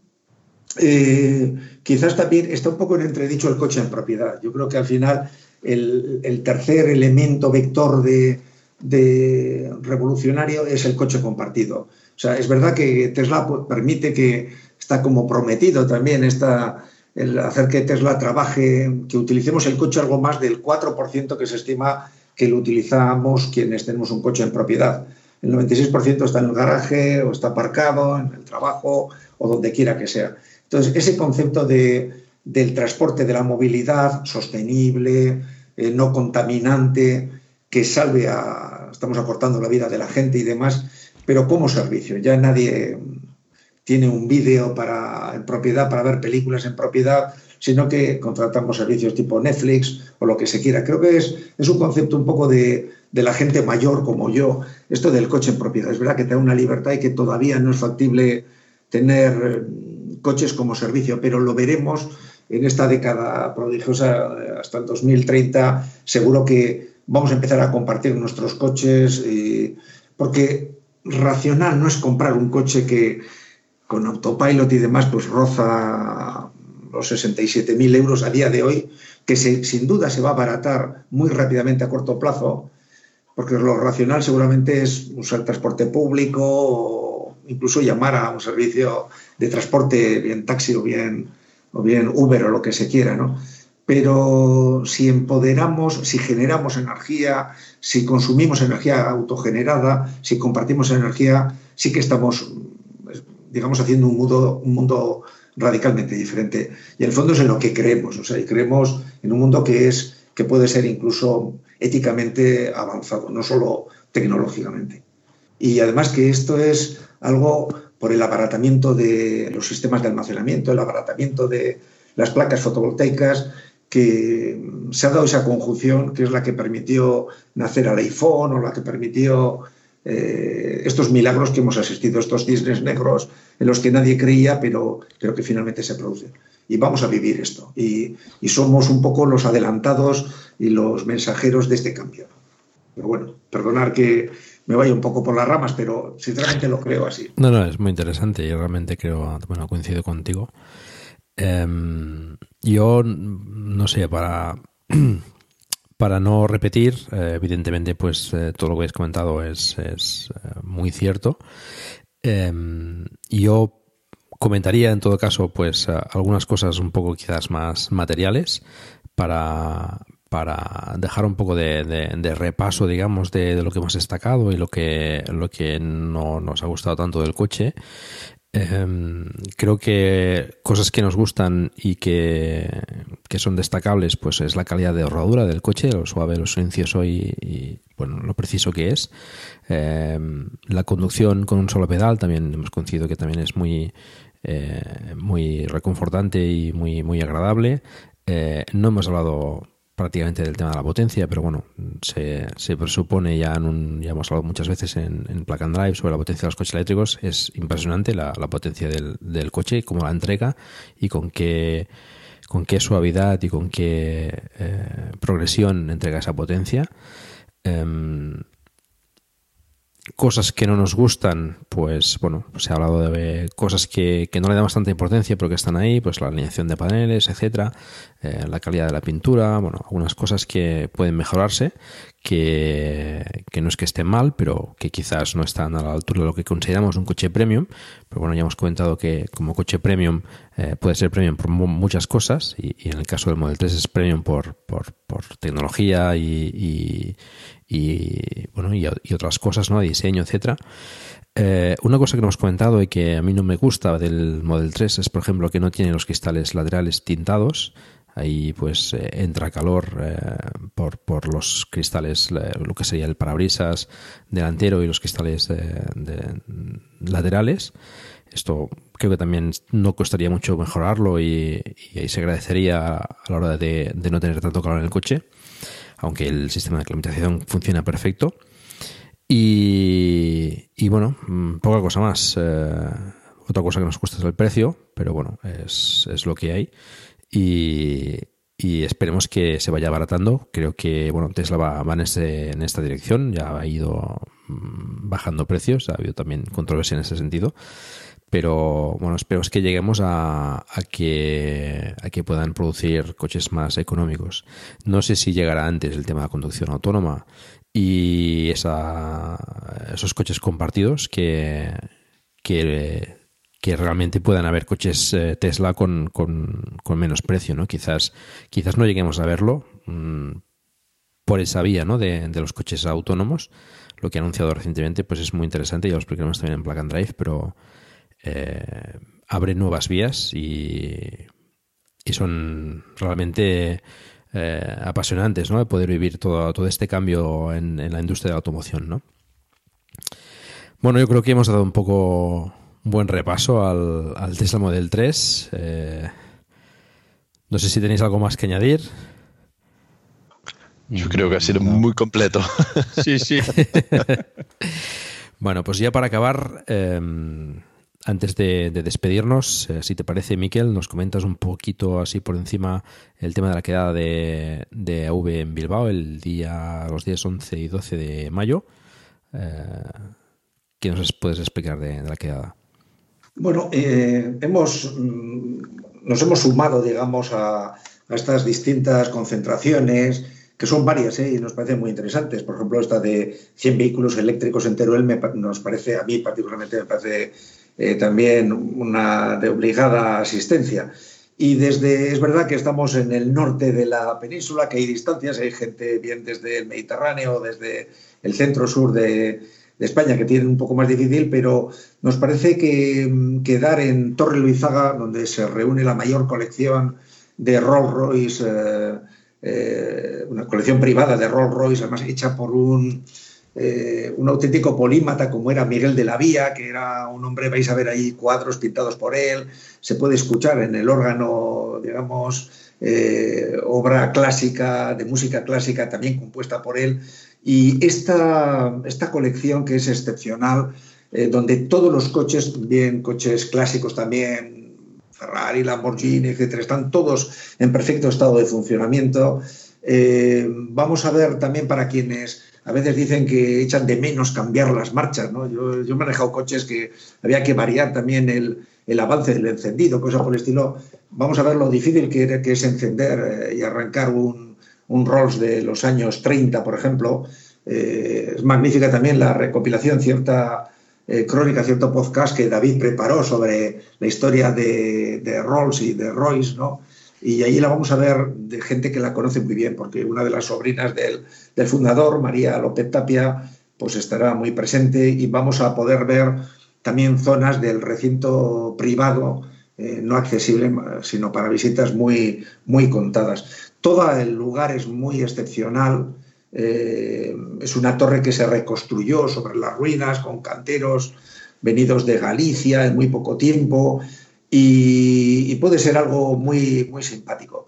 Speaker 4: eh, quizás también está un poco en entredicho el coche en propiedad. Yo creo que al final el, tercer elemento vector de revolucionario es el coche compartido. O sea, es verdad que Tesla permite que está como prometido también esta, el hacer que Tesla trabaje, que utilicemos el coche algo más del 4% que se estima que lo utilizamos quienes tenemos un coche en propiedad. El 96% está en el garaje o está aparcado, en el trabajo o donde quiera que sea. Entonces, ese concepto de, del transporte, de la movilidad sostenible, eh, no contaminante, que salve a, estamos acortando la vida de la gente y demás, pero como servicio. Ya nadie tiene un vídeo para, en propiedad para ver películas en propiedad, sino que contratamos servicios tipo Netflix o lo que se quiera. Creo que es, es un concepto un poco de, de, la gente mayor como yo, esto del coche en propiedad. Es verdad que te da una libertad y que todavía no es factible tener coches como servicio, pero lo veremos en esta década prodigiosa hasta el 2030. Seguro que vamos a empezar a compartir nuestros coches, eh, porque racional no es comprar un coche que con autopilot y demás pues roza los 67.000 euros a día de hoy, que sin duda se va a abaratar muy rápidamente a corto plazo, porque lo racional seguramente es usar transporte público o incluso llamar a un servicio de transporte, bien taxi o bien, o bien Uber o lo que se quiera, ¿no? Pero si empoderamos, si generamos energía, si consumimos energía autogenerada, si compartimos energía, sí que estamos, digamos, haciendo un mundo, un mundo radicalmente diferente. Y en el fondo es en lo que creemos, o sea, y creemos en un mundo que es que puede ser incluso éticamente avanzado, no solo tecnológicamente. Y además que esto es algo por el abaratamiento de los sistemas de almacenamiento, el abaratamiento de las placas fotovoltaicas, que se ha dado esa conjunción que es la que permitió nacer al iPhone o la que permitió eh, estos milagros que hemos asistido, estos cisnes negros en los que nadie creía, pero, pero que finalmente se producen. Y vamos a vivir esto. Y, y somos un poco los adelantados y los mensajeros de este cambio. Pero bueno, perdonar que me vaya un poco por las ramas, pero sinceramente lo creo así.
Speaker 1: No, no, es muy interesante. Yo realmente creo, bueno, coincido contigo. Em, yo, no sé, para, para no repetir, eh, evidentemente, pues eh, todo lo que habéis comentado es, es eh, muy cierto. Em, yo comentaría, en todo caso, pues algunas cosas un poco quizás más materiales para, para dejar un poco de, de, repaso, digamos, de, de, lo que hemos destacado y lo que, lo que no nos ha gustado tanto del coche. Em, creo que cosas que nos gustan y que, que, son destacables, pues es la calidad de rodadura del coche, lo suave, lo silencioso y, bueno, lo preciso que es. Em, la conducción con un solo pedal también hemos coincidido que también es muy, eh, muy reconfortante y muy, muy agradable. Eh, no hemos hablado prácticamente del tema de la potencia, pero bueno, se, se presupone ya en un, ya hemos hablado muchas veces en, en and Drive sobre la potencia de los coches eléctricos, es impresionante la, potencia del, del coche, cómo la entrega y con qué con qué suavidad y con qué eh, progresión entrega esa potencia. Um, cosas que no nos gustan, pues bueno, se ha hablado de cosas que, que, no le damos tanta importancia pero que están ahí, pues la alineación de paneles, etcétera, eh, la calidad de la pintura, bueno, algunas cosas que pueden mejorarse, que, no es que estén mal, pero que quizás no están a la altura de lo que consideramos un coche premium. Pero bueno, ya hemos comentado que como coche premium eh, puede ser premium por muchas cosas, y, en el caso del Model 3 es premium por, por, por tecnología y, y y bueno y, otras cosas, ¿no? diseño, etcétera. Eh, una cosa que hemos comentado y que a mí no me gusta del Model 3 es, por ejemplo, que no tiene los cristales laterales tintados. Ahí pues eh, entra calor eh, por, por, los cristales, lo que sería el parabrisas delantero y los cristales de, laterales. Esto creo que también no costaría mucho mejorarlo y, y ahí se agradecería a la hora de, de no tener tanto calor en el coche aunque el sistema de climatización funciona perfecto. Y, y bueno, mm, poca cosa más. Eh, otra cosa que nos cuesta es el precio, pero bueno, es, es lo que hay. Y, esperemos que se vaya abaratando. Creo que bueno, Tesla va, va en, este, en esta dirección, ya ha ido mm, bajando precios, ha habido también controversia en ese sentido pero bueno, esperemos que lleguemos a, a, que, a que puedan producir coches más económicos. No sé si llegará antes el tema de la conducción autónoma y esa, esos coches compartidos que, que, que realmente puedan haber coches eh, Tesla con, con, con, menos precio, ¿no? Quizás, quizás no lleguemos a verlo mmm, por esa vía, ¿no? De, los coches autónomos. Lo que ha anunciado recientemente, pues es muy interesante, ya lo explicaremos también en Plug and Drive, pero eh, abre nuevas vías y, y son realmente eh, apasionantes, ¿no? De poder vivir todo, todo este cambio en, en, la industria de la automoción, ¿no? Bueno, yo creo que hemos dado un poco un buen repaso al, al Tesla Model 3. Eh, no sé si tenéis algo más que añadir.
Speaker 3: Yo creo que ha sido no. muy completo.
Speaker 2: sí, sí.
Speaker 1: bueno, pues ya para acabar, eh, antes de, de despedirnos, eh, si te parece, Miquel, nos comentas un poquito así por encima el tema de la quedada de, de AV en Bilbao el día, los días 11 y 12 de mayo. Eh, ¿Qué nos puedes explicar de, de la quedada?
Speaker 4: Bueno, eh, hemos, nos hemos sumado, digamos, a, estas distintas concentraciones, que son varias ¿eh? y nos parecen muy interesantes. Por ejemplo, esta de 100 vehículos eléctricos en Teruel me, nos parece, a mí particularmente me parece eh, también una de obligada asistencia. Y desde, es verdad que estamos en el norte de la península, que hay distancias, hay gente bien desde el Mediterráneo, desde el centro-sur de, de, España, que tienen un poco más difícil, pero nos parece que quedar en Torre Luizaga, donde se reúne la mayor colección de Rolls Royce, eh, eh, una colección privada de Rolls Royce, además hecha por un eh, un auténtico polímata como era Miguel de la Vía, que era un hombre, vais a ver ahí cuadros pintados por él, se puede escuchar en el órgano, digamos, obra clásica, de música clásica también compuesta por él, Y esta, esta colección que es excepcional, eh, donde todos los coches, bien coches clásicos también, Ferrari, Lamborghini, etcétera, están todos en perfecto estado de funcionamiento. Eh, vamos a ver también para quienes a veces dicen que echan de menos cambiar las marchas. ¿no? Yo, yo he manejado coches que había que variar también el, el avance del encendido, cosas por el estilo. Vamos a ver lo difícil que, que es encender eh, y arrancar un, un, Rolls de los años 30, por ejemplo. Eh, es magnífica también la recopilación, cierta eh, crónica, cierto podcast que David preparó sobre la historia de, de Rolls y de Royce, ¿no? y allí la vamos a ver de gente que la conoce muy bien, porque una de las sobrinas del, del, fundador, María López Tapia, pues estará muy presente y vamos a poder ver también zonas del recinto privado, eh, no accesible, sino para visitas muy, muy contadas. Todo el lugar es muy excepcional. Eh, es una torre que se reconstruyó sobre las ruinas con canteros venidos de Galicia en muy poco tiempo y, puede ser algo muy, muy simpático.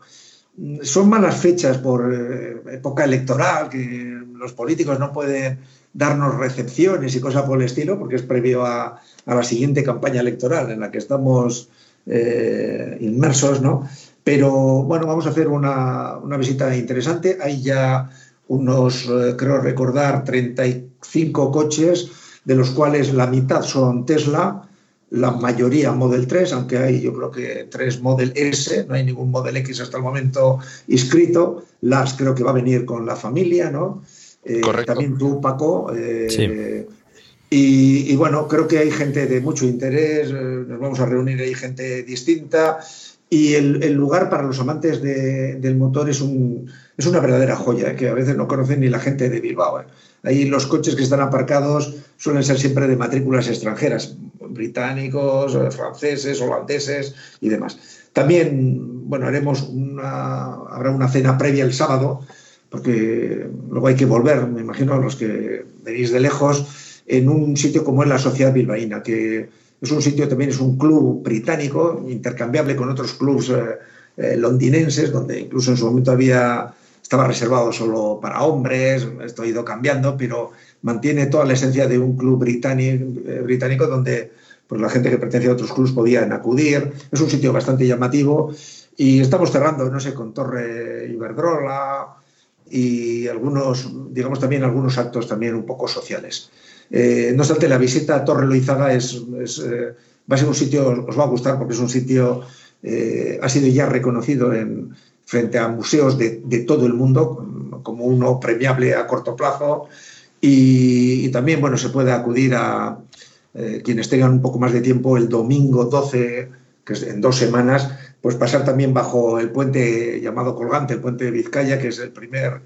Speaker 4: Son malas fechas por eh, época electoral, que los políticos no pueden darnos recepciones y cosas por el estilo, porque es previo a, a la siguiente campaña electoral en la que estamos eh, inmersos, ¿no? Pero bueno, vamos a hacer una, una visita interesante. Hay ya unos, eh, creo recordar, 35 coches, de los cuales la mitad son Tesla, la mayoría Model 3, aunque hay yo creo que tres Model S, no hay ningún Model X hasta el momento inscrito. Las creo que va a venir con la familia, ¿no? Eh, también tú, Paco. Eh, sí. y, y, bueno, creo que hay gente de mucho interés, nos vamos a reunir, hay gente distinta. Y el, el lugar para los amantes de, del motor es, un, es una verdadera joya, ¿eh? que a veces no conocen ni la gente de Bilbao. ¿eh? Ahí los coches que están aparcados suelen ser siempre de matrículas extranjeras, británicos, franceses, holandeses y demás. También, bueno, haremos una, habrá una cena previa el sábado, porque luego hay que volver, me imagino, los que venís de lejos, en un sitio como es la Sociedad Bilbaína, que es un sitio también, es un club británico, intercambiable con otros clubes eh, eh, londinenses, donde incluso en su momento había estaba reservado solo para hombres, esto ha ido cambiando, pero mantiene toda la esencia de un club británico, eh, británico donde pues, la gente que pertenece a otros clubes podían acudir. Es un sitio bastante llamativo y estamos cerrando, no sé, con Torre Iberdrola y algunos, digamos también algunos actos también un poco sociales. Eh, no obstante, la visita a Torre Loizaga es, eh, va a ser un sitio, os va a gustar porque es un sitio, eh, ha sido ya reconocido en, frente a museos de, todo el mundo como uno premiable a corto plazo. Y, y también, bueno, se puede acudir a eh, quienes tengan un poco más de tiempo el domingo 12, que es en dos semanas, pues pasar también bajo el puente llamado Colgante, el puente de Vizcaya, que es el primer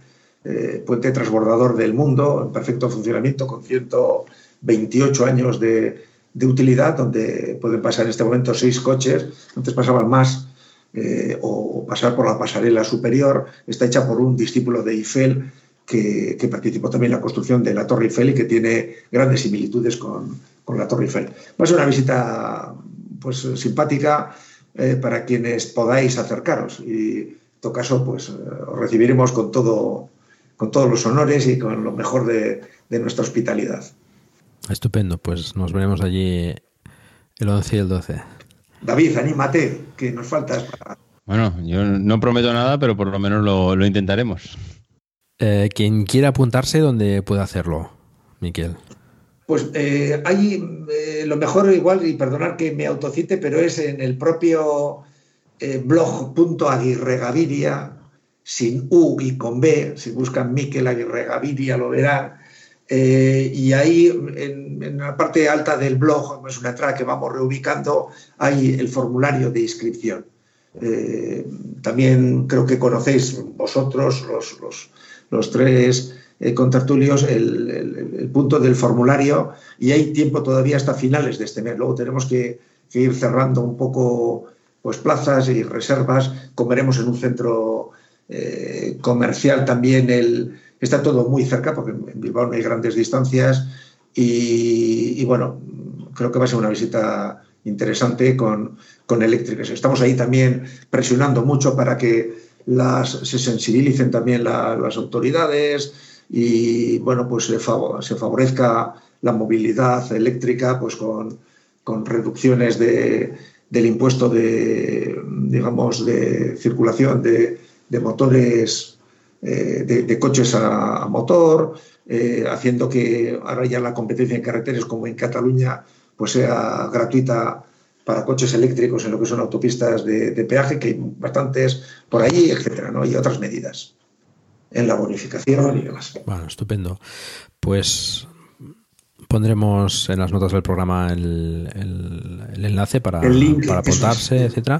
Speaker 4: eh, puente transbordador del mundo, en perfecto funcionamiento, con 128 años de, de, utilidad, donde pueden pasar en este momento seis coches, antes pasaban más, eh, o pasar por la pasarela superior, está hecha por un discípulo de Eiffel que, participó también en la construcción de la Torre Eiffel y que tiene grandes similitudes con, la Torre Eiffel. Va a ser una visita pues, simpática eh, para quienes podáis acercaros y en todo caso pues, os recibiremos con todo con todos los honores y con lo mejor de, de, nuestra hospitalidad.
Speaker 1: Estupendo, pues nos veremos allí el 11 y el 12.
Speaker 4: David, anímate, que nos falta. Para...
Speaker 2: Bueno, yo no prometo nada, pero por lo menos lo, lo intentaremos.
Speaker 1: Eh, quien quiera apuntarse, ¿dónde puede hacerlo, Miquel?
Speaker 4: Pues eh, hay eh, lo mejor igual, y perdonar que me autocite, pero es en el propio eh, blog.aguirregaviria, sin U y con B, si buscan Miquel Aguirre Gaviria lo verán. Eh, y ahí, en, la parte alta del blog, es una entrada que vamos reubicando, hay el formulario de inscripción. Eh, también creo que conocéis vosotros, los, los, los tres eh, contertulios, el, el, el, punto del formulario y hay tiempo todavía hasta finales de este mes. Luego tenemos que, que ir cerrando un poco pues, plazas y reservas. Comeremos en un centro eh, comercial también el, está todo muy cerca porque en Bilbao no hay grandes distancias y, bueno, creo que va a ser una visita interesante con, con eléctricas. Estamos ahí también presionando mucho para que las, se sensibilicen también la, las autoridades, y bueno, pues se, favorezca la movilidad eléctrica pues con, reducciones del impuesto de, digamos, de circulación de, motores, eh, de, coches a, motor, eh, haciendo que ahora ya la competencia en carreteras como en Cataluña pues sea gratuita para coches eléctricos en lo que son autopistas de, peaje, que hay bastantes por ahí, etcétera, ¿no? Y otras medidas en la bonificación y demás.
Speaker 1: Bueno, estupendo. Pues pondremos en las notas del programa el, enlace para, para apuntarse, etcétera.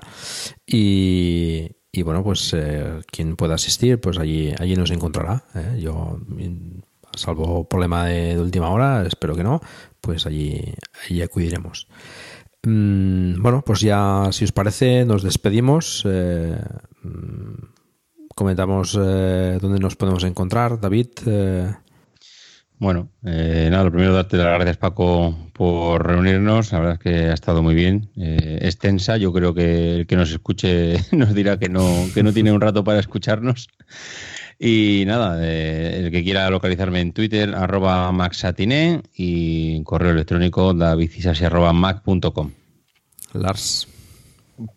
Speaker 1: Y, bueno, pues eh, quien pueda asistir, pues allí, allí nos encontrará. ¿eh? Yo, salvo problema de, última hora, espero que no, pues allí, allí acudiremos. Mm, bueno, pues ya, si os parece, nos despedimos. Eh, mm, comentamos dónde nos podemos encontrar. David. Eh.
Speaker 2: Bueno, eh, nada, lo primero darte las gracias Paco por reunirnos, la verdad es que ha estado muy bien, extensa, yo creo que el que nos escuche nos dirá que no, que no tiene un rato para escucharnos. Y nada, el que quiera localizarme en Twitter, arroba maxatine y correo electrónico davidisasi arroba mac.com.
Speaker 1: Lars.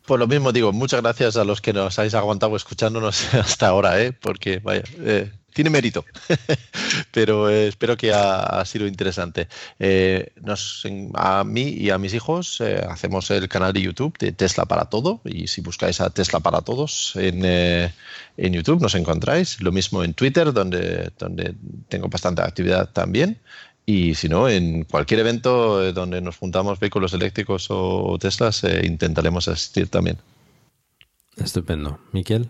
Speaker 3: Pues lo mismo digo, muchas gracias a los que nos habéis aguantado escuchándonos hasta ahora, ¿eh? porque vaya, eh, tiene mérito, pero eh, espero que ha, sido interesante. Eh, nos, a mí y a mis hijos hacemos el canal de YouTube de Tesla para Todo y si buscáis a Tesla para Todos en, en YouTube nos encontráis. Lo mismo en Twitter, donde, donde tengo bastante actividad también. Y si no, en cualquier evento eh, donde nos juntamos vehículos eléctricos o Teslas, eh, intentaremos asistir también.
Speaker 1: Estupendo. Miquel.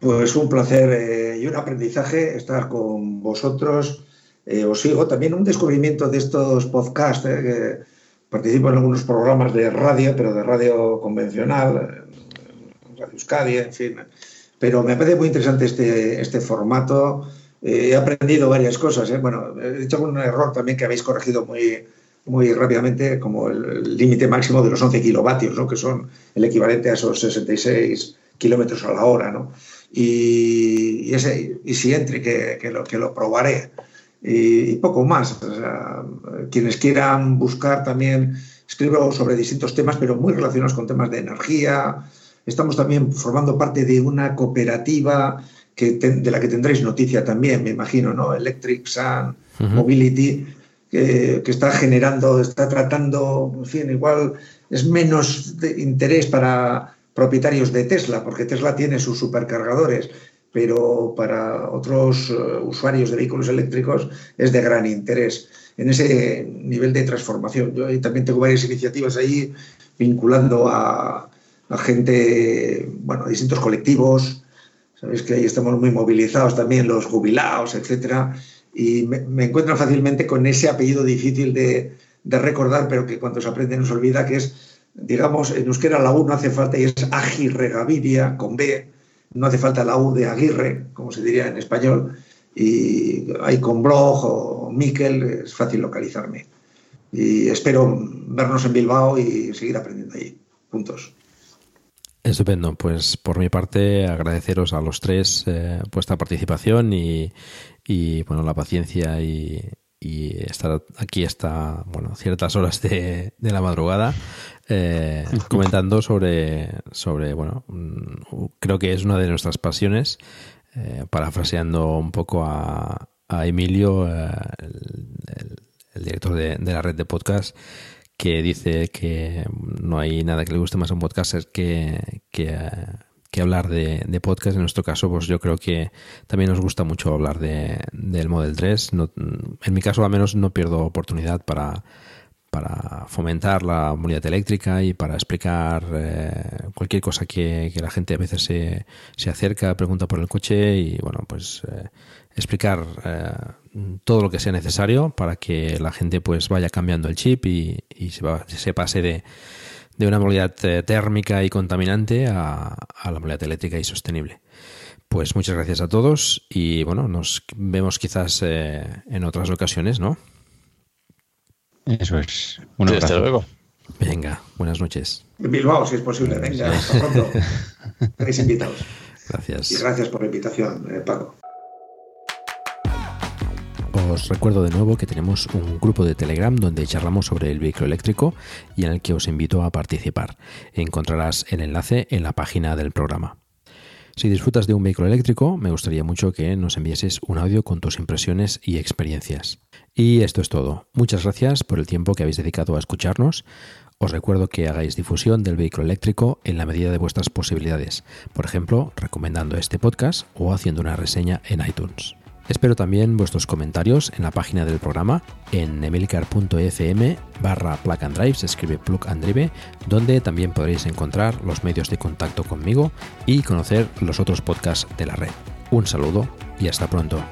Speaker 4: Pues un placer eh, y un aprendizaje estar con vosotros. os sigo también un descubrimiento de estos podcasts, que participo en algunos programas de radio, pero de radio convencional, Radio Euskadi, en fin. Pero me parece muy interesante este, este formato eh, he aprendido varias cosas. ¿eh? Bueno, he hecho un error también que habéis corregido muy, muy rápidamente, como el límite máximo de los 11 kilovatios, ¿no? que son el equivalente a esos 66 kilómetros a la hora. ¿no? Y, ese, y si entre, que, que, lo, que lo probaré. Y, poco más. quienes quieran buscar también, escribo sobre distintos temas, pero muy relacionados con temas de energía. Estamos también formando parte de una cooperativa de la que tendréis noticia también, me imagino, ¿no? Electric Sun Mobility, que, está generando, está tratando, en fin, igual es menos de interés para propietarios de Tesla, porque Tesla tiene sus supercargadores, pero para otros eh, usuarios de vehículos eléctricos es de gran interés en ese nivel de transformación. Yo también tengo varias iniciativas ahí vinculando a, gente, bueno, a distintos colectivos, Sabéis que ahí estamos muy movilizados también, los jubilados, etcétera, y me, encuentro fácilmente con ese apellido difícil de, recordar, pero que cuando se aprende no se olvida, que es, digamos, en euskera la U no hace falta y es Agirregaviria, con B, no hace falta la U de Aguirre, como se diría en español, y hay con blog o Miquel, es fácil localizarme. Y espero vernos en Bilbao y seguir aprendiendo allí. Puntos.
Speaker 1: Estupendo, pues por mi parte agradeceros a los tres eh, vuestra participación y, bueno la paciencia y, estar aquí hasta bueno ciertas horas de, la madrugada eh, comentando sobre sobre bueno mm, creo que es una de nuestras pasiones eh, parafraseando un poco a, Emilio el, director de, la red de podcast que dice que no hay nada que le guste más a un podcaster que, que, hablar de, de, podcast. En nuestro caso, pues yo creo que también nos gusta mucho hablar de, del Model 3. en mi caso, al menos, no pierdo oportunidad para, para fomentar la movilidad eléctrica y para explicar eh, cualquier cosa que, la gente a veces se, se, acerca, pregunta por el coche y, bueno, pues eh, explicar eh, todo lo que sea necesario para que la gente pues vaya cambiando el chip y, se, pase de, una movilidad térmica y contaminante a, la movilidad eléctrica y sostenible. Pues muchas gracias a todos y bueno, nos vemos quizás en otras ocasiones, ¿no?
Speaker 2: Eso es.
Speaker 3: Bueno, hasta luego.
Speaker 1: Venga, buenas noches.
Speaker 4: En Bilbao, si es posible. Venga, hasta pronto. Estáis invitados.
Speaker 1: Gracias.
Speaker 4: Y gracias por la invitación, Paco.
Speaker 1: Os recuerdo de nuevo que tenemos un grupo de Telegram donde charlamos sobre el vehículo eléctrico y en el que os invito a participar. Encontrarás el enlace en la página del programa. Si disfrutas de un vehículo eléctrico, me gustaría mucho que nos envieses un audio con tus impresiones y experiencias. Y esto es todo. Muchas gracias por el tiempo que habéis dedicado a escucharnos. Os recuerdo que hagáis difusión del vehículo eléctrico en la medida de vuestras posibilidades, por ejemplo, recomendando este podcast o haciendo una reseña en iTunes. Espero también vuestros comentarios en la página del programa en emilcar.fm barra plug and drive, se escribe plug and drive, donde también podréis encontrar los medios de contacto conmigo y conocer los otros podcasts de la red. Un saludo y hasta pronto.